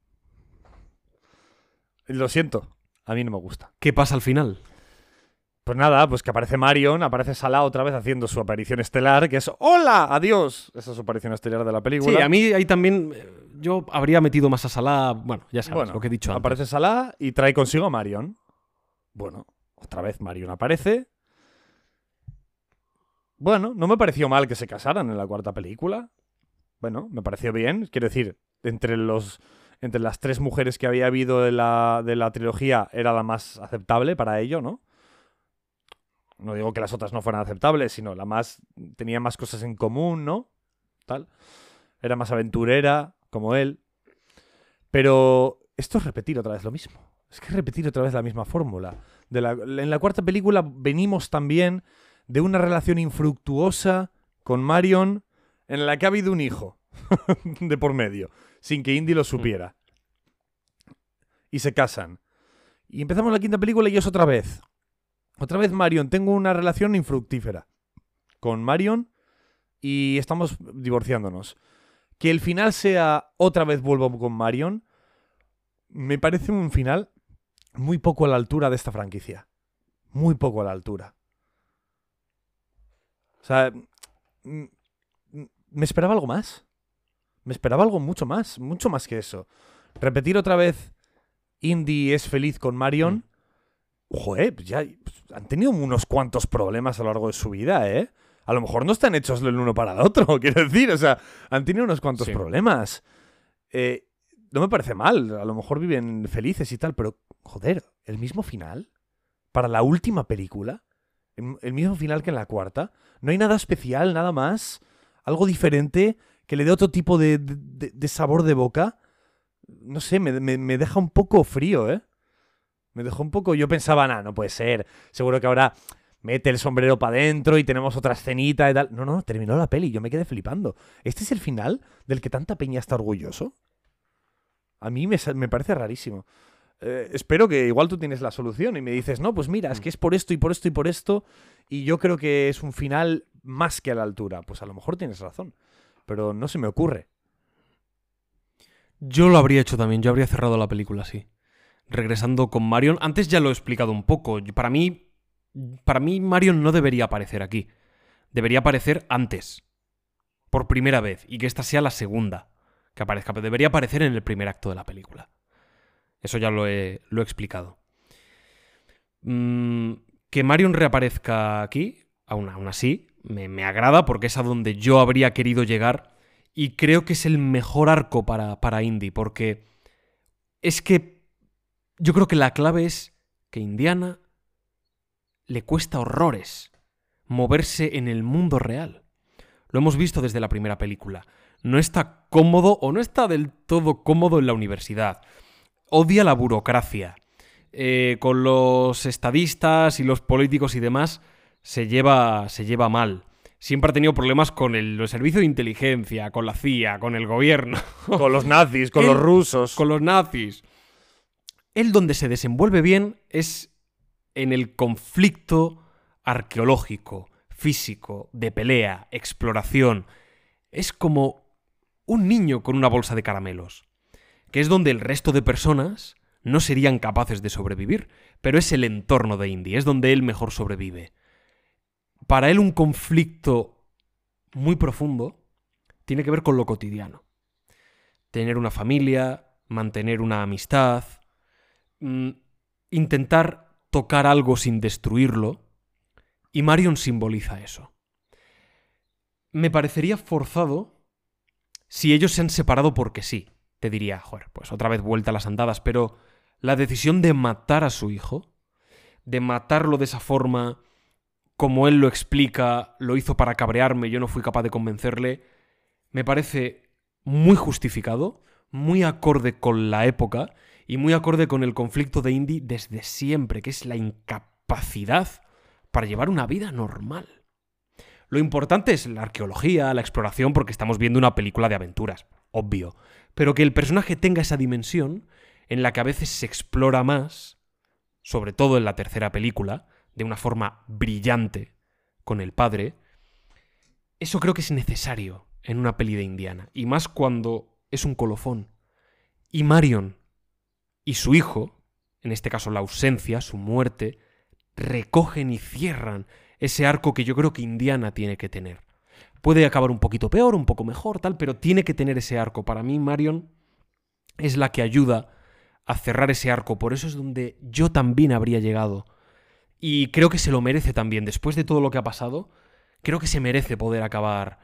Lo siento, a mí no me gusta. ¿Qué pasa al final? Pues nada, pues que aparece Marion, aparece Salah otra vez haciendo su aparición estelar, que es ¡Hola! ¡Adiós! Esa es su aparición estelar de la película. Sí, a mí ahí también eh, yo habría metido más a Salah. Bueno, ya sabes Bueno, lo que he dicho antes. Aparece Salah y trae consigo a Marion. Bueno, otra vez Marion aparece. Bueno, no me pareció mal que se casaran en la cuarta película. Bueno, me pareció bien. Quiero decir, entre los entre las tres mujeres que había habido de la, de la trilogía, era la más aceptable para ello, ¿no? No digo que las otras no fueran aceptables, sino la más. tenía más cosas en común, ¿no? Tal. Era más aventurera, como él. Pero esto es repetir otra vez lo mismo. Es que es repetir otra vez la misma fórmula. De la- en la cuarta película venimos también de una relación infructuosa con Marion en la que ha habido un hijo (laughs) de por medio, sin que Indy lo supiera. Y se casan. Y empezamos la quinta película y es otra vez. Otra vez Marion, tengo una relación infructífera con Marion y estamos divorciándonos. Que el final sea otra vez vuelvo con Marion, me parece un final muy poco a la altura de esta franquicia. Muy poco a la altura. O sea, mm, mm, me esperaba algo más. Me esperaba algo mucho más, mucho más que eso. Repetir otra vez Indy es feliz con Marion. Joder, pues ya pues, han tenido unos cuantos problemas a lo largo de su vida, ¿eh? A lo mejor no están hechos el uno para el otro, (laughs) quiero decir. O sea, han tenido unos cuantos Sí. problemas. Eh, no me parece mal. A lo mejor viven felices y tal, pero, joder, el mismo final. Para la última película. El, mismo final que en la cuarta. No hay nada especial, nada más. Algo diferente que le dé otro tipo de- de sabor de boca. No sé, me, me- me deja un poco frío, ¿eh? Me dejó un poco. Yo pensaba, nah, no puede ser. Seguro que ahora mete el sombrero para adentro y tenemos otra escenita y tal. No, no, terminó la peli. Yo me quedé flipando. ¿Este es el final del que tanta peña está orgulloso? A mí me parece rarísimo. Eh, espero que igual tú tienes la solución y me dices, no, pues mira, es que es por esto y por esto y por esto. Y yo creo que es un final más que a la altura. Pues a lo mejor tienes razón. Pero no se me ocurre. Yo lo habría hecho también, yo habría cerrado la película así. Regresando con Marion. Antes ya lo he explicado un poco. Para mí. Para mí, Marion no debería aparecer aquí. Debería aparecer antes. Por primera vez. Y que esta sea la segunda que aparezca. Pero debería aparecer en el primer acto de la película. Eso ya lo he, lo explicado. Mm, que Marion reaparezca aquí, aún, aún así, me, me agrada porque es a donde yo habría querido llegar y creo que es el mejor arco para, para Indy, porque es que yo creo que la clave es que Indiana le cuesta horrores moverse en el mundo real. Lo hemos visto desde la primera película. No está cómodo o no está del todo cómodo en la universidad. Odia la burocracia. Eh, con los estadistas y los políticos y demás se lleva, se lleva mal. Siempre ha tenido problemas con el, el servicio de inteligencia, con la CIA, con el gobierno, Con los nazis, con (laughs) los rusos. con los nazis. Él donde se desenvuelve bien es en el conflicto arqueológico, físico, de pelea, exploración. Es como un niño con una bolsa de caramelos, que es donde el resto de personas no serían capaces de sobrevivir, pero es el entorno de Indy, es donde él mejor sobrevive. Para él un conflicto muy profundo tiene que ver con lo cotidiano. Tener una familia, mantener una amistad, mm, intentar tocar algo sin destruirlo, y Marion simboliza eso. Me parecería forzado si ellos se han separado porque sí. Te diría, joder, pues otra vez vuelta a las andadas, pero la decisión de matar a su hijo, de matarlo de esa forma, como él lo explica, lo hizo para cabrearme, yo no fui capaz de convencerle, me parece muy justificado, muy acorde con la época y muy acorde con el conflicto de Indy desde siempre, que es la incapacidad para llevar una vida normal. Lo importante es la arqueología, la exploración, porque estamos viendo una película de aventuras, obvio. Pero que el personaje tenga esa dimensión en la que a veces se explora más, sobre todo en la tercera película, de una forma brillante, con el padre, eso creo que es necesario en una peli de Indiana. Y más cuando es un colofón. Y Marion y su hijo, en este caso la ausencia, su muerte, recogen y cierran ese arco que yo creo que Indiana tiene que tener. Puede acabar un poquito peor, un poco mejor, tal, pero tiene que tener ese arco. Para mí, Marion es la que ayuda a cerrar ese arco. Por eso es donde yo también habría llegado. Y creo que se lo merece también. Después de todo lo que ha pasado, creo que se merece poder acabar,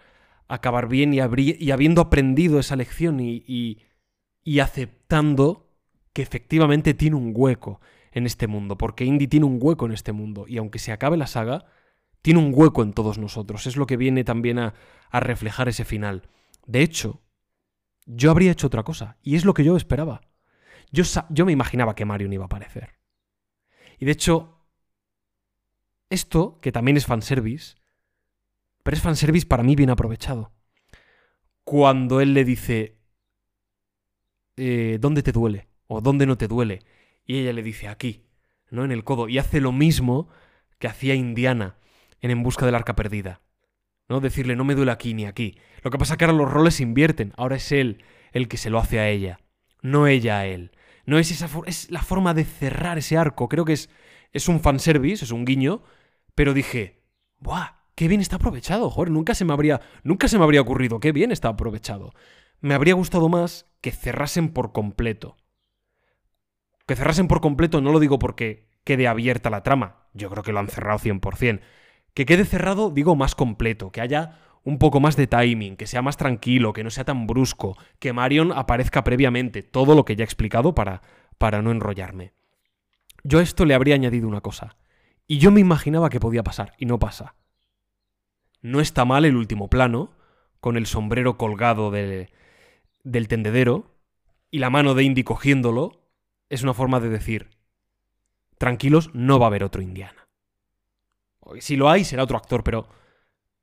acabar bien y, habiendo aprendido esa lección y y aceptando que efectivamente tiene un hueco en este mundo, porque Indy tiene un hueco en este mundo, y aunque se acabe la saga, tiene un hueco en todos nosotros, es lo que viene también a, reflejar ese final. De hecho, yo habría hecho otra cosa, y es lo que yo esperaba. Yo, yo me imaginaba que Marion iba a aparecer. Y de hecho, esto, que también es fanservice, pero es fanservice para mí bien aprovechado. Cuando él le dice, eh, ¿dónde te duele? O ¿dónde no te duele? Y ella le dice, aquí, ¿no? En el codo. Y hace lo mismo que hacía Indiana en En Busca del Arca Perdida. ¿No? Decirle, no me duele aquí ni aquí. Lo que pasa es que ahora los roles se invierten. Ahora es él el que se lo hace a ella, no ella a él. No es esa es la forma de cerrar ese arco. Creo que es, es un fanservice, es un guiño, pero dije, ¡buah! ¡Qué bien está aprovechado! Joder, nunca se me habría, nunca se me habría ocurrido. ¡Qué bien está aprovechado! Me habría gustado más que cerrasen por completo. Que cerrasen por completo no lo digo porque quede abierta la trama. Yo creo que lo han cerrado 100%. Que quede cerrado, digo, más completo. Que haya un poco más de timing, que sea más tranquilo, que no sea tan brusco, que Marion aparezca previamente, todo lo que ya he explicado para, para no enrollarme. Yo a esto le habría añadido una cosa, y yo me imaginaba que podía pasar, y no pasa. No está mal el último plano, con el sombrero colgado de- del tendedero, y la mano de Indy cogiéndolo, es una forma de decir, tranquilos, no va a haber otro Indiana. Si lo hay, será otro actor, pero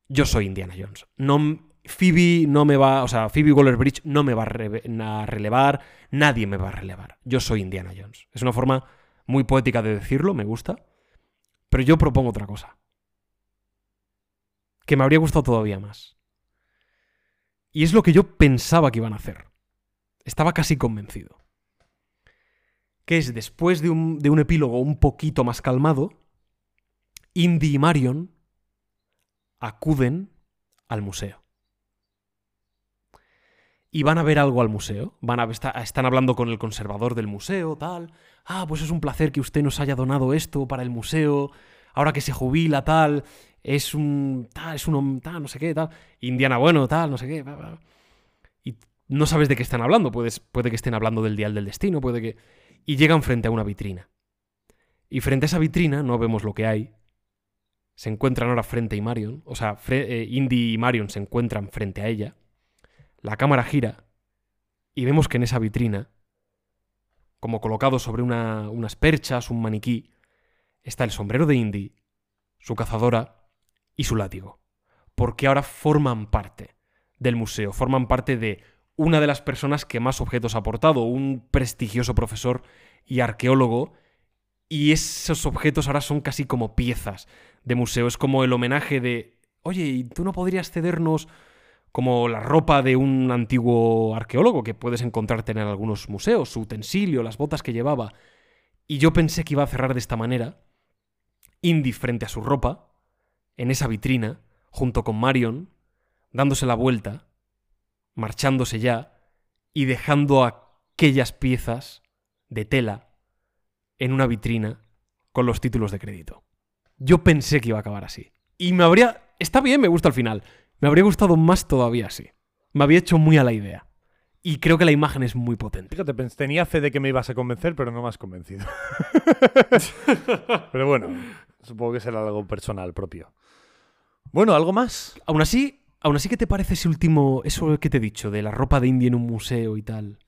yo soy Indiana Jones. No, Phoebe no me va, o sea, Phoebe Waller-Bridge no me va a, a relevar, nadie me va a relevar. Yo soy Indiana Jones. Es una forma muy poética de decirlo, me gusta, pero yo propongo otra cosa. Que me habría gustado todavía más. Y es lo que yo pensaba que iban a hacer. Estaba casi convencido. Que es después de un, de un epílogo un poquito más calmado, Indy y Marion acuden al museo. Y van a ver algo al museo. Van a, está- están hablando con el conservador del museo, tal. Ah, pues es un placer que usted nos haya donado esto para el museo. Ahora que se jubila, tal. Es un. Tal, es un. Tal, no sé qué, tal. Indiana, bueno, tal, no sé qué. Y no sabes de qué están hablando. Puede que estén hablando del Dial del Destino, puede que. Y llegan frente a una vitrina. Y frente a esa vitrina no vemos lo que hay, se encuentran ahora frente y Marion, o sea, eh, Indy y Marion se encuentran frente a ella, la cámara gira y vemos que en esa vitrina, como colocado sobre una- unas perchas, un maniquí, está el sombrero de Indy, su cazadora y su látigo. Porque ahora forman parte del museo, forman parte de una de las personas que más objetos ha aportado, un prestigioso profesor y arqueólogo, y esos objetos ahora son casi como piezas de museo. Es como el homenaje de, oye, ¿y tú no podrías cedernos como la ropa de un antiguo arqueólogo que puedes encontrarte en algunos museos, su utensilio, las botas que llevaba? Y yo pensé que iba a cerrar de esta manera, Indy frente a su ropa, en esa vitrina, junto con Marion, dándose la vuelta, marchándose ya y dejando aquellas piezas de tela en una vitrina con los títulos de crédito. Yo pensé que iba a acabar así. Y me habría... Está bien, me gusta el final. Me habría gustado más todavía así. Me había hecho muy a la idea. Y creo que la imagen es muy potente. Fíjate, tenía fe de que me ibas a convencer, pero no me has convencido. (laughs) pero bueno, supongo que será algo personal propio. Bueno, ¿algo más? Aún así, aún así, ¿qué te parece ese último... Eso que te he dicho, de la ropa de India en un museo y tal?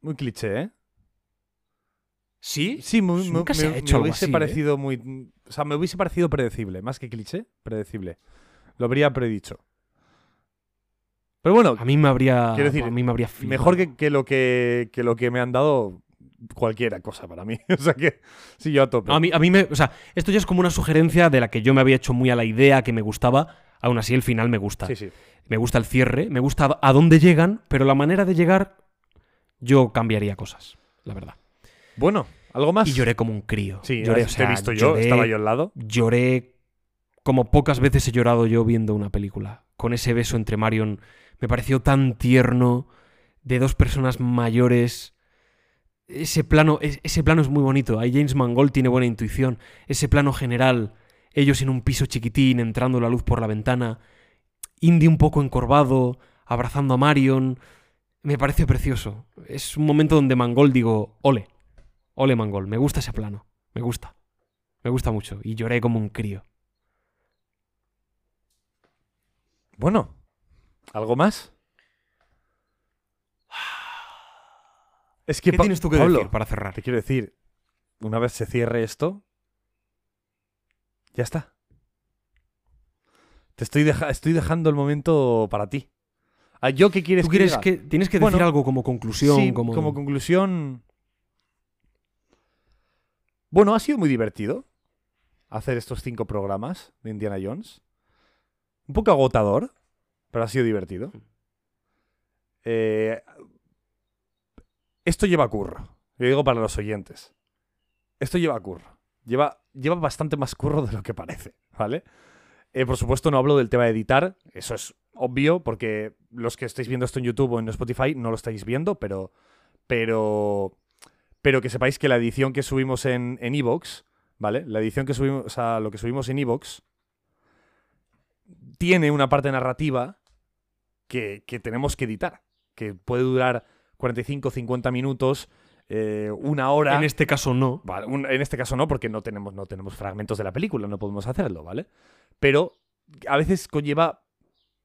Muy cliché, ¿eh? ¿Sí? Sí, muy, me- nunca me, se ha me hecho algo hubiese ¿eh? parecido muy... O sea, me hubiese parecido predecible. Más que cliché, predecible. Lo habría predicho. Pero bueno, A mí me habría... Quiero decir, a mí me habría mejor que, que lo que, que lo que me han dado cualquiera cosa para mí. (laughs) o sea que sí, yo a tope. A mí, a mí me. O sea, esto ya es como una sugerencia de la que yo me había hecho muy a la idea, que me gustaba. Aún así, el final me gusta. Sí, sí. Me gusta el cierre, me gusta a dónde llegan, pero la manera de llegar, yo cambiaría cosas, la verdad. Bueno, ¿algo más? Y lloré como un crío. Sí, lloré, te o sea, he visto yo, lloré- estaba yo al lado. Lloré como pocas veces he llorado yo viendo una película. Con ese beso entre Marion, me pareció tan tierno, de dos personas mayores. Ese plano, es- ese plano es muy bonito. Ahí James Mangold tiene buena intuición. Ese plano general, ellos en un piso chiquitín, entrando la luz por la ventana. Indy un poco encorvado, abrazando a Marion. Me parece precioso. Es un momento donde Mangol digo, ole, ole Mangol, me gusta ese plano, me gusta, me gusta mucho. Y lloré como un crío. Bueno, ¿algo más? Es que ¿Qué tienes tú que Pablo, decir para cerrar? Te quiero decir, una vez se cierre esto, ya está. Te estoy, deja- estoy dejando el momento para ti. Ah, ¿Yo qué quieres ¿Tú quieres que tienes que Bueno, decir algo como conclusión? Sí, como... como conclusión. Bueno, ha sido muy divertido hacer estos cinco programas de Indiana Jones. Un poco agotador, pero ha sido divertido. Eh, esto lleva curro. Lo digo para los oyentes. Esto lleva curro. Lleva, lleva bastante más curro de lo que parece, ¿vale? Eh, por supuesto, no hablo del tema de editar. Eso es obvio, porque los que estáis viendo esto en YouTube o en Spotify no lo estáis viendo, pero. Pero. Pero que sepáis que la edición que subimos en en Evox, ¿vale? La edición que subimos. O sea, lo que subimos en Evox. Tiene una parte narrativa que, que tenemos que editar. Que puede durar 45, 50 minutos, eh, una hora. En este caso no. Vale, un- en este caso no, porque no tenemos, no tenemos fragmentos de la película, no podemos hacerlo, ¿vale? Pero a veces conlleva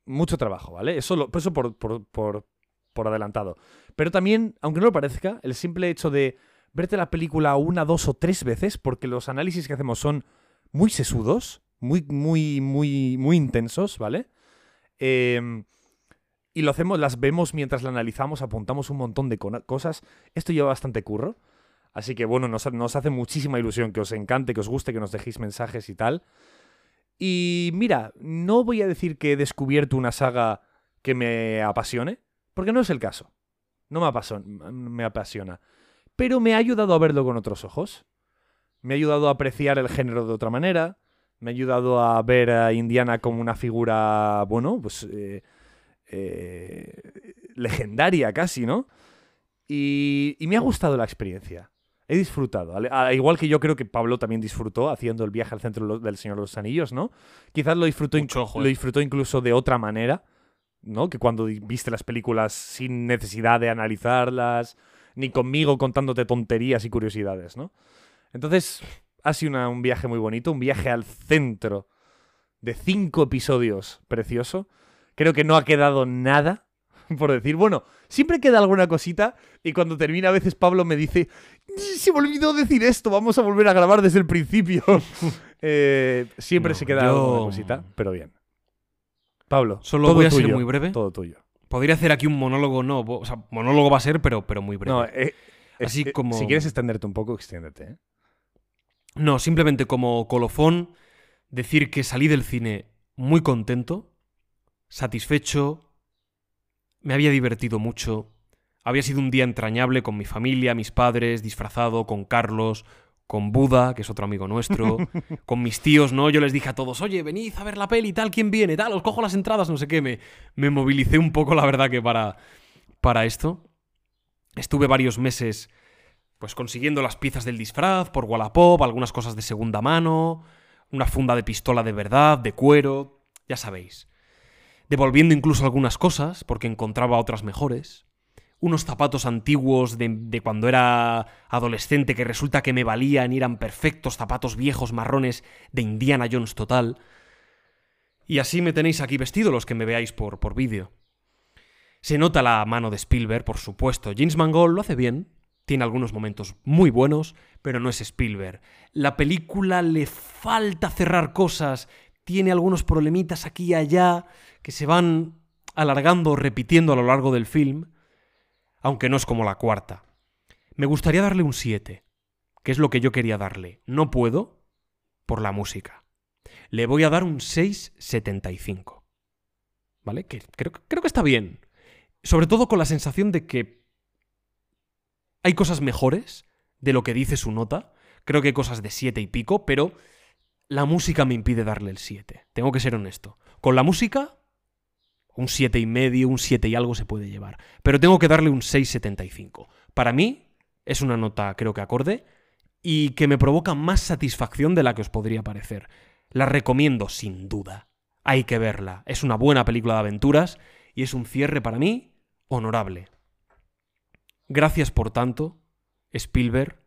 mucho trabajo, ¿vale? Eso, lo- eso por, por, por, por adelantado. Pero también, aunque no lo parezca, el simple hecho de verte la película una, dos o tres veces, porque los análisis que hacemos son muy sesudos, muy, muy, muy, muy intensos, ¿vale? Em, y lo hacemos, las vemos mientras la analizamos, apuntamos un montón de cosas. Esto lleva bastante curro. Así que bueno, nos, nos hace muchísima ilusión que os encante, que os guste, que nos dejéis mensajes y tal. Y mira, no voy a decir que he descubierto una saga que me apasione, porque no es el caso. No me, apaso- me apasiona. Pero me ha ayudado a verlo con otros ojos. Me ha ayudado a apreciar el género de otra manera. Me ha ayudado a ver a Indiana como una figura, bueno, pues eh, eh, legendaria casi, ¿no? Y, y me ha gustado la experiencia. He disfrutado. Al, al igual que yo creo que Pablo también disfrutó haciendo el viaje al centro del Señor de los Anillos, ¿no? Quizás lo disfrutó, Mucho lo disfrutó incluso de otra manera, ¿no? Que cuando viste las películas sin necesidad de analizarlas, ni conmigo contándote tonterías y curiosidades, ¿no? Entonces, ha sido una- un viaje muy bonito, un viaje al centro de cinco episodios precioso. Creo que no ha quedado nada por decir. Bueno, siempre queda alguna cosita y cuando termina a veces Pablo me dice, se me olvidó decir esto, vamos a volver a grabar desde el principio. (laughs) Eh, siempre No, se queda yo- alguna cosita, pero bien. Pablo, Solo todo voy a ser tuyo, muy breve. Todo tuyo. Podría hacer aquí un monólogo, no. O sea, monólogo va a ser, pero, pero muy breve. No, eh, Así eh, como- Si quieres extenderte un poco, extiéndete. ¿eh? No, simplemente como colofón, decir que salí del cine muy contento, satisfecho, me había divertido mucho, había sido un día entrañable con mi familia, mis padres, disfrazado, con Carlos, con Buda, que es otro amigo nuestro, (laughs) con mis tíos, ¿no? Yo les dije a todos, oye, venid a ver la peli, tal, ¿quién viene? Tal, os cojo las entradas, no sé qué. Me, me movilicé un poco, la verdad, que para, para esto. Estuve varios meses pues consiguiendo las piezas del disfraz por Wallapop, algunas cosas de segunda mano, una funda de pistola de verdad, de cuero, ya sabéis. Devolviendo incluso algunas cosas, porque encontraba otras mejores. Unos zapatos antiguos de, cuando era adolescente que resulta que me valían y eran perfectos zapatos viejos marrones de Indiana Jones total. Y así me tenéis aquí vestido los que me veáis por, por vídeo. Se nota la mano de Spielberg, por supuesto. James Mangold lo hace bien, tiene algunos momentos muy buenos, pero no es Spielberg. La película le falta cerrar cosas, tiene algunos problemitas aquí y allá que se van alargando repitiendo a lo largo del film, aunque no es como la cuarta. Me gustaría darle un 7, que es lo que yo quería darle. No puedo por la música. Le voy a dar un 6,75. ¿Vale? Que creo, creo que está bien. Sobre todo con la sensación de que hay cosas mejores de lo que dice su nota. Creo que hay cosas de 7 y pico, pero la música me impide darle el 7. Tengo que ser honesto. Con la música, un 7 y medio, un 7 y algo se puede llevar. Pero tengo que darle un 6,75. Para mí es una nota, creo que acorde, y que me provoca más satisfacción de la que os podría parecer. La recomiendo sin duda. Hay que verla. Es una buena película de aventuras y es un cierre para mí honorable. gracias por tanto, Spielberg,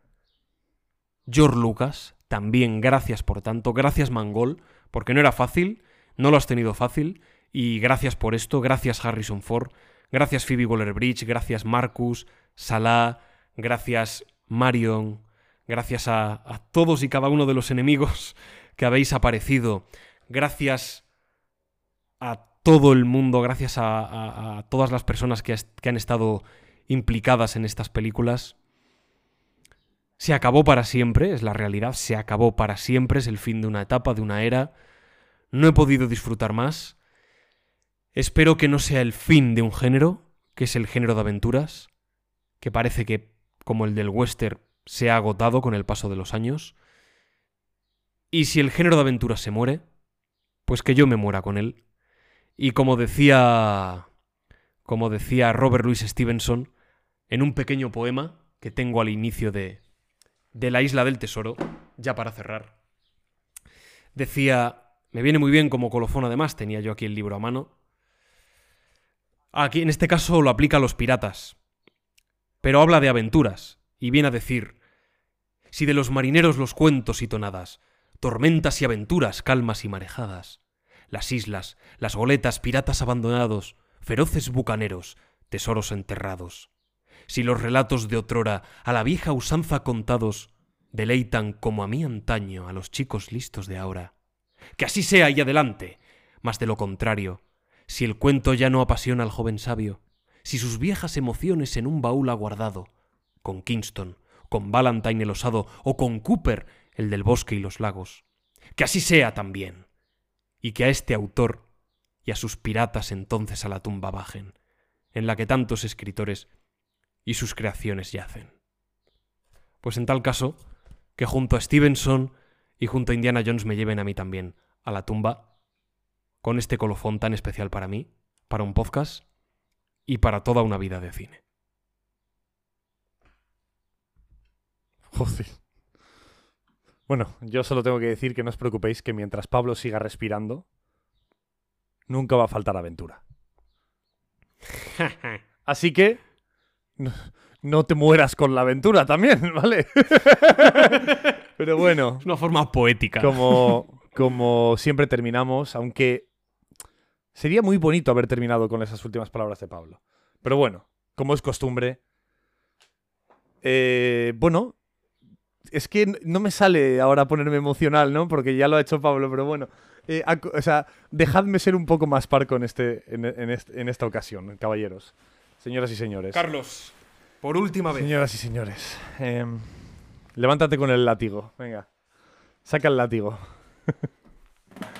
George Lucas, también gracias por tanto, gracias Mangol, porque no era fácil, no lo has tenido fácil, y gracias por esto, gracias Harrison Ford, gracias Phoebe Waller-Bridge, gracias Marcus, Salah, gracias Marion, gracias a, todos y cada uno de los enemigos (laughs) que habéis aparecido, gracias a todo el mundo, gracias a, todas las personas que, que han estado implicadas en estas películas. Se acabó para siempre, es la realidad, se acabó para siempre, es el fin de una etapa, de una era. No he podido disfrutar más. Espero que no sea el fin de un género, que es el género de aventuras, que parece que, como el del western, se ha agotado con el paso de los años. Y si el género de aventuras se muere, pues que yo me muera con él. Y como decía. Como decía Robert Louis Stevenson, en un pequeño poema que tengo al inicio de, de La Isla del Tesoro, ya para cerrar, decía. Me viene muy bien como colofón, además, tenía yo aquí el libro a mano. Aquí, en este caso, lo aplica a los piratas. Pero habla de aventuras, y viene a decir: Si de los marineros los cuentos y tonadas, tormentas y aventuras, calmas y marejadas, las islas, las goletas, piratas abandonados, feroces bucaneros, tesoros enterrados. Si los relatos de otrora, a la vieja usanza contados, deleitan como a mí antaño a los chicos listos de ahora. Que así sea y adelante. Mas de lo contrario, si el cuento ya no apasiona al joven sabio, si sus viejas emociones en un baúl ha guardado, con Kingston, con Valentine el osado o con Cooper, el del bosque y los lagos, que así sea también, y que a este autor y a sus piratas entonces a la tumba bajen, en la que tantos escritores y sus creaciones yacen. Pues en tal caso, que junto a Stevenson y junto a Indiana Jones me lleven a mí también a la tumba, con este colofón tan especial para mí, para un podcast y para toda una vida de cine. Joder. Bueno, yo solo tengo que decir que no os preocupéis que mientras Pablo siga respirando, nunca va a faltar aventura. (laughs) Así que no, no te mueras con la aventura también, (laughs) ¿vale? (laughs) Pero bueno, Es una forma poética. como, como siempre terminamos, aunque sería muy bonito haber terminado con esas últimas palabras de Pablo. Pero bueno, como es costumbre, eh, bueno, es que no me sale ahora ponerme emocional, ¿no? Porque ya lo ha hecho Pablo, pero bueno. eh, o sea, dejadme ser un poco más parco en, este, en, en este- en esta ocasión, caballeros. Señoras y señores. Carlos, por última vez. Señoras y señores. em, levántate con el látigo. Venga. Saca el látigo.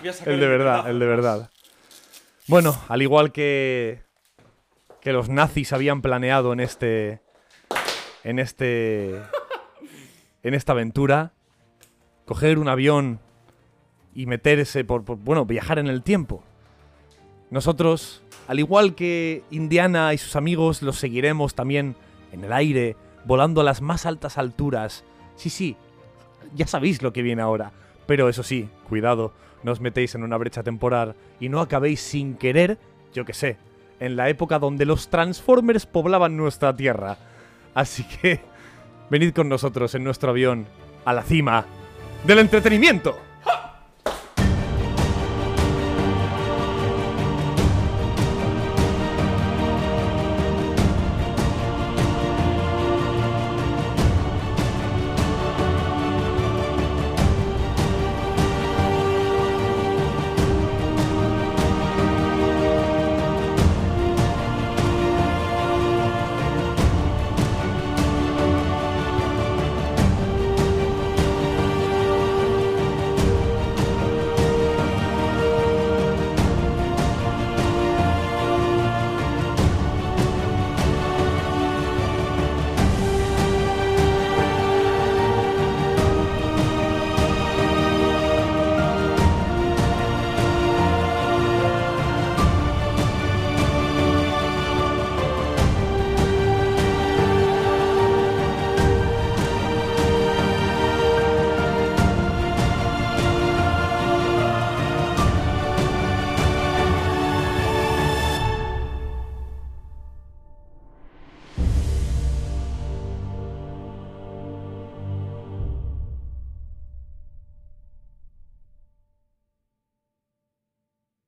Voy a sacar El de verdad, el de verdad. Bueno, al igual que que los nazis habían planeado en este en este (laughs) en esta aventura coger un avión y meterse por, por- bueno, viajar en el tiempo. Nosotros, al igual que Indiana y sus amigos, los seguiremos también en el aire, volando a las más altas alturas. Sí, sí, ya sabéis lo que viene ahora. Pero eso sí, cuidado, no os metéis en una brecha temporal y no acabéis sin querer, yo que sé, en la época donde los Transformers poblaban nuestra Tierra. Así que venid con nosotros en nuestro avión a la cima del entretenimiento.